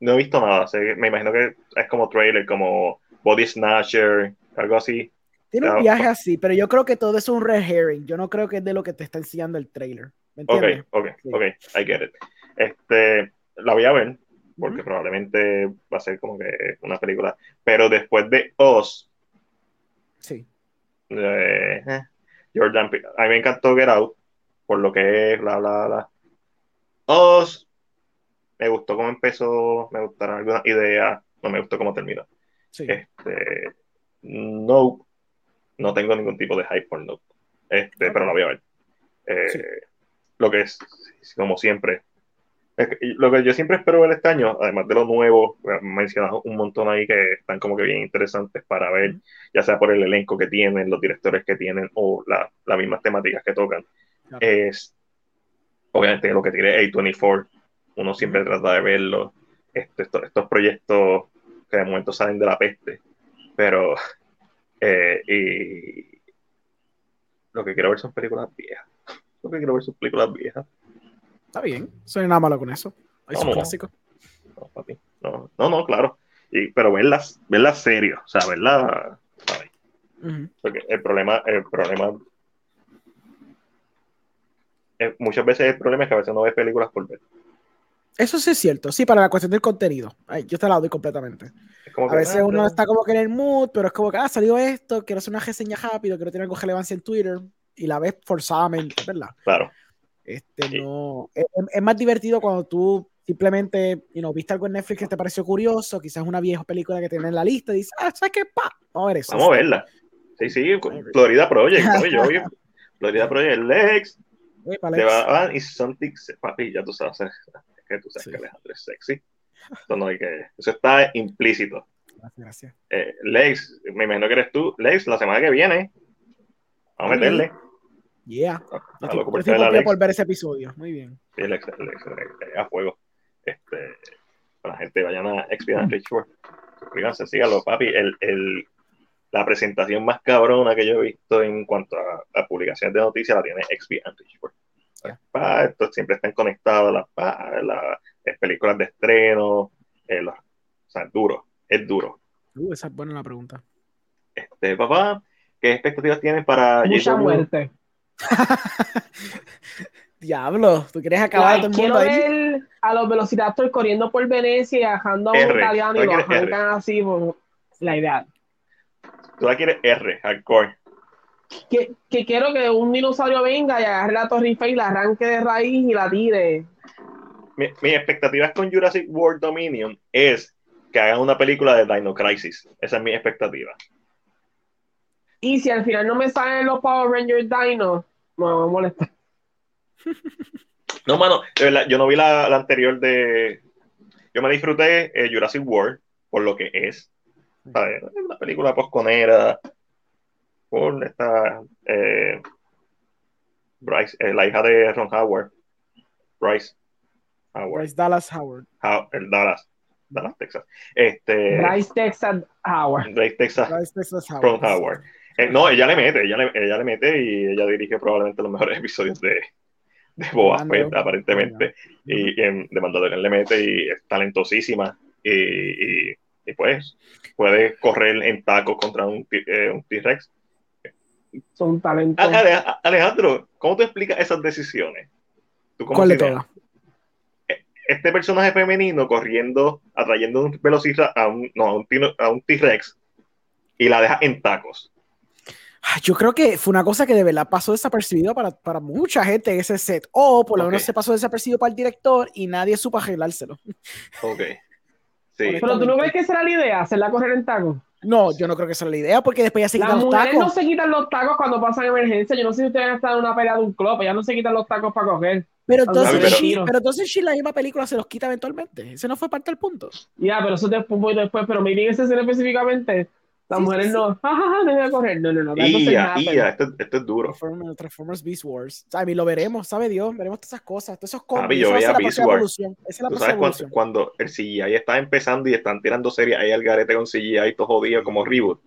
no he visto nada, sé- me imagino que es como trailer, como Body Snatcher, algo así. Tiene un viaje así, pero yo creo que todo es un red herring. Yo no creo que es de lo que te está enseñando el trailer. ¿Me Ok, entiendes? ok, Sí. ok, I get it. Este, la voy a ver, porque probablemente va a ser como que una película. Pero después de Oz, Sí. eh, eh, Jordan Peele, a mí me encantó Get Out, por lo que es, bla, bla, bla. Oz, me gustó cómo empezó, me gustaron algunas ideas, no me gustó cómo terminó. Sí. Este, no, no tengo ningún tipo de hype por no. Este, Ok. pero la voy a ver. Eh, Sí. Lo que es, como siempre, lo que yo siempre espero ver este año, además de lo nuevo, mencionado un montón ahí que están como que bien interesantes para ver, ya sea por el elenco que tienen, los directores que tienen o la- las mismas temáticas que tocan, Claro. es obviamente lo que tiene A24, uno siempre trata de verlo, Este- estos, estos proyectos que de momento salen de la peste, pero eh, y lo que quiero ver son películas viejas, lo que quiero ver son películas viejas, Está bien. Soy nada malo con eso. Hay sus Vamos. clásicos. no, papi, no, no, no, claro, y, pero verlas, verlas serio, o sea, verlas. Ujú. Porque el problema, el problema, eh, muchas veces el problema es que a veces no ves películas por ver. Eso sí es cierto. Sí, para la cuestión del contenido. Ay, yo te la doy completamente. Como A veces ah, uno está como que en el mood, pero es como que, ah, salió esto, quiero hacer una reseña rápido, quiero tener algo relevancia en Twitter, y la ves forzadamente, ¿verdad? Claro, Este, Sí. no, es, es más divertido cuando tú simplemente, you know, viste algo en Netflix que te pareció curioso, quizás una vieja película que tienes en la lista y dices, ah, ¿sabes qué? Pa, vamos a ver eso. vamos a verla. Sí, sí, Florida Project, oye, yo Florida Project, Lex, de. Batman y something, papi, ya tú sabes, es que tú sabes Sí. que Alejandro es sexy. Eso, no hay que, eso está implícito. Gracias, gracias. Eh, Lex, me imagino que eres tú. Lex, la semana que viene, vamos a meterle. Yeah. A, Yo a estoy- yo estoy la Lex. por ver ese episodio. Muy bien. Sí, Lex, Lex, Lex, a fuego. Este, para la gente, vayan a Expedient Richard. Suscríbanse, síganlo, papi. El, el, la presentación más cabrona que yo he visto en cuanto a, a publicaciones de noticias la tiene Expedient Richard. Ya. Pa, esto siempre están conectados las, pa, las, las películas de estreno. eh, los- o sea, es duro, es duro. Uh, esa es buena la pregunta. Este, papá, ¿qué expectativas tienen para Mucha muerte. Diablo, ¿tú quieres acabar todo el quiero mundo ahí? ver a los Velociraptor corriendo por Venecia y bajando a un italiano y ¿Tú lo quieres R? arrancan así. por la idea. Tú la quieres R, hardcore. Que, que quiero que un dinosaurio venga y agarre la Torre Eiffel y la arranque de raíz y la tire. mi, mis expectativas con Jurassic World Dominion es que hagan una película de Dino Crisis. Esa es mi expectativa. Y si al final no me salen los Power Rangers Dino, me va a molestar. No, mano, de verdad, yo no vi la, la anterior de. Yo me disfruté eh, Jurassic World por lo que es. ¿Sabes? Es Una película posconera. Por esta. eh, Bryce, eh, la hija de Ron Howard. Bryce Howard. Bryce Dallas Howard. How- el Dallas. Dallas, Texas. Este, Bryce Texas Howard. Bryce, Texas. Bryce Dallas Howard. Ron Howard. Eh, no, ella le mete, ella le, ella le mete y ella dirige probablemente los mejores episodios de, de Boba. Fett, aparentemente. Y, y en, de Mandalorian le mete y es talentosísima. Y, y, y pues puede correr en tacos contra un, eh, un T-Rex. Son talentos. A- Ale- Alejandro, ¿cómo te explicas esas decisiones? ¿Tú cómo ¿Cuál de todas? este personaje femenino corriendo, atrayendo un velocista a un, no, a un, tino- a un T-Rex y la deja en tacos. Ah, Yo creo que fue una cosa que de verdad pasó desapercibida para, para mucha gente en ese set. O por lo menos se pasó desapercibido para el director y nadie supo arreglárselo. Ok. Sí. Pero tú no ves que esa era la idea, hacerla correr en tacos. No, yo no creo que esa era la idea porque después ya se Las quitan los mujeres no tacos. se quitan los tacos cuando pasan emergencia. Yo no sé si ustedes han estado en una pelea de un club, ellas no se quitan los tacos para coger. Pero entonces, pero- She- pero entonces She, la misma película se los quita eventualmente. Ese no fue parte del punto. Ya, pero eso después, después. Pero maybe en esa escena específicamente, las Sí, mujeres sí, no, jajaja, deja de correr. No, no, no. Ia. Ia, esto, esto es duro. Transformers, Transformers Beast Wars. I mean, lo veremos, sabe Dios, veremos todas esas cosas, todos esos combos. Yo Esa a veía Beast Wars. Esa es la Tú sabes cuando, cuando el CGI está empezando y están tirando series ahí al garete con CGI todo jodido como reboot.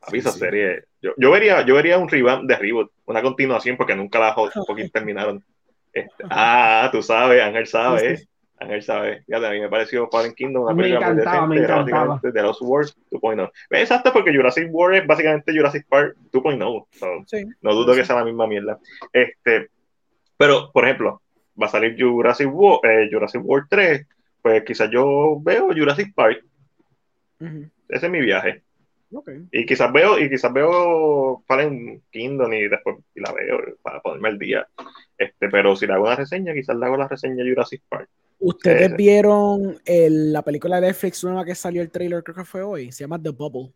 Papi, esa Sí, sí. serie. Yo, yo vería, yo vería un revamp de reboot, una continuación porque nunca la fucking terminaron. Este, ah, tú sabes, Ángel sabe, Sí, sí. Ángel sabe. Fíjate, a mí me pareció Fallen Kingdom una Me película muy encantaba, me decente, era encantaba. básicamente de los Wars 2.0. Exacto, porque Jurassic World es básicamente Jurassic Park 2.0. So, Sí. no dudo Sí. que sea la misma mierda. Este, pero, por ejemplo, va a salir Jurassic World, eh, Jurassic World 3, pues quizás yo veo Jurassic Park. Ese es mi viaje. Y quizás veo, y quizás veo Fallen Kingdom y después y la veo para ponerme al día. Este, pero si le hago una reseña, quizás le hago la reseña de Jurassic Park. ¿Ustedes Sí. vieron el- la película de Netflix nueva que salió el trailer, creo que fue hoy? Se llama The Bubble.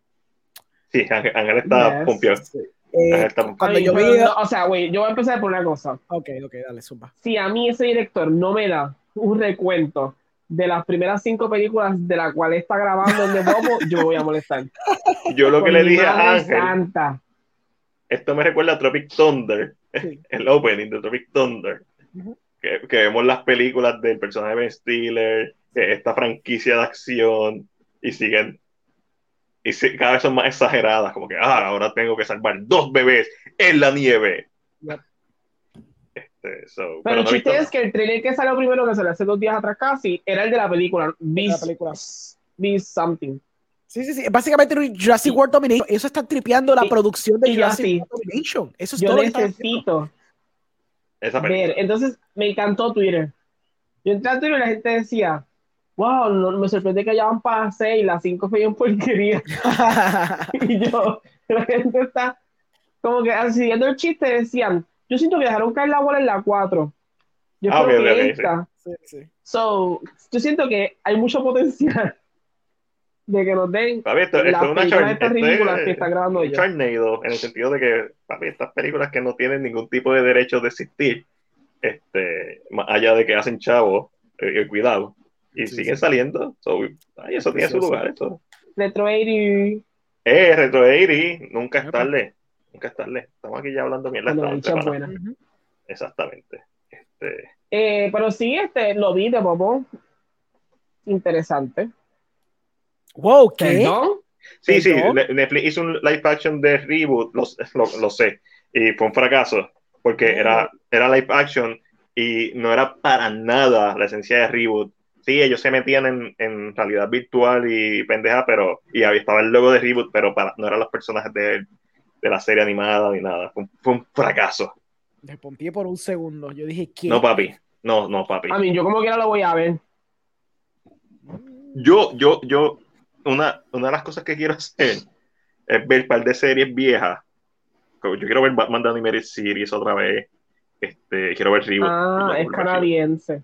Sí, Ángel, está Yes. pompeado. Eh, Ángel está- cuando Ay, yo pero vi... no, o sea, güey, yo voy a empezar por una cosa. Ok, ok, dale, zumba. Si a mí ese director no me da un recuento de las primeras cinco películas de las cuales está grabando en The Bobo, yo me voy a molestar. Yo lo que le dije a Ángel, Santa. esto me recuerda a Tropic Thunder, Sí. el opening de Tropic Thunder. Que, que vemos las películas del personaje de Ben Stiller, esta franquicia de acción, y siguen, y sí, cada vez son más exageradas, como que, ah, ahora tengo que salvar dos bebés en la nieve. Este, so, Pero pero el no chiste visto- es que el trailer que salió primero, que salió hace dos días atrás casi, era el de la película. Beast, película. Beast Something. Sí, sí, sí. Básicamente Jurassic World Domination. Eso está tripeando la Y- producción de Jurassic. World Domination. Eso es Yo todo necesito esa ver. Entonces, me encantó Twitter. Yo entré a Twitter y la gente decía, wow, no, me sorprende que ya van para 6, las 5 fue bien porquería. y yo, la gente está como que siguiendo el chiste, decían, yo siento que dejaron caer la bola en la 4. Yo Ah, creo ok, que ok, ok, esta. Sí, sí. So, yo siento que hay mucho potencial de que nos den Papi, esto, esto las es una películas char- estas ridículas que está grabando un ella. Charnado, en el sentido de que, papi, estas películas que no tienen ningún tipo de derecho de existir, este, más allá de que hacen chavos, eh, eh, cuidado, y Sí, siguen sí. saliendo, so, ay, eso tiene su lugar, eso. Retro 80, Eh, Retro 80, nunca es tarde, nunca es tarde. Estamos aquí ya hablando mierda. buena. Exactamente. Este, Eh, pero sí, este, lo vi de Bobo. Interesante. Wow, ¿qué? Perdón. sí, sí, Netflix hizo un live action de reboot, lo, lo- lo sé, y fue un fracaso, porque Oh. era, era live action y no era para nada la esencia de reboot. Sí, ellos se metían en, en realidad virtual y pendeja, pero y ahí estaba el logo de reboot, pero para, no eran los personajes de, de la serie animada ni nada. Fue un, fue un fracaso. Me pompié por un segundo. Yo dije, ¿qué? No, papi. No, no, papi. A mí, yo como quiera lo voy a ver. Yo, yo, yo, una, una de las cosas que quiero hacer es ver un par de series viejas. Como Yo quiero ver Batman The Animated Series otra vez. Este, quiero ver Reboot. Ah, es canadiense.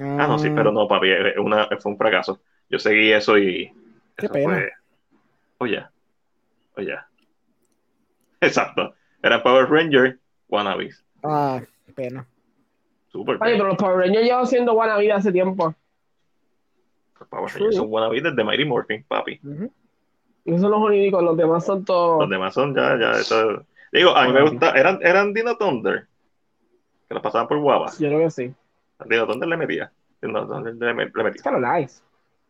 Ah, no, sí, pero no, papi, una, fue un fracaso. Yo seguí eso y. Qué eso pena. Fue... Oye, oye. Exacto. Era Power Ranger, Wannabes. Ah, pena. Super. Oye, pero los Power Rangers llevan siendo vida hace tiempo. Power Rangers son Wannabes desde Mighty Morphin, papi. Y esos son los únicos, los demás son todos. Los demás son ya, ya, eso. Digo, a mí me gusta. Eran, eran Dino Thunder. Que los pasaban por guava. Yo creo que sí. Dino Thunder le metía. Dino Thunder le, Es metía. kind of nice.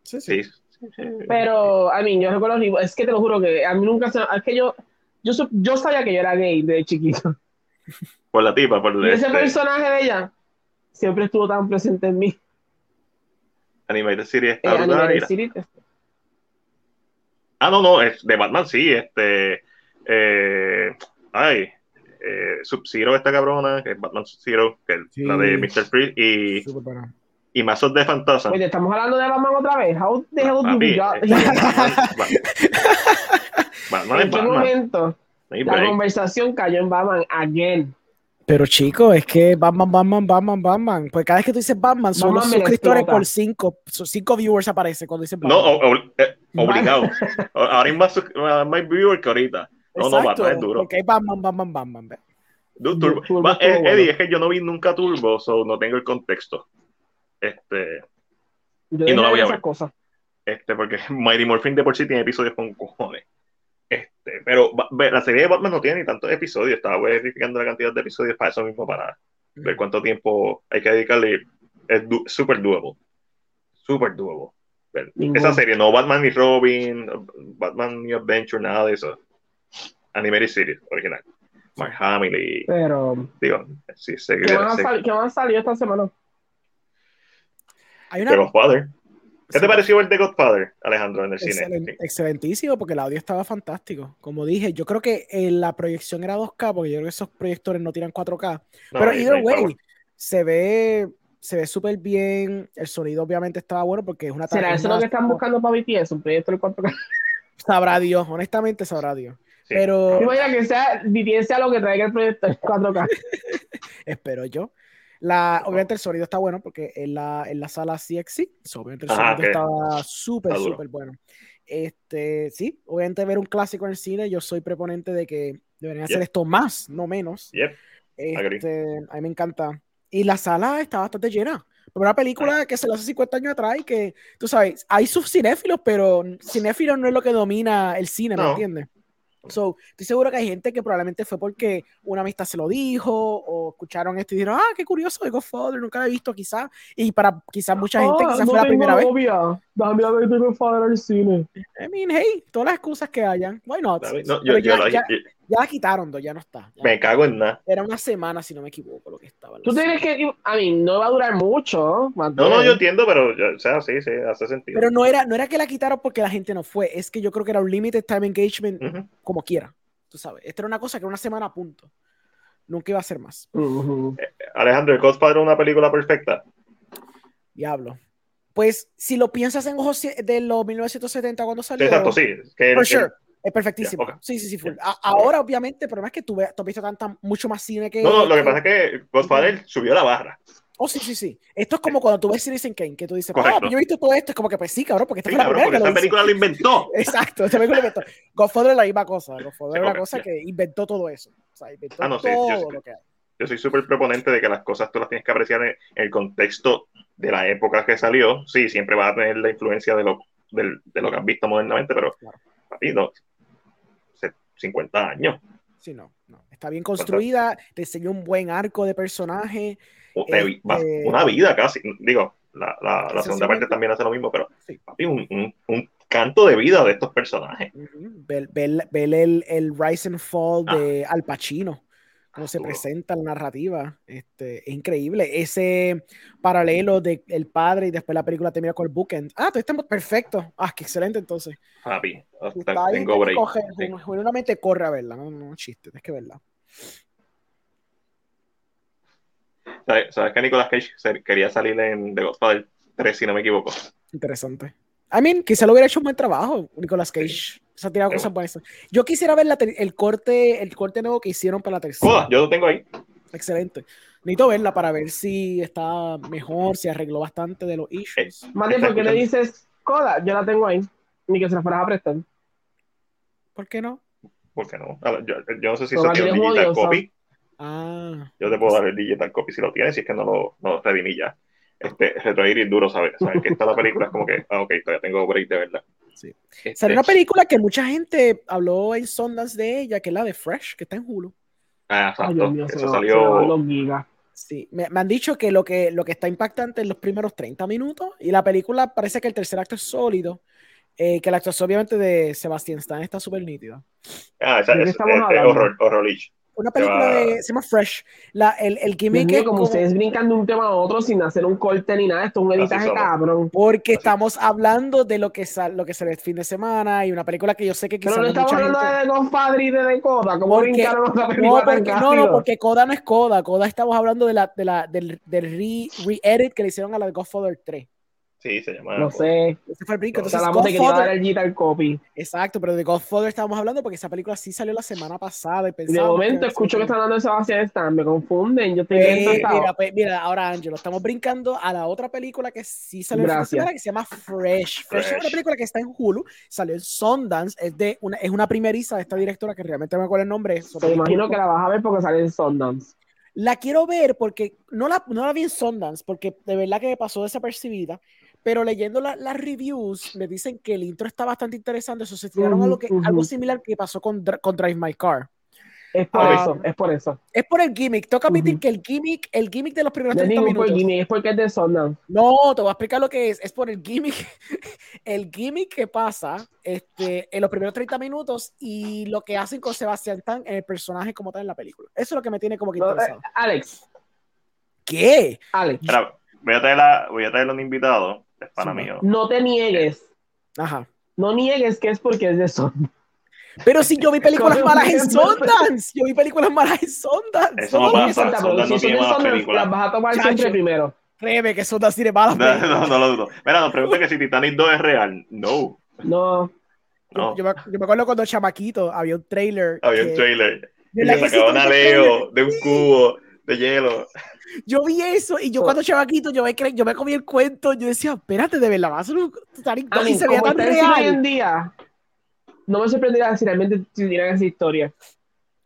Sí, sí. Sí. Pero, a mí, yo recuerdo, es que te lo juro que a mí nunca se. Es que yo. Yo, yo sabía que yo era gay de chiquito. Por la tipa, por Y ese este, personaje de ella siempre estuvo tan presente en mí. Animated Series Eh, está Animated mira. Series. Ah, no, no, es de Batman sí, este. Eh, ay, eh, Sub-Zero, esta cabrona, que es Batman Sub-Zero, que es Sí. la de Mr. Freeze, y, y Mazos de Fantasma. Oye, estamos hablando de Batman otra vez. How the hell do we got- Batman ¿En qué Batman. momento la conversación cayó en Batman again? Pero chicos, es que Batman, Batman, Batman, Batman. Pues cada vez que tú dices Batman, son Batman los suscriptores por cinco, son cinco viewers aparece cuando dices No, Batman. o- o- eh, obligado. Ahora hay más, más viewer que ahorita. No, no, Exacto, Batman es duro. Porque hay Batman, Batman, Batman. Du- Turbo. Turbo eh, bueno. Eddie, es que yo no vi nunca Turbo, so no tengo el contexto. Este, Yo Y no la voy a esas ver. cosas. este, porque Mighty Morphin de por sí tiene episodios con cojones. Pero la serie de Batman no tiene ni tantos episodios. Estaba verificando la cantidad de episodios para eso mismo, para ver cuánto tiempo hay que dedicarle. Es du- super doable. Super doable. Esa serie, no Batman y Robin, Batman y Adventure, nada de eso. Animated Series, original. Mark Hamill Pero, digo, sí, sé ¿qué van, a sé- sal- qué van a salir esta semana? Hay una Godfather. ¿Qué te pareció el The Godfather, Alejandro, en el Excelen- cine? excelentísimo porque el audio estaba fantástico. Como dije, yo creo que eh, la proyección era 2K porque yo creo que esos proyectores no tiran 4K. No, Pero either way, se ve se ve súper bien. El sonido obviamente estaba bueno porque es una ¿Será es eso lo que están buscando para BTS? Un proyecto de 4K. Sabrá Dios, honestamente sabrá Dios. Sí. Pero Imagina que sea BTS sea lo que traiga el proyecto de 4K. espero yo. La, obviamente el sonido está bueno porque en la, en la sala CXC, so, obviamente el sonido ok. estaba súper, súper bueno. Este, sí, obviamente ver un clásico en el cine, yo soy preponente de que deberían hacer Yep. esto más, no menos. Yep. Este, a mí me encanta. Y la sala está bastante llena. Pero una película que se la hace 50 años atrás y que, tú sabes, hay sus cinéfilos, pero cinéfilos no es lo que domina el cine, ¿me No. entiendes? So, estoy seguro que hay gente que probablemente fue porque una amistad se lo dijo o escucharon esto y dijeron, ah, qué curioso de Godfather, nunca lo he visto quizás. Y para quizás mucha gente Ah, quizás no fue la primera vez. novia. Dame a ver The Godfather al cine. I mean, hey, todas las excusas que hayan. Why not? No, yo, yo ya, la- ya- ya la quitaron, ya no está. Ya me cago en nada. Era una semana, si no me equivoco, lo que estaba. Tú tienes que, a mí, no va a durar mucho. más No, no, yo entiendo, pero, yo- o sea, sí, sí, hace sentido. Pero no era, no era que la quitaron porque la gente no fue, es que yo creo que era un limited time engagement Ujú. como quiera. Tú sabes, esta era una cosa que era una semana a punto. Nunca iba a ser más. Ujú. Alejandro, ¿el Godfather es una película perfecta? Diablo. Pues si lo piensas en ojos de los 1970 cuando salió, exacto, sí. Que for sure, es perfectísimo. Ya, ok. Sí, sí, sí. full. A- ahora, obviamente, el problema es que tú, tú has visto tanta, mucho más cine que. no, no, lo que pasa es que Godfather subió la barra. Oh, sí, sí, sí. Esto es como cuando tú ves Citizen Kane, que tú dices, ah, yo he visto todo esto. Es como que, pues sí, cabrón, porque esta Sí, fue la cabrón, porque que esta lo película lo inventó. Exacto, esta película inventó. Godfather es la misma cosa. Godfather es una cosa ya. que inventó todo eso. O sea, inventó Ah, no, sí, todo yo sí. lo que hay. Yo soy súper proponente de que las cosas tú las tienes que apreciar en, el contexto de la época que salió. Sí, siempre va a tener la influencia de lo, del- de lo que has visto modernamente, pero Claro. Hace 50 años. Sí, no, no. Está bien construida, te enseñó un buen arco de personaje. Este- Una vida casi. Digo, la, la- la segunda parte también hace lo mismo, pero Sí. papi, un, un- un canto de vida de estos personajes. Ver- ver el, el rise and fall Ah. de Al Pacino, cómo se presenta la narrativa. Este, es increíble. Ese paralelo de el padre y después la película termina con el bookend. Ah, tú estás perfecto. Ah, qué excelente entonces. Papi, hasta Está ahí, tengo break. coger, Sí. genuinamente corre a verla, no, no chiste, tienes que verla. ¿Sabes, sabes que Nicolas Cage quería salir en The Godfather 3, si no me equivoco? Interesante. I mean, quizá lo hubiera hecho un buen trabajo, Nicolas Cage. Se ha tirado Sí. cosas buenas. Yo quisiera ver la el corte, el corte nuevo que hicieron para la tercera. Yo lo tengo ahí. Excelente. Necesito verla para ver si está mejor, si arregló bastante de los issues. Bien, Está ¿por qué le dices Coda? Yo la tengo ahí. Ni que se la fueras a prestar. ¿Por qué no? ¿Por qué no? Ver, Yo, yo no sé si eso tiene un digital copy. Ah, Yo te puedo dar el digital copy si lo tienes, si es que no lo, no lo redimí ya. Este, retroir y duro saber, saber que está la película es como que, ah, ok, todavía tengo break de verdad. Sí. Este, salió una película que mucha gente habló en Sundance de ella, que es la de Fresh, que está en Hulu. Ah, Ay, exacto. Dios mío, se Eso salió. Sí, me, me han dicho que lo, que lo que está impactante en los primeros 30 minutos y la película parece que el tercer acto es sólido, eh, que la actuación obviamente de Sebastián Stan está súper nítida. Ah, esa, ¿De qué es, estamos es- es horror, horror-ish. Una película va- de. Se llama Fresh. La, el, el gimmick mío, es como como- ustedes brincan de un tema a otro sin hacer un corte ni nada, esto es un editaje cabrón. Porque Así. estamos hablando de lo que sale, lo que sale el fin de semana y una película que yo sé que Pero quizás no no estamos hablando gente- de The Godfather y de Dakota, como Porque- brincaron otra No, película tan porque, no, no, porque Coda no es Coda. Coda estamos hablando de la, de la, del, del re- re-edit que le hicieron a la de Godfather 3. Sí, se llama. No sé, Ese fue el brinco. Entonces, hablamos de que iba a dar Godfather- el digital copy. Exacto, pero de Godfather estábamos hablando porque esa película sí salió la semana pasada. Y de momento que- escucho que están hablando de Sebastián Stan, me confunden, yo estoy Eh, mira, pues, mira, ahora Angelo, estamos brincando a la otra película que sí salió de Gracias. semana que se llama Fresh. Fresh es una Fresh. película que está en Hulu, salió en Sundance, es de una, es una primeriza de esta directora que realmente no me acuerdo el nombre. me imagino que la vas a ver porque sale en Sundance. La quiero ver porque no la, no la vi en Sundance, porque de verdad que me pasó desapercibida, pero leyendo la- las reviews me dicen que el intro está bastante interesante, eso se tiraron Ujú, algo, que, algo similar que pasó con, con Drive My Car. Es por Ah, eso, es por eso. Es por el gimmick, tengo que admitir que el gimmick, el gimmick de los primeros No es 30 ningún por minutos. Es porque es de Sundance. No, te voy a explicar lo que es. Es por el gimmick, el gimmick que pasa este, en los primeros 30 minutos y lo que hacen con Sebastián Tan en el personaje como tal en la película. Eso es lo que me tiene como que eh, interesado. Alex, ¿Qué? Alex, Espera, voy a traer, a- voy a traerle un invitado. Es para Sí, mí. ¿no? no te niegues. Ajá. No niegues que es porque es de Sundance. Pero si yo vi películas malas en. Sundance, yo vi películas malas en Sundance. Eso no pasa. Sundance- no tiene malas películas. las vas a tomar Chacho. siempre primero. Créeme que Sundance tiene malas No, películas. no, no lo dudo. Mira, nos pregunta que si Titanic 2 es real. No, No, no. Yo, me, yo me acuerdo cuando chamaquito había un trailer. Había que- un trailer. Y le sacaban a Leo de un cubo de hielo. Yo vi eso y yo cuando chavaquito yo me, cre- yo me comí el cuento, yo decía, espérate, de verdad, va a ser un Titanic a 2", mí, y se veía como tan está el cine hoy real. en día, no me sorprendería si realmente tuvieran esa historia.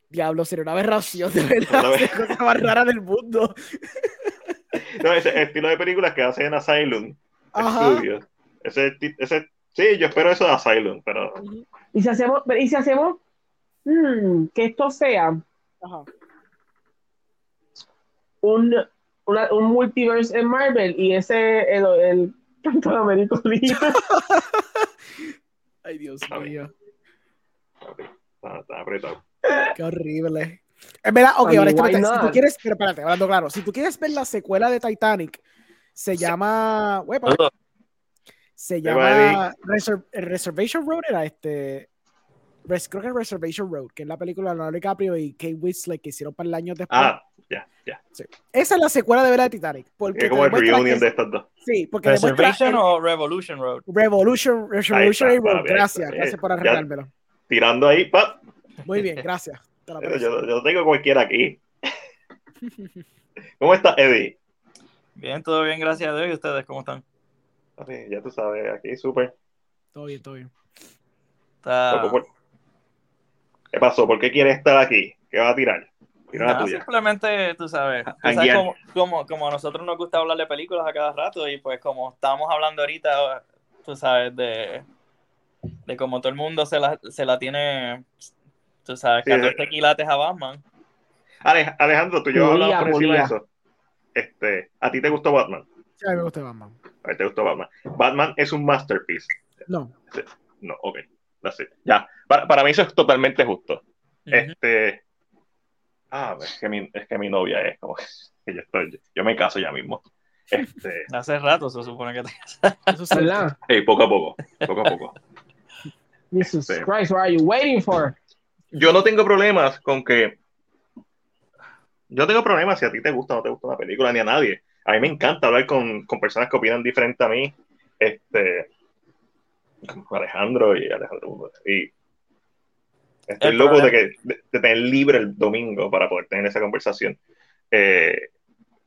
Diablo, sería una aberración, de verdad, la cosa más rara del mundo. No, ese estilo de películas que hacen en Asylum Ajá. Studios. Ese, ese, sí, yo espero eso de Asylum, pero Y si hacemos, y si hacemos mm, que esto sea Ajá. Un, una- un multiverse en Marvel y ese el, el Capitán América Libre. Ay, Dios mío, está, está apretado. qué horrible. En verdad, ok, I mean, honestamente, why si tú quieres, pero espérate, hablando claro, si tú quieres ver la secuela de Titanic, se llama, se llama Reser- Reservation Road, era este, creo que es Reservation Road, que es la película de Leonardo DiCaprio y Kate Winslet que hicieron para el año después. Ah, ya, ya. Esa es la secuela de verdad de Titanic. Porque Es como el reunion que- de estas dos. Sí, porque Reservation o Revolution Road. Revolution, Revolutionary está, Road. Gracias, está. gracias por Ya. arreglármelo. Tirando ahí, ¡pap! Muy bien, gracias. Yo, yo tengo cualquiera aquí. ¿Cómo está Eddie? Bien, todo bien, gracias a Dios. ¿Y ustedes cómo están? Ya tú sabes, aquí súper. Todo bien, todo bien. Está... ¿Qué pasó? ¿Por qué quieres estar aquí? ¿Qué va a tirar? Tira la Nada, tuya. simplemente, tú sabes, tú sabes Janguear. como, como, como a nosotros nos gusta hablar de películas a cada rato y pues como estamos hablando ahorita, tú sabes, de, de como todo el mundo se la, se la tiene, tú sabes, Sí, 14 de- quilates a Batman. Ale- Alejandro, tú y yo hablamos por encima de eso. Este, ¿A ti te gustó Batman? Sí, a mí me gusta Batman. A ti te gustó Batman. Batman es un masterpiece. No, No, ok. That's it. Ya. Para, para mí eso es totalmente justo. Este. Ah, es que mi, es que mi novia es como que yo estoy. Yo me caso ya mismo. Este. Hace rato se supone que te... ¿Verdad? hey, poco a poco. Poco a poco. Jesus Sí. Christ, what are you waiting for? Yo no tengo problemas con que. Yo no tengo problemas si a ti te gusta o no te gusta una película, ni a nadie. A mí me encanta hablar con, con personas que opinan diferente a mí. Este. Alejandro y Alejandro. Y estoy El loco de, que, de, de tener libre el domingo para poder tener esa conversación. Eh,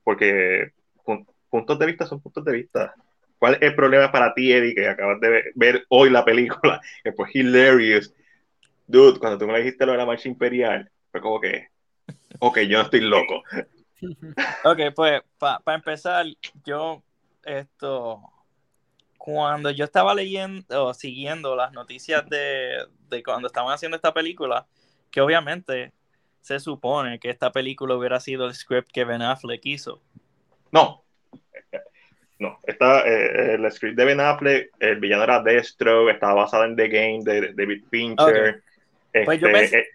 porque pun- puntos de vista son puntos de vista. ¿Cuál es el problema para ti, Eddie, que acabas de ver, ver hoy la película? Que fue hilarious. Dude, cuando tú me dijiste lo de la marcha imperial, fue como que, ok, yo no estoy loco. Ok, pues para empezar, yo esto, cuando yo estaba leyendo o siguiendo las noticias de, de cuando estaban haciendo esta película, que obviamente se supone que esta película hubiera sido el script que Ben Affleck hizo. No. No, está eh, el script de Ben Affleck, el villano era Destro, estaba basado en The Game de, David Fincher. Pues yo Este, pensé- eh,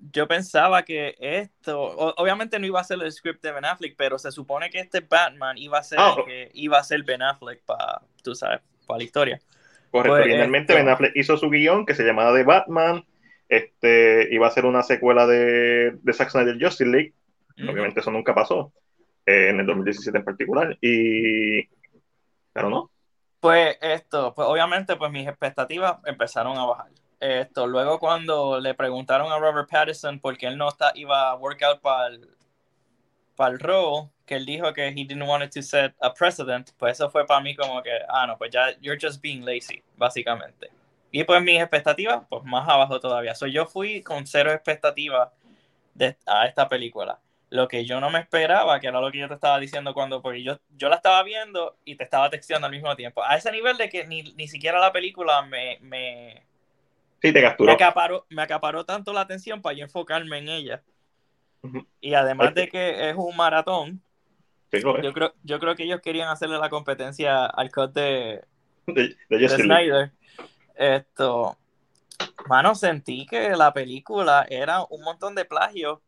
yo pensaba que esto, obviamente no iba a ser el script de Ben Affleck, pero se supone que este Batman iba a ser, oh. que iba a ser Ben Affleck para, tú sabes, para la historia. Correcto, Pues, originalmente esto- Ben Affleck hizo su guion que se llamaba The Batman, este, iba a ser una secuela de, de Zack Snyder Justice League, obviamente eso nunca pasó, eh, en el 2017 en particular, y... pero no, Pues esto, pues obviamente pues mis expectativas empezaron a bajar. Esto, luego cuando le preguntaron a Robert Pattinson por qué él no está, iba a work out para el, para el role, que él dijo que he didn't want to set a precedent, pues eso fue para mí como que, ah, no, pues ya, you're just being lazy, básicamente. Y pues mis expectativas, pues más abajo todavía. So, yo fui con cero expectativas de, a esta película. Lo que yo no me esperaba, que era lo que yo te estaba diciendo cuando, porque yo, yo la estaba viendo y te estaba texteando al mismo tiempo. A ese nivel de que ni, ni siquiera la película me, me, sí te me, capturó. acaparó, me acaparó tanto la atención para yo enfocarme en ella. Y además de que es un maratón, Sí, yo creo, yo creo que ellos querían hacerle la competencia al cut de, De. Snyder. Esto, mano, sentí que la película era un montón de plagio,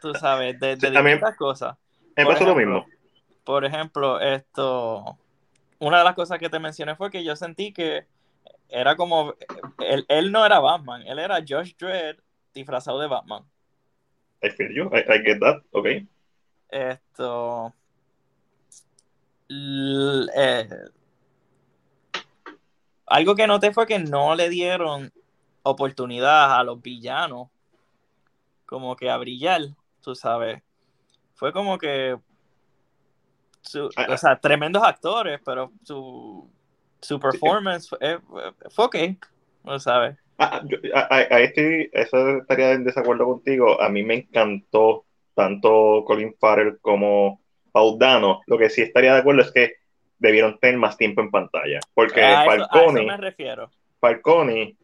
tú sabes, de, de Sí, distintas cosas. Me pasó lo mismo. Por ejemplo, esto, una de las cosas que te mencioné fue que yo sentí que era como, él, él no era Batman, él era Josh Dredd disfrazado de Batman. I feel you, I, I get that, ok. Esto, l- eh, algo que noté fue que no le dieron oportunidad a los villanos como que a brillar, tú sabes. Fue como que su- Ah, o sea, tremendos actores, pero su, su performance fue, eh, fue ok, tú sabes. Ah, yo- a, a- a este, eso estaría en desacuerdo contigo. A mí me encantó tanto Colin Farrell como Paul Dano. Lo que sí estaría de acuerdo es que debieron tener más tiempo en pantalla. Porque A eso, a eso Falcone, me refiero. Falcone,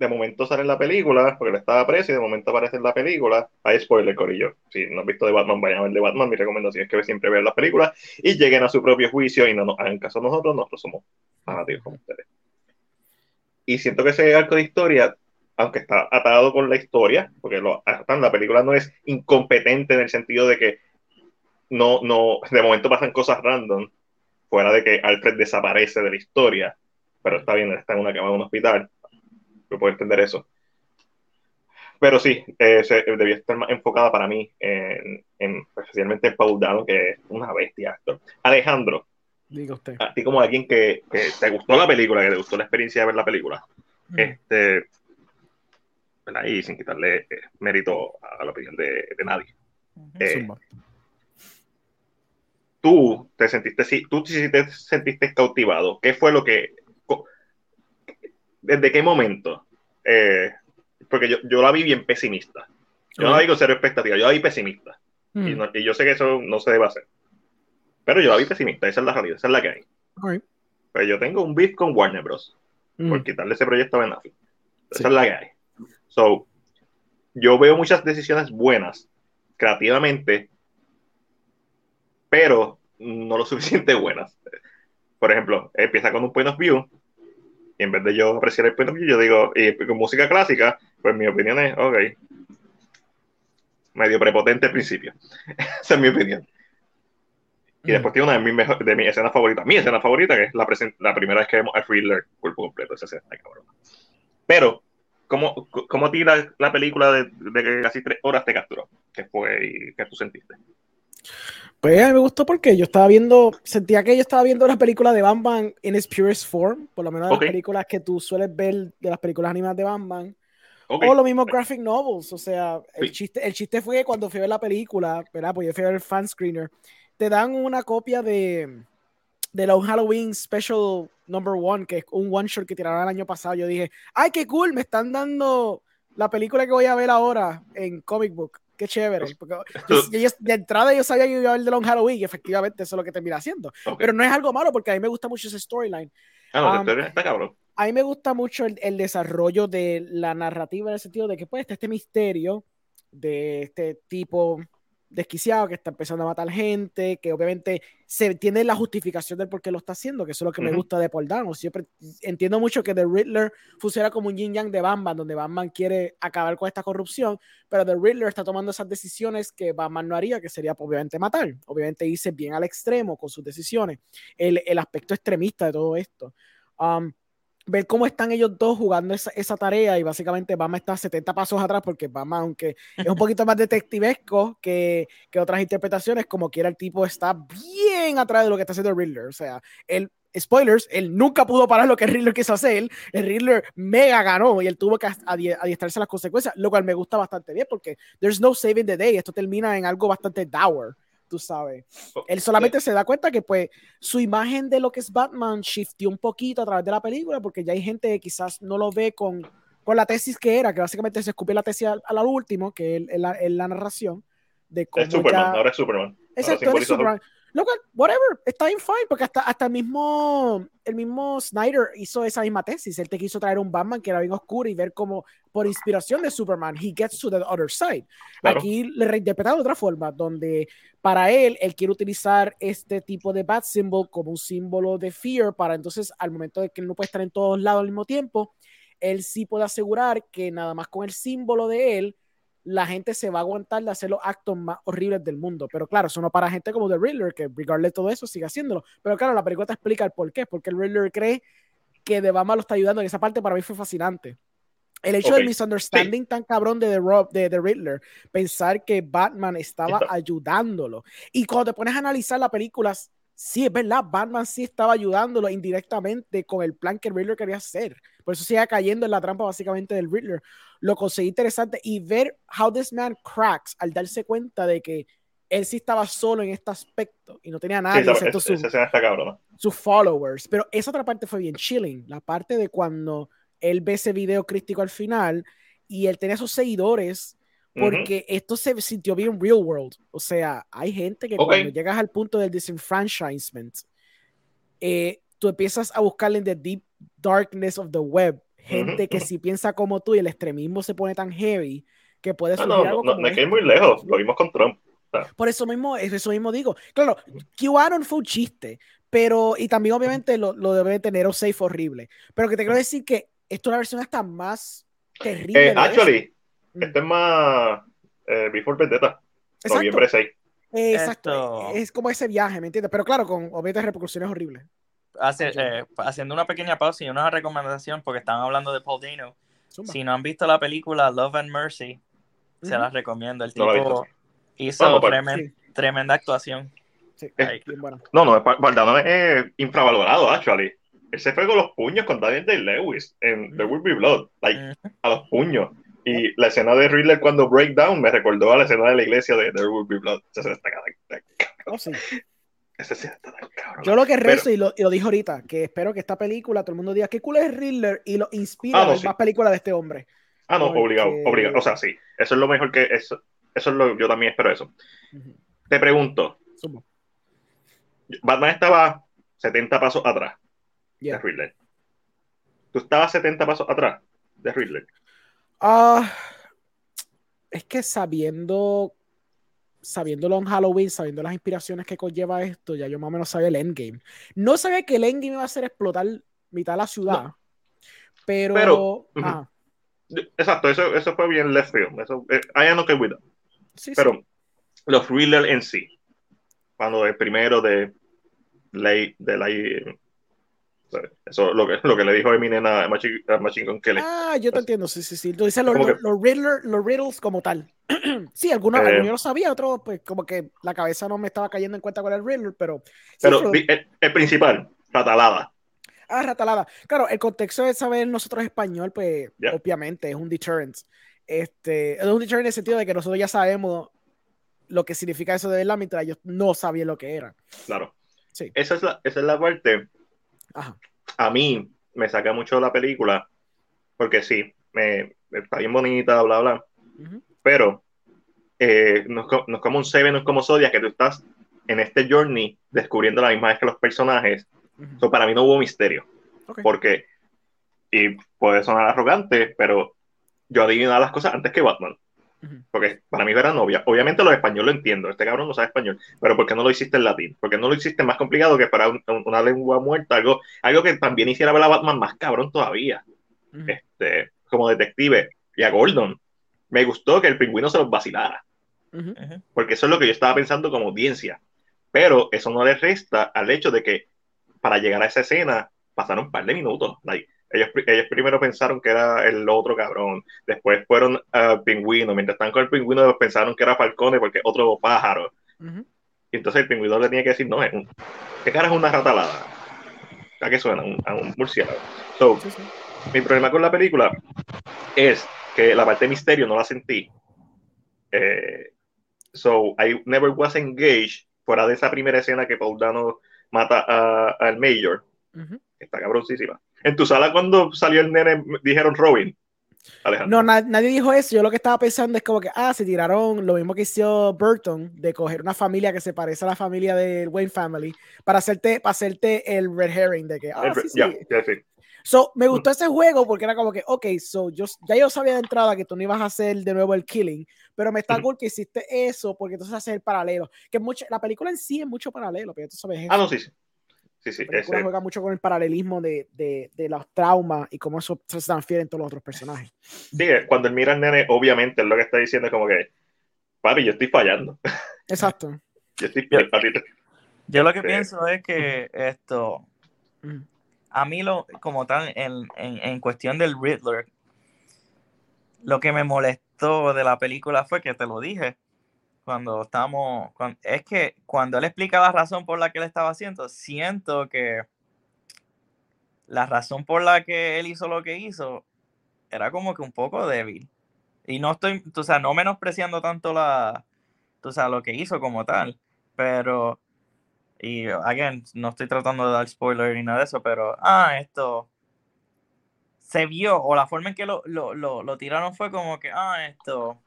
de momento sale en la película, porque él estaba preso y de momento aparece en la película. Hay spoiler, Corillo. Si no has visto de Batman, vayan a ver de Batman. Mi recomendación es que siempre vean las películas y lleguen a su propio juicio y no nos hagan caso nosotros. Nosotros somos fanáticos como ustedes. Y siento que ese arco de historia, aunque está atado con la historia, porque lo, la película no es incompetente en el sentido de que no, no, de momento pasan cosas random, fuera de que Alfred desaparece de la historia, pero está bien, está en una cama de un hospital, yo puedo entender eso. Pero sí, eh, se, debía estar más enfocada para mí, en, en, especialmente en Paul Dano, que es una bestia actor. Alejandro, Diga usted. a ti como alguien que, que te gustó la película, que te gustó la experiencia de ver la película, Mm. este, ¿verdad? y sin quitarle eh, mérito a la opinión de, de nadie. Eh, tú te sentiste, sí, tú sí te sentiste cautivado. ¿Qué fue lo que, desde qué momento? Eh, porque yo, yo la vi bien pesimista. Yo no la vi con cero expectativa, yo la vi pesimista. Mm. Y, no- y yo sé que eso no se debe hacer. Pero yo la vi pesimista, esa es la realidad, esa es la que hay. Ok. Pues yo tengo un beef con Warner Bros. Mm. por quitarle ese proyecto a Ben Affleck. Esa Sí. es la que hay. So, yo veo muchas decisiones buenas, creativamente, pero no lo suficiente buenas. Por ejemplo, empieza con un point of view, y en vez de yo apreciar el point of view, yo digo, y con música clásica, pues mi opinión es, ok, medio prepotente al principio. Esa es mi opinión. Y Mm. después tiene una de mis, mejor- de mis escenas favoritas. Mi escena favorita, que es la, la primera vez que vemos a Thriller cuerpo completo. Esa escena cabrón. Pero, ¿cómo, cómo a ti la, la película de, de que casi tres horas te capturó? ¿Qué fue y qué tú sentiste? Pues a mí me gustó porque yo estaba viendo, sentía que yo estaba viendo la película de Batman in its purest form, por lo menos de Ok. las películas que tú sueles ver de las películas animadas de Batman. Ok. O lo mismo graphic novels, o sea, el, Sí. chiste, el chiste fue que cuando fui a ver la película, ¿verdad? Pues yo fui a ver el fan screener, te dan una copia de, de la Halloween Special Number One, que es un one shot que tiraron el año pasado. Yo dije, ¡ay, qué cool! Me están dando la película que voy a ver ahora en comic book. Qué chévere. Porque yo- yo- de entrada yo sabía que iba a ver de Long Halloween y efectivamente eso es lo que termina haciendo. Pero no es algo malo porque a mí me gusta mucho ese storyline. Ah, no, um, está cabrón. A mí me gusta mucho el, el desarrollo de la narrativa en el sentido de que pues está este misterio de este tipo desquiciado, que está empezando a matar gente, que obviamente se tiene la justificación del por qué lo está haciendo, que eso es lo que me gusta de Paul Dano. Siempre entiendo mucho que The Riddler funciona como un yin yang de Batman, donde Batman quiere acabar con esta corrupción, pero The Riddler está tomando esas decisiones que Batman no haría, que sería pues, obviamente matar. Obviamente irse bien al extremo con sus decisiones. El, el aspecto extremista de todo esto. Um, ver cómo están ellos dos jugando esa, esa tarea y básicamente Batman está 70 pasos atrás porque Batman, aunque es un poquito más detectivesco que, que otras interpretaciones, como quiera el tipo está bien atrás de lo que está haciendo Riddler. O sea, él, spoilers, él nunca pudo parar lo que Riddler quiso hacer. El Riddler mega ganó y él tuvo que adie- adiestrarse a las consecuencias, lo cual me gusta bastante bien porque there's no saving the day. Esto termina en algo bastante dour, tú sabes. Él solamente se da cuenta que pues su imagen de lo que es Batman shiftió un poquito a través de la película porque ya hay gente que quizás no lo ve con, con la tesis que era, que básicamente se escupió la tesis al, al último, que es la, narración de cómo Es Superman, ya- ahora es Superman. Ahora Exacto, él es Superman. Lo cual, whatever, está bien fine, porque hasta, hasta el mismo el mismo Snyder hizo esa misma tesis. Él te quiso traer un Batman que era bien oscuro y ver cómo, por inspiración de Superman, he gets to the other side. Claro. Aquí le reinterpretado de otra forma, donde para él, él quiere utilizar este tipo de bat symbol como un símbolo de fear para entonces, al momento de que él no puede estar en todos lados al mismo tiempo, él sí puede asegurar que nada más con el símbolo de él, la gente se va a aguantar de hacer los actos más horribles del mundo. Pero claro, eso no para gente como The Riddler, que regardless de todo eso sigue haciéndolo. Pero claro, la película te explica el por qué, porque el Riddler cree que de Batman lo está ayudando. Y esa parte para mí fue fascinante. El hecho Ok, del misunderstanding tan cabrón de The, Rob, de The Riddler, pensar que Batman estaba Está- ayudándolo. Y cuando te pones a analizar la película, sí, es verdad, Batman sí estaba ayudándolo indirectamente con el plan que el Riddler quería hacer. Por eso sigue cayendo en la trampa básicamente del Riddler. Lo conseguí interesante y ver how this man cracks al darse cuenta de que él sí estaba solo en este aspecto y no tenía a Sí, excepto esa- su- sus followers. Pero esa otra parte fue bien chilling. La parte de cuando él ve ese video crítico al final y él tenía sus seguidores porque esto se sintió bien real world. O sea, hay gente que Ok. cuando llegas al punto del disenfranchisement, eh, tú empiezas a buscarle en the deep darkness of the web gente Ujú, que ujú. si piensa como tú y el extremismo se pone tan heavy que puede no, no, algo no, como no hay que ir muy lejos. Lo vimos con Trump. Por eso mismo, eso mismo digo. Claro, QAnon fue un chiste, pero, y también obviamente lo, lo debe tener o safe horrible. Pero que te quiero decir que esto es una versión hasta más terrible. Eh, actually, eso. Mm. este es más eh, Before Vendetta, Exacto, noviembre 6. eh, exacto. Esto- Es como ese viaje, ¿me entiendes? Pero claro, con obviamente repercusiones horribles. Hace- eh, haciendo una pequeña pausa y una recomendación, porque estaban hablando de Paul Dano. Zumba. Si no han visto la película Love and Mercy, se las recomiendo. El tipo hizo Vamos, pues. tremen- tremenda actuación. Sí, bien bueno. No, no, es infravalorado, actually. Él se fue con los puños con Daniel Day-Lewis en The Will Be Blood, like, a los puños. Y la escena de Riddler cuando breakdown me recordó a la escena de la iglesia de The Will Be Blood. Esa escena está tan- Oh, sí. esa escena está tan cabrón. Yo lo que Pero- rezo, y, lo, y lo dije ahorita, que espero que esta película, todo el mundo diga qué cool es Riddler y lo inspira Ah, a ver sí. más películas de este hombre. Ah, no, Porque- obligado, obligado. O sea, sí, eso es lo mejor que eso. Eso es lo yo también espero eso. Te pregunto. Batman estaba 70 pasos atrás Yeah. de Riddler. ¿Tú estabas 70 pasos atrás de Riddler? Ah, es que sabiendo, sabiéndolo en Halloween, sabiendo las inspiraciones que conlleva esto, ya yo más o menos sabía el endgame. No sabía que el endgame iba a hacer explotar mitad de la ciudad, pero, ajá, Exacto, eso, eso fue bien left field. Eso, eh, I am okay with that. sí, sí. Pero los Riddler en sí, cuando el primero de ley de la eso lo que, lo que le dijo Eminem a Machine, a Machine Gun Kelly. Ah, yo te entiendo, sí, sí, sí. Tú dices los, los, que- los Riddler- los riddles como tal. sí, algunos, Eh. algunos yo lo sabía, otros pues como que la cabeza no me estaba cayendo en cuenta con el Riddler, pero... sí, Pero el, el principal, Catalada. Ah, ratalada. Claro, el contexto de saber nosotros español, pues obviamente es un deterrent. Este, es un deterrent en el sentido de que nosotros ya sabemos lo que significa eso de verdad, mientras ellos no sabían lo que era. Claro. Sí. Esa es la, esa es la parte. Ajá. A mí me saca mucho la película, porque sí, me, está bien bonita, bla, bla. Ujú. Pero eh, no, no es como un Seven, no es como Zodiac, que tú estás en este journey descubriendo la misma vez que los personajes. Ujú. So, para mí no hubo misterio. Porque, y puede sonar arrogante, pero yo adivinaba las cosas antes que Batman. Porque para mí era novia. Obviamente los españoles lo entiendo. Este cabrón no sabe español. Pero ¿por qué no lo hiciste en latín? ¿Por qué no lo hiciste más complicado que para un- un- una lengua muerta? Algo, algo que también hiciera ver a Batman más cabrón todavía. Este, como detective. Y a Gordon. Me gustó que el pingüino se los vacilara. Porque eso es lo que yo estaba pensando como audiencia. Pero eso no le resta al hecho de que para llegar a esa escena pasaron un par de minutos. Like, ellos, ellos primero pensaron que era el otro cabrón. Después fueron al pingüino. Mientras estaban con el pingüino, pensaron que era Falcone porque otro pájaro. Ujú. Y entonces el pingüino le tenía que decir, no, es un- ¿qué cara es una ratalada? ¿A qué suena? Un- a un murciélago. So, Sí, sí. mi problema con la película es que la parte de misterio no la sentí. Eh, so, I never was engaged fuera de esa primera escena que Paul Dano mata a- al Mayor, Ujú. que está cabroncísima. En tu sala, cuando salió el nene, dijeron Robin. Alejandro. No, na- nadie dijo eso. Yo lo que estaba pensando es como que, ah, se tiraron lo mismo que hizo Burton, de coger una familia que se parece a la familia del Wayne Family, para hacerte, para hacerte el red herring de que, ah, sí, sí. ya, sí. So, me gustó ese juego porque era como que, ok, so, yo, ya yo sabía de entrada que tú no ibas a hacer de nuevo el killing, pero me está Ujú. cool que hiciste eso porque entonces haces el paralelo. Que mucho, la película en sí es mucho paralelo, pero tú sabes Ah, no, sí, sí. Sí, sí. La película ese- juega mucho con el paralelismo de, de, de los traumas y cómo eso se transfiere en todos los otros personajes. sí, cuando él mira al nene, obviamente, es lo que está diciendo es como que, papi, yo estoy fallando. Exacto. Yo estoy, te- Yo lo que Sí. pienso es que esto, a mí lo, como tal, en, en, en cuestión del Riddler, lo que me molestó de la película fue que te lo dije cuando estamos, es que cuando él explica la razón por la que él estaba haciendo, siento que la razón por la que él hizo lo que hizo era como que un poco débil. Y no estoy, tú sabes, no menospreciando tanto la, tú sabes, lo que hizo como tal, pero, y again, no estoy tratando de dar spoiler ni nada de eso, pero, ah, esto se vio, o la forma en que lo, lo, lo, lo tiraron fue como que, ah, esto,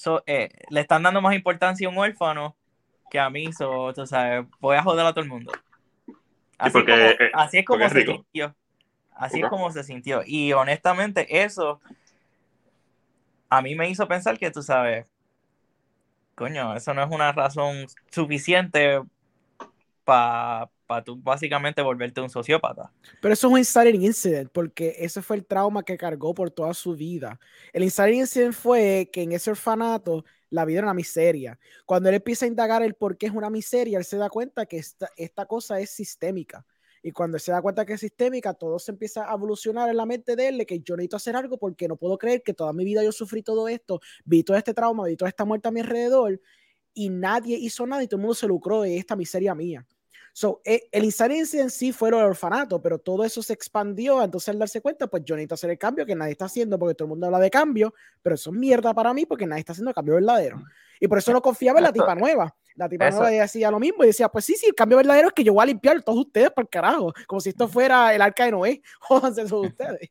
so, eh, le están dando más importancia a un huérfano que a mí, so, tú sabes, voy a joder a todo el mundo. Así, porque, como, eh, así es como es se sintió. Así es como se sintió. Y honestamente, eso a mí me hizo pensar que tú sabes, coño, eso no es una razón suficiente para pa tú básicamente volverte un sociópata. Pero eso es un inciting incident, porque ese fue el trauma que cargó por toda su vida. El inciting incident fue que en ese orfanato la vida era una miseria. Cuando él empieza a indagar el por qué es una miseria, él se da cuenta que esta, esta cosa es sistémica. Y cuando él se da cuenta que es sistémica, todo se empieza a evolucionar en la mente de él, de que yo necesito hacer algo porque no puedo creer que toda mi vida yo sufrí todo esto, vi todo este trauma, vi toda esta muerte a mi alrededor, y nadie hizo nada y todo el mundo se lucró de esta miseria mía. So, eh, el inciting en sí fue el orfanato, pero todo eso se expandió. Entonces, al darse cuenta, pues yo necesito hacer el cambio que nadie está haciendo porque todo el mundo habla de cambio, pero eso es mierda para mí porque nadie está haciendo el cambio verdadero. Y por eso no confiaba en la tipa nueva. La tipa eso- nueva decía lo mismo y decía, pues sí, sí, el cambio verdadero es que yo voy a limpiar todos ustedes por carajo, como si esto fuera el arca de Noé. Jódanse todos ustedes.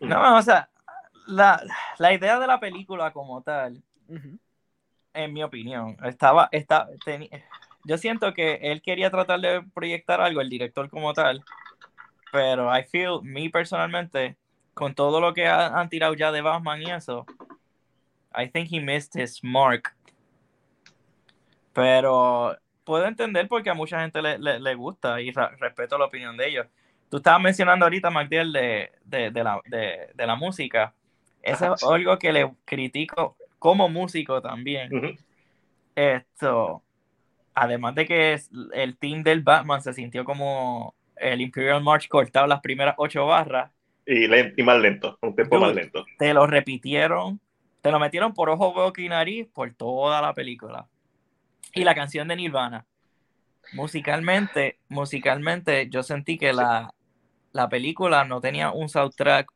No, o sea, la, la idea de la película como tal, Ujú. en mi opinión, estaba, está, teni- yo siento que él quería tratar de proyectar algo, el director como tal, pero I feel, me personalmente, con todo lo que ha- han tirado ya de Batman y eso, I think he missed his mark. Pero puedo entender porque a mucha gente le, le- le gusta y respeto la opinión de ellos. Tú estabas mencionando ahorita, Magdiel, de, de, de la, de, de la música. Eso es algo que le critico como músico también. Esto, además de que el team del Batman se sintió como el Imperial March cortado las primeras ocho barras, Y, len- y más lento, un tiempo Dude. más lento. te lo repitieron, te lo metieron por ojo, boca y nariz por toda la película. Y la canción de Nirvana. Musicalmente, musicalmente, yo sentí que la, la película no tenía un soundtrack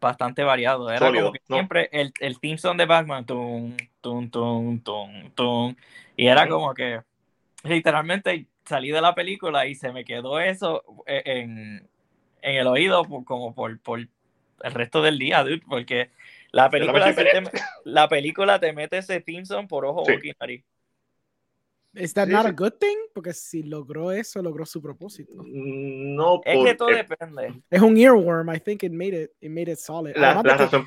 bastante variado. Era Sólido, como que ¿no? siempre el, el theme song de Batman, tum, tum, tum, tum, tum, y era como que literalmente salí de la película y se me quedó eso e, en, en el oído por- como por, por el resto del día, dude, porque la película, te, la película te mete ese song por ojo, Sí. boca y nariz. ¿Is that Sí, not sí. a good thing? Porque si logró eso, logró su propósito. No, Es que todo depende. Es un earworm, I think it made it, it made it solid. la, la que- razón.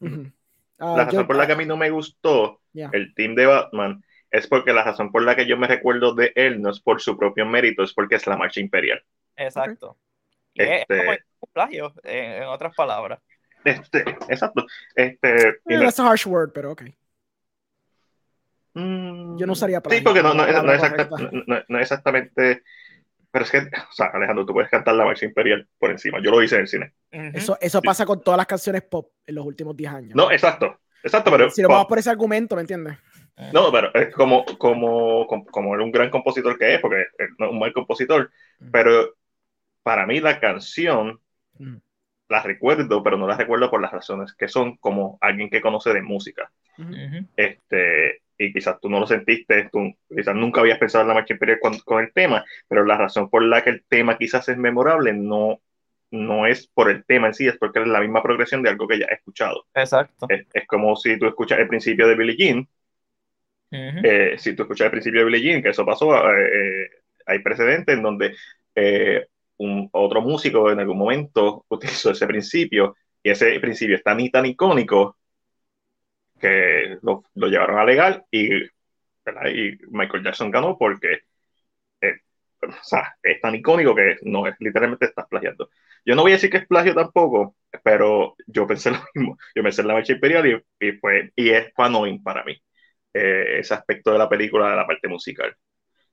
La Ah, razón yo- por la que a mí no me gustó el team de Batman es porque la razón por la que yo me recuerdo de él no es por su propio mérito, es porque es la marcha imperial. Exacto. Y es- Este- es como un plagio, en, en otras palabras. Este, exacto. Este, y Eh, no- that's a harsh word, pero ok. Mm, Yo no usaría Sí, plagio, porque no, no, exacta- exactamente. Pero es que, o sea, Alejandro, tú puedes cantar la marcha imperial por encima. Yo lo hice en el cine. Eso, eso pasa con todas las canciones pop en los últimos 10 años. No, exacto. Exacto, pero. si lo vamos por ese argumento, ¿me entiendes? No, pero es como, como, como, como era un gran compositor que es, porque es un mal compositor. Mm. Pero para mí la canción Mm. la recuerdo, pero no la recuerdo por las razones que son como alguien que conoce de música. Ujú. Ujú. este, y quizás tú no lo sentiste, tú quizás nunca habías pensado en la marcha imperial con, con el tema, pero la razón por la que el tema quizás es memorable no, no es por el tema en sí, es porque es la misma progresión de algo que ya he escuchado. Exacto. Es, es como si tú escuchas el principio de Billie Jean, Ujú. eh, si tú escuchas el principio de Billie Jean, que eso pasó, eh, eh, hay precedentes en donde eh, un, otro músico en algún momento utilizó ese principio y ese principio es tan y tan icónico que lo, lo llevaron a legal y, y Michael Jackson ganó porque eh, o sea, es tan icónico que no es literalmente estás plagiando. Yo no voy a decir que es plagio tampoco, pero yo pensé lo mismo. Yo pensé en la marcha imperial y, y, fue, y es fue annoying para mí eh, ese aspecto de la película, de la parte musical.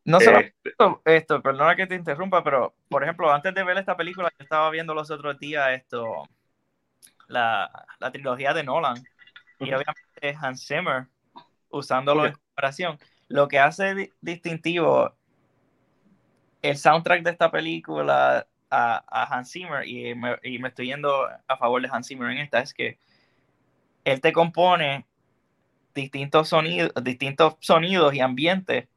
No solo Este, esto, esto, perdona que te interrumpa, pero por ejemplo, antes de ver esta película, yo estaba viendo los otros días esto, la, la trilogía de Nolan, y obviamente Hans Zimmer, usándolo Ok. en comparación. Lo que hace di- distintivo el soundtrack de esta película a, a Hans Zimmer, y me, y me estoy yendo a favor de Hans Zimmer en esta, es que él te compone distintos sonidos, distintos sonidos y ambientes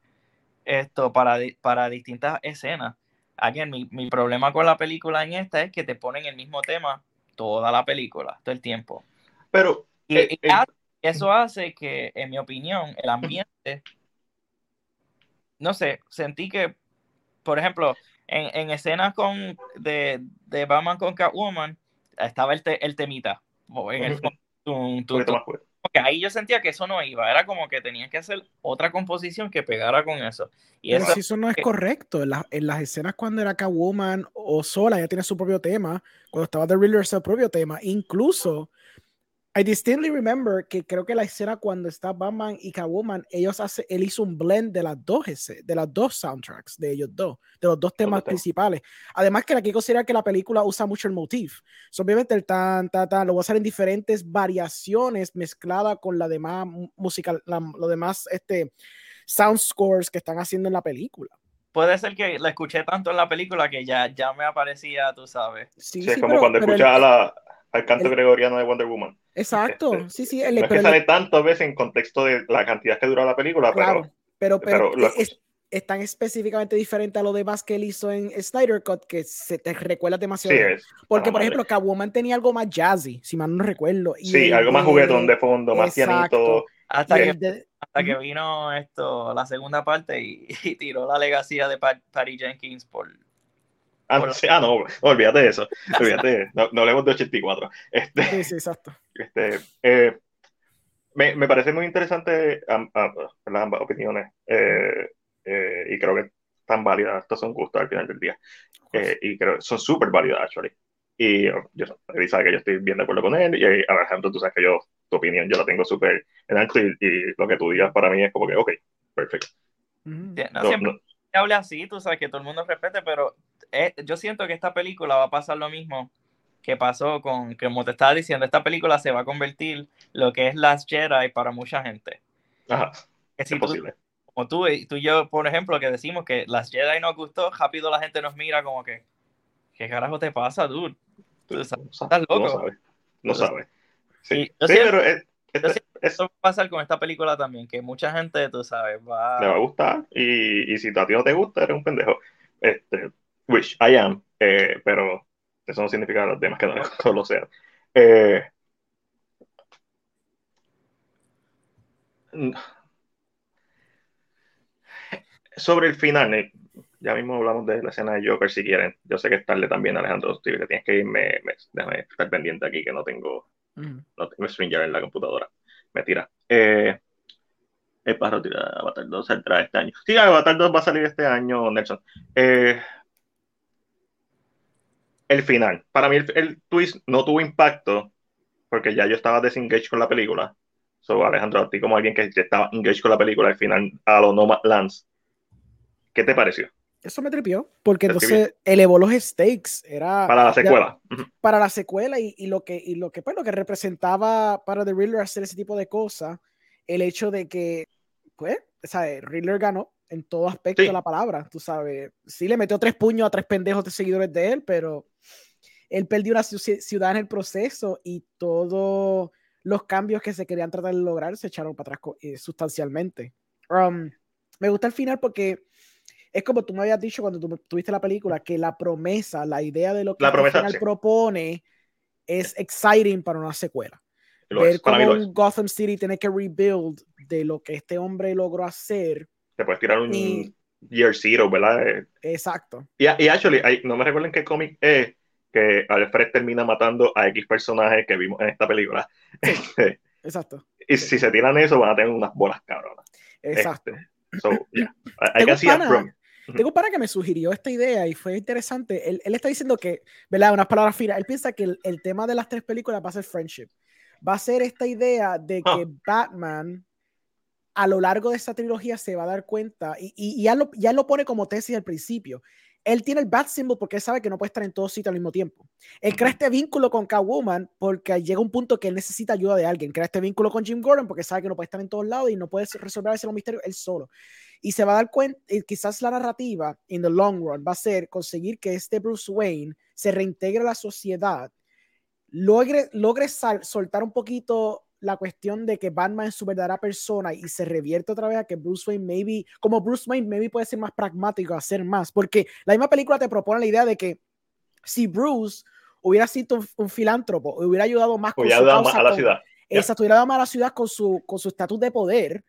esto para, para distintas escenas. Again, mi, mi problema con la película en esta es que te ponen el mismo tema toda la película, todo el tiempo. pero Y, Eh, y eh. eso hace que, en mi opinión, el ambiente, no sé, sentí que, por ejemplo, en, en escenas con, de, de Batman con Catwoman, estaba el, te- el temita. En el tum, tum, tum. Porque ahí yo sentía que eso no iba, era como que tenían que hacer otra composición que pegara con eso. Y Pero eso, si eso no es que- correcto, en, las- en las escenas cuando era Catwoman o sola, ella tiene su propio tema, cuando estaba The Riddler, su propio tema, incluso, I distinctly remember que creo que la escena cuando está Batman y Catwoman, ellos hace, él hizo un blend de las dos, ese- de las dos soundtracks, de ellos dos, de los dos temas principales. Además que hay que considerar que la película usa mucho el motif. So, obviamente el tan, tan, tan, lo va a hacer en diferentes variaciones mezclada con la demás mu- musical, la, lo demás, este, sound scores que están haciendo en la película. puede ser que la escuché tanto en la película que ya, ya me aparecía, tú sabes. Sí, Sí, es sí, como pero- cuando pero el- escuchas a la- al canto el- gregoriano de Wonder Woman. Exacto, este, sí, sí, el- No es pero que el- sale tantas veces en contexto de la cantidad que dura la película, claro, pero, pero, pero es, es tan específicamente diferente a lo demás que él hizo en Snyder Cut que se te recuerda demasiado. sí es. Porque, por ejemplo, madre. Catwoman tenía algo más jazzy, si mal no recuerdo. y Sí, el algo más juguetón de fondo, más Exacto. pianito. Hasta, que, de- hasta que vino esto, la segunda parte y, y tiró la legacía de Pat- Patty Jenkins por... Ah, Bueno. sí, ah, no, olvídate de eso. Olvídate, no, no hablemos de 84. Este, Sí, sí, exacto. este, eh, me, me parece muy interesante am- ¿verdad? ambas opiniones eh, eh, y creo que están válidas, estos son gustos al final del día. Eh, y creo que son súper válidas, actually. Y uh, yo, él sabe que yo estoy bien de acuerdo con él. Y Alejandro, tú sabes que yo, tu opinión, yo la tengo súper en alto. Y, y lo que tú digas para mí es como que, ok, perfecto. Ujú. No, No, siempre no, se hable así, tú sabes que todo el mundo respete, pero eh, yo siento que esta película va a pasar lo mismo que pasó con, que como te estaba diciendo, esta película se va a convertir lo que es Last Jedi para mucha gente. ajá, Que si es tú, posible. como tú, y- tú y yo, por ejemplo, que decimos que Last Jedi nos gustó, rápido la gente nos mira como que, ¿qué carajo te pasa, dude? Tú, tú sabes, estás tú no loco. sabes. No sabes. Sí, Sí, pero es, es- yo siento es- Eso va a pasar con esta película también, que mucha gente, tú sabes, le va a va... gustar. Y, y si a ti no te gusta, eres un pendejo. Este, which I am. eh, pero eso no significa los demás que no, no lo sean. Eh, sobre el final, Nick, ya mismo hablamos de la escena de Joker si quieren. Yo sé que es tarde también, Alejandro, que tienes que irme. Me, déjame estar pendiente aquí que no tengo. No tengo StreamYard en la computadora. Me tira. Eh, el pájaro tira Avatar 2 saldrá este año. Sí, Avatar 2 va a salir este año, Nelson. Eh, el final. Para mí el, twist no tuvo impacto porque ya yo estaba desengaged con la película. So, Alejandro, a ti como alguien que ya estaba engaged con la película, al final a los Nomadlands, ¿qué te pareció? Eso me tripió, porque entonces elevó los stakes. Era Para la ya- secuela. Ujú. para la secuela y, y lo que y lo que pues, lo que representaba para The Riddler hacer ese tipo de cosas, el hecho de que pues, sea, Riddler ganó en todo aspecto Sí. de la palabra, tú sabes. Sí le metió tres puños a tres pendejos de seguidores de él, pero él perdió una ci- ciudad en el proceso y todos los cambios que se querían tratar de lograr se echaron para atrás eh, sustancialmente. Um, me gusta el final porque es como tú me habías dicho cuando tú tuviste la película, que la promesa, la idea de lo que La este promesa, final sí. propone es exciting para una secuela. Lo Ver es, cómo lo un Gotham City tiene que rebuild de lo que este hombre logró hacer. Te puedes tirar un Y- Year Zero, ¿verdad? Eh, Exacto. Y, y actually, no me recuerdo en qué cómic es que Alfred termina matando a X personajes que vimos en esta película. Exacto. y si se tiran eso, van a tener unas bolas cabronas. Exacto. So, yeah. I, I can see Tengo un pana que me sugirió esta idea y fue interesante. Él, él está diciendo que, ¿verdad? Unas palabras finas. Él piensa que el, el tema de las tres películas va a ser friendship. Va a ser esta idea de que Ah. Batman a lo largo de esta trilogía se va a dar cuenta y, y- y ya, lo, ya lo pone como tesis al principio. Él tiene el Bat Symbol porque él sabe que no puede estar en todos sitios al mismo tiempo. Él crea este vínculo con Catwoman porque llega un punto que él necesita ayuda de alguien. Crea este vínculo con Jim Gordon porque sabe que no puede estar en todos lados y no puede resolver ese misterio él solo y se va a dar cuenta, y quizás la narrativa in the long run va a ser conseguir que este Bruce Wayne se reintegre a la sociedad, logre, logre sal- soltar un poquito la cuestión de que Batman es su verdadera persona y se revierte otra vez a que Bruce Wayne maybe, como Bruce Wayne maybe puede ser más pragmático, hacer más, porque la misma película te propone la idea de que si Bruce hubiera sido un, un filántropo, hubiera ayudado más con su causa más a la con- ciudad. Exacto, hubiera dado más a la ciudad con su con su estatus de poder,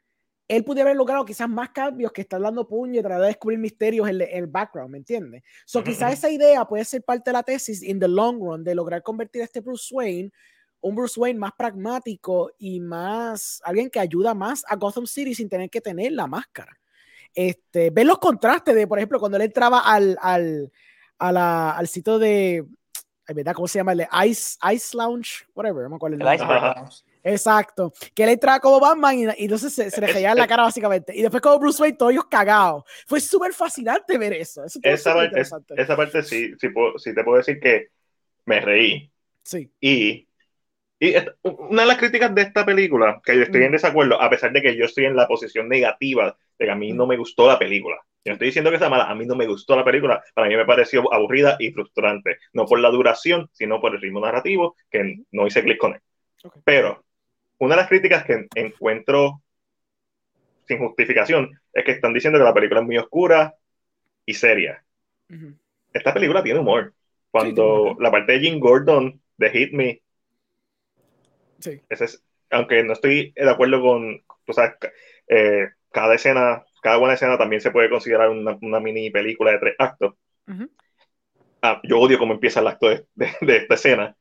él pudiera haber logrado quizás más cambios que estar dando puño y tratar de descubrir misterios en, el- en el background, ¿me entiendes? So, quizás esa idea puede ser parte de la tesis in the long run de lograr convertir a este Bruce Wayne un Bruce Wayne más pragmático y más alguien que ayuda más a Gotham City sin tener que tener la máscara. Este, ver los contrastes de, por ejemplo, cuando él entraba al, al, a la- al sitio de, ¿verdad? ¿Cómo se llama? El Ice, Ice Lounge, whatever, no me acuerdo el El nombre. Exacto. Que él entraba como Batman y, y entonces se, se le reía en la cara básicamente. Y después como Bruce Wayne, todos ellos cagados. Fue súper fascinante ver eso. Eso Esa, parte- esa parte sí, sí, sí te puedo decir que me reí. Sí. Y, y esta- una de las críticas de esta película, que yo estoy Mm. en desacuerdo, a pesar de que yo estoy en la posición negativa de que a mí no me gustó la película. Yo no estoy diciendo que sea mala, a mí no me gustó la película, para mí me pareció aburrida y frustrante, no por la duración, sino por el ritmo narrativo, que no hice clic con él. Pero una de las críticas que encuentro sin justificación es que están diciendo que la película es muy oscura y seria. Esta película tiene humor. tiene Cuando humor. la parte de Jim Gordon de Hit Me Sí. ese es, aunque no estoy de acuerdo con, sabes, ca- eh, cada escena, cada buena escena también se puede considerar una, una mini película de tres actos. Ah, yo odio cómo empieza el acto de, de- de esta escena,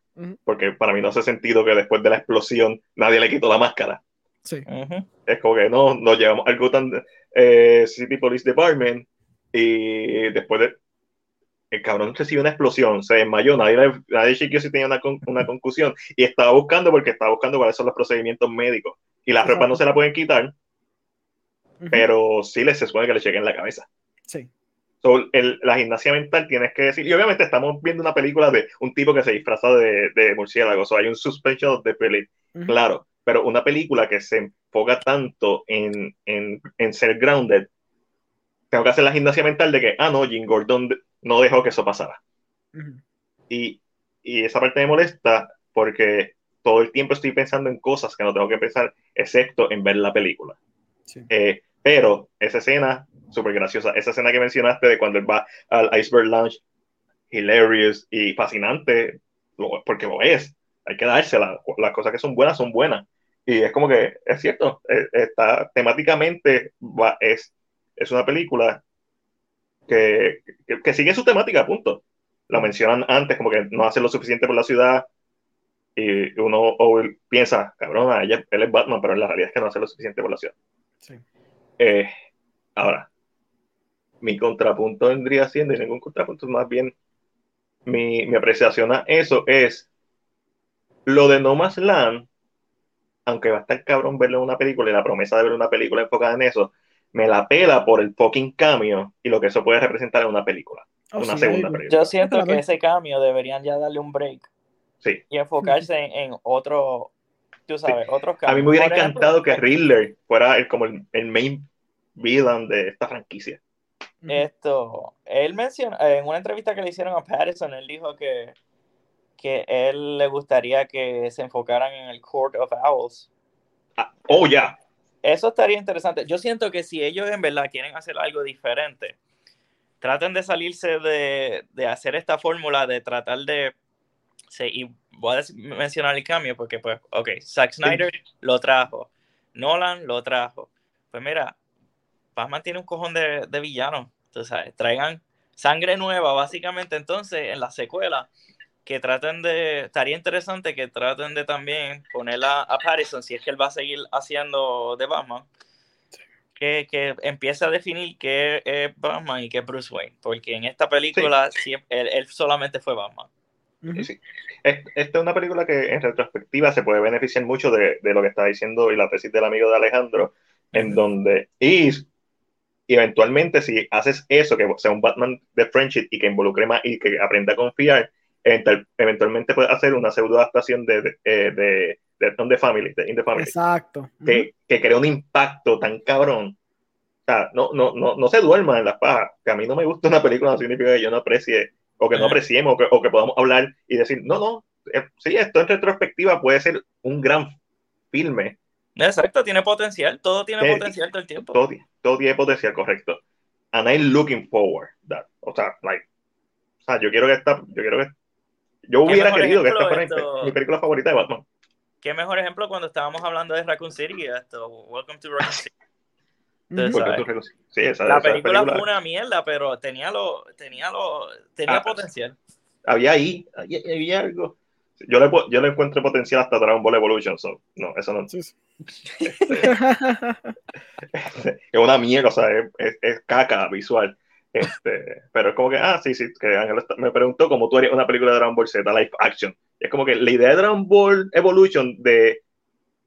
porque para mí no hace sentido que después de la explosión nadie le quitó la máscara. Sí. Es como que no, nos llevamos al Gotham eh, City Police Department y después de... El cabrón recibió una explosión, se desmayó, nadie, nadie chequeó si tenía una, con- una concusión y estaba buscando porque estaba buscando cuáles son los procedimientos médicos. Y la ropa Exacto. no se la pueden quitar, pero sí les se supone que le chequen la cabeza. Sí. So, el- la gimnasia mental tienes que decir, y obviamente estamos viendo una película de un tipo que se disfraza de, de murciélago, so, hay un suspension de peli, Ujú. claro, pero una película que se enfoca tanto en, en, en ser grounded, tengo que hacer la gimnasia mental de que, ah, no, Jim Gordon no dejó que eso pasara. Ujú. Y, y esa parte me molesta porque todo el tiempo estoy pensando en cosas que no tengo que pensar, excepto en ver la película. Sí. Eh, pero esa escena, súper graciosa, esa escena que mencionaste de cuando él va al Iceberg Lounge, hilarious y fascinante, lo- porque lo es, hay que dársela, las cosas que son buenas son buenas. Y es como que, es cierto, eh, está temáticamente, va- es, es una película que, que, que sigue su temática, punto. Lo mencionan antes, como que no hace lo suficiente por la ciudad, Y uno o piensa, cabrón, ella, él es Batman, pero en la realidad es que no hace lo suficiente por la ciudad. Sí. Eh, ahora, mi contrapunto vendría siendo, y ningún contrapunto, más bien mi, mi apreciación a eso es lo de No Man's Land, aunque va a estar cabrón verlo en una película y la promesa de ver una película enfocada en eso, me la pela por el fucking cambio y lo que eso puede representar en una película. Oh, una sí, segunda película. Yo siento que ese cambio deberían ya darle un break Sí. y enfocarse en, en otro, tú sabes, otros cambios. A mí me hubiera Por ejemplo, encantado que Riddler fuera el, como el, el main villain de esta franquicia. Esto, él mencionó, en una entrevista que le hicieron a Patterson, él dijo que, que él le gustaría que se enfocaran en el Court of Owls. Ah, oh, ya. Eso estaría interesante. Yo siento que si ellos en verdad quieren hacer algo diferente, traten de salirse de, de hacer esta fórmula, de tratar de... sí, y voy a mencionar el cambio porque, pues, ok, Zack Snyder lo trajo, Nolan lo trajo. Pues mira, Batman tiene un cojón de, de villanos, tú sabes, traigan sangre nueva, básicamente, entonces, en la secuela, que traten de, estaría interesante que traten de también ponerla a Pattinson, si es que él va a seguir haciendo de Batman, que, que empiece a definir qué es Batman y qué es Bruce Wayne, porque en esta película siempre- él, él solamente fue Batman. Sí. Es- Esta es una película que en retrospectiva se puede beneficiar mucho de, de lo que está diciendo y la tesis del amigo de Alejandro, en donde, y, y eventualmente si haces eso, que sea un Batman de friendship y que involucre más y que aprenda a confiar, eventualmente puedes hacer una pseudo adaptación de, de, eh, de, de, de Family, de In the Family, Exacto. Que, que crea un impacto tan cabrón. O sea, no, no, no, no se duerman en las pajas. Que a mí no me gusta una película, no significa que yo no aprecie, o que no apreciemos, o que, o que podamos hablar y decir, no, no, eh, sí, esto en retrospectiva puede ser un gran filme. Exacto, tiene potencial, todo tiene Sí. potencial todo el tiempo. Todo, todo tiene potencial, correcto. And I'm looking forward that. O sea, like, o sea, yo quiero que esta, yo quiero que, yo ¿Qué hubiera querido que esta fuera esto? mi película favorita de Batman. Qué mejor ejemplo cuando estábamos hablando de Raccoon City, esto, Welcome to Raccoon City. La esa película película- fue una mierda, pero tenía lo, tenía lo, tenía Ah, potencial. había ahí, había, había algo. Yo le, yo le encuentro potencial hasta Dragon Ball Evolution, so, no, eso no. Sí, sí. Es una mierda, o sea, es, es- es caca visual. Este, pero es como que, ah, sí, sí, que Ángel me preguntó cómo tú harías una película de Dragon Ball Z live action. Y es como que la idea de Dragon Ball Evolution de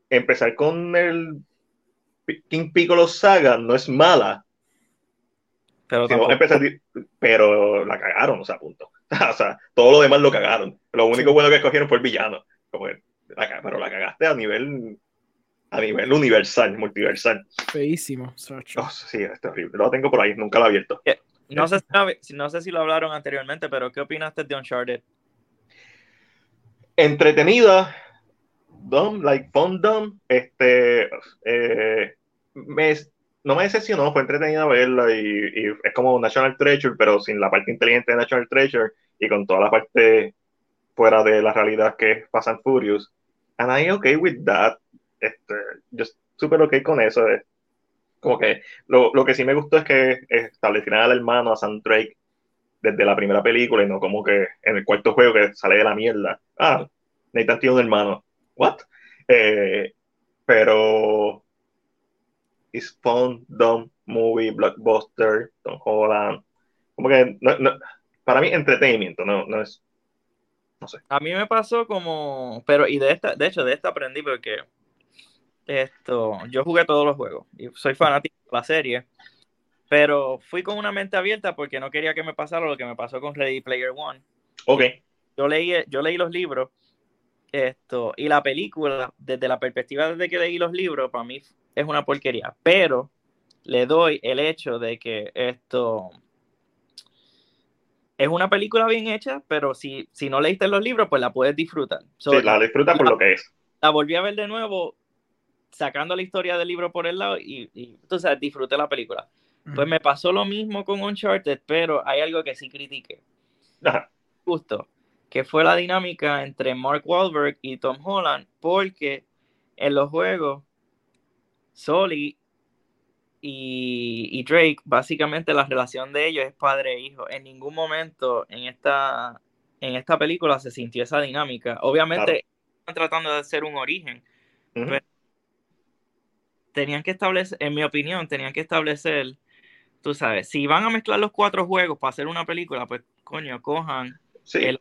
empezar con el King Piccolo Saga no es mala, Pero empezar pero la cagaron, o sea, punto. O sea, todo lo demás lo cagaron. Lo único Sí. bueno que escogieron fue el villano. Como la pero la cagaste a nivel a nivel universal, multiversal. Feísimo. Sacho. Oh, sí, es terrible. Lo tengo por ahí, nunca lo he abierto. No, sé si, no sé si lo hablaron anteriormente, pero ¿qué opinaste de Uncharted? Entretenida, dumb, like fun dumb, este, eh, me, no me decepcionó, fue entretenida verla y, y es como National Treasure, pero sin la parte inteligente de National Treasure y con toda la parte fuera de la realidad que es Fast Furious. And I'm okay with that. Este, yo súper con eso. Es como que lo, lo que sí me gustó es que establecieran al hermano, a Sam Drake, desde la primera película y no como que en el cuarto juego que sale de la mierda. Ah, Nathan tiene un hermano. ¿What? Eh, pero fun, dumb movie, blockbuster, Tom Holland. Como que no, no, para mí entretenimiento, no, no es no sé. A mí me pasó como, pero y de esta, de hecho de esta aprendí porque esto, yo jugué todos los juegos y soy fanático de la serie, pero fui con una mente abierta porque no quería que me pasara lo que me pasó con Ready Player One. Ok, Yo leí, yo leí los libros, esto, y la película, desde la perspectiva desde que leí los libros, para mí es una porquería, pero le doy el hecho de que esto es una película bien hecha, pero si, si no leíste los libros, pues la puedes disfrutar. So, sí, la disfruta por la- lo que es. la volví a ver de nuevo, sacando la historia del libro por el lado y, y sabes, disfruté la película. Pues me pasó lo mismo con Uncharted, pero hay algo que sí critiqué. Ajá. Justo, que fue la dinámica entre Mark Wahlberg y Tom Holland, porque en los juegos, Sully y, y Drake, básicamente la relación de ellos es padre e hijo. En ningún momento en esta, en esta película se sintió esa dinámica. Obviamente, están tratando de hacer un origen. Tenían que establecer, en mi opinión, tenían que establecer, tú sabes, si van a mezclar los cuatro juegos para hacer una película, pues coño, cojan el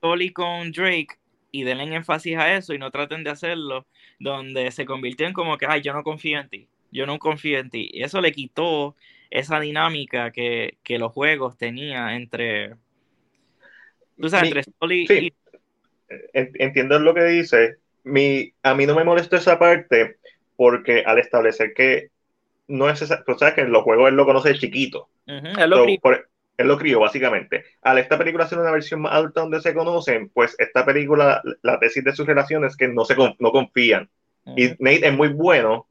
Soli con Drake y denle énfasis a eso y no traten de hacerlo donde se convirtió en como que, ay, yo no confío en ti, yo no confío en ti. Y eso le quitó esa dinámica que, los juegos tenían entre, tú sabes, entre Soli y... Entiendo lo que dice. Mi, a mí no me molesta esa parte porque al establecer que no es esa, tú sabes que en los juegos él lo conoce chiquito. lo él lo crió, básicamente. Al esta película ser una versión más alta donde se conocen, pues esta película, la tesis de sus relaciones es que no, se, no confían. Y Nate es muy bueno,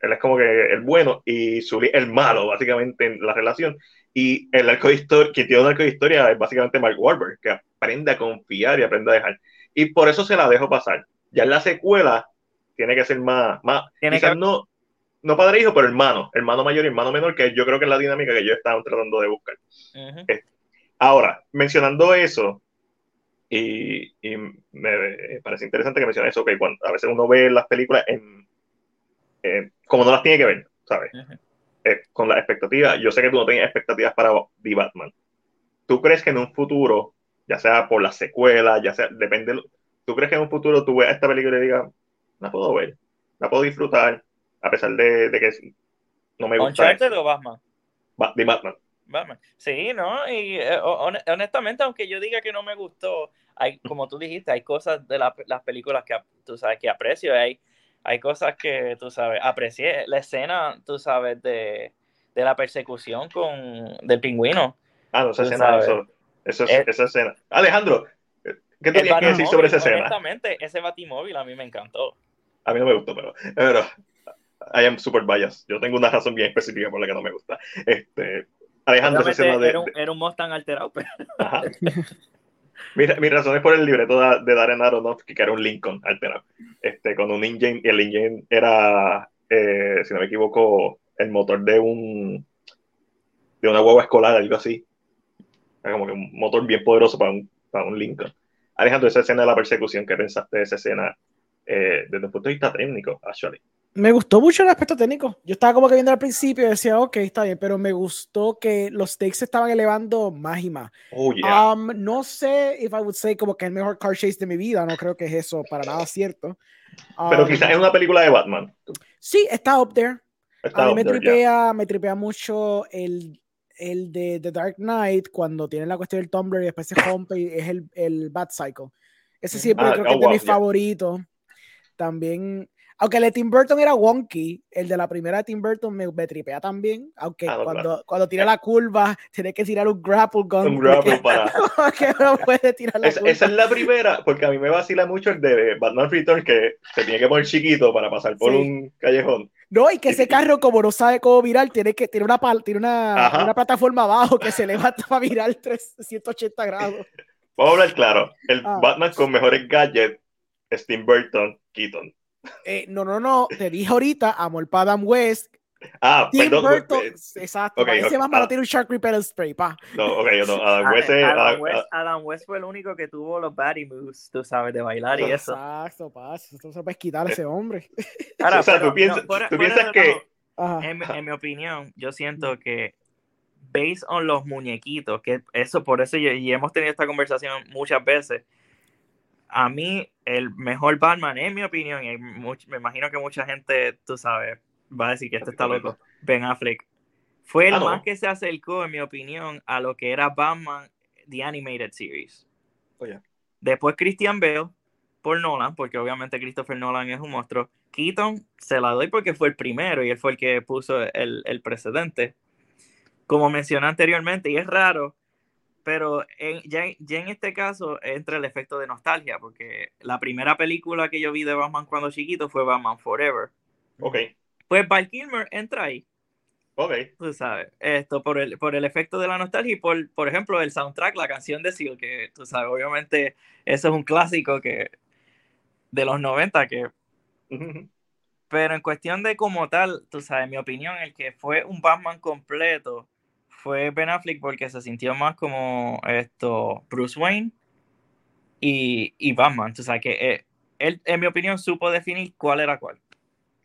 él es como que el bueno, y Sully el malo, básicamente, en la relación. Y el arco de historia, quien tiene un arco de historia es básicamente Mark Wahlberg, que aprende a confiar y aprende a dejar. Y por eso se la dejo pasar. Ya en la secuela tiene que ser más, más tiene que... no, no padre hijo, pero hermano, hermano mayor y hermano menor, que yo creo que es la dinámica que yo estaba tratando de buscar. Este, ahora, mencionando eso, y, me parece interesante que menciones eso, que cuando a veces uno ve las películas en, como no las tiene que ver, ¿sabes? Eh, con las expectativas, yo sé que tú no tienes expectativas para The Batman. ¿Tú crees que en un futuro, ya sea por la secuela, ya sea, depende, ¿tú crees que en un futuro tú veas esta película y digas, la puedo ver, la puedo disfrutar, a pesar de, que no me gusta. ¿Uncharted o Batman? de Batman. Batman. Sí, ¿no? Y eh, honestamente, aunque yo diga que no me gustó, hay, como tú dijiste, hay cosas de las películas que tú sabes que aprecio, hay, hay cosas que tú sabes, aprecié. La escena, tú sabes, de, de la persecución con del pingüino. Ah, no, esa escena, eso, eso, eh, esa escena. Alejandro, ¿qué tenías que decir sobre esa escena? Honestamente, ese batimóvil a mí me encantó. A mí no me gustó, pero, pero I am super biased. Yo tengo una razón bien específica por la que no me gusta. Este, Alejandro, era, un, era un Mustang alterado, pero... Mi, mi, razón es por el libreto de, de Darren Aronofsky, que era un Lincoln alterado. Este, con un engine, y el engine era, eh, si no me equivoco, el motor de un de una hueva escolar, algo así. Era como que un motor bien poderoso para un, para un Lincoln. Alejandro, esa escena de la persecución, ¿qué pensaste de esa escena eh, desde un punto de vista técnico, actually? me gustó mucho el aspecto técnico. Yo estaba como que viendo al principio y decía, ok, está bien, pero me gustó que los stakes se estaban elevando más y más. Oh, yeah. um, no sé if I would say como que el mejor car chase de mi vida, no creo que es eso para nada cierto. pero um, quizás es una película de Batman. Sí, está up there. a mí me, tripea, me tripea mucho el, el de The Dark Knight cuando tiene la cuestión del Tumblr y después se rompe y es el, el Bat Cycle. Ese siempre ah, creo que oh, es de mis favoritos. También aunque el de Tim Burton era wonky, el de la primera de Tim Burton me, tripea también. Aunque ah, cuando, cuando tira la curva, tiene que tirar un grapple gun. Un grapple para. no puede tirar la esa, esa es la primera, porque a mí me vacila mucho el de Batman Returns, que se tiene que poner chiquito para pasar por un callejón. No, y que ese carro, como no sabe cómo virar, tiene que tiene una, tiene una, una plataforma abajo que se levanta para virar 380 grados. Vamos a hablar claro. El ah. Batman con mejores gadgets es Tim Burton, Keaton. Eh, no, no, no, te dije ahorita, amor para Adam West. Ah, Tim perdón, Burton, exacto. Okay, okay, más para ah, un Shark Repellent Spray, pa. No, ok, no, Adam West, Adam, West, Adam West fue el único que tuvo los body moves, tú sabes, de bailar y eso. Exacto, pa, eso se puede quitar a ese hombre. Ahora, o sea, tú piensas, tú piensas que... En, en, mi opinión, yo siento que based on los muñequitos, que eso, por eso, y hemos tenido esta conversación muchas veces, a mí el mejor Batman, en mi opinión, y me imagino que mucha gente, tú sabes, va a decir que este está loco, Ben Affleck, fue el ah, más que se acercó, en mi opinión, a lo que era Batman, The Animated Series. Oh, Después Christian Bale, por Nolan, porque obviamente Christopher Nolan es un monstruo. Keaton se la doy porque fue el primero y él fue el que puso el, el precedente. Como mencioné anteriormente, y es raro pero ya, en este caso entra el efecto de nostalgia, porque la primera película que yo vi de Batman cuando chiquito fue Batman Forever. Ok. Pues Val Kilmer entra ahí. Ok. Tú sabes, esto por el, por el efecto de la nostalgia y por, por ejemplo, el soundtrack, la canción de Seal, que tú sabes, obviamente eso es un clásico que de los 90 que... Pero en cuestión de como tal, tú sabes, mi opinión, el que fue un Batman completo fue Ben Affleck porque se sintió más como esto Bruce Wayne y, y Batman. O sea, que eh, él, en mi opinión, supo definir cuál era cuál.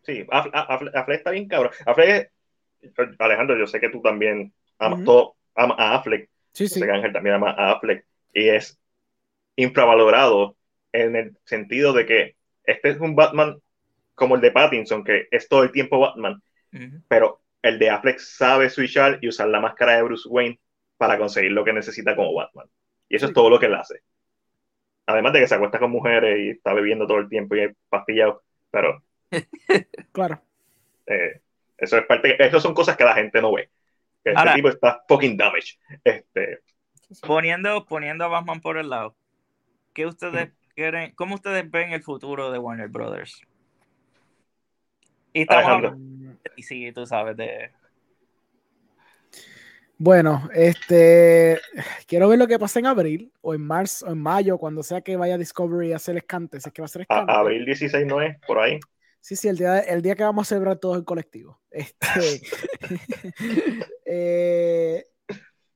Sí, Affleck está bien cabrón. Affleck, Alejandro, yo sé que tú también amas, Ujú. todo, amas a Affleck. Sí, Yo sí. sé que Ángel también ama a Affleck. Y es infravalorado en el sentido de que este es un Batman como el de Pattinson, que es todo el tiempo Batman, pero el de Affleck sabe switchar y usar la máscara de Bruce Wayne para conseguir lo que necesita como Batman. Y eso Sí. es todo lo que él hace. Además de que se acuesta con mujeres y está bebiendo todo el tiempo y es pastillado, pero Claro. eh, eso es parte, eso son cosas que la gente no ve. Que este Ahora- tipo está fucking damage. Este, Poniendo, poniendo a Batman por el lado, ¿qué ustedes quieren, cómo ustedes ven el futuro de Warner Brothers? Y estamos De DC, tú sabes, de... Bueno, este quiero ver lo que pasa en abril o en marzo o en mayo, cuando sea que vaya Discovery a hacer escante, si es que va a hacer a- escante. abril 16 no es, por ahí. Sí, sí, el día, el día que vamos a celebrar todos en colectivo. Este, eh,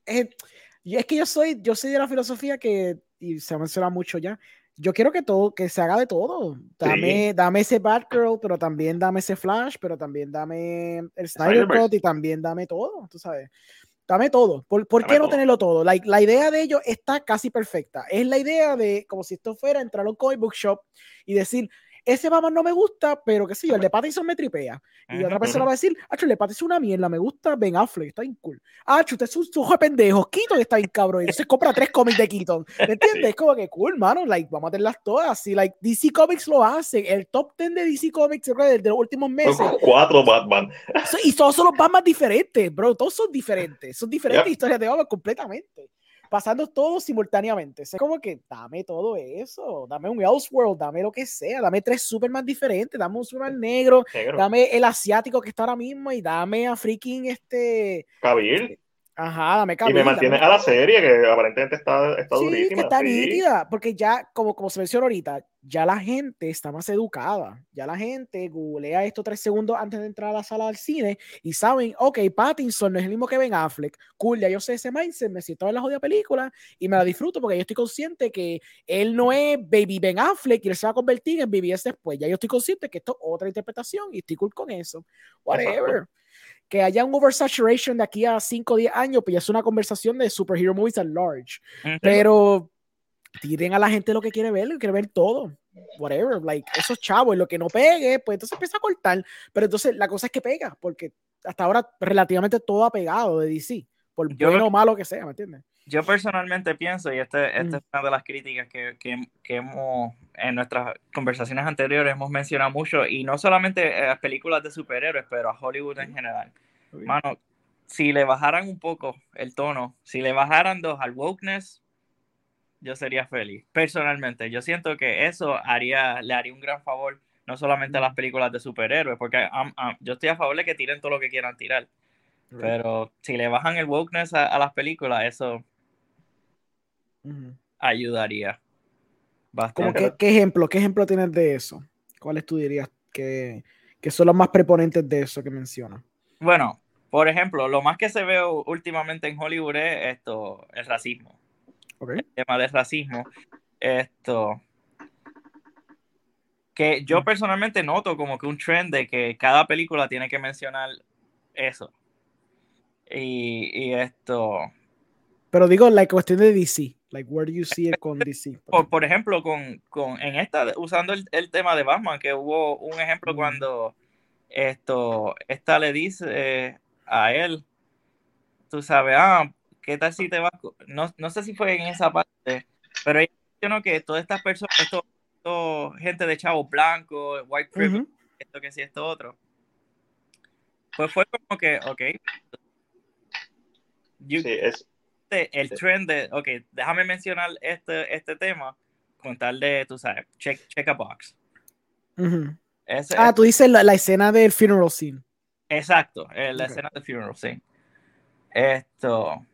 eh, y es que yo soy, yo soy de la filosofía que, y se menciona mucho ya, yo quiero que todo, que se haga de todo. Dame, dame ese Batgirl, pero también dame ese Flash, pero también dame el Snyder. Cut y también dame todo, tú sabes. Dame todo. ¿Por, por Dame qué no todo. tenerlo todo? La, la idea de ello está casi perfecta. Es la idea de, como si esto fuera entrar a un comic book shop y decir, ese Batman no me gusta, pero qué sé yo, el de Pattinson me tripea. Y Ujú, otra persona va a decir, ah, el de Pattinson es una mierda, me gusta Ben Affleck, está bien cool. Ah, usted es un ojo de pendejos, Keaton está bien cabrón. Y entonces compra tres cómics de Keaton. ¿Me entiendes? Es como que cool, mano. Like, vamos a tenerlas todas. Y like, DC Comics lo hace. El top 10 de DC Comics yo creo, de, de los últimos meses. Cuatro Batman. Y todos son los Batman diferentes, bro. Todos son diferentes. Son diferentes Yep. historias de Batman completamente. Pasando todos simultáneamente. Es como que dame todo eso. Dame un Elseworld, dame lo que sea. Dame tres Superman diferentes. Dame un Superman negro. Negro. Dame el asiático que está ahora mismo. Y dame a freaking este. Ajá, dame Y Cavill, me dame mantiene a la serie, que aparentemente está, está Sí, durísima. que está sí. nítida, porque ya, como, como se mencionó ahorita, ya la gente está más educada. Ya la gente googlea esto tres segundos antes de entrar a la sala del cine y saben, ok, Pattinson no es el mismo que Ben Affleck. Cool, ya yo sé ese mindset, me siento ver la jodida película y me la disfruto porque yo estoy consciente que él no es Baby Ben Affleck y él se va a convertir en BBS después. Ya yo estoy consciente que esto es otra interpretación y estoy cool con eso. Whatever. Que haya un oversaturation de aquí a 5 o 10 años, pues ya es una conversación de superhero movies at large. Pero tiren a la gente lo que quiere ver, quiere ver todo. Whatever, like, esos chavos, lo que no pegue, pues entonces empieza a cortar. Pero entonces la cosa es que pega, porque hasta ahora relativamente todo ha pegado de DC, por Yo bueno o malo que sea, ¿me entiendes? Yo personalmente pienso, y este, esta Mm. es una de las críticas que, que, que hemos, en nuestras conversaciones anteriores hemos mencionado mucho, y no solamente a las películas de superhéroes, pero a Hollywood en general. Mano, si le bajaran un poco el tono, si le bajaran dos al wokeness, yo sería feliz. Personalmente, yo siento que eso haría, le haría un gran favor, no solamente a las películas de superhéroes, porque yo estoy a favor de que tiren todo lo que quieran tirar, pero si le bajan el wokeness a, a las películas, eso ayudaría ¿Cómo bastante. ¿Qué ejemplo? ¿Qué ejemplo tienes de eso? ¿Cuáles tú dirías que, que son los más preponentes de eso que mencionas? Bueno, por ejemplo, lo más que se ve últimamente en Hollywood es esto, el racismo. ¿Ok? El tema del racismo. Esto. Que yo Mm. personalmente noto como que un trend de que cada película tiene que mencionar eso. Y, y esto. Pero digo, la cuestión de DC. Like, where do you see it con DC? Por, por ejemplo, con, con en esta, usando el, el tema de Batman, que hubo un ejemplo Mm. cuando esto, esta le dice eh, a él, tú sabes, ah, ¿qué tal si te vas? co-?" No, no sé si fue en esa parte, pero ella mencionó que todas estas personas, esto, esto, gente de chavos blancos, white privilege, esto que sí, esto otro. Pues fue como que, ok. You- Sí, es, este, el Sí. trend de, ok, déjame mencionar este, este tema con tal de, tú sabes, check, check a box. Ese- Ah, tú dices la, la escena del funeral scene. exacto, eh, la escena de funeral, sí. Esto,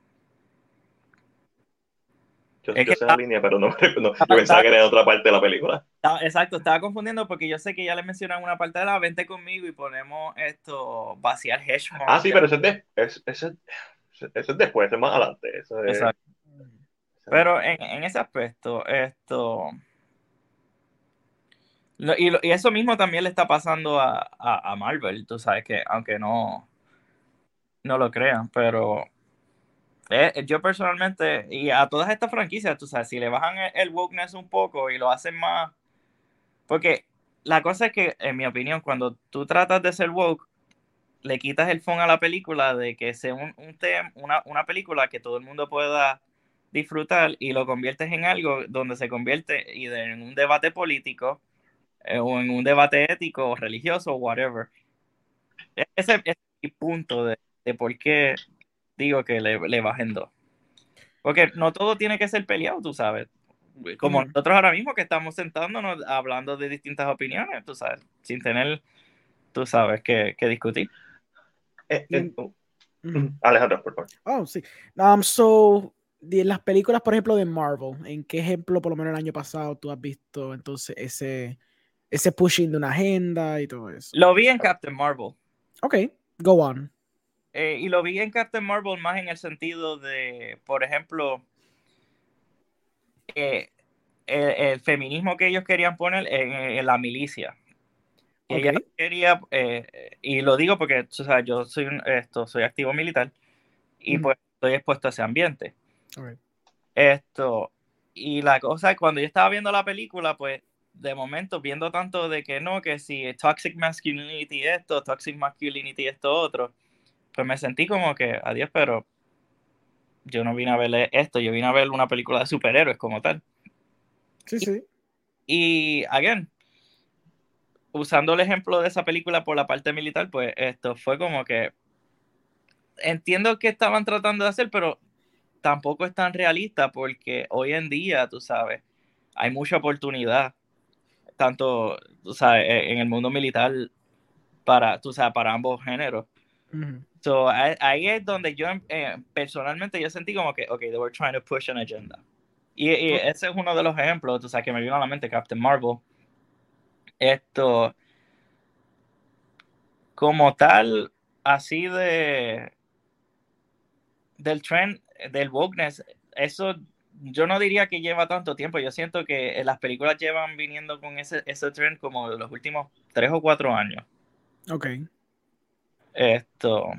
yo, Es yo que sé la línea, pero no, me- no- yo pensaba que era de otra parte de la película. exacto, estaba confundiendo porque yo sé que ya le mencionan una parte de la vente conmigo y ponemos esto, vaciar Hedgehog. Ah, sí, pero eso es, de, es- eso es- eso es después, eso es más adelante. Eso es, Exacto. Pero en, en ese aspecto, esto... Lo- y, lo- y eso mismo también le está pasando a, a- a Marvel, tú sabes que, aunque no, no lo crean, pero eh, yo personalmente, y a todas estas franquicias, tú sabes, si le bajan el, el wokeness un poco y lo hacen más, porque la cosa es que, en mi opinión, cuando tú tratas de ser woke, le quitas el fondo a la película de que sea un, un tem- una, una película que todo el mundo pueda disfrutar y lo conviertes en algo donde se convierte y de- en un debate político eh, o en un debate ético o religioso o whatever. E- Ese, ese es mi punto de, de por qué digo que le, le bajen dos. Porque no todo tiene que ser peleado, tú sabes. Como nosotros ahora mismo que estamos sentándonos hablando de distintas opiniones, tú sabes, sin tener, tú sabes, que, que discutir. Eh, eh, oh, Ujú. Alejandro, por favor. Oh, sí. Um, so, de las películas, por ejemplo, de Marvel, ¿en qué ejemplo, por lo menos el año pasado, tú has visto entonces ese, ese pushing de una agenda y todo eso? Lo vi en Captain Marvel. Ok, go on. Eh, y lo vi en Captain Marvel más en el sentido de, por ejemplo, eh, el, el feminismo que ellos querían poner en, en la milicia. Y ella Ok. quería, eh, y lo digo porque o sea, yo soy, un- esto, soy activo militar y Ujú. pues estoy expuesto a ese ambiente. Ok. Esto, y la cosa es cuando yo estaba viendo la película, pues de momento viendo tanto de que no, que si toxic masculinity esto, toxic masculinity esto otro, pues me sentí como que, adiós, pero yo no vine a ver esto, yo vine a ver una película de superhéroes como tal. Sí, sí. Y, again, usando el ejemplo de esa película por la parte militar, pues esto fue como que entiendo que estaban tratando de hacer, pero tampoco es tan realista porque hoy en día, tú sabes, hay mucha oportunidad, tanto, tú sabes, e- en el mundo militar para, tú sabes, para ambos géneros. Ujú. So, ahí, ahí es donde yo eh, personalmente yo sentí como que, ok, they were trying to push an agenda. Y, y ese es uno de los ejemplos, tú sabes, que me vino a la mente Captain Marvel. Esto, como tal, así de del trend del wokeness, eso yo no diría que lleva tanto tiempo. Yo siento que las películas llevan viniendo con ese, ese trend como de los últimos tres o cuatro años. Ok. Esto.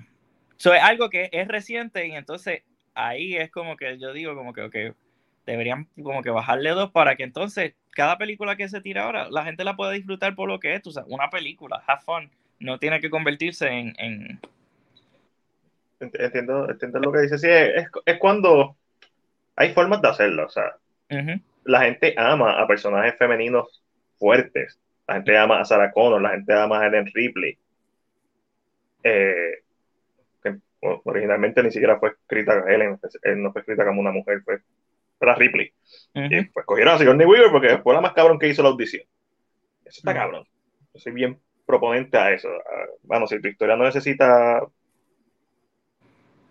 So, es algo que es reciente y entonces ahí es como que yo digo como que, deberían como que bajarle dos para que entonces cada película que se tira ahora la gente la pueda disfrutar por lo que es, tú sabes, una película, have fun, no tiene que convertirse en, en Ent- Entiendo, entiendo lo que dices. Sí, es, es cuando hay formas de hacerlo. O sea, la gente ama a personajes femeninos fuertes. La gente ama a Sarah Connor, la gente ama a Ellen Ripley. Eh, que originalmente ni siquiera fue escrita Ellen, eh, no fue escrita como una mujer, fue era Ripley. Y Ujú. pues cogieron a Sigourney Weaver porque fue la más cabrón que hizo la audición. Eso está Ujú. cabrón. Yo soy bien proponente a eso. A- Bueno, si tu historia no necesita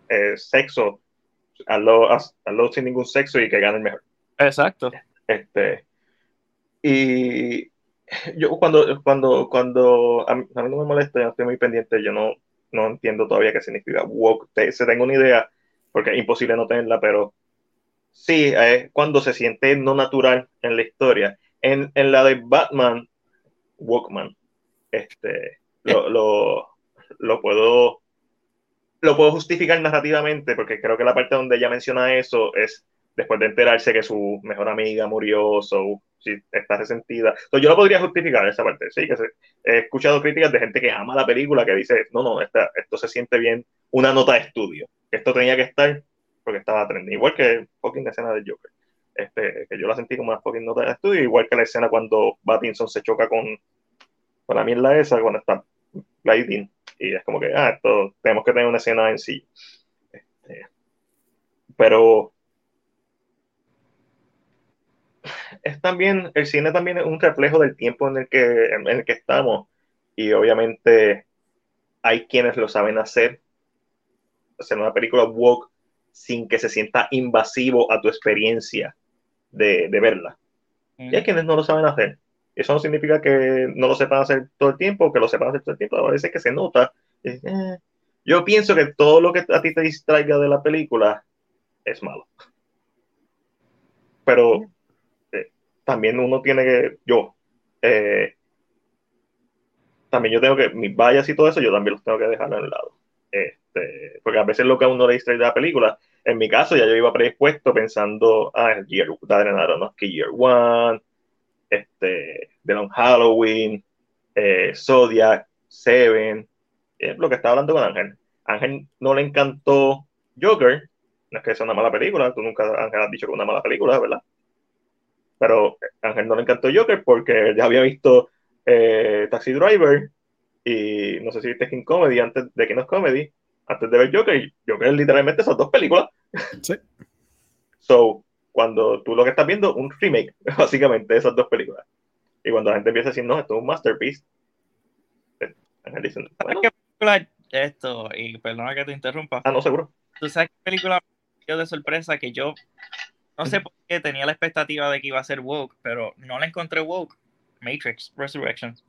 eh, sexo, hazlo, haz- hazlo sin ningún sexo y que gane el mejor. Exacto. Este, y yo cuando, cuando, cuando a mí, a mí no me molesta, yo no estoy muy pendiente, yo no, no entiendo todavía qué significa woke. Te- se tengo una idea, porque es imposible no tenerla, pero sí, es cuando se siente no natural en la historia. En, en la de Batman, Walkman, este, lo, lo, lo puedo lo puedo justificar narrativamente porque creo que la parte donde ella menciona eso es después de enterarse que su mejor amiga murió, so, si está resentida. So, yo lo podría justificar esa parte, sí, que se- he escuchado críticas de gente que ama la película, que dice, no, no, esta, esto se siente bien, una nota de estudio, esto tenía que estar porque estaba trending, igual que fucking la escena de Joker. Este, que yo la sentí como una fucking nota de estudio, igual que la escena cuando Pattinson se choca con, con la mierda esa, cuando está gliding, y es como que, ah, esto, tenemos que tener una escena en sí. Este, pero es también, el cine también es un reflejo del tiempo en el que, en el que estamos, y obviamente hay quienes lo saben hacer, hacer una película woke sin que se sienta invasivo a tu experiencia de, de verla. Y hay quienes no lo saben hacer. Eso no significa que no lo sepan hacer todo el tiempo, que lo sepan hacer todo el tiempo. A veces que se nota. eh. Yo pienso que todo lo que a ti te distraiga de la película es malo. pero eh, también uno tiene que, yo, eh, también yo tengo que, mis vallas y todo eso, yo también los tengo que dejar a un lado. Este, porque a veces lo que a uno le distrae de la película, en mi caso ya yo iba predispuesto pensando, ah, Year, no, que Year One, este, The Long Halloween, eh, Zodiac, Seven, es lo que estaba hablando con Ángel. Ángel no le encantó Joker, no es que sea una mala película, tú nunca, Ángel, has dicho que es una mala película, ¿verdad? Pero Ángel no le encantó Joker porque ya había visto eh, Taxi Driver y no sé si viste King Comedy antes de King of Comedy, antes de ver Joker. Joker literalmente esas dos películas. Sí. So, cuando tú lo que estás viendo, un remake, básicamente, de esas dos películas. Y cuando la gente empieza a decir, no, esto es un masterpiece, eh, Ángel dice, ¿Qué película esto? Y perdona que te interrumpa. Ah, no, seguro. ¿Tú sabes qué película de sorpresa que yo no sé por qué tenía la expectativa de que iba a ser woke, pero no la encontré woke. Matrix Resurrections.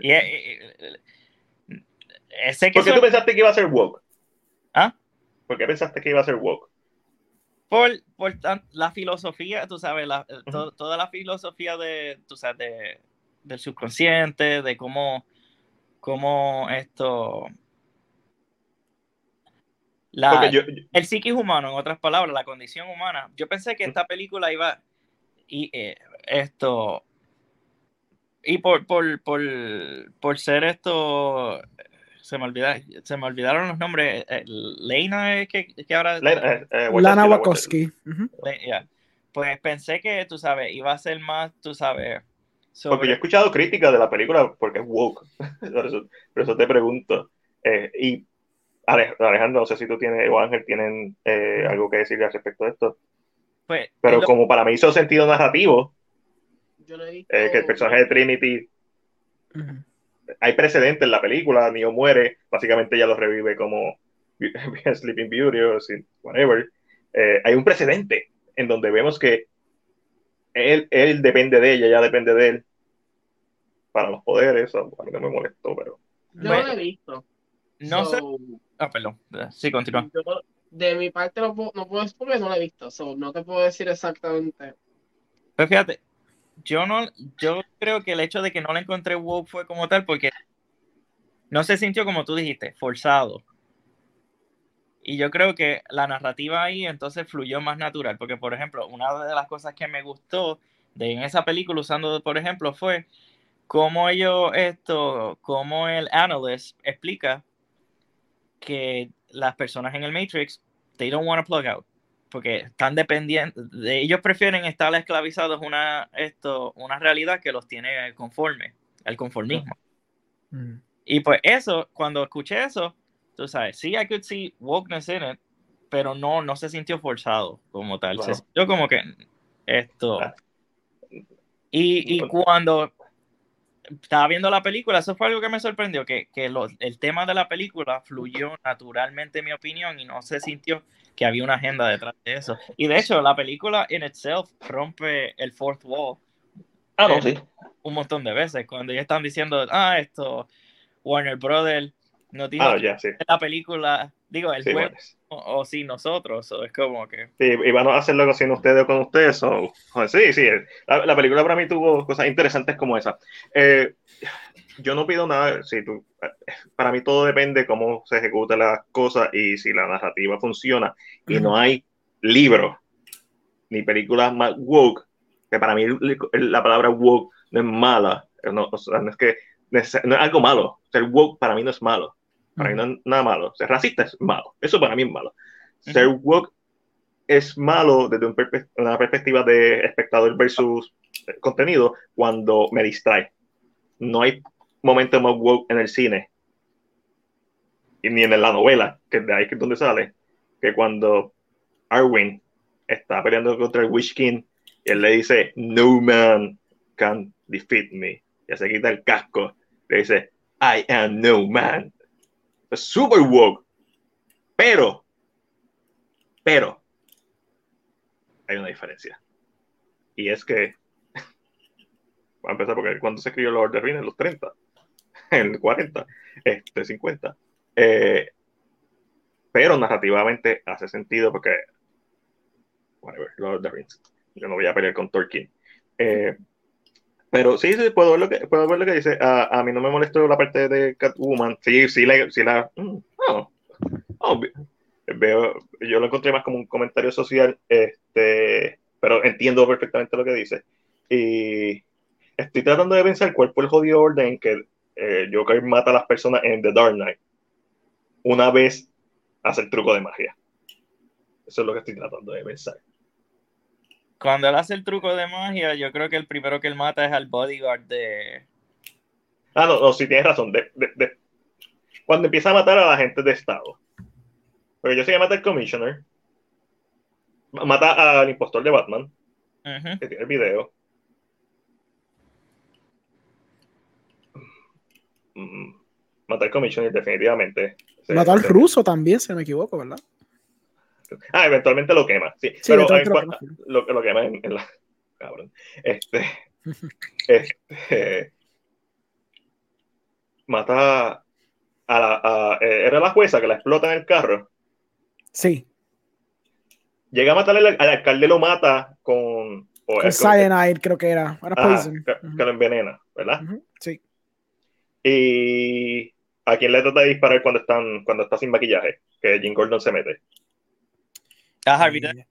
Y, eh, eh, eh, ¿Por qué tú pensaste que iba a ser woke? ¿Ah? ¿Por qué pensaste que iba a ser woke? Por, por la filosofía, tú sabes, toda la filosofía de, tú sabes, del subconsciente, de cómo, cómo esto... el psiquis humano, en otras palabras, la condición humana. Yo pensé que esta película iba, y eh, esto y por, por, por, por, ser esto se me olvida, se me olvidaron los nombres eh, Leina es que, que ahora eh, Lana Wachowski pues pensé que tú sabes iba a ser más tú sabes porque yo he escuchado críticas de la película porque es woke. Por, eso, te pregunto. Y Alejandro no sé si tú tienes o Ángel tienen algo que decir al respecto de esto. Pues, Pero como para mí hizo sentido narrativo, eh, que el personaje de Trinity. Hay precedentes en la película, Neo muere, básicamente ella lo revive como Sleeping Beauty o whatever. Eh, hay un precedente en donde vemos que él, él depende de ella, ella depende de él para los poderes. A mí no me molestó, pero. Yo no lo he visto. No sé. Ah, perdón. Sí, continúa de mi parte no puedo, no puedo decir porque no la he visto, no te puedo decir exactamente. Pues fíjate, yo no, yo creo que el hecho de que no la encontré wow fue como tal porque no se sintió como tú dijiste, forzado. Y yo creo que la narrativa ahí entonces fluyó más natural, porque por ejemplo, una de las cosas que me gustó de en esa película usando, por ejemplo, fue cómo ellos esto, cómo el analyst explica que las personas en el Matrix, they don't want to plug out, porque están dependientes, de, ellos prefieren estar esclavizados una, esto, una realidad que los tiene conforme, el conformismo. Mm. Y pues eso, cuando escuché eso, tú sabes, sí, I could see wokeness in it, pero no, no se sintió forzado como tal. yo Se sintió como que esto. Y, y cuando estaba viendo la película, eso fue algo que me sorprendió, que, que el tema de la película fluyó naturalmente, en mi opinión, y no se sintió que había una agenda detrás de eso. Y de hecho, la película en itself rompe el fourth wall. Ah, no, sí. Un montón de veces, cuando ya están diciendo, ah, esto, Warner Brothers no tiene ah, la película, digo, el juego, o, sin nosotros, o es como que... Sí, y van a hacerlo sin ustedes o con ustedes, sí, sí, la, película para mí tuvo cosas interesantes como esa. Eh, yo no pido nada, si tú, para mí todo depende cómo se ejecutan las cosas y si la narrativa funciona. Y no hay libros ni películas más woke, que para mí la palabra woke no es mala, no, o sea, no es que no es algo malo, ser woke para mí no es malo para mí no es nada malo. Ser racista es malo. Eso para mí es malo. Ser woke es malo desde una perspectiva de espectador versus contenido cuando me distrae. No hay momento más woke en el cine y ni en la novela, que de ahí es donde sale, que cuando Arwen está peleando contra el Witch King él le dice, No man can defeat me. Y se quita el casco. Le dice, I am no man es super woke. Pero, pero, hay una diferencia. Y es que, voy a empezar porque cuando se escribió Lord of the Rings, en los 30, en los 40, este, 50. Eh, pero narrativamente hace sentido porque whatever, Lord of the Rings. Yo no voy a pelear con Tolkien. Eh, pero sí, sí, puedo ver lo que, puedo ver lo que dice. A, a mí no me molestó la parte de Catwoman. Sí, sí, la. Sí la mm, oh, oh, veo, yo lo encontré más como un comentario social, este, pero entiendo perfectamente lo que dice. Y estoy tratando de pensar cuál fue el jodido orden en que eh, Joker mata a las personas en The Dark Knight. Una vez hace el truco de magia. Eso es lo que estoy tratando de pensar. Cuando él hace el truco de magia, yo creo que el primero que él mata es al bodyguard de. Ah, no, no, sí tienes razón. De, de, de... Cuando empieza a matar a la gente de Estado. Porque yo sé que mata al Commissioner. Mata al impostor de Batman. Uh -huh. Que tiene el video. Mm, Mata al Commissioner, definitivamente. Sí, Mató al ruso también, si no me equivoco, ¿verdad? Ah, eventualmente lo quema. Sí, Sí, pero en lo cua- quema. lo, lo quema en, en la. Cabrón. Este. este mata a la. a- eh, era la jueza que la explota en el carro. Sí, Llega a matar al, al alcalde, lo mata con. con Cyanide creo que era. Era Ajá, Poison. que, lo envenena, ¿verdad? Sí. Y a quién le trata de disparar cuando están cuando está sin maquillaje, que Jim Gordon se mete. A Harvey Dent. Eh,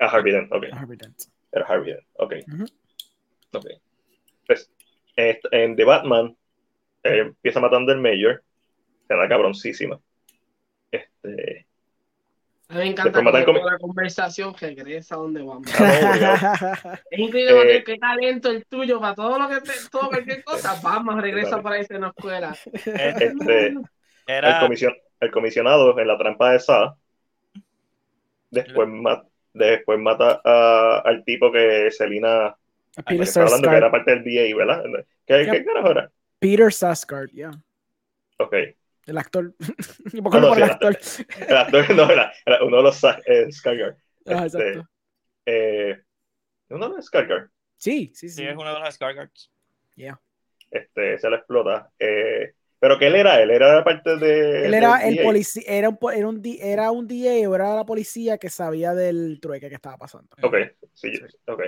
A Harvey Dent, ok. Harvey Dent. Era Harvey Dent, ok. Ujú. Ok. Pues, en The Batman, eh, empieza matando al Mayor, se da cabroncísima. Este, A mí me encanta cómo toda la conversación regresa a donde vamos. Ah, Es increíble Eh, qué talento el tuyo para todo lo que te, todo cualquier cosa. Vamos, regresa Vale. para irse en la escuela. este, el, Era. comision- el comisionado en la trampa de Sa, después, ma- después mata a- al tipo que Selina Peter está hablando que era parte del DA, ¿verdad? ¿Qué, Yep. ¿qué carajo era? Peter Sarsgaard, yeah. Ok. El actor. Me Ah, acuerdo no, por sí, el actor. El actor no era, era uno de los eh, Skarsgård. Ah, Este, exacto. eh, uno de los Skarsgård. Sí, sí, sí. Sí, es uno de los Scarguards. Yeah. este, se lo explota. Eh, pero que él era, él era parte de. Él era el policía, era un, era, un, era un DA o era la policía que sabía del trueque que estaba pasando. Ok, sí, ok.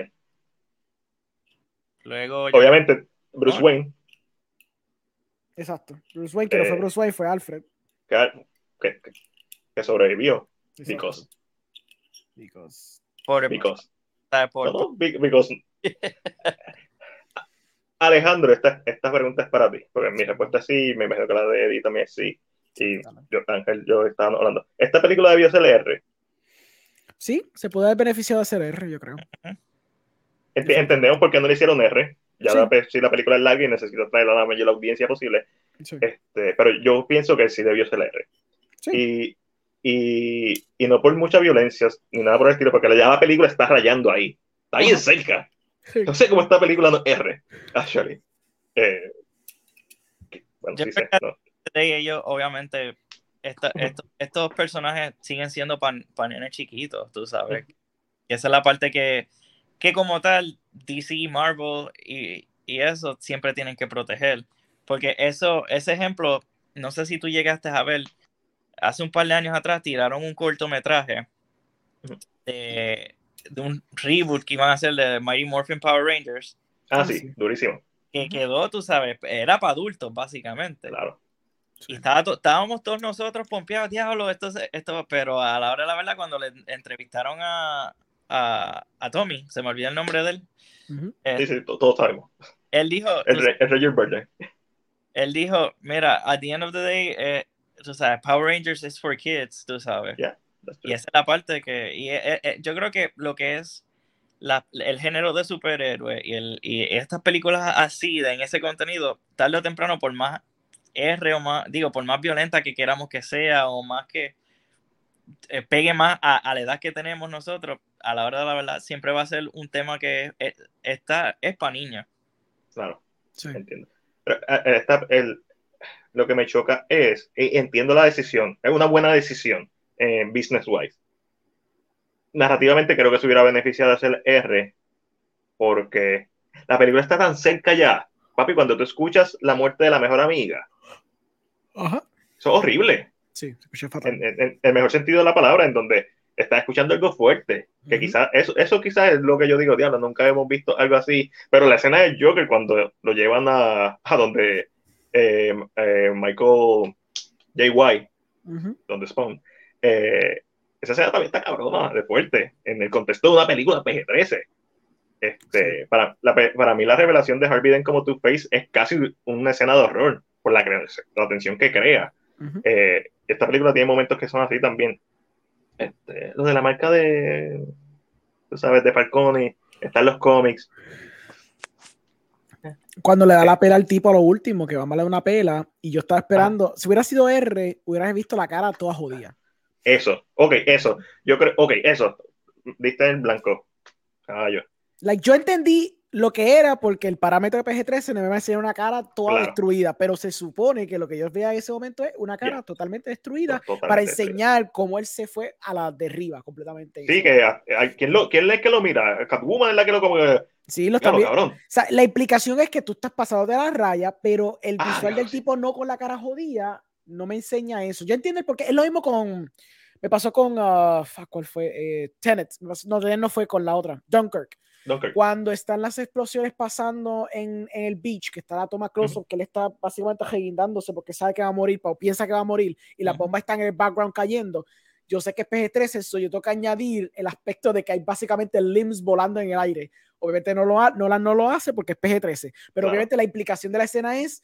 Luego. yo- Obviamente, Bruce No. Wayne, Exacto. Bruce Wayne, que no Eh, fue Bruce Wayne, fue Alfred. que, que, que sobrevivió. Exacto. Because. Because- por, Because. por- No, no, be- because. Alejandro, esta, esta pregunta es para ti, porque mi respuesta es sí, me imagino que la de Eddie también es sí. Y yo, Ángel, yo estaba hablando. Esta película debió ser R. Sí, se puede haber beneficiado de ser R, yo creo. Ent- Entendemos por qué no le hicieron R. Ya Sí. la, si la película es larga y necesito traer a la mayor audiencia posible. Sí. Este, pero yo pienso que sí debió ser R. Sí. Y, y, y no por mucha violencia ni nada por el estilo, porque ya la película está rayando ahí. Está bien cerca. No sé cómo esta película no R, actually. Eh, bueno, Yo sí creo sé, que- no. de ellos, obviamente, estos, personajes siguen siendo pan, nenes chiquitos, tú sabes. Y esa es la parte que, que como tal, DC, Marvel y, y eso siempre tienen que proteger. Porque eso, ese ejemplo, no sé si tú llegaste a ver, hace un par de años atrás tiraron un cortometraje de, de un reboot que iban a hacer de Mighty Morphin Power Rangers, Ah, Ah, sí, sí. durísimo, que quedó, tú sabes, era para adultos, básicamente. claro. Y estaba to- estábamos todos nosotros pompeados, diablo, esto, esto, pero a la hora de la verdad, cuando le entrevistaron a, a, a Tommy, se me olvida el nombre de él, eh, Sí, sí, to- todos sabemos. él dijo, El, tú el Roger él dijo, mira, at the end of the day, eh, tú sabes, Power Rangers is for kids, tú sabes. Yeah, Y esa es la parte que, y, eh, eh, yo creo que lo que es la- el género de superhéroe y, el, y estas películas así, de, en ese contenido, tarde o temprano, por más R o más, digo, por más violenta que queramos que sea o más que eh, pegue más a, a la edad que tenemos nosotros, a la hora de la verdad, siempre va a ser un tema que es, está, es para niños. Claro. Sí. Entiendo. Pero, eh, eh, esta- el- lo que me choca es, y entiendo la decisión, es una buena decisión eh, business wise. Narrativamente creo que se hubiera beneficiado de hacer R porque la película está tan cerca ya. Papi, cuando tú escuchas la muerte de la mejor amiga, Ajá. eso es horrible. Sí, se fatal. En, en- en el mejor sentido de la palabra, en donde estás escuchando algo fuerte, que quizás, eso, eso quizás es lo que yo digo, diablo, nunca hemos visto algo así, pero la escena del Joker cuando lo llevan a, a donde eh, eh, Michael J. White, Ujú. donde Spawn, eh, esa escena también está cabrona, de fuerte, en el contexto de una película PG-13. Este, para, la para mí la revelación de Harvey Dent como Two-Face es casi una escena de horror, por la, la tensión que crea. Eh, esta película tiene momentos que son así también. Este, lo de la marca de, tú sabes, de Falcone, están los cómics. Cuando le da la pela al tipo a lo último, que vamos a darle una pela, y yo estaba esperando, si hubiera sido R, hubieras visto la cara toda jodida. Eso, ok, eso. Yo creo, ok, eso. Diste en blanco. Caballo. Like, yo entendí lo que era porque el parámetro de PG-13 no me va a enseñar una cara toda Claro. destruida, pero se supone que lo que yo vea en ese momento es una cara Yeah. totalmente destruida Totalmente para destruida. enseñar cómo él se fue a la derriba completamente. Sí, que a- a- ¿quién, lo, ¿quién es que lo mira? Catwoman es la que lo como que. Sí, lo Claro, está viendo. cabrón. O sea, la implicación es que tú estás pasado de la raya, pero el Ah, visual claro, del sí. tipo no con la cara jodida no me enseña eso. Yo entiendo el porqué. Es lo mismo con. Me pasó con. fuck, ¿Cuál fue? Eh, Tenet. No, Tenet no fue con la otra. Dunkirk. Dunkirk. Cuando están las explosiones pasando en, en el beach, que está la toma close que él está básicamente reguindándose porque sabe que va a morir o piensa que va a morir y las Ujú. bombas están en el background cayendo. Yo sé que es PG-13, eso yo tengo que añadir el aspecto de que hay básicamente limbs volando en el aire. Obviamente no lo, ha- no, la- no lo hace porque es PG-13, pero Claro. obviamente la implicación de la escena es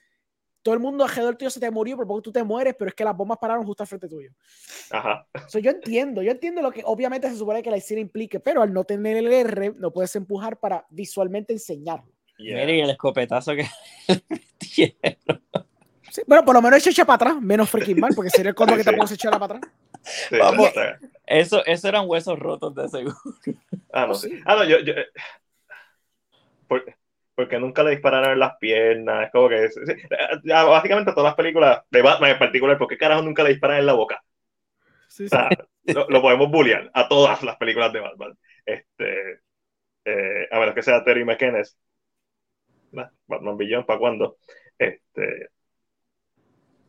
todo el mundo alrededor tuyo se te murió, por poco tú te mueres, pero es que las bombas pararon justo al frente tuyo. Ajá. So, yo entiendo, yo entiendo lo que obviamente se supone que la escena implique, pero al no tener el R, no puedes empujar para visualmente enseñarlo. Yeah. Mire, y el escopetazo que. Sí, bueno, por lo menos echa para atrás, menos freaking mal, porque sería el colmo que te puedes echar para atrás. Sí, Vamos. Eso, eso eran huesos rotos de seguro. Ah, no, sí. sí. Ah, no, yo. yo por- porque nunca le dispararon en las piernas. Es como que. sí. Ah, Básicamente, a todas las películas de Batman en particular, ¿por qué carajo nunca le disparan en la boca? Sí, O sí. sea, lo, lo podemos bullear a todas las películas de Batman. Este, eh, a menos que sea Terry McKenna. Nah, Batman Beyond, ¿para cuándo? Este,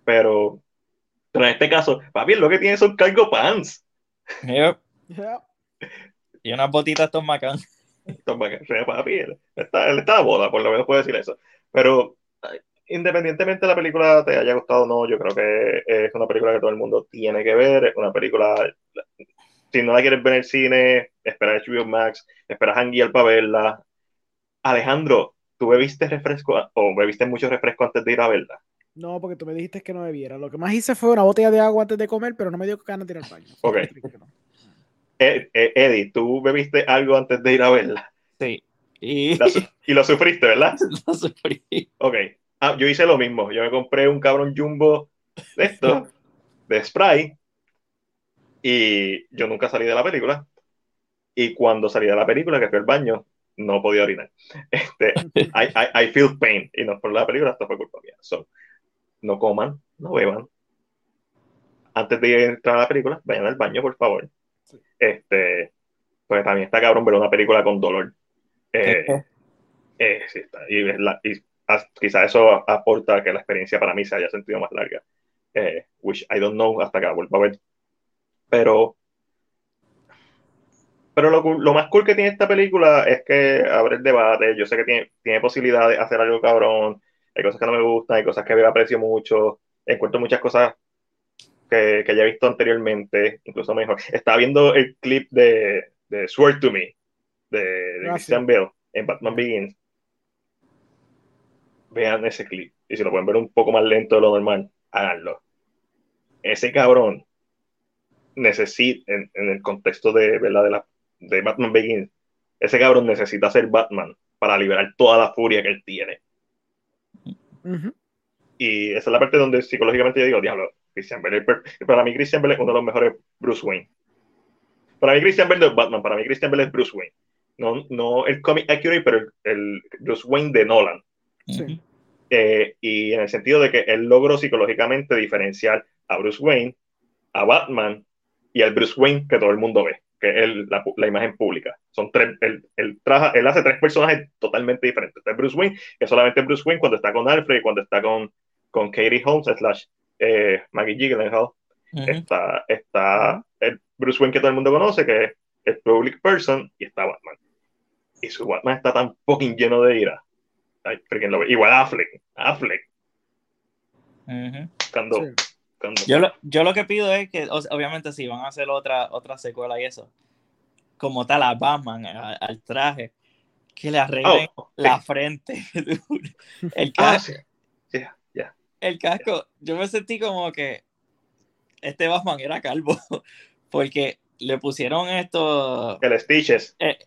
pero, pero en este caso, papi, lo que tiene son cargo pants. Yep. Y unas botitas estos macán. Papi, él está, él está a boda, por lo menos puedo decir eso. Pero independientemente de la película te haya gustado o no, yo creo que es una película que todo el mundo tiene que ver. Es una película, si no la quieres ver en el cine, espera HBO Max, espera hanguear para verla. Alejandro, ¿tú bebiste refresco o bebiste mucho refresco antes de ir a verla? No, porque tú me dijiste que no bebiera. Lo que más hice fue una botella de agua antes de comer, pero no me dio ganas de ir al baño. Ok. Eh, eh, Eddie, ¿tú bebiste algo antes de ir a verla? Sí. Y y lo sufriste, ¿verdad? lo sufrí. Ok. Ah, yo hice lo mismo. Yo me compré un cabrón jumbo de esto, de spray, y yo nunca salí de la película. Y cuando salí de la película, que fui al baño, no podía orinar. Este, I, I, I feel pain. Y no es por la película, esto fue culpa mía. So, no coman, no beban. Antes de entrar a la película, vayan al baño, por favor. Sí. Este, pues también está cabrón ver una película con dolor. Eh, eh, sí está. Y, y as- quizá eso aporta a que la experiencia para mí se haya sentido más larga. Eh, which I don't know hasta que la vuelva a ver. Pero, pero lo, lo más cool que tiene esta película es que abre el debate. Yo sé que tiene, tiene posibilidad de hacer algo cabrón. Hay cosas que no me gustan, hay cosas que aprecio mucho. Encuentro muchas cosas que, que ya he visto anteriormente, incluso mejor. Estaba viendo el clip de, de Swear to Me de, de Ah, Christian. Bale en Batman Begins. Vean ese clip. Y si lo pueden ver un poco más lento de lo normal, háganlo. Ese cabrón necesita, en, en el contexto de, ¿verdad? de, la, de Batman Begins, ese cabrón necesita ser Batman para liberar toda la furia que él tiene. Ujú. Y esa es la parte donde psicológicamente yo digo, diablo, Christian Bale, es para mí Christian Bale es uno de los mejores Bruce Wayne. Para mí Christian Bale no es Batman, para mí Christian Bale es Bruce Wayne. No, no el comic accurate, pero el, el Bruce Wayne de Nolan. Sí. Eh, y en el sentido de que él logró psicológicamente diferenciar a Bruce Wayne, a Batman y al Bruce Wayne que todo el mundo ve, que es el- la, imagen pública. Son tres, él, él traja- él hace tres personajes totalmente diferentes. Está Bruce Wayne, que solamente es Bruce Wayne cuando está con Alfred y cuando está con, con Katie Holmes slash eh, Maggie Gyllenhaal. Ujú. está, está el Bruce Wayne que todo el mundo conoce, que es el public person, y está Batman. Y su Batman está tan fucking lleno de ira. Ay, freaking lo- Igual Affleck, Affleck, cuando, Sí. cuando- Yo lo, yo lo que pido es que, o sea, obviamente, si van a hacer otra, otra secuela y eso, como tal a Batman, a- al traje, que le arreglen Oh, sí. la frente. El, Ah, sí. Ya. El casco, yo me sentí como que este Batman era calvo, porque le pusieron esto, El Stitches. eh,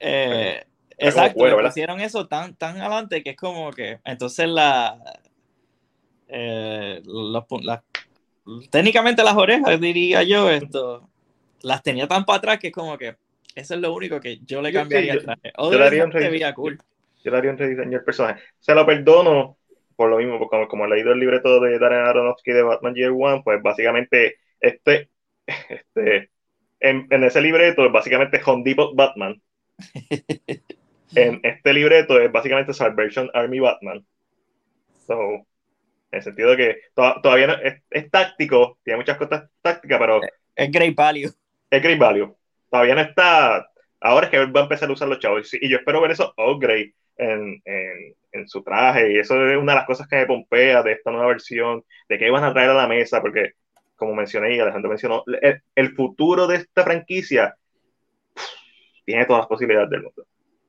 eh, exacto, cuero, le pusieron eso tan, tan adelante que es como que, entonces la, eh, los las- técnicamente las orejas, diría yo, esto, las tenía tan para atrás que es como que eso es lo único que yo le Yo- cambiaría sí, al traje. yo Other le haría un cool. Yo le haría un rediseño al personaje. Se lo perdono por lo mismo, porque como, como he leído el libreto de Darren Aronofsky de Batman Year One, pues básicamente este, este en, en ese libreto es básicamente Home Depot Batman. En este libreto es básicamente Salvation Army Batman. So, en el sentido de que to- todavía no- es, es táctico, tiene muchas cosas tácticas, pero Es great value. es Great Value. Todavía no está. Ahora es que va a empezar a usar los chavos. Y yo espero ver eso upgrade en, en, en su traje. Y eso es una de las cosas que me pompea de esta nueva versión, de que iban a traer a la mesa, porque, como mencioné y Alejandro mencionó, el, el futuro de esta franquicia tiene todas las posibilidades del mundo.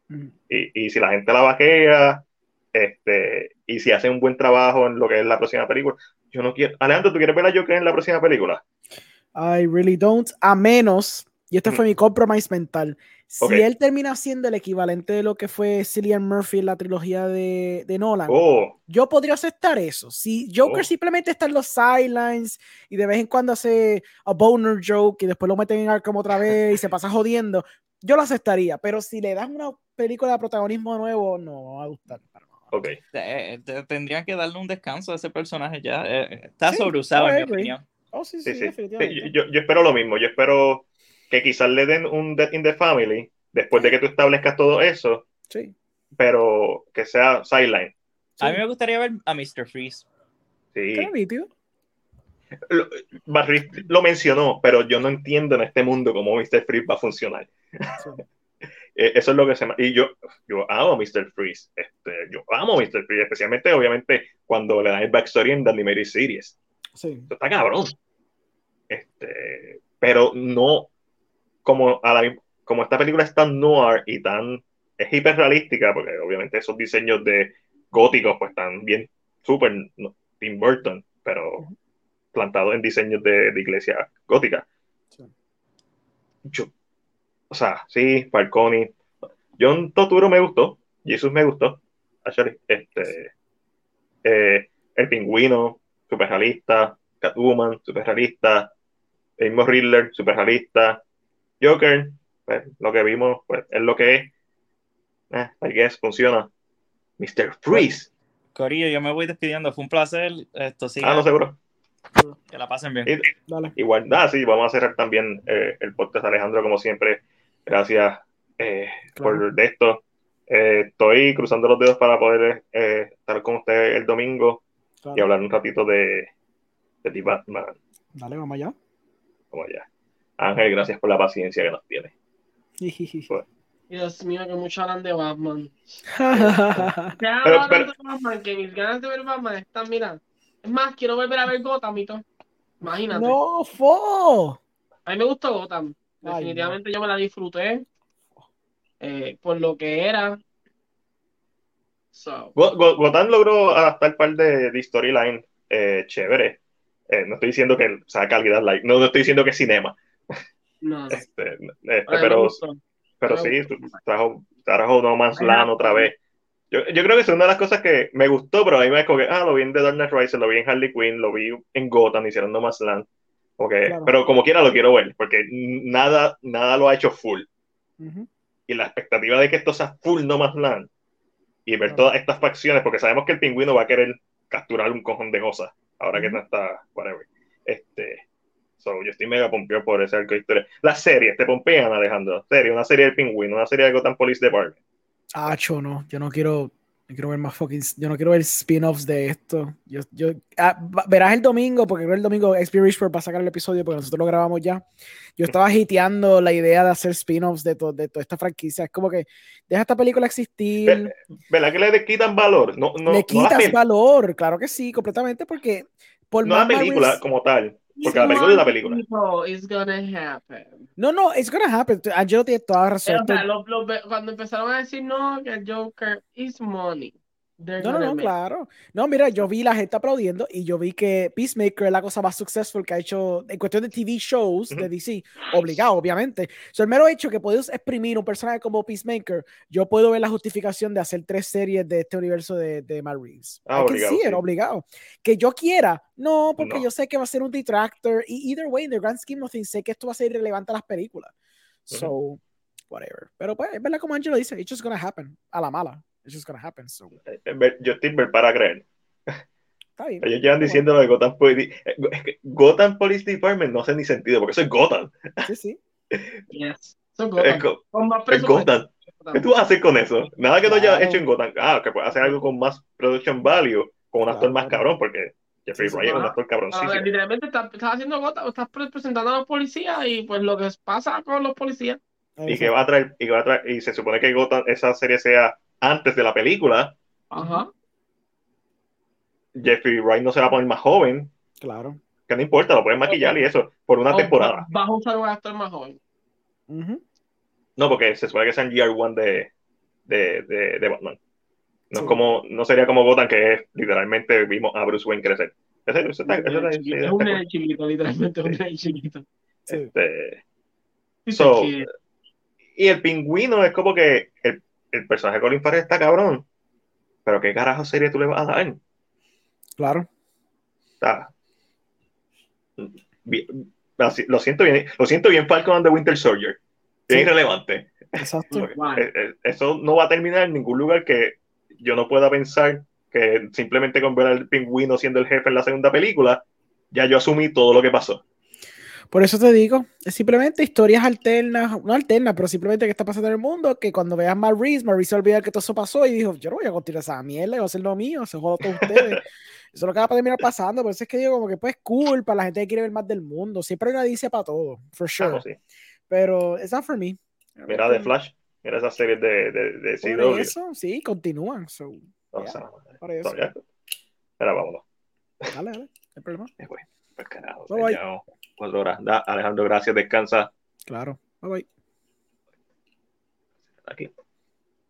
Mm. Y, y si la gente la vaquea, este, y si hace un buen trabajo en lo que es la próxima película, yo no quiero. Alejandro, ¿tú quieres ver a Joker en la próxima película? I really don't. A menos, y este fue mi compromise mental, si Ok. él termina siendo el equivalente de lo que fue Cillian Murphy en la trilogía de, de Nolan, Oh, yo podría aceptar eso. Si Joker Oh. simplemente está en los sidelines y de vez en cuando hace a boner joke y después lo meten en Arkham otra vez y se pasa jodiendo, yo lo aceptaría. Pero si le das una película de protagonismo nuevo, no me va a gustar. para nada. ok. Eh, te- tendrían que darle un descanso a ese personaje ya. Eh, está Sí, sobreusado, en mi opinión. Oh, sí, Sí, sí, sí. Sí, definitivamente. yo, yo espero lo mismo. Yo espero que quizás le den un Death in the Family después de que tú establezcas todo eso, Sí, pero que sea sideline. A mí me gustaría ver a Mr. Freeze. Sí. Qué nítido. Lo, Barry lo mencionó, pero yo no entiendo en este mundo cómo Mr. Freeze va a funcionar. Sí. Eh, Eso es lo que se me... Y yo, yo amo a Mr. Freeze. Este, yo amo a Mr. Freeze, especialmente, obviamente, cuando le dan el backstory en The Animated Series. Sí. Está cabrón. Este, pero no como, a la, como esta película es tan noir y tan es hiperrealística, porque obviamente esos diseños de góticos pues están bien súper no, Tim Burton, pero plantados en diseños de, de iglesia gótica. Sí. Yo, o sea, sí, Falcone. John Toturo me gustó, Jesus me gustó, este, eh, el pingüino, super realista, Catwoman, super realista, el mismo Riddler, super realista, Joker, pues, lo que vimos, pues, es lo que es. Eh, I guess, funciona. Mr. Freeze. Corillo, yo me voy despidiendo. Fue un placer. Esto sigue. Ah, no, seguro. Que la pasen bien. Y- Dale. Igual, ah, sí, vamos a cerrar también eh, el podcast, Alejandro, como siempre. Gracias eh, Claro. por de esto. Eh, estoy cruzando los dedos para poder eh, estar con usted el domingo Claro. y hablar un ratito de, de The Batman. Dale, vamos allá. Como ya. Ángel, gracias por la paciencia que nos tiene. Dios mío, que mucho hablan de Batman. Pero- pero- tanto de Batman que mis ganas de ver Batman están, mira. Es más, quiero volver a ver Gotham y todo. Imagínate. no, fo. A mí me gustó Gotham. Ay, Definitivamente yo me la disfruté. eh, por lo que era. So, Go- Go- Gotham logró adaptar un par de, de storyline eh, chévere. Eh, no estoy diciendo que sea calidad light, no, no estoy diciendo que es cinema, no. este, este, pero, pero sí, trajo, trajo No Man's. Land otra vez. Yo, yo creo que es una de las cosas que me gustó, pero a mí me como que, ah, lo vi en The Dark Knight Rises, lo vi en Harley Quinn, lo vi en Gotham, hicieron No Man's Land. Claro. Pero como quiera lo quiero ver, porque nada, nada lo ha hecho full. Y la expectativa de que esto sea full No Man's Land y ver todas estas facciones, porque sabemos que el pingüino va a querer capturar un cojón de cosas, ahora que no está, whatever. Este, so, yo estoy mega pompeado por ese arco de historia. Las series, te pompean, Alejandro. Serie, una serie del pingüino, una serie de Gotham Police Department. Acho, no, yo no quiero. No quiero ver más fucking. Yo no quiero ver spin-offs de esto. Yo, yo, ah, verás el domingo, porque creo el domingo XP Richford va a sacar el episodio porque nosotros lo grabamos ya. Yo estaba hiteando la idea de hacer spin-offs de, to- de toda esta franquicia. Es como que deja esta película existir, Ve- ¿Verdad que le quitan valor? No, no, le no quitas pel- valor. Claro que sí, completamente, porque por no la más película como tal. Porque la película es la película. It's gonna happen. No, no, it's gonna happen. Angelo tiene toda la razón. o sea, lo- lo- cuando empezaron a decir no, que el Joker is money. They're No, no, no, claro. No, mira, yo vi la gente aplaudiendo y yo vi que Peacemaker es la cosa más successful que ha hecho en cuestión de TV shows de Ujú. DC. Obligado, obviamente. So, el mero hecho que puedes exprimir un personaje como Peacemaker, yo puedo ver la justificación de hacer tres series de este universo de, de Matt Reeves. Ah, obligado, see sí. obligado. Que yo quiera, no, porque No. yo sé que va a ser un detractor y either way, in the grand scheme of things, sé que esto va a ser irrelevante a las películas. So, whatever. Pero pues, es verdad como Angelo dice, it's just gonna happen. A la mala. It's just gonna happen. So, Yo estoy para creer. está bien. Ellos llevan diciendo lo de Gotham Police. eh, es que Gotham Police Department no hace ni sentido, porque eso es Gotham. Sí, sí. Yes. Son Es, Gotham. go- Con más es. Gotham. ¿Qué tú vas a hacer con eso? Nada que no hayas Claro. hecho en Gotham. Ah, que puedes hacer algo con más production value, con un actor más Claro. cabrón, porque Jeffrey Sí, sí, Wright es un actor Ah, cabroncísimo. literalmente estás, estás haciendo Gotham, estás pre- presentando a los policías y pues lo que pasa con los policías. Y que va a traer, y que va a traer, y se supone que Gotham, esa serie sea antes de la película. Ajá. Jeffrey Wright no se va a poner más joven, Claro. que no importa, lo pueden maquillar y eso, por una temporada. va- Vas a usar un actor más joven. No, porque se supone que sean Year One de, de, de, de Batman. No, es Sí. como, no sería como Gotham, que es literalmente vimos a Bruce Wayne crecer. Ese- ese está- ese está- Es un nene chiquito, literalmente un Sí. nene chiquito. Sí. Este, So, y el pingüino es como que el, el personaje de Colin Farrell está cabrón. Pero qué carajo serie tú le vas a dar. Claro. sea, bi- así- lo siento bien, lo siento bien Falcon and the Winter Soldier. Bien Sí. irrelevante. Exacto. Eh, eh, Eso no va a terminar en ningún lugar que yo no pueda pensar que simplemente con ver al pingüino siendo el jefe en la segunda película, ya yo asumí todo lo que pasó. Por eso te digo, es simplemente historias alternas, no alternas, pero simplemente que está pasando en el mundo, que cuando veas Matt Reeves se olvida que todo eso pasó y dijo, yo no voy a continuar esa mierda, voy a hacer lo mío, se joda todos ustedes. eso es lo que va a terminar pasando, por eso es que digo como que pues cool para la gente que quiere ver más del mundo, siempre hay una dice para todo, for sure, no, sí. pero it's not for me. Mira The Flash, mira esa serie de, de, de Por CW. eso, sí, continúan, so, O yeah, eso. Mira, vámonos. dale, dale, no hay problema, güey, pues carajo, Cuatro horas. Da, Alejandro, gracias, descansa claro, bye bye. aquí.